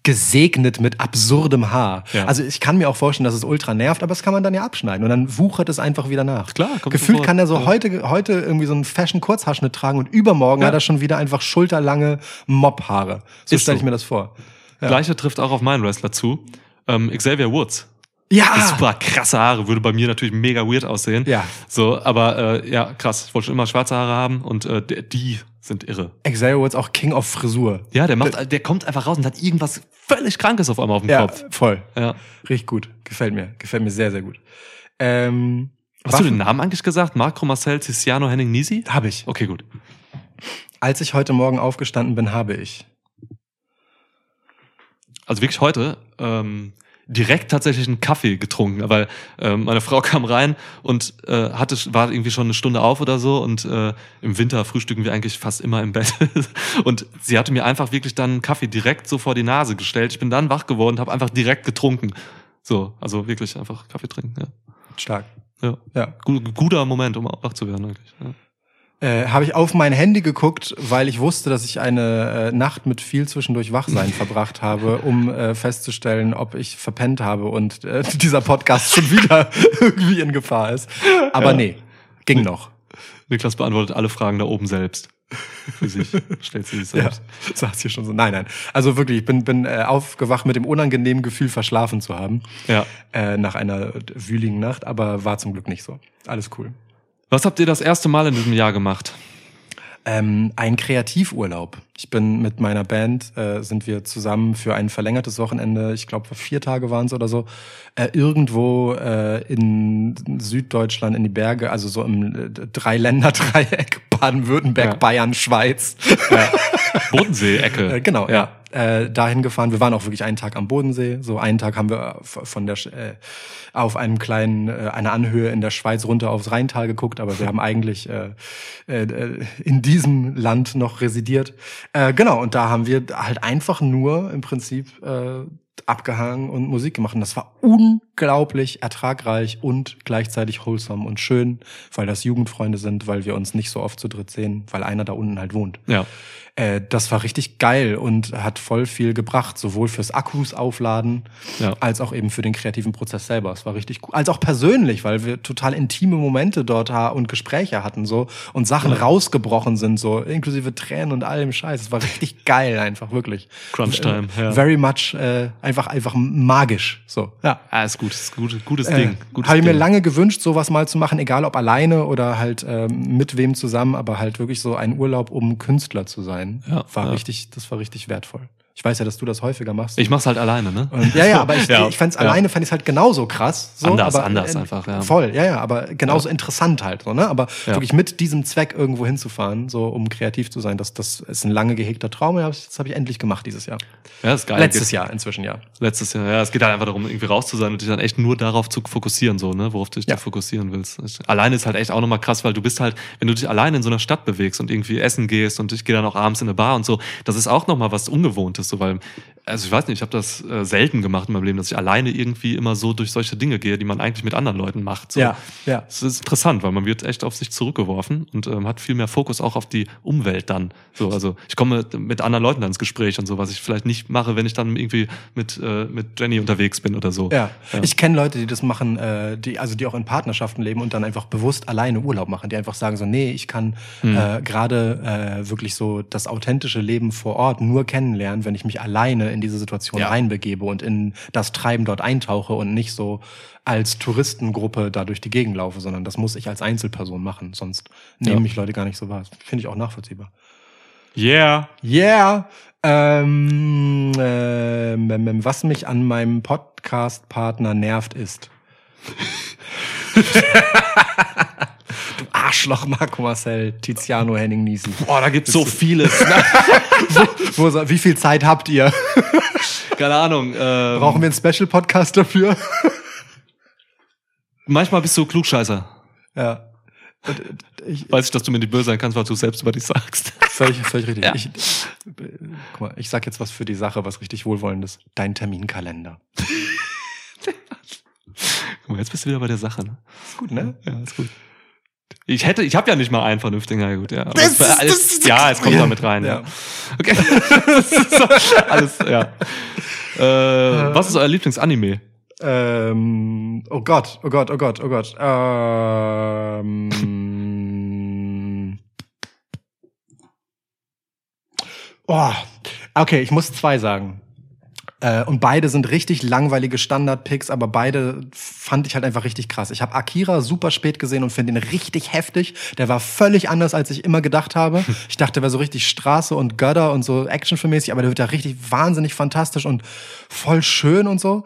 gesegnet mit absurdem Haar. Ja. Also ich kann mir auch vorstellen, dass es ultra nervt, aber das kann man dann ja abschneiden und dann wuchert es einfach wieder nach. Klar, kommt Gefühlt sofort. kann er so Ja. heute, heute irgendwie so einen Fashion-Kurzhaarschnitt tragen und übermorgen Ja. hat er schon wieder einfach schulterlange Mob-Haare. So stelle ich so. mir das vor. Gleiche trifft auch auf meinen Wrestler zu. Ähm, Xavier Woods. Ja! Super krasse Haare, würde bei mir natürlich mega weird aussehen. Ja. So, aber äh, ja, krass. Ich wollte schon immer schwarze Haare haben und äh, die- sind irre. Xavier Woods auch King of Frisur. Ja, der macht, der kommt einfach raus und hat irgendwas völlig Krankes auf einmal auf dem Ja, Kopf. voll. Ja. Richtig gut. Gefällt mir. Gefällt mir sehr, sehr gut. Ähm, Hast du den Namen eigentlich gesagt? Marco Marcel Tiziano Henning Nisi? Habe ich. Okay, gut. Als ich heute Morgen aufgestanden bin, habe ich. Also wirklich heute ähm, direkt tatsächlich einen Kaffee getrunken, weil ähm, meine Frau kam rein und äh, hatte war irgendwie schon eine Stunde auf oder so und äh, im Winter frühstücken wir eigentlich fast immer im Bett und sie hatte mir einfach wirklich dann einen Kaffee direkt so vor die Nase gestellt. Ich bin dann wach geworden, habe einfach direkt getrunken. So, also wirklich einfach Kaffee trinken. Ja, Stark. ja. Ja. Gu- guter Moment, um wach zu werden eigentlich. Ja. Äh, habe ich auf mein Handy geguckt, weil ich wusste, dass ich eine äh, Nacht mit viel zwischendurch Wachsein verbracht habe, um äh, festzustellen, ob ich verpennt habe und äh, dieser Podcast schon wieder irgendwie in Gefahr ist. Aber nee, ging noch. Niklas beantwortet alle Fragen da oben selbst. Für sich. Stellt sie sich Ja, selbst. saß hier schon so. Nein, nein. Also wirklich, ich bin, bin äh, aufgewacht mit dem unangenehmen Gefühl, verschlafen zu haben. Ja. Äh, nach einer wühligen Nacht, aber war zum Glück nicht so. Alles cool. Was habt ihr das erste Mal in diesem Jahr gemacht? Ähm, ein Kreativurlaub. Ich bin mit meiner Band, äh, sind wir zusammen für ein verlängertes Wochenende, ich glaube vier Tage waren es oder so, äh, irgendwo äh, in Süddeutschland in die Berge, also so im äh, Dreiländer-Dreieck, Baden-Württemberg, Ja. Bayern, Schweiz. Bodensee-Ecke. Äh, genau, ja. Äh, dahin gefahren. Wir waren auch wirklich einen Tag am Bodensee. So einen Tag haben wir von der Sch- äh, auf einem kleinen äh, einer Anhöhe in der Schweiz runter aufs Rheintal geguckt, aber wir haben eigentlich äh, äh, in diesem Land noch residiert. Äh, genau, und da haben wir halt einfach nur im Prinzip äh, abgehangen und Musik gemacht. Und das war unglaublich ertragreich und gleichzeitig wholesome und schön, weil das Jugendfreunde sind, weil wir uns nicht so oft zu dritt sehen, weil einer da unten halt wohnt. Ja. Äh, das war richtig geil und hat voll viel gebracht, sowohl fürs Akkus aufladen, Ja. als auch eben für den kreativen Prozess selber. Es war richtig cool. Als auch persönlich, weil wir total intime Momente dort und Gespräche hatten so und Sachen rausgebrochen sind, so inklusive Tränen und allem Scheiß. Es war richtig geil, einfach wirklich. Crunch Time, Äh, ja. Very much äh, einfach, einfach magisch. So, ja. Ah, ist gut, ist gut, gutes Äh, Ding. Gutes Habe ich mir Ding. lange gewünscht, sowas mal zu machen, egal ob alleine oder halt ähm, mit wem zusammen, aber halt wirklich so ein Urlaub, um Künstler zu sein. Ja, war ja. richtig, das war richtig wertvoll. Ich weiß ja, dass du das häufiger machst. Ich mach's halt alleine, ne? und, ja, ja, aber ich, Ja, ich fand's ja. alleine, fand ich halt genauso krass. So, Anders, aber, anders einfach, ja. Voll, ja, ja, aber genauso interessant halt, so, ne? Aber Ja. wirklich mit diesem Zweck irgendwo hinzufahren, so um kreativ zu sein, das, das ist ein lange gehegter Traum. Ja, das habe ich endlich gemacht dieses Jahr. Ja, ist geil. Letztes Jahr inzwischen, ja. Letztes Jahr, ja. Es geht halt einfach darum, irgendwie raus zu sein und dich dann echt nur darauf zu fokussieren, so, ne, worauf du dich Ja. da fokussieren willst. Alleine ist halt echt auch nochmal krass, weil du bist halt, wenn du dich alleine in so einer Stadt bewegst und irgendwie essen gehst und ich gehe dann auch abends in eine Bar und so, das ist auch nochmal was Ungewohntes, so, weil, also ich weiß nicht, ich habe das äh, selten gemacht in meinem Leben, dass ich alleine irgendwie immer so durch solche Dinge gehe, die man eigentlich mit anderen Leuten macht. So. Ja, ja. Es ist interessant, weil man wird echt auf sich zurückgeworfen und ähm, hat viel mehr Fokus auch auf die Umwelt dann. So, also ich komme mit, anderen Leuten dann ins Gespräch und so, was ich vielleicht nicht mache, wenn ich dann irgendwie mit, äh, mit Jenny unterwegs bin oder so. Ja, ich kenne Leute, die das machen, äh, die also die auch in Partnerschaften leben und dann einfach bewusst alleine Urlaub machen, die einfach sagen so, nee, ich kann äh, gerade äh, wirklich so das authentische Leben vor Ort nur kennenlernen, wenn ich mich alleine in diese Situation Ja. reinbegebe und in das Treiben dort eintauche und nicht so als Touristengruppe da durch die Gegend laufe, sondern das muss ich als Einzelperson machen, sonst nehmen Ja. mich Leute gar nicht so wahr. Finde ich auch nachvollziehbar. Yeah. Yeah. Ähm, ähm, ähm, was mich an meinem Podcast-Partner nervt, ist. Arschloch, Marco Marcel, Tiziano Henning Niesen. Boah, da gibt's so vieles. Wo, so- wie viel Zeit habt ihr? Keine Ahnung. Ähm, Brauchen wir einen Special-Podcast dafür? manchmal bist du Klugscheißer. ja. Und, Ich, Weiß ich, dass du mir nicht böse sein kannst, weil du selbst über dich sagst. völlig, völlig richtig. Ja. Ich, guck mal, ich sag jetzt was für die Sache, was richtig wohlwollendes. Dein Terminkalender. Guck mal, jetzt bist du wieder bei der Sache. Ne? Ist gut, ne? Ja, ist gut. Ich hätte, ich habe ja nicht mal einen vernünftigen, ja gut, ja. Das es ist- alles, das ja, es kommt Ja. damit rein. Ja. Ja. Okay. Das ist so, alles, ja. Äh, was ist euer Lieblingsanime? Ähm, oh Gott, oh Gott, oh Gott, oh Gott. Ähm, oh, okay, ich muss zwei sagen. Äh, und beide sind richtig langweilige Standard-Picks, aber beide fand ich halt einfach richtig krass. Ich habe Akira super spät gesehen und finde ihn richtig heftig. Der war völlig anders, als ich immer gedacht habe. Ich dachte, der wäre so richtig Straße und Götter und so actionfilmmäßig, aber der wird ja richtig wahnsinnig fantastisch und voll schön und so.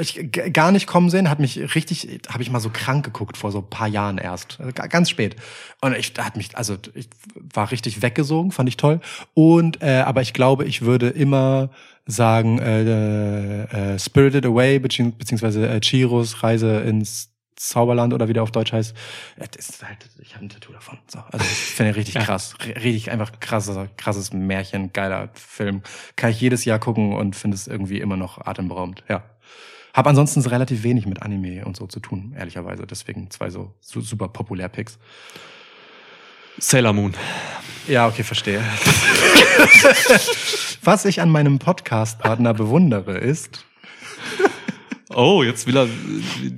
Ich gar nicht kommen sehen, hat mich richtig, habe ich mal so krank geguckt vor so ein paar Jahren erst, ga- ganz spät. Und ich da hat mich, also ich war richtig weggesogen, fand ich toll. Und äh, aber ich glaube, ich würde immer sagen äh, äh, Spirited Away bezieh beziehungsweise äh, Chiros Reise ins Zauberland oder wie der auf Deutsch heißt. Ja, Das ist halt, ich habe ein Tattoo davon. So, also ich finde richtig krass, richtig einfach krasses, krasses Märchen, geiler Film. Kann ich jedes Jahr gucken und finde es irgendwie immer noch atemberaubend. Ja. Hab ansonsten relativ wenig mit Anime und so zu tun, ehrlicherweise. Deswegen zwei so, so super populär Picks. Sailor Moon. Ja, okay, verstehe. Was ich an meinem Podcast-Partner bewundere, ist, Oh, jetzt will er,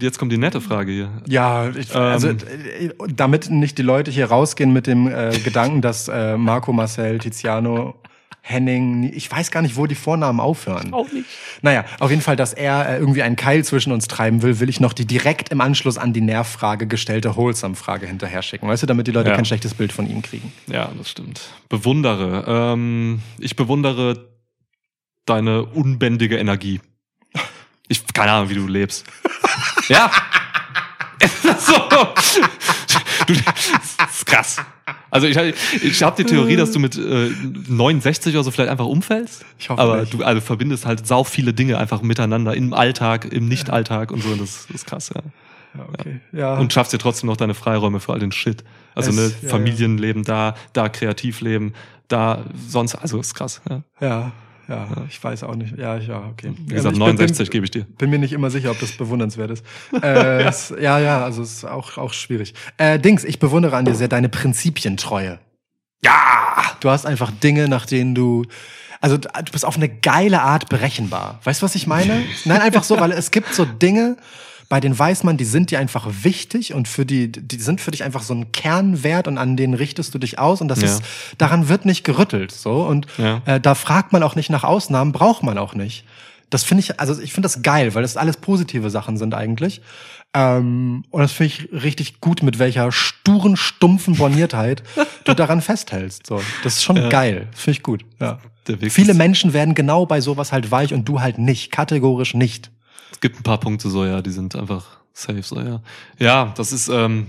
jetzt kommt die nette Frage hier. ja, ich, also Ähm. äh, damit nicht die Leute hier rausgehen mit dem äh, Gedanken, dass äh, Marco Marcel Tiziano Henning, ich weiß gar nicht, wo die Vornamen aufhören. Auch nicht. Naja, auf jeden Fall, dass er äh, irgendwie einen Keil zwischen uns treiben will, will ich noch die direkt im Anschluss an die Nervfrage gestellte Wholesome-Frage hinterher schicken. Weißt du, damit die Leute Ja. kein schlechtes Bild von ihm kriegen. Ja, das stimmt. Bewundere. Ähm, ich bewundere deine unbändige Energie. Ich keine Ahnung, wie du lebst. ja. so. Du, ist krass. Also ich, ich habe die Theorie, dass du mit äh, 69 oder so vielleicht einfach umfällst. Ich hoffe Aber nicht. du also verbindest halt sau viele Dinge einfach miteinander im Alltag, im Nicht-Alltag und so. Und das, das ist krass, ja. Ja, okay. Ja. Und schaffst dir trotzdem noch deine Freiräume für all den Shit. Also Es- ne, ja, Familienleben da, da Kreativleben, da sonst, also ist krass. Ja. ja, ja, ich weiß auch nicht. Ja, ja, okay. Wie gesagt, ich 69 bin, gebe ich dir. bin, mir nicht immer sicher, ob das bewundernswert ist. äh, es, ja, ja, also es ist auch, auch schwierig. Äh, Dings, ich bewundere an dir sehr deine Prinzipientreue. Ja! Du hast einfach Dinge, nach denen du. Also du bist auf eine geile Art berechenbar. Weißt du, was ich meine? Nein, einfach so, weil es gibt so Dinge, bei denen weiß man, die sind dir einfach wichtig und für die, die sind für dich einfach so ein Kernwert und an denen richtest du dich aus und das Ja. ist, daran wird nicht gerüttelt, so und Ja. äh, da fragt man auch nicht nach Ausnahmen, braucht man auch nicht. Das finde ich, also ich finde das geil, weil das alles positive Sachen sind eigentlich. Ähm, und das finde ich richtig gut, mit welcher sturen, stumpfen Borniertheit du daran festhältst. So, das ist schon Ja. geil. Das finde ich gut. Ja. Viele Menschen werden genau bei sowas halt weich und du halt nicht, kategorisch nicht. Es gibt ein paar Punkte so, ja, die sind einfach safe, so, ja. Ja, das ist ähm,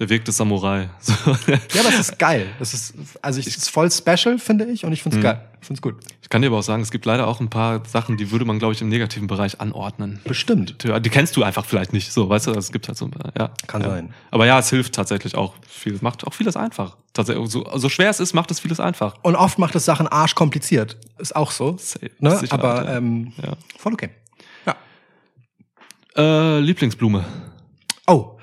der Weg des Samurai. So. Ja, es ist geil. Das ist, also ich, es ist voll special, finde ich, und ich finde es Mhm. geil. Ich finde es gut. Ich kann dir aber auch sagen, es gibt leider auch ein paar Sachen, die würde man, glaube ich, im negativen Bereich anordnen. Bestimmt. Die die kennst du einfach vielleicht nicht, so, weißt du, es gibt halt so ein paar, ja. Kann ja. sein. Aber ja, es hilft tatsächlich auch viel, macht auch vieles einfach. Tatsächlich, so, so schwer es ist, macht es vieles einfach. Und oft macht es Sachen arschkompliziert. Ist auch so. Safe. Ne? Sicherheit, Aber ja. ähm, Ja. voll okay. Äh, Lieblingsblume. Oh.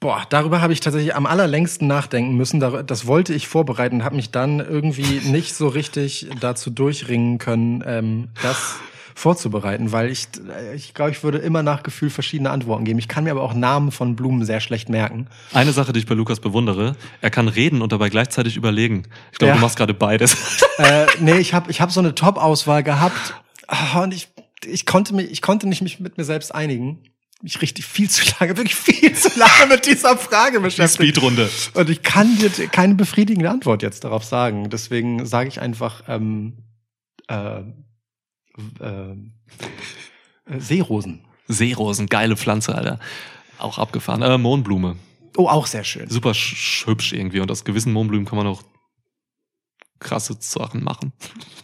Boah, darüber habe ich tatsächlich am allerlängsten nachdenken müssen. Das wollte ich vorbereiten, habe mich dann irgendwie nicht so richtig dazu durchringen können, ähm, das vorzubereiten, weil ich, äh, ich glaube, ich würde immer nach Gefühl verschiedene Antworten geben. Ich kann mir aber auch Namen von Blumen sehr schlecht merken. Eine Sache, die ich bei Lukas bewundere, er kann reden und dabei gleichzeitig überlegen. Ich glaube, Ja. du machst gerade beides. äh, nee, ich habe ich hab so eine Top-Auswahl gehabt Ah, und ich, ich, konnte mich, ich konnte nicht mich mit mir selbst einigen. Mich richtig viel zu lange, wirklich viel zu lange mit dieser Frage Die beschäftigt. Speedrunde. Und ich kann dir keine befriedigende Antwort jetzt darauf sagen. Deswegen sage ich einfach ähm, äh, äh, äh, Seerosen. Seerosen, geile Pflanze, Alter. Auch abgefahren. Äh, Mohnblume. Oh, auch sehr schön. Super sch hübsch irgendwie. Und aus gewissen Mohnblumen kann man auch krasse Sachen machen.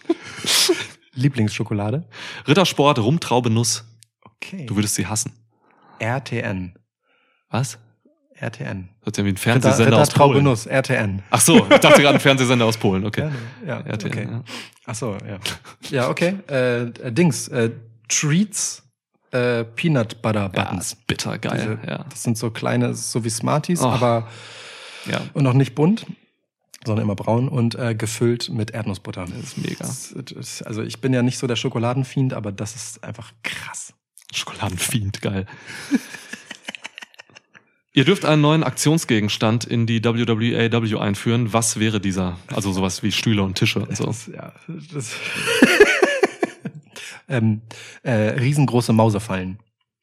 Lieblingsschokolade? Rittersport, Rumtraube, Nuss. Okay. Du würdest sie hassen. RTN. Was? RTN. Das ist ja wie ein Ritter, Fernsehsender Ritter aus Polen. Traubenuss, RTN. Ach so, ich dachte gerade ein Fernsehsender aus Polen. Okay. Ja, ja, RTL, okay. ja. Ach so, ja. Ja, okay. Äh, Dings, äh, Treats, äh, Peanut Butter Ja, Buttons. ist bitter geil. Diese, ja. Das sind so kleine, so wie Smarties, Oh. aber ja. und noch nicht bunt, sondern immer braun und äh, gefüllt mit Erdnussbutter. Das ist mega. Das, das, also ich bin ja nicht so der Schokoladenfiend, aber das ist einfach krass. Schokoladenfiend, geil. Ihr dürft einen neuen Aktionsgegenstand in die WWAW einführen. Was wäre dieser? Also sowas wie Stühle und Tische und so. Das, ja, das ähm, äh, riesengroße Mausefallen.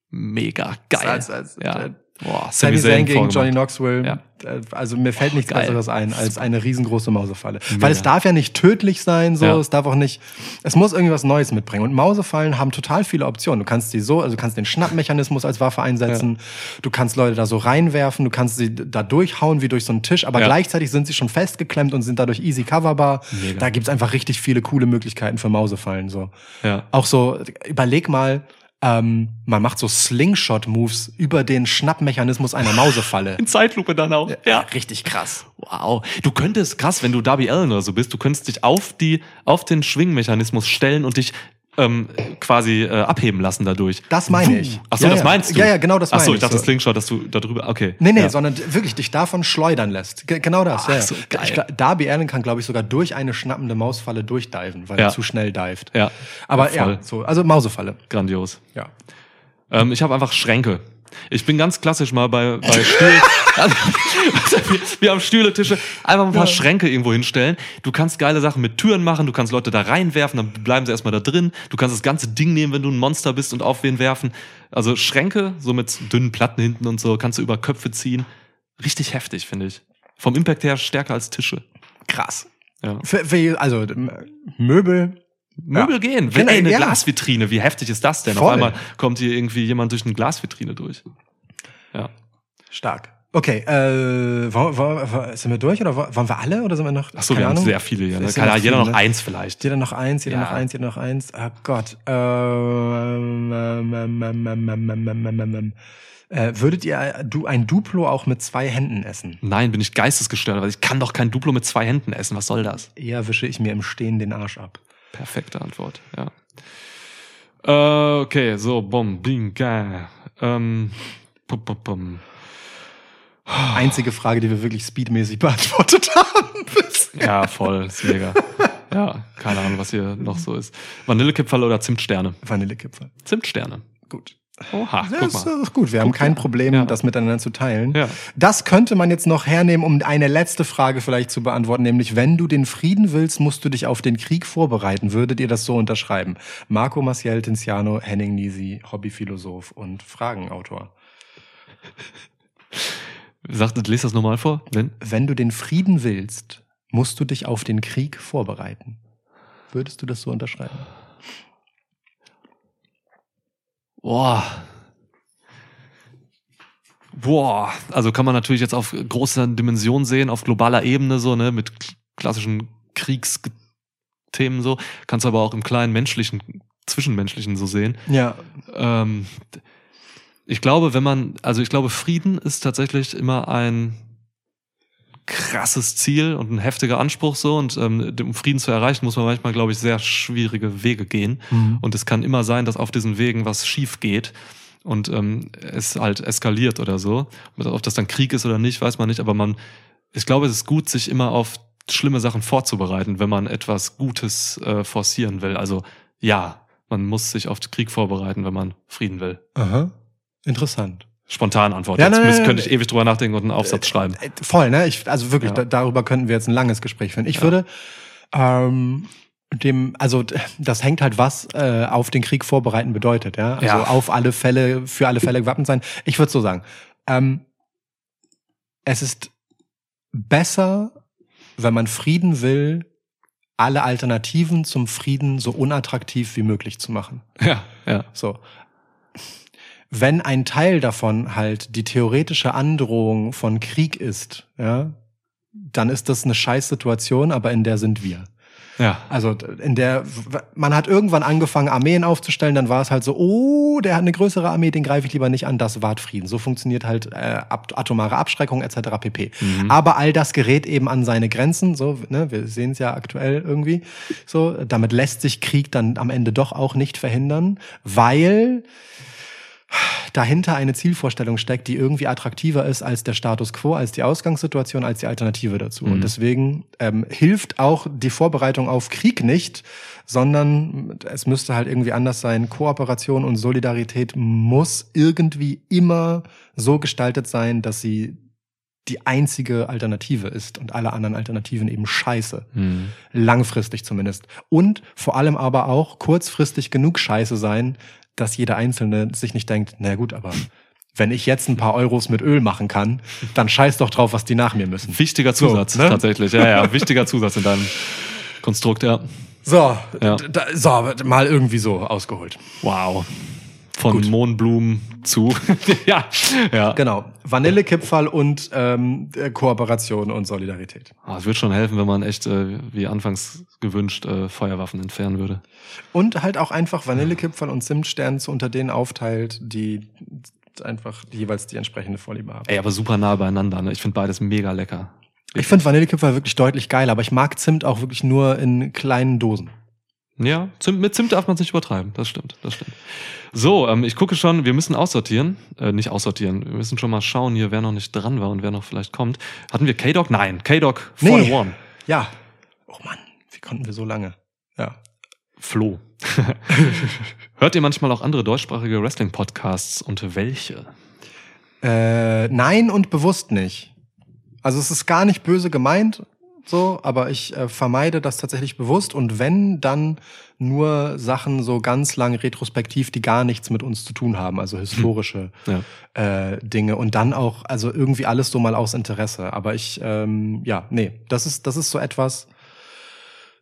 Mega geil. Als- als- ja. Boah, Sami Zayn gegen. Johnny Knoxville. Ja. Äh, Also mir fällt nichts geil. Besseres ein als eine riesengroße Mausefalle. Mega. Weil es darf ja nicht tödlich sein, so, Ja. es darf auch nicht, es muss irgendwas Neues mitbringen. Und Mausefallen haben total viele Optionen. Du kannst die so, also du kannst den Schnappmechanismus als Waffe einsetzen, du kannst Leute da so reinwerfen, du kannst sie da durchhauen wie durch so einen Tisch, aber Ja. gleichzeitig sind sie schon festgeklemmt und sind dadurch easy coverbar. Mega. Da gibt's einfach richtig viele coole Möglichkeiten für Mausefallen. So. Ja. Auch so, überleg mal, ähm, man macht so Slingshot-Moves über den Schnappmechanismus einer Mausefalle. In Zeitlupe dann auch. Ja. Richtig krass. Wow. Du könntest, krass, wenn du Darby Allen oder so bist, du könntest dich auf die, auf den Schwingmechanismus stellen und dich ähm, quasi äh, abheben lassen dadurch. Das meine ich. Ach so, Ja, das ja. meinst du? Ja, ja, genau das Ach so, meine ich ich dachte so. Slingshot, dass du da drüber, okay. Nee, nee, ja. sondern wirklich dich davon schleudern lässt. Ge genau das. Ach ja, so, geil. Darby Allen kann, glaube ich, sogar durch eine schnappende Mausfalle durchdiven, weil er zu schnell dived. Ja. Aber Voll. ja, so, also Mausefalle. Grandios. Ja. Ähm, ich habe einfach Schränke. Ich bin ganz klassisch mal bei, bei Stühlen. Also, wir, wir haben Stühle, Tische, einfach ein paar Schränke irgendwo hinstellen. Du kannst geile Sachen mit Türen machen, du kannst Leute da reinwerfen, dann bleiben sie erstmal da drin. Du kannst das ganze Ding nehmen, wenn du ein Monster bist und auf wen werfen. Also Schränke, so mit dünnen Platten hinten und so, kannst du über Köpfe ziehen. Richtig heftig, finde ich. Vom Impact her stärker als Tische. Krass. Ja. Für, für, also Möbel. Möbel ja. gehen. Wenn, genau, ey, eine ja. Glasvitrine, wie heftig ist das denn? Voll. Auf einmal kommt hier irgendwie jemand durch eine Glasvitrine durch. Ja. Stark. Okay, äh, wo, wo, sind wir durch oder waren wir alle oder sind wir noch? Ach so, wir Ahnung? haben sehr viele hier. Keine, ja jeder viele. noch eins vielleicht. Jeder noch eins, jeder ja. noch eins, jeder noch eins. Oh Gott. Ähm, ähm, ähm, würdet ihr du ein Duplo auch mit zwei Händen essen? Nein, bin ich geistesgestört, weil ich kann doch kein Duplo mit zwei Händen essen. Was soll das? Eher wische ich mir im Stehen den Arsch ab. Perfekte Antwort, ja. Äh, okay, so, bom, bing, ga. Ähm, pum, pum, pum. Einzige Frage, die wir wirklich speedmäßig beantwortet haben. Ja, voll, ist mega. Ja, keine Ahnung, was hier noch so ist. Vanillekipferl oder Zimtsterne? Vanillekipferl. Zimtsterne. Gut. Oha, Ja, guck ist, mal. ist gut. Wir haben kein Problem, Ja. das miteinander zu teilen. Ja. Das könnte man jetzt noch hernehmen, um eine letzte Frage vielleicht zu beantworten, nämlich wenn du den Frieden willst, musst du dich auf den Krieg vorbereiten. Würdet ihr das so unterschreiben? Marco Maciel Tiziano, Henning Nisi, Hobbyphilosoph und Fragenautor. Sagt, lest das nochmal vor. Wenn? Wenn du den Frieden willst, musst du dich auf den Krieg vorbereiten. Würdest du das so unterschreiben? Boah. Boah. Also kann man natürlich jetzt auf großer Dimension sehen, auf globaler Ebene so, ne, mit klassischen Kriegsthemen so. Kannst aber auch im kleinen menschlichen, zwischenmenschlichen so sehen. Ja. Ähm, ich glaube, wenn man, also ich glaube, Frieden ist tatsächlich immer ein krasses Ziel und ein heftiger Anspruch so und ähm, um Frieden zu erreichen, muss man manchmal, glaube ich, sehr schwierige Wege gehen. Und es kann immer sein, dass auf diesen Wegen was schief geht und ähm, es halt eskaliert oder so. Ob das dann Krieg ist oder nicht, weiß man nicht, aber man, ich glaube, es ist gut, sich immer auf schlimme Sachen vorzubereiten, wenn man etwas Gutes äh, forcieren will. Also ja, man muss sich auf den Krieg vorbereiten, wenn man Frieden will. Aha. Interessant. Spontan Antwort. Ja, Jetzt nein, könnte ich ewig drüber nachdenken und einen Aufsatz schreiben. Äh, Voll, ne? Ich, also wirklich, Ja. da, darüber könnten wir jetzt ein langes Gespräch führen. Ich Ja. würde ähm, dem, also das hängt halt was äh, auf den Krieg vorbereiten bedeutet, ja. Also Ja. auf alle Fälle, für alle Fälle gewappnet sein. Ich würde so sagen. Ähm, es ist besser, wenn man Frieden will, alle Alternativen zum Frieden so unattraktiv wie möglich zu machen. Ja, ja. So. Wenn ein Teil davon halt die theoretische Androhung von Krieg ist, ja, dann ist das eine Scheißsituation, aber in der sind wir. Ja. Also in der man hat irgendwann angefangen Armeen aufzustellen, dann war es halt so, oh, der hat eine größere Armee, den greife ich lieber nicht an, das wahrt Frieden. So funktioniert halt äh, atomare Abschreckung etc. pp. Aber all das gerät eben an seine Grenzen, so, ne, wir sehen es ja aktuell irgendwie. So, damit lässt sich Krieg dann am Ende doch auch nicht verhindern, weil dahinter eine Zielvorstellung steckt, die irgendwie attraktiver ist als der Status quo, als die Ausgangssituation, als die Alternative dazu. Und deswegen ähm, hilft auch die Vorbereitung auf Krieg nicht, sondern es müsste halt irgendwie anders sein. Kooperation und Solidarität muss irgendwie immer so gestaltet sein, dass sie die einzige Alternative ist und alle anderen Alternativen eben scheiße. Hm. Langfristig zumindest. Und vor allem aber auch kurzfristig genug scheiße sein, dass jeder Einzelne sich nicht denkt, na gut, aber wenn ich jetzt ein paar Euros mit Öl machen kann, dann scheiß doch drauf, was die nach mir müssen. Wichtiger Zusatz, So, ne? tatsächlich. Ja, ja, wichtiger Zusatz in deinem Konstrukt, ja. So, Ja. da, so, mal irgendwie so ausgeholt. Wow. Von Gut. Mohnblumen zu. ja, ja. Genau. Vanillekipferl und ähm, äh, Kooperation und Solidarität. Ah, Es wird schon helfen, wenn man echt, äh, wie anfangs gewünscht, äh, Feuerwaffen entfernen würde. Und halt auch einfach Vanillekipferl und Zimtstern zu unter denen aufteilt, die einfach jeweils die entsprechende Vorliebe haben. Ey, aber super nah beieinander. Ne? Ich finde beides mega lecker. Ich finde Vanillekipferl wirklich deutlich geil, aber ich mag Zimt auch wirklich nur in kleinen Dosen. Ja, Zimt, mit Zimt darf man es nicht übertreiben. Das stimmt, das stimmt. So, ähm, ich gucke schon, wir müssen aussortieren. Äh, nicht aussortieren, wir müssen schon mal schauen hier, wer noch nicht dran war und wer noch vielleicht kommt. Hatten wir K-Dog? Nein, K-Dog Nee. 41. Ja. Oh Mann, wie konnten wir so lange? Ja. Flo. Hört ihr manchmal auch andere deutschsprachige Wrestling-Podcasts und welche? Äh, nein und bewusst nicht. Also es ist gar nicht böse gemeint, so, aber ich äh, vermeide das tatsächlich bewusst und wenn, dann nur Sachen so ganz lang retrospektiv, die gar nichts mit uns zu tun haben, also historische Ja. äh, Dinge und dann auch, also irgendwie alles so mal aus Interesse. Aber ich, ähm, ja, nee, das ist, das ist so etwas,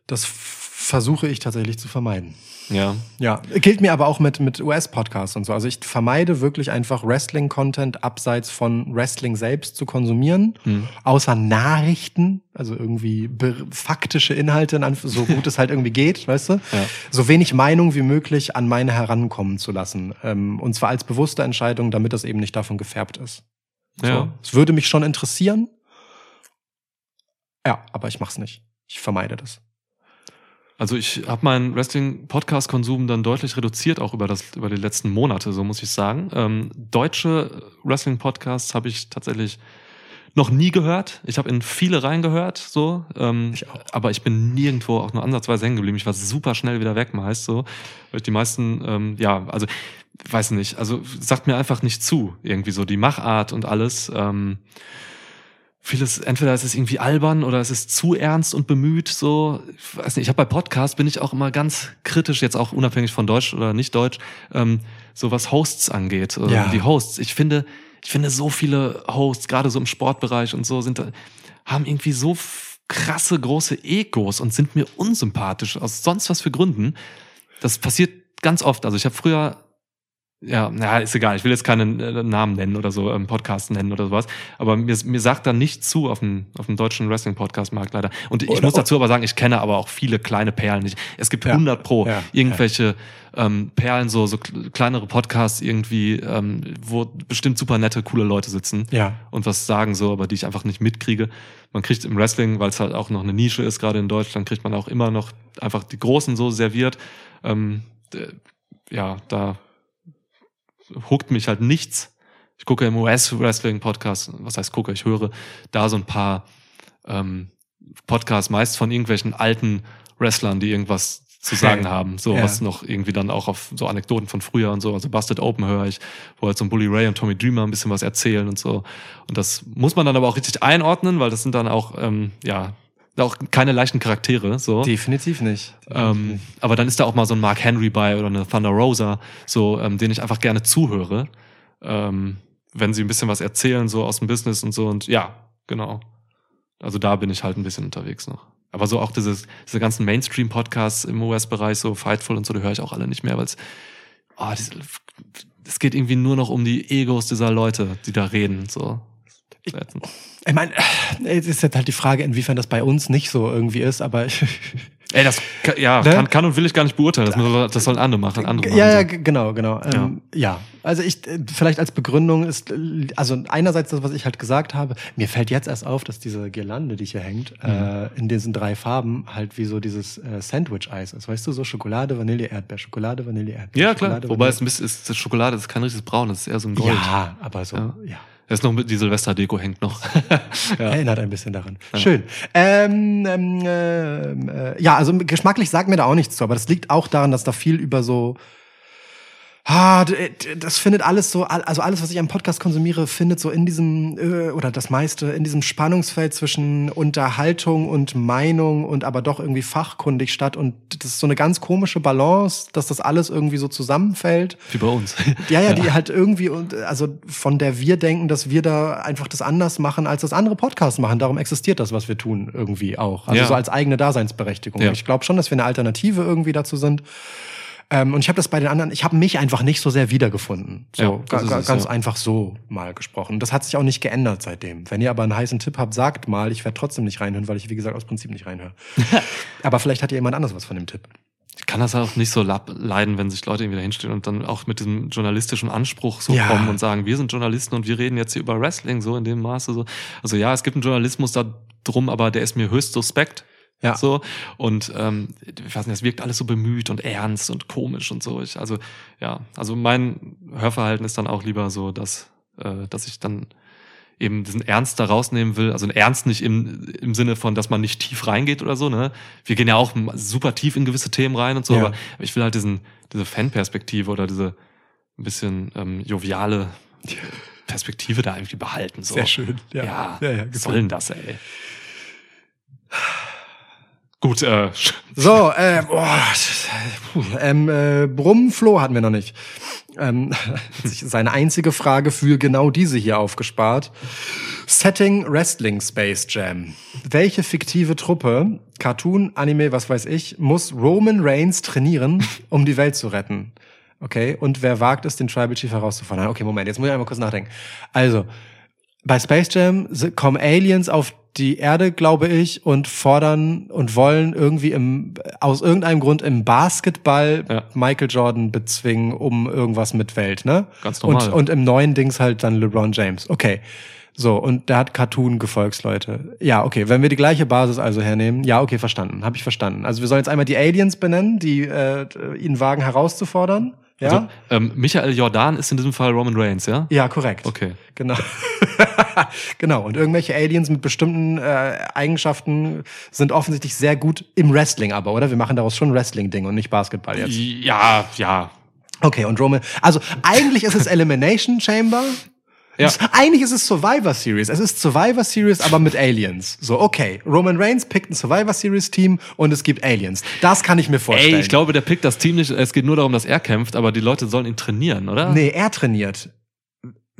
das versuche ich tatsächlich zu vermeiden. Ja. Ja, gilt mir aber auch mit, mit US-Podcasts und so. Also ich vermeide wirklich einfach Wrestling-Content abseits von Wrestling selbst zu konsumieren, außer Nachrichten, also irgendwie faktische Inhalte, so gut es halt irgendwie geht, weißt du? Ja. So wenig Meinung wie möglich an meine herankommen zu lassen. Ähm, und zwar als bewusste Entscheidung, damit das eben nicht davon gefärbt ist. So. Ja. Es würde mich schon interessieren. Ja, aber ich mach's nicht. Ich vermeide das. Also ich habe meinen Wrestling-Podcast-Konsum dann deutlich reduziert, auch über, das, über die letzten Monate, so muss ich sagen. Ähm, deutsche Wrestling-Podcasts habe ich tatsächlich noch nie gehört. Ich habe in viele reingehört, so. Ähm, Ich auch. Aber ich bin nirgendwo auch nur ansatzweise hängen geblieben. Ich war super schnell wieder weg, meist so. Weil ich die meisten, ähm, ja, also weiß nicht, also sagt mir einfach nicht zu, irgendwie so die Machart und alles. Ähm, vieles, entweder ist es irgendwie albern oder es ist zu ernst und bemüht, so, ich weiß nicht, ich habe bei Podcasts bin ich auch immer ganz kritisch, jetzt auch unabhängig von Deutsch oder nicht Deutsch, ähm, so was Hosts angeht, äh, Ja. die Hosts. Ich finde, ich finde so viele Hosts, gerade so im Sportbereich und so, sind, da- haben irgendwie so krasse große Egos und sind mir unsympathisch aus sonst was für Gründen. Das passiert ganz oft. Also ich habe früher ja, na, ist egal. Ich will jetzt keinen äh, Namen nennen oder so, ähm, Podcast nennen oder sowas. Aber mir, mir sagt da nicht zu auf dem, auf dem deutschen Wrestling-Podcast-Markt leider. Und ich Oder muss dazu aber sagen, ich kenne aber auch viele kleine Perlen nicht. Es gibt Ja. 100 pro Ja. irgendwelche ähm, Perlen, so, so kle- kleinere Podcasts irgendwie, ähm, wo bestimmt super nette, coole Leute sitzen Ja. und was sagen so, aber die ich einfach nicht mitkriege. Man kriegt im Wrestling, weil es halt auch noch eine Nische ist, gerade in Deutschland, kriegt man auch immer noch einfach die Großen so serviert. Ähm, ja, da huckt mich halt nichts. Ich gucke im US-Wrestling-Podcast, was heißt gucke, ich höre da so ein paar ähm, Podcasts, meist von irgendwelchen alten Wrestlern, die irgendwas zu sagen haben, so Ja. was noch irgendwie dann auch auf so Anekdoten von früher und so, also Busted Open höre ich, wo halt so ein Bully Ray und Tommy Dreamer ein bisschen was erzählen und so. Und das muss man dann aber auch richtig einordnen, weil das sind dann auch, ähm, ja, auch keine leichten Charaktere, so. Definitiv nicht. Ähm, aber dann ist da auch mal so ein Mark Henry bei oder eine Thunder Rosa, so, ähm, den ich einfach gerne zuhöre, ähm, wenn sie ein bisschen was erzählen, so aus dem Business und so. Und ja, genau. Also da bin ich halt ein bisschen unterwegs noch. Aber so auch dieses, diese ganzen Mainstream-Podcasts im US-Bereich, so Fightful und so, die höre ich auch alle nicht mehr, weil es, oh, es geht irgendwie nur noch um die Egos dieser Leute, die da reden, so. Ich- Ich meine, es ist jetzt halt die Frage, inwiefern das bei uns nicht so irgendwie ist, aber ich, Ey, das, ka- ja, Ne? kann, kann und will ich gar nicht beurteilen. Das, das sollen andere machen. Andere machen ja, ja, so. g- genau, genau. Ähm, ja. also ich, äh, vielleicht als Begründung ist, äh, also einerseits das, was ich halt gesagt habe, mir fällt jetzt erst auf, dass diese Girlande, die hier hängt, äh, in diesen drei Farben halt wie so dieses äh, Sandwich-Eis ist. Weißt du, so Schokolade, Vanille, Erdbeer, Schokolade, Vanille, Erdbeer. Ja, klar. Schokolade, Wobei es ein bisschen ist, Schokolade ist kein richtiges Braun, das ist eher so ein Gold. Ja, aber so, Ja. ja. Ist noch mit die Silvesterdeko hängt noch. ja. Erinnert ein bisschen daran. Schön. Ähm, ähm, ähm, äh, ja, also geschmacklich sagt mir da auch nichts zu, aber das liegt auch daran, dass da viel über so Ah, d- das findet alles so, al- also alles, was ich am Podcast konsumiere, findet so in diesem, äh, oder das meiste, in diesem Spannungsfeld zwischen Unterhaltung und Meinung und aber doch irgendwie fachkundig statt. Und das ist so eine ganz komische Balance, dass das alles irgendwie so zusammenfällt. Wie bei uns. Ja, ja, die halt irgendwie, und also von der wir denken, dass wir da einfach das anders machen, als das andere Podcasts machen. Darum existiert das, was wir tun, irgendwie auch. Also Ja. so als eigene Daseinsberechtigung. Ja. Ich glaube schon, dass wir eine Alternative irgendwie dazu sind. Ähm, und ich habe das bei den anderen, ich habe mich einfach nicht so sehr wiedergefunden. So, Ja, ga- ga- es, ganz ja. einfach so mal gesprochen. Das hat sich auch nicht geändert seitdem. Wenn ihr aber einen heißen Tipp habt, sagt mal, ich werde trotzdem nicht reinhören, weil ich, wie gesagt, aus Prinzip nicht reinhöre. aber vielleicht hat ja jemand anderes was von dem Tipp. Ich kann das auch nicht so leiden, wenn sich Leute irgendwie da hinstellen und dann auch mit diesem journalistischen Anspruch so Ja. kommen und sagen, wir sind Journalisten und wir reden jetzt hier über Wrestling so in dem Maße so. Also ja, es gibt einen Journalismus da drum, aber der ist mir höchst suspekt. Ja. So. Und ähm, ich weiß nicht, es wirkt alles so bemüht und ernst und komisch und so. Ich, also, ja, also mein Hörverhalten ist dann auch lieber so, dass, äh, dass ich dann eben diesen Ernst da rausnehmen will. Also ein Ernst nicht im, im Sinne von, dass man nicht tief reingeht oder so, ne? Wir gehen ja auch super tief in gewisse Themen rein und so, Ja. aber ich will halt diesen, diese Fanperspektive oder diese ein bisschen ähm, joviale Perspektive da irgendwie behalten. So. Sehr schön, ja. Ja, Ja, ja, was soll denn das, ey? Gut, äh, So, äh, boah, puh, ähm, äh, Brummenflo hatten wir noch nicht. Ähm, seine einzige Frage für genau diese hier aufgespart. Setting Wrestling Space Jam. Welche fiktive Truppe, Cartoon, Anime, was weiß ich, muss Roman Reigns trainieren, um die Welt zu retten? Okay, und wer wagt es, den Tribal Chief herauszufordern? Okay, Moment, jetzt muss ich einmal kurz nachdenken. Also, bei Space Jam kommen Aliens auf die Erde, glaube ich, und fordern und wollen irgendwie im, aus irgendeinem Grund im Basketball Ja. Michael Jordan bezwingen, um irgendwas mit Welt, ne? Ganz normal. Und, und im neuen Dings halt dann LeBron James. Okay. So, und der hat Cartoon-Gefolgsleute. Ja, okay, wenn wir die gleiche Basis also hernehmen, ja, okay, verstanden, habe ich verstanden. Also wir sollen jetzt einmal die Aliens benennen, die äh, ihn wagen herauszufordern. Ja? also, ähm, Michael Jordan ist in diesem Fall Roman Reigns, ja? ja, korrekt. Okay. Genau. genau. Und irgendwelche Aliens mit bestimmten äh, Eigenschaften sind offensichtlich sehr gut im Wrestling aber, oder? Wir machen daraus schon Wrestling-Ding und nicht Basketball jetzt. Ja, ja. Okay, und Roman, also eigentlich ist es Elimination Chamber. Ja. Eigentlich ist es Survivor Series. Es ist Survivor Series, aber mit Aliens. So, okay. Roman Reigns pickt ein Survivor Series Team und es gibt Aliens. Das kann ich mir vorstellen. Ey, ich glaube, der pickt das Team nicht. Es geht nur darum, dass er kämpft, aber die Leute sollen ihn trainieren, oder? Nee, er trainiert.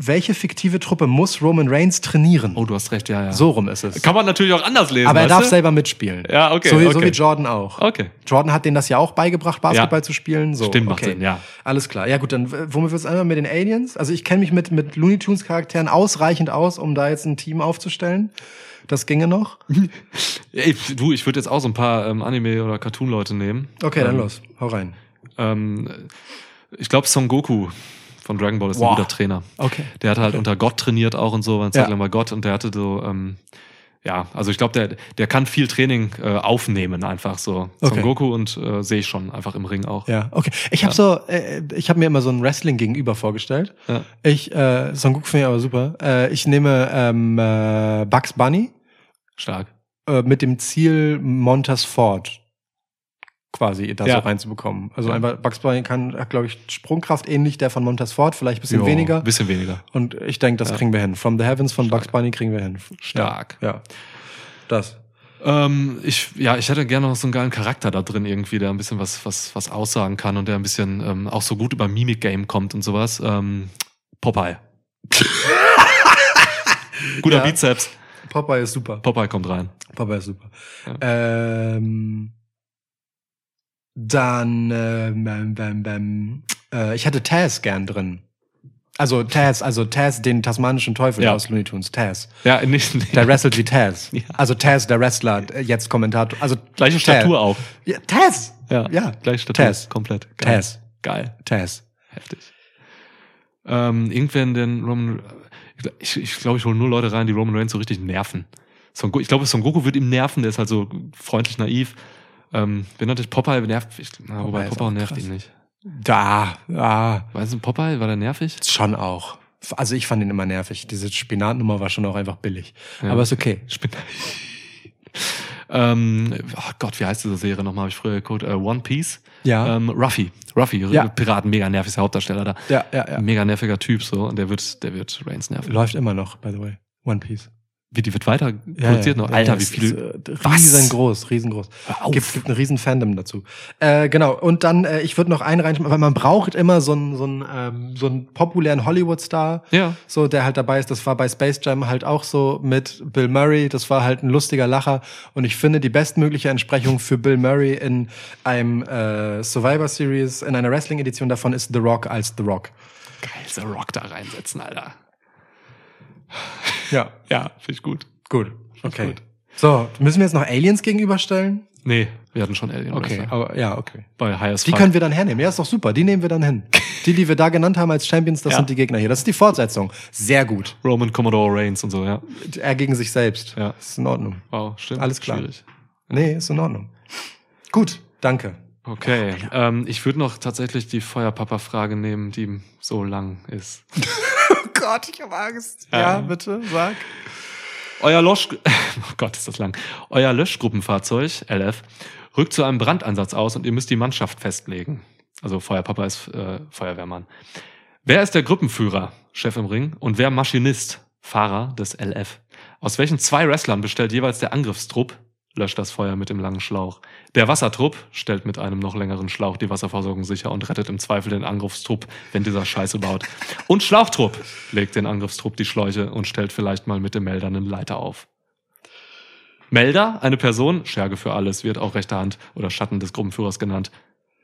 Welche fiktive Truppe muss Roman Reigns trainieren? Oh, du hast recht, ja, ja. So rum ist es. Kann man natürlich auch anders lesen. Aber er darf du? selber mitspielen. Ja, okay, So, wie- so okay. wie Jordan auch. Okay. Jordan hat denen das ja auch beigebracht, Basketball Ja. zu spielen. So, Stimmt, macht okay. Sinn, ja. Alles klar. Ja gut, dann womit wird's einmal mit den Aliens? Also ich kenne mich mit, mit Looney Tunes Charakteren ausreichend aus, um da jetzt ein Team aufzustellen. Das ginge noch. Ey, du, ich würde jetzt auch so ein paar ähm, Anime- oder Cartoon-Leute nehmen. Okay, dann ähm, los. Hau rein. Ähm, ich glaube, Son Goku von Dragon Ball ist Boah. ein guter Trainer. Okay. Der hat halt unter Gott trainiert auch und so, war Zeit Ja. lang bei Gott und der hatte so, ähm, ja, also ich glaube, der, der kann viel Training äh, aufnehmen, einfach so. Okay. Son Goku und äh, sehe ich schon einfach im Ring auch. Ja, okay. Ich habe so, äh, ich habe mir immer so ein Wrestling gegenüber vorgestellt. Ja. Ich, äh, Son Goku finde ich aber super. Äh, ich nehme ähm, äh, Bugs Bunny Stark. äh, mit dem Ziel Montesfort quasi da Ja. so reinzubekommen. Also Ja. einfach Bugs Bunny kann, glaube ich, Sprungkraft ähnlich der von Montesfort, vielleicht ein bisschen Jo, weniger. Bisschen weniger. Und ich denke, das Ja. kriegen wir hin. From the Heavens von Bugs Bunny kriegen wir hin. Stark. Ja. Das. Ähm, ich, ja, ich hätte gerne noch so einen geilen Charakter da drin irgendwie, der ein bisschen was, was, was aussagen kann und der ein bisschen ähm, auch so gut über Mimik-Game kommt und sowas. Ähm, Popeye. Guter. Bizeps. Popeye ist super. Popeye kommt rein. Popeye ist super. Ähm, dann, ähm, ähm, ähm, ähm, äh, ich hätte Taz gern drin. Also Taz, also Taz, den tasmanischen Teufel Ja. aus Looney Tunes, Taz. Ja, nicht, nicht. Der wrestelt wie Taz. Ja. Also Taz, der Wrestler, äh, jetzt Kommentator. Also gleiche Taz. Statur auch. Ja, Taz! Ja, Ja. gleiche Statur. Taz. Komplett. Geil. Taz. Geil. Taz. Heftig. Ähm, irgendwann den Roman, ich, ich glaube, ich hole nur Leute rein, die Roman Reigns so richtig nerven. Son, ich glaube, Son Goku wird ihm nerven, der ist halt so freundlich naiv. Ähm, wenn natürlich Popeye nervt, ich, na, wobei Popeye nervt krass. ihn nicht. Da, ah, Weißt du, Popeye, war der nervig? schon auch. Also ich fand ihn immer nervig. Diese Spinatnummer war schon auch einfach billig. Ja. Aber ist okay. Spinner. ähm, oh Gott, wie heißt diese Serie nochmal? Habe ich früher geguckt. Äh, One Piece. Ja. Ähm, Ruffy. Ruffy, Ja. Piraten, mega nervig, ist der Hauptdarsteller da. Ja, ja, ja. Mega nerviger Typ so und der wird, der wird Reigns nerven. Läuft immer noch, by the way. One Piece. Wie die wird weiter Ja, produziert ja. noch. Alter, Ja, wie viel. ist, äh? Riesengroß, riesengroß. Gibt, gibt einen riesen Fandom dazu. Äh, genau. Und dann, äh, ich würde noch einen reinschmeißen, weil man braucht immer so einen, so einen, ähm, so einen populären Hollywood-Star. Ja. So, der halt dabei ist. Das war bei Space Jam halt auch so mit Bill Murray. Das war halt ein lustiger Lacher. Und ich finde, die bestmögliche Entsprechung für Bill Murray in einem äh, Survivor Series, in einer Wrestling-Edition davon ist The Rock als The Rock. Geil, The Rock da reinsetzen, Alter. Ja. Ja, finde ich gut. Gut. Okay. gut. So, müssen wir jetzt noch Aliens gegenüberstellen? Nee, wir hatten schon Alien Okay, Wrestler. aber ja, okay. Bei High as Die Fuck. können wir dann hernehmen. Ja, ist doch super. Die nehmen wir dann hin. Die, die wir da genannt haben als Champions, das Ja. sind die Gegner hier. Das ist die Fortsetzung. Sehr gut. Roman Commodore Reigns und so, ja. Er gegen sich selbst. Ja. Ist in Ordnung. Wow, stimmt. Alles klar. Schwierig. Nee, ist in Ordnung. Gut, danke. Okay, ähm, ich würde noch tatsächlich die Feuerpapa-Frage nehmen, die so lang ist. Oh Gott, ich habe Angst. Ja, bitte, sag. Euer Losch, oh Gott, ist das lang. Euer Löschgruppenfahrzeug, LF, rückt zu einem Brandeinsatz aus und ihr müsst die Mannschaft festlegen. Also Feuerpapa ist äh, Feuerwehrmann. Wer ist der Gruppenführer, Chef im Ring, und wer Maschinist, Fahrer des LF? Aus welchen zwei Wrestlern bestellt jeweils der Angriffstrupp, löscht das Feuer mit dem langen Schlauch? Der Wassertrupp stellt mit einem noch längeren Schlauch die Wasserversorgung sicher und rettet im Zweifel den Angriffstrupp, wenn dieser Scheiße baut. Und Schlauchtrupp legt den Angriffstrupp die Schläuche und stellt vielleicht mal mit dem Melder einen Leiter auf. Melder, eine Person, Scherge für alles, wird auch rechte Hand oder Schatten des Gruppenführers genannt.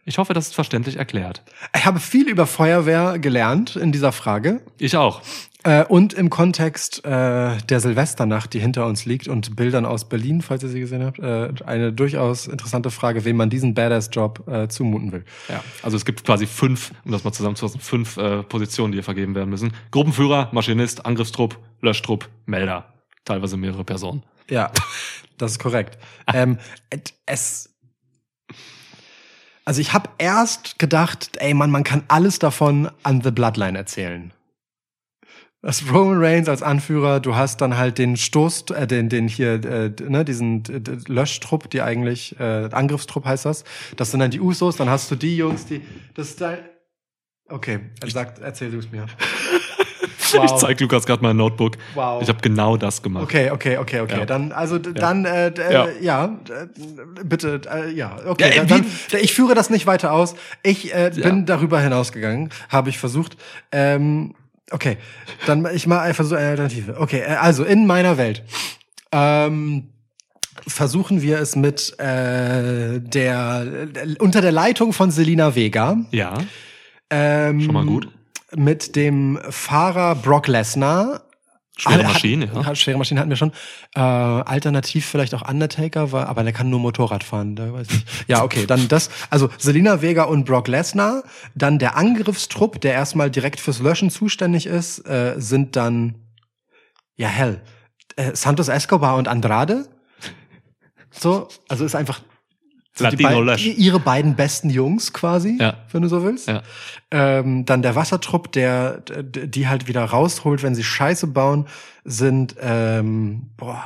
Ich hoffe, das ist verständlich erklärt. Ich habe viel über Feuerwehr gelernt in dieser Frage. Ich auch. Äh, und im Kontext äh, der Silvesternacht, die hinter uns liegt und Bildern aus Berlin, falls ihr sie gesehen habt, äh, eine durchaus interessante Frage, wem man diesen Badass-Job äh, zumuten will. Ja, also es gibt quasi fünf, um das mal zusammenzufassen, fünf äh, Positionen, die hier vergeben werden müssen. Gruppenführer, Maschinist, Angriffstrupp, Löschtrupp, Melder. Teilweise mehrere Personen. Ja, das ist korrekt. ähm, es also ich habe erst gedacht, ey Mann, man kann alles davon an The Bloodline erzählen. Das Roman Reigns als Anführer, du hast dann halt den Stoß, äh, den, den hier, äh, ne, diesen äh, Löschtrupp, die eigentlich, äh, Angriffstrupp heißt das. Das sind dann die Usos, dann hast du die Jungs, die, das ist dein, okay, er sagt, erzähl du es mir. Ich zeig Lukas gerade mein Notebook. Wow. Ich habe genau das gemacht. Okay, okay, okay, okay. Ja. Dann, also dann, äh, Ja. äh, ja, d- bitte, äh, ja, okay. Ja, äh, dann, dann, ich führe das nicht weiter aus. Ich äh, bin darüber hinausgegangen, habe ich versucht. Ähm, okay, dann ich mal versuche eine Alternative. Okay, äh, also in meiner Welt. Ähm, versuchen wir es mit äh, der äh, unter der Leitung von Selina Vega. Ja, Ähm, schon mal gut. Mit dem Fahrer Brock Lesnar. Schwere Hat- Maschine, ja. hat, Schwere Maschine hatten wir schon. Äh, alternativ vielleicht auch Undertaker, war, aber der kann nur Motorrad fahren. Da weiß ich. Ja, okay, dann das. Also Selina Vega und Brock Lesnar. Dann der Angriffstrupp, der erstmal direkt fürs Löschen zuständig ist, äh, sind dann ja hell. Äh, Santos Escobar und Andrade. So, also ist einfach sind die Latino Lösch. ihre beiden besten Jungs quasi, Ja. wenn du so willst. Ja. Ähm, dann der Wassertrupp, der die halt wieder rausholt, wenn sie Scheiße bauen, sind ähm, boah,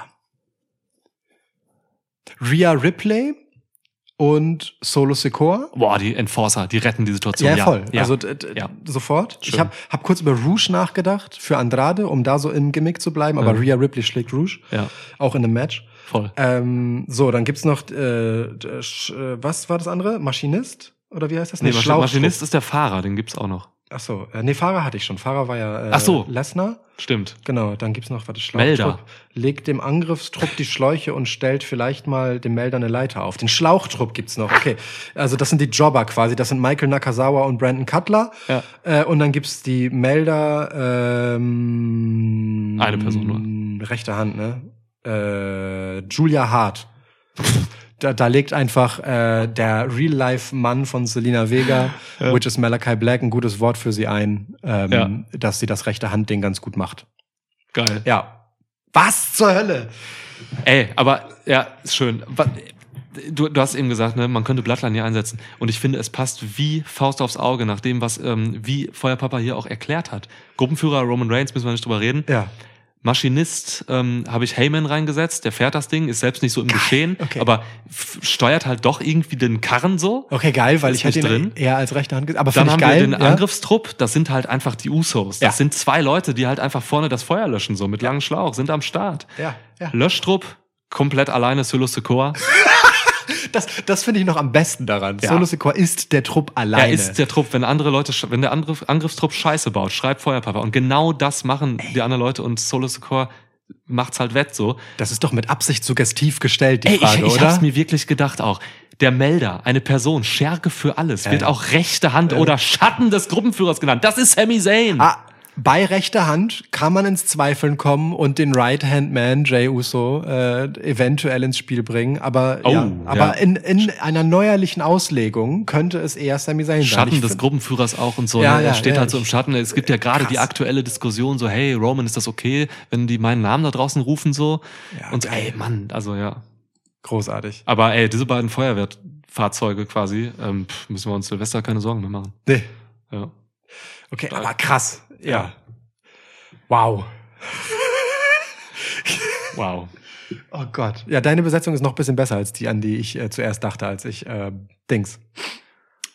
Rhea Ripley und Solo Secor. Boah, die Enforcer, die retten die Situation. Ja, voll. Ja. Also Ja. sofort. Schön. Ich habe hab kurz über Rouge nachgedacht für Andrade, um da so im Gimmick zu bleiben, aber Ja. Rhea Ripley schlägt Rouge, Ja. auch in einem Match. Voll. Ähm, so, dann gibt's noch äh, äh, was war das andere? Maschinist oder wie heißt das? Nee, Maschinist, Schlauchtrupp. Maschinist ist der Fahrer, den gibt's auch noch. Ach so, äh, nee, Fahrer hatte ich schon. Fahrer war ja äh, Ach so. Lesnar. Stimmt. Genau, dann gibt's noch, warte, Melder. Schlauchtrupp. Legt dem Angriffstrupp die Schläuche und stellt vielleicht mal dem Melder eine Leiter auf. Den Schlauchtrupp gibt's noch. Okay, also das sind die Jobber quasi. Das sind Michael Nakazawa und Brandon Cutler. Ja. Äh, und dann gibt's die Melder. Ähm, Eine Person nur. Rechte Hand, ne? Äh, Julia Hart. Da, da legt einfach äh, der Real-Life-Mann von Selena Vega, which is Malachi Black, ein gutes Wort für sie ein, ähm, Ja. dass sie das rechte Handding ganz gut macht. Geil. Ja. Was zur Hölle? Ey, aber ja, ist schön. Du, du hast eben gesagt, ne, man könnte Bloodline hier einsetzen. Und ich finde, es passt wie Faust aufs Auge nach dem, was ähm, wie Feuerpapa hier auch erklärt hat. Gruppenführer Roman Reigns, müssen wir nicht drüber reden. Ja. Maschinist ähm, habe ich Heyman reingesetzt, der fährt das Ding, ist selbst nicht so im Geschehen, okay. aber steuert halt doch irgendwie den Karren so. Okay, geil, weil ich hätte ihn drin. eher als rechte Hand. Aber Dann haben geil. wir den ja? Angriffstrupp, das sind halt einfach die Usos. Das Ja. sind zwei Leute, die halt einfach vorne das Feuer löschen, so mit langem Schlauch, sind am Start. Ja, ja. Löschtrupp, komplett alleine Solo Sikoa. Das, das finde ich noch am besten daran. Ja. Solo Secor ist der Trupp alleine. Er ist der Trupp, wenn andere Leute, wenn der Angriff, Angriffstrupp Scheiße baut, schreibt Feuerpapa. Und genau das machen die anderen Leute und Solo Sikoa macht's halt wett so. das ist doch mit Absicht suggestiv gestellt, die Ey, Frage, ich, ich oder? hab's mir wirklich gedacht auch. Der Melder, eine Person, Scherge für alles, wird ja. auch rechte Hand oder Schatten des Gruppenführers genannt. Das ist Sami Zayn. Ah, bei rechter Hand kann man ins Zweifeln kommen und den Right-Hand-Man, Jay Uso, äh, eventuell ins Spiel bringen. Aber, Oh, ja, ja. aber in, in einer neuerlichen Auslegung könnte es eher Sami Zayn sein. Schatten des Gruppenführers auch und so. Ja, ne? ja, er steht ja, halt so im Schatten. Es gibt ja gerade die aktuelle Diskussion so, hey, Roman, ist das okay, wenn die meinen Namen da draußen rufen so? Ja, und so, ey, Mann, also ja. Großartig. Aber ey, diese beiden Feuerwehrfahrzeuge quasi, ähm, müssen wir uns Silvester keine Sorgen mehr machen. Nee. Ja. Okay, aber krass. Ja. Wow. Wow. Oh Gott. Ja, deine Besetzung ist noch ein bisschen besser als die, an die ich äh, zuerst dachte, als ich äh, Dings.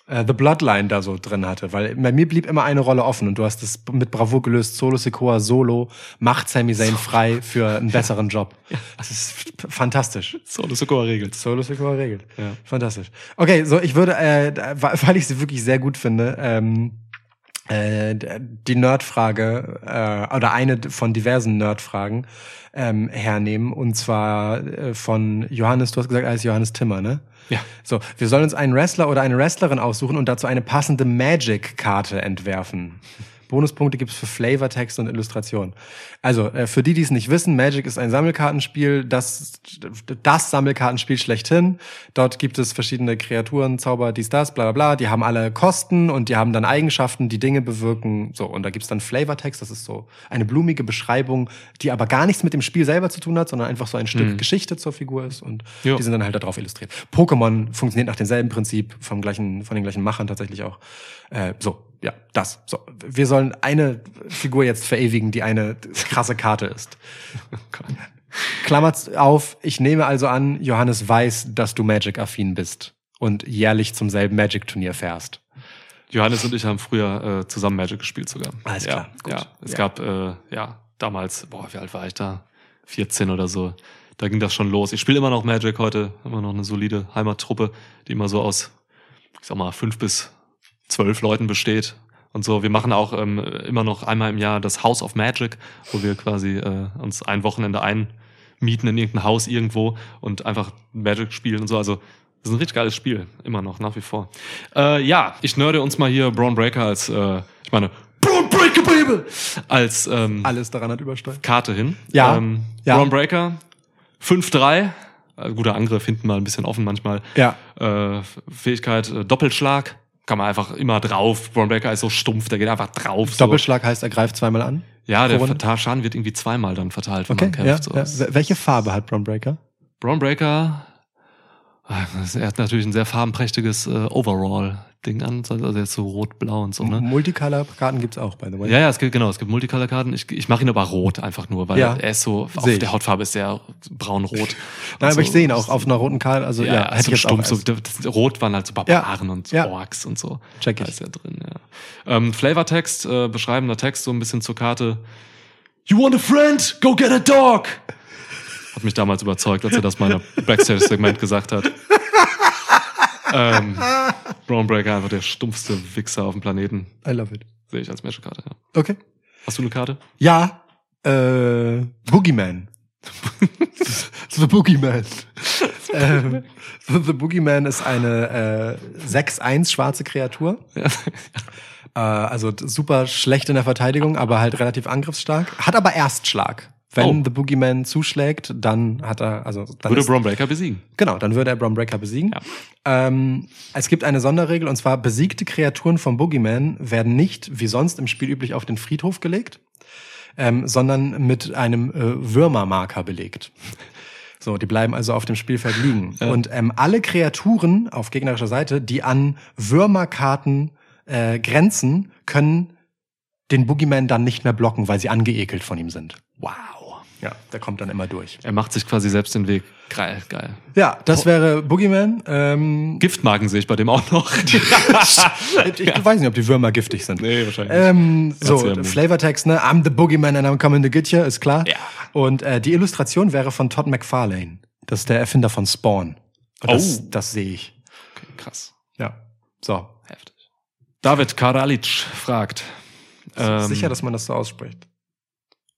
äh, The Bloodline da so drin hatte, weil bei mir blieb immer eine Rolle offen und du hast es mit Bravour gelöst. Solo Sikoa Solo macht Sami Zayn frei für einen besseren Job. Das ist fantastisch. So, das sogar regelt. Solo Sikoa regelt. Ja. Fantastisch. Okay, so ich würde, äh, weil ich sie wirklich sehr gut finde, ähm, äh, die Nerdfrage äh, oder eine von diversen Nerdfragen ähm, hernehmen und zwar äh, von Johannes. Du hast gesagt, er heißt Johannes Timmer, ne? Ja. So, wir sollen uns einen Wrestler oder eine Wrestlerin aussuchen und dazu eine passende Magic-Karte entwerfen. Bonuspunkte gibt's für Flavortext und Illustration. Also, äh, für die, die es nicht wissen, Magic ist ein Sammelkartenspiel, das, das Sammelkartenspiel schlechthin. Dort gibt es verschiedene Kreaturen, Zauber, dies, das, bla bla bla. Die haben alle Kosten und die haben dann Eigenschaften, die Dinge bewirken. So, und da gibt's dann Flavortext, das ist so eine blumige Beschreibung, die aber gar nichts mit dem Spiel selber zu tun hat, sondern einfach so ein Stück Geschichte zur Figur ist und Jo. die sind dann halt darauf illustriert. Pokémon funktioniert nach demselben Prinzip, vom gleichen, von den gleichen Machern tatsächlich auch. Äh, so, ja, das. So, wir sollen eine Figur jetzt verewigen, die eine krasse Karte ist. Klammert auf, ich nehme also an, Johannes weiß, dass du Magic-affin bist und jährlich zum selben Magic-Turnier fährst. Johannes und ich haben früher äh, zusammen Magic gespielt sogar. Alles ja, klar, gut. Ja, es Ja. gab äh, ja damals, boah, wie alt war ich da? 14 oder so. Da ging das schon los. Ich spiele immer noch Magic heute, immer noch eine solide Heimattruppe, die immer so aus, ich sag mal, fünf bis zwölf Leuten besteht. Und so, wir machen auch ähm, immer noch einmal im Jahr das House of Magic, wo wir quasi äh, uns ein Wochenende einmieten in irgendein Haus irgendwo und einfach Magic spielen und so. Also das ist ein richtig geiles Spiel, immer noch, nach wie vor. Äh, ja, ich nerde uns mal hier Braun Breaker als, äh, ich meine, Braun Breaker, Baby! Als ähm, Alles daran hat übersteuert. Karte hin. Ja, Ähm, ja. Braun Breaker, 5-3. Äh, guter Angriff, hinten mal ein bisschen offen manchmal. Ja. Äh, Fähigkeit, äh, Doppelschlag. Kann man einfach immer drauf. Braun Breaker ist so stumpf, der geht einfach drauf. So. Doppelschlag heißt, er greift zweimal an. Ja, der? Verta- Schaden wird irgendwie zweimal dann verteilt, wenn Okay, man ja, kämpft. So. ja. Wel- Welche Farbe hat Braun Breaker? Braun Breaker, er hat natürlich ein sehr farbenprächtiges äh, Overall-Ding an. Also er ist so rot-blau und so, ne? Multicolor-Karten gibt's auch, by the way. Ja, ja, es gibt genau, es gibt Multicolor-Karten. Ich, ich mache ihn aber rot einfach nur, weil Ja. er ist so, auf der Hautfarbe ist sehr braun-rot. Nein, Und aber ich so- sehe ihn auch auf einer roten Karte. Also ja, ja, hätte so ich jetzt stumpf, so, das, Rot waren halt so Barbaren Ja, und ja. Orks und so. Check Da ich. ist ja drin, ja. Ähm, Flavortext, äh, beschreibender Text, so ein bisschen zur Karte. You want a friend? Go get a dog! Hat mich damals überzeugt, als er das mal im Backstage-Segment gesagt hat. ähm, Braun Breaker, einfach der stumpfste Wichser auf dem Planeten. I love it. Sehe ich als Matchkarte, ja. Okay. Hast du eine Karte? Ja, äh, Boogeyman. The Boogeyman. ähm, The Boogeyman ist eine äh, 6-1 schwarze Kreatur. Ja. Äh, also super schlecht in der Verteidigung, aber halt relativ angriffsstark. Hat aber Erstschlag. Wenn Oh. The Boogeyman zuschlägt, dann hat er, also dann Würde ist, Braun Breaker besiegen. Genau, dann würde er Braun Breaker besiegen. Ähm, es gibt eine Sonderregel und zwar besiegte Kreaturen vom Boogeyman werden nicht wie sonst im Spiel üblich auf den Friedhof gelegt, ähm, sondern mit einem äh, Würmermarker belegt. So, die bleiben also auf dem Spielfeld liegen. Und ähm, alle Kreaturen auf gegnerischer Seite, die an Würmerkarten äh, grenzen, können den Boogeyman dann nicht mehr blocken, weil sie angeekelt von ihm sind. Wow. Ja, der kommt dann immer durch. Er macht sich quasi selbst den Weg. Geil, geil. Ja, das wäre Boogeyman. Ähm, Giftmarken sehe ich bei dem auch noch. ich weiß nicht, ob die Würmer giftig sind. Nee, wahrscheinlich Ähm, Erzähl so. Flavortext, ne? I'm the Boogeyman and I'm coming to get you, ist klar. Ja. Und äh, die Illustration wäre von Todd McFarlane. Das ist der Erfinder von Spawn. Und Das, Oh. das sehe ich. Okay, krass. Ja. So. Heftig. David Karalic fragt. Ähm, Sicher, dass man das so ausspricht.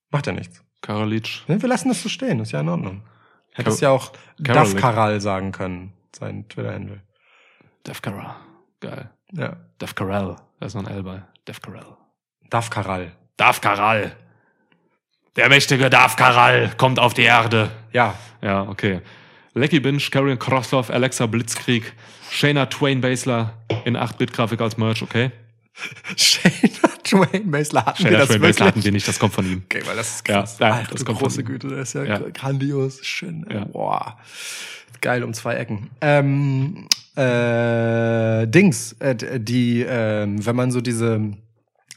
Macht ja nichts. Karalic. Ne, wir lassen das so stehen, ist ja in Ordnung. Hättest ja auch Karalik. Duff Karal sagen können, sein Twitter-Handle. Def Karal. Geil. Ja. Def Karal. Da ist noch ein L bei. Def Karal. Duff Karal. Daf Karal. Der mächtige Daf Karal kommt auf die Erde. Ja. Ja, okay. Lecky Binge, Karrion Krosloff, Alexa Blitzkrieg, Shayna Twain Basler in 8-Bit-Grafik als Merch, okay? Shayna Twain Basler hatten wir Shayna das Twain wirklich? Basler hatten wir nicht, das kommt von ihm. Okay, weil das ist krass. ja, Alter, das kommt große von ihm. Güte, das ist ja, Ja. grandios, schön. Ja. Boah. Geil um zwei Ecken. Ähm, äh, Dings, äh, die, ähm, wenn man so diese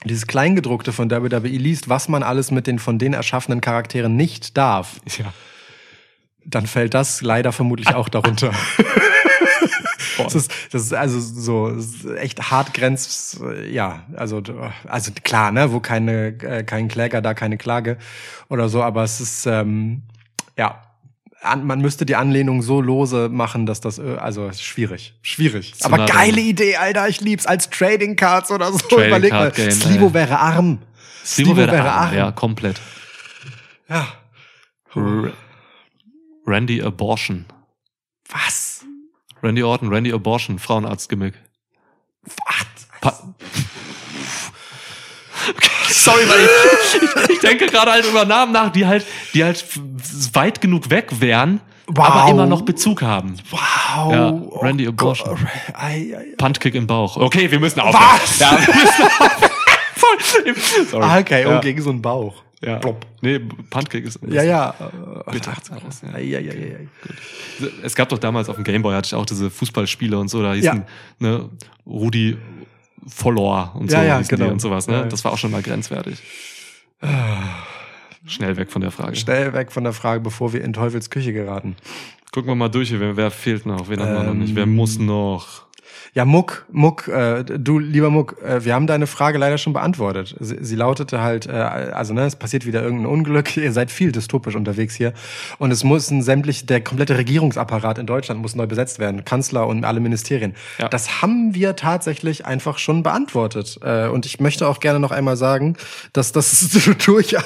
dieses Kleingedruckte von WWE liest, was man alles mit den von denen erschaffenen Charakteren nicht darf, Ja. dann fällt das leider vermutlich auch darunter. Das ist, das ist also so ist echt hart grenz, ja, also also klar, ne, wo keine äh, kein Kläger, da keine Klage oder so, aber es ist ähm, ja an, man müsste die Anlehnung so lose machen, dass das äh, also schwierig, schwierig. Zu aber geile dran. Idee, Alter, ich lieb's als Trading Cards oder so. Trading Überleg mal, Card Game, Slivo ey. wäre arm. Steve wäre arm. Ja, komplett. ja. R Randy Abortion. Was? Randy Orton, Randy Abortion, Frauenarzt-Gimmick. Sorry, weil ich, ich, denke gerade halt über Namen nach, die halt, die halt weit genug weg wären, Wow. aber immer noch Bezug haben. Wow. Ja, Oh Randy Gott. Abortion. Puntkick im Bauch. Okay, wir müssen aufhören. Was? Ja, wir müssen aufhören. Sorry. Ah, okay, ja. und gegen so einen Bauch. Ja. Plopp. Nee, Puntkick ist. Ja, ja. Bitte. Ach, Ja. Ei, ei, ei, ei. Es gab doch damals auf dem Gameboy hatte ich auch diese Fußballspiele und so, da hießen Ja. ne, Rudi Vollor und so Ja, ja, genau. und sowas, ne? Ja, ja. Das war auch schon mal grenzwertig. Schnell weg von der Frage. Schnell weg von der Frage, bevor wir in Teufels Küche geraten. Gucken wir mal durch hier, wer, fehlt noch, wen haben wir noch Ähm, nicht, wer muss noch? Ja, Muck, Muck, äh, du lieber Muck, äh, wir haben deine Frage leider schon beantwortet. Sie, sie lautete halt, äh, also ne, es passiert wieder irgendein Unglück, ihr seid viel dystopisch unterwegs hier und es müssen sämtlich, der komplette Regierungsapparat in Deutschland muss neu besetzt werden, Kanzler und alle Ministerien. Ja. Das haben wir tatsächlich einfach schon beantwortet äh, und ich möchte auch gerne noch einmal sagen, dass das durchaus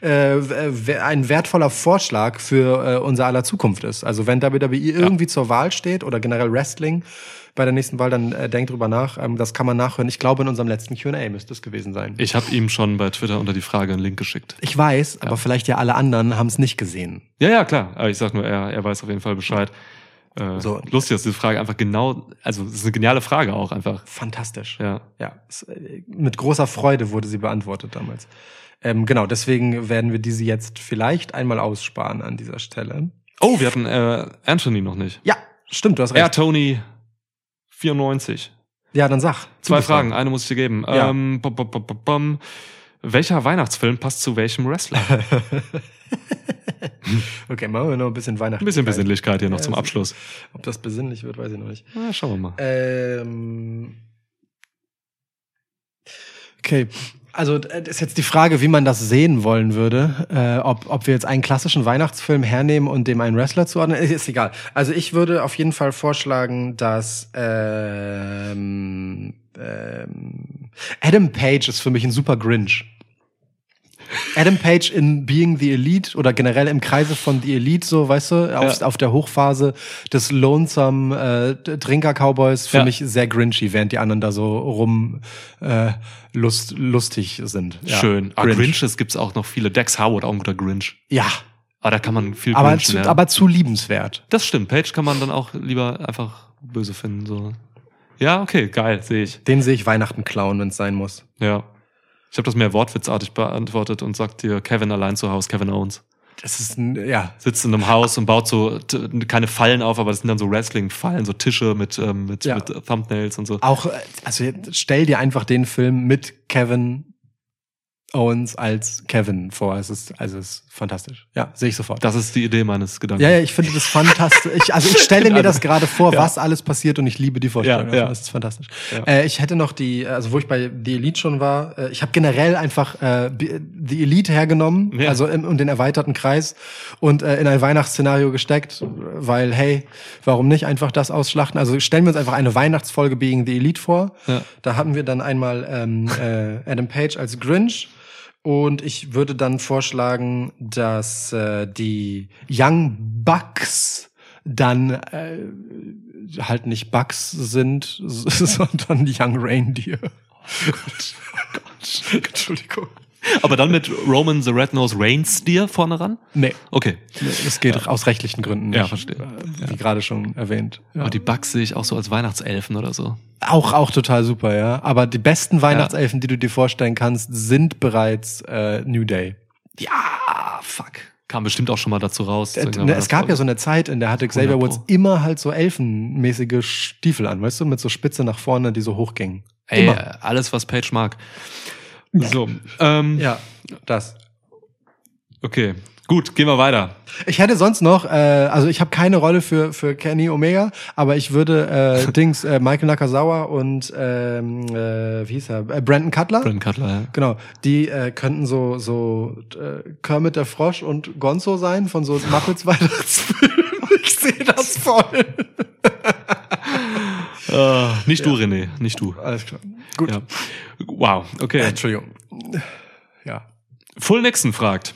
äh, w- ein wertvoller Vorschlag für äh, unser aller Zukunft ist. Also wenn WWE irgendwie zur Wahl steht oder generell Wrestling bei der nächsten Wahl, dann äh, denkt drüber nach. Ähm, das kann man nachhören. Ich glaube, in unserem letzten Q&A müsste es gewesen sein. Ich habe ihm schon bei Twitter unter die Frage einen Link geschickt. Ich weiß, aber vielleicht ja alle anderen haben es nicht gesehen. Ja, ja, klar. Aber ich sag nur, er, er weiß auf jeden Fall Bescheid. Äh, So. Lustig, dass diese Frage einfach genau, also es ist eine geniale Frage auch einfach. Fantastisch. Ja. Ja, es, äh, mit großer Freude wurde sie beantwortet damals. Ähm, genau, deswegen werden wir diese jetzt vielleicht einmal aussparen an dieser Stelle. Oh, wir hatten äh, Anthony noch nicht. Ja, stimmt, du hast recht. Tony 94. Ja, dann sag. Zwei. Fragen, eine muss ich dir geben. Ja. Ähm, bum, bum, bum, bum, bum. Welcher Weihnachtsfilm passt zu welchem Wrestler? Okay, machen wir noch ein bisschen Weihnachten. Ein bisschen Besinnlichkeit hier noch Ja, zum Abschluss. Ob das besinnlich wird, weiß ich noch nicht. Na, schauen wir mal. Ähm, okay. Also äh, ist jetzt die Frage, wie man das sehen wollen würde. Äh, ob, ob wir jetzt einen klassischen Weihnachtsfilm hernehmen und dem einen Wrestler zuordnen. Ist, ist egal. Also ich würde auf jeden Fall vorschlagen, dass ähm, ähm, Adam Page ist für mich ein super Grinch. Adam Page in Being the Elite oder generell im Kreise von The Elite, so, weißt du, auf, Ja. auf der Hochphase des Lonesome äh, Trinker-Cowboys für Ja. mich sehr grinchy, während die anderen da so rum äh, lust, lustig sind. Ja. Schön. Ah, Grinch. Grinches gibt's auch noch viele. Dex Howard, auch ein guter Grinch. Ja, Aber da kann man viel aber Grinchen zu, aber zu liebenswert. Das stimmt. Page kann man dann auch lieber einfach böse finden. So. Ja, okay, geil, sehe ich. Den sehe ich Weihnachten klauen, wenn es sein muss. Ja. Ich habe das mehr wortwitzartig beantwortet und sagt dir Kevin allein zu Hause, Kevin Owens. Das ist ein, ja, Sitzt in einem Haus und baut so keine Fallen auf, aber das sind dann so Wrestling-Fallen, so Tische mit, ähm, mit, Ja. mit Thumbnails und so. auch, äh, also stell dir einfach den Film mit Kevin Owens als Kevin vor. Es ist, also es ist fantastisch. Ja, sehe ich sofort. Das ist die Idee meines Gedankens. Ja, ja, ich finde das fantastisch. Ich, also ich stelle mir das gerade vor, Ja. was alles passiert und ich liebe die Vorstellung. Ja, ja. Das ist fantastisch. Ja. Äh, ich hätte noch die, also wo ich bei The Elite schon war, äh, ich habe generell einfach äh, The Elite hergenommen, Ja. also im, und den erweiterten Kreis und äh, in ein Weihnachtsszenario gesteckt, weil hey, warum nicht einfach das ausschlachten? Also stellen wir uns einfach eine Weihnachtsfolge Being The Elite vor. Ja. Da hatten wir dann einmal ähm, äh, Adam Page als Grinch. Und ich würde dann vorschlagen, dass äh, die Young Bucks dann äh, halt nicht Bucks sind, sondern Young Reindeer. Oh Gott. Oh Gott. Entschuldigung. Aber dann mit Roman the Red-Nosed Reinsteer vorne ran? Nee, Okay. es geht aus rechtlichen Gründen nicht. Ja, verstehe. Äh, Wie gerade schon erwähnt. Ja. Aber die Bugs sehe ich auch so als Weihnachtselfen oder so. Auch, auch total super, ja. Aber die besten Weihnachtselfen, die du dir vorstellen kannst, sind bereits äh, New Day. Ja, fuck. Kam bestimmt auch schon mal dazu raus. Äh, ne, es gab ja so eine Zeit, in der hatte Xavier 100 Woods immer halt so elfenmäßige Stiefel an, weißt du, mit so Spitze nach vorne, die so hochgingen. Ey, immer. alles, was Page mag. So, ähm, Ja, das. Okay, gut, gehen wir weiter. Ich hätte sonst noch, äh, also ich habe keine Rolle für für Kenny Omega, aber ich würde äh, Dings äh, Michael Nakazawa und ähm, äh, wie hieß er äh, Brandon Cutler. Brandon Cutler, ja. Genau, die äh, könnten so so äh, Kermit der Frosch und Gonzo sein von so Muppets Weihnachtsfilmen. Ich sehe das voll. Äh, nicht du, René, nicht du. Alles klar. Gut. Ja. Wow, okay. Äh, Entschuldigung. Ja. Full Nixon fragt.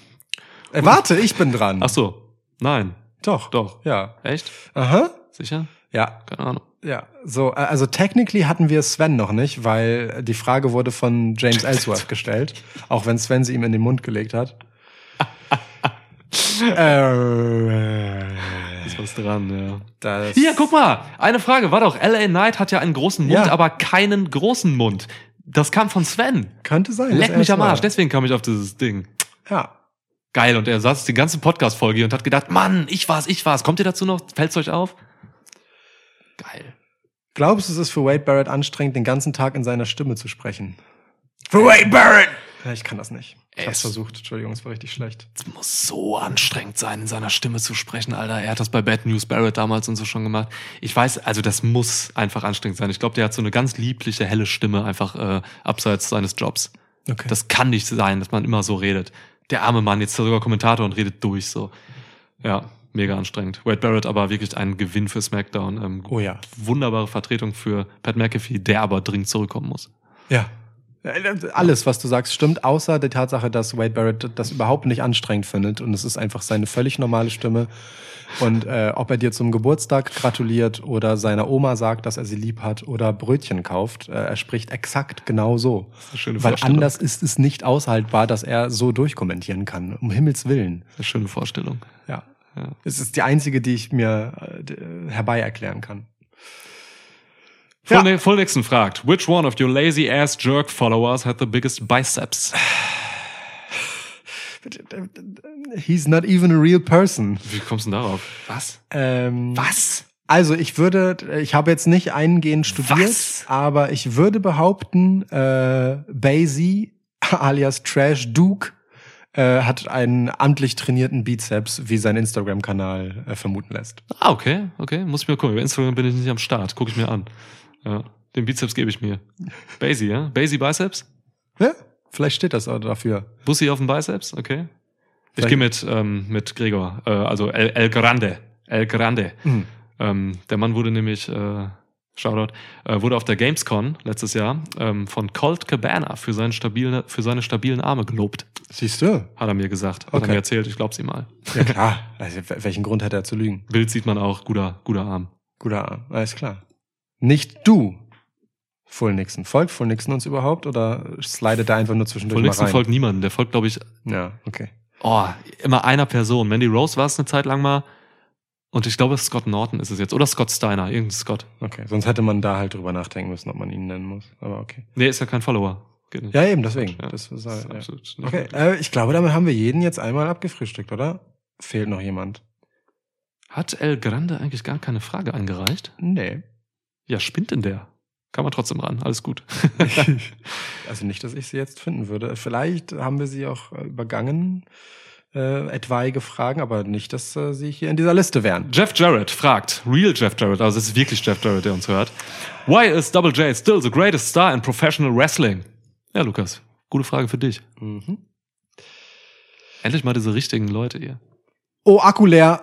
Äh, warte, ich bin dran. Ach so, nein. doch. Doch. Ja. Echt? Aha. Sicher? Ja. Keine Ahnung. Ja, so, äh, also technically hatten wir Sven noch nicht, weil die Frage wurde von James Ellsworth gestellt, auch wenn Sven sie ihm in den Mund gelegt hat. äh, Ist was dran, ja. das, Hier, guck mal. Eine Frage. War doch, LA Knight hat ja einen großen Mund, Ja. aber keinen großen Mund. Das kam von Sven. könnte sein. Leck mich am war. Arsch. Deswegen kam ich auf dieses Ding. Ja. Geil. Und er saß die ganze Podcast-Folge hier und hat gedacht, Mann, ich war's, ich war's. Kommt ihr dazu noch? Fällt's euch auf? Geil. Glaubst du, es ist für Wade Barrett anstrengend, den ganzen Tag in seiner Stimme zu sprechen? Für Wade Barrett! Ja, ich kann das nicht. Ich hab's versucht. Entschuldigung, es war richtig schlecht. Es muss so anstrengend sein, in seiner Stimme zu sprechen, Alter. Er hat das bei Bad News Barrett damals und so schon gemacht. Ich weiß, also das muss einfach anstrengend sein. Ich glaube, der hat so eine ganz liebliche, helle Stimme einfach äh, abseits seines Jobs. Okay. Das kann nicht sein, dass man immer so redet. Der arme Mann, jetzt sogar Kommentator und redet durch so. Ja, mega anstrengend. Wade Barrett aber wirklich ein Gewinn für SmackDown. Ähm, Oh ja. Wunderbare Vertretung für Pat McAfee, der aber dringend zurückkommen muss. Ja. Alles, was du sagst, stimmt, außer die Tatsache, dass Wade Barrett das überhaupt nicht anstrengend findet und es ist einfach seine völlig normale Stimme. Und äh, ob er dir zum Geburtstag gratuliert oder seiner Oma sagt, dass er sie lieb hat oder Brötchen kauft, äh, er spricht exakt genau so. schöne Weil Vorstellung. anders ist es nicht aushaltbar, dass er so durchkommentieren kann. Um Himmels Willen. Eine schöne Vorstellung. Ja. Ja. Es ist die einzige, die ich mir äh, herbei erklären kann. Full, Ja. Full Nixon fragt, which one of your lazy ass jerk followers had the biggest biceps? He's not even a real person. Wie kommst du denn darauf? Was? Ähm, Was? Also ich würde, ich habe jetzt nicht eingehend studiert, Was? aber ich würde behaupten, äh, Basie alias Trash Duke äh, hat einen amtlich trainierten Bizeps, wie sein Instagram-Kanal äh, vermuten lässt. Ah, okay, okay. Muss ich mir gucken. Über Instagram bin ich nicht am Start. Guck ich mir an. Ja. Den Bizeps gebe ich mir. Basie, ja? Basie Biceps? Ja? Vielleicht steht das auch dafür. Bussi auf dem Biceps? Okay. Ich Vielleicht- gehe mit, ähm, mit Gregor, äh, also El, El Grande. El Grande. Mhm. Ähm, der Mann wurde nämlich, äh, Shoutout, äh, wurde auf der Gamescon letztes Jahr ähm, von Colt Cabana für, seinen stabile, für seine stabilen Arme gelobt. Siehst du? Hat er mir gesagt. Hat Okay. er mir erzählt, ich glaub's ihm mal. Ja klar. Also, wel- welchen Grund hat er zu lügen? Bild sieht man auch, guter, guter Arm. Guter Arm. Alles klar. Nicht du. Full Nixon. Folgt Full Nixon uns überhaupt oder slidet er einfach nur zwischendurch mal nächsten rein? folgt niemanden. Der folgt, glaube ich, ja, okay. oh, immer einer Person. Mandy Rose war es eine Zeit lang mal. Und ich glaube, Scott Norton ist es jetzt. Oder Scott Steiner, irgendein Scott. Okay, sonst hätte man da halt drüber nachdenken müssen, ob man ihn nennen muss. Aber okay. Nee, ist ja kein Follower. Ja, eben, deswegen. Ja, das ist, das ist halt, ja. Okay, äh, ich glaube, damit haben wir jeden jetzt einmal abgefrühstückt, oder? Fehlt noch jemand? Hat El Grande eigentlich gar keine Frage eingereicht? Nee. Ja, spinnt denn der? Kann man trotzdem ran. Alles gut. also nicht, dass ich sie jetzt finden würde. Vielleicht haben wir sie auch äh, übergangen, äh, etwaige Fragen, aber nicht, dass äh, sie hier in dieser Liste wären. Jeff Jarrett fragt, real Jeff Jarrett, also es ist wirklich Jeff Jarrett, der uns hört. Why is Double J still the greatest star in professional wrestling? Ja, Lukas, gute Frage für dich. Mhm. Endlich mal diese richtigen Leute hier. Oh, Akku leer.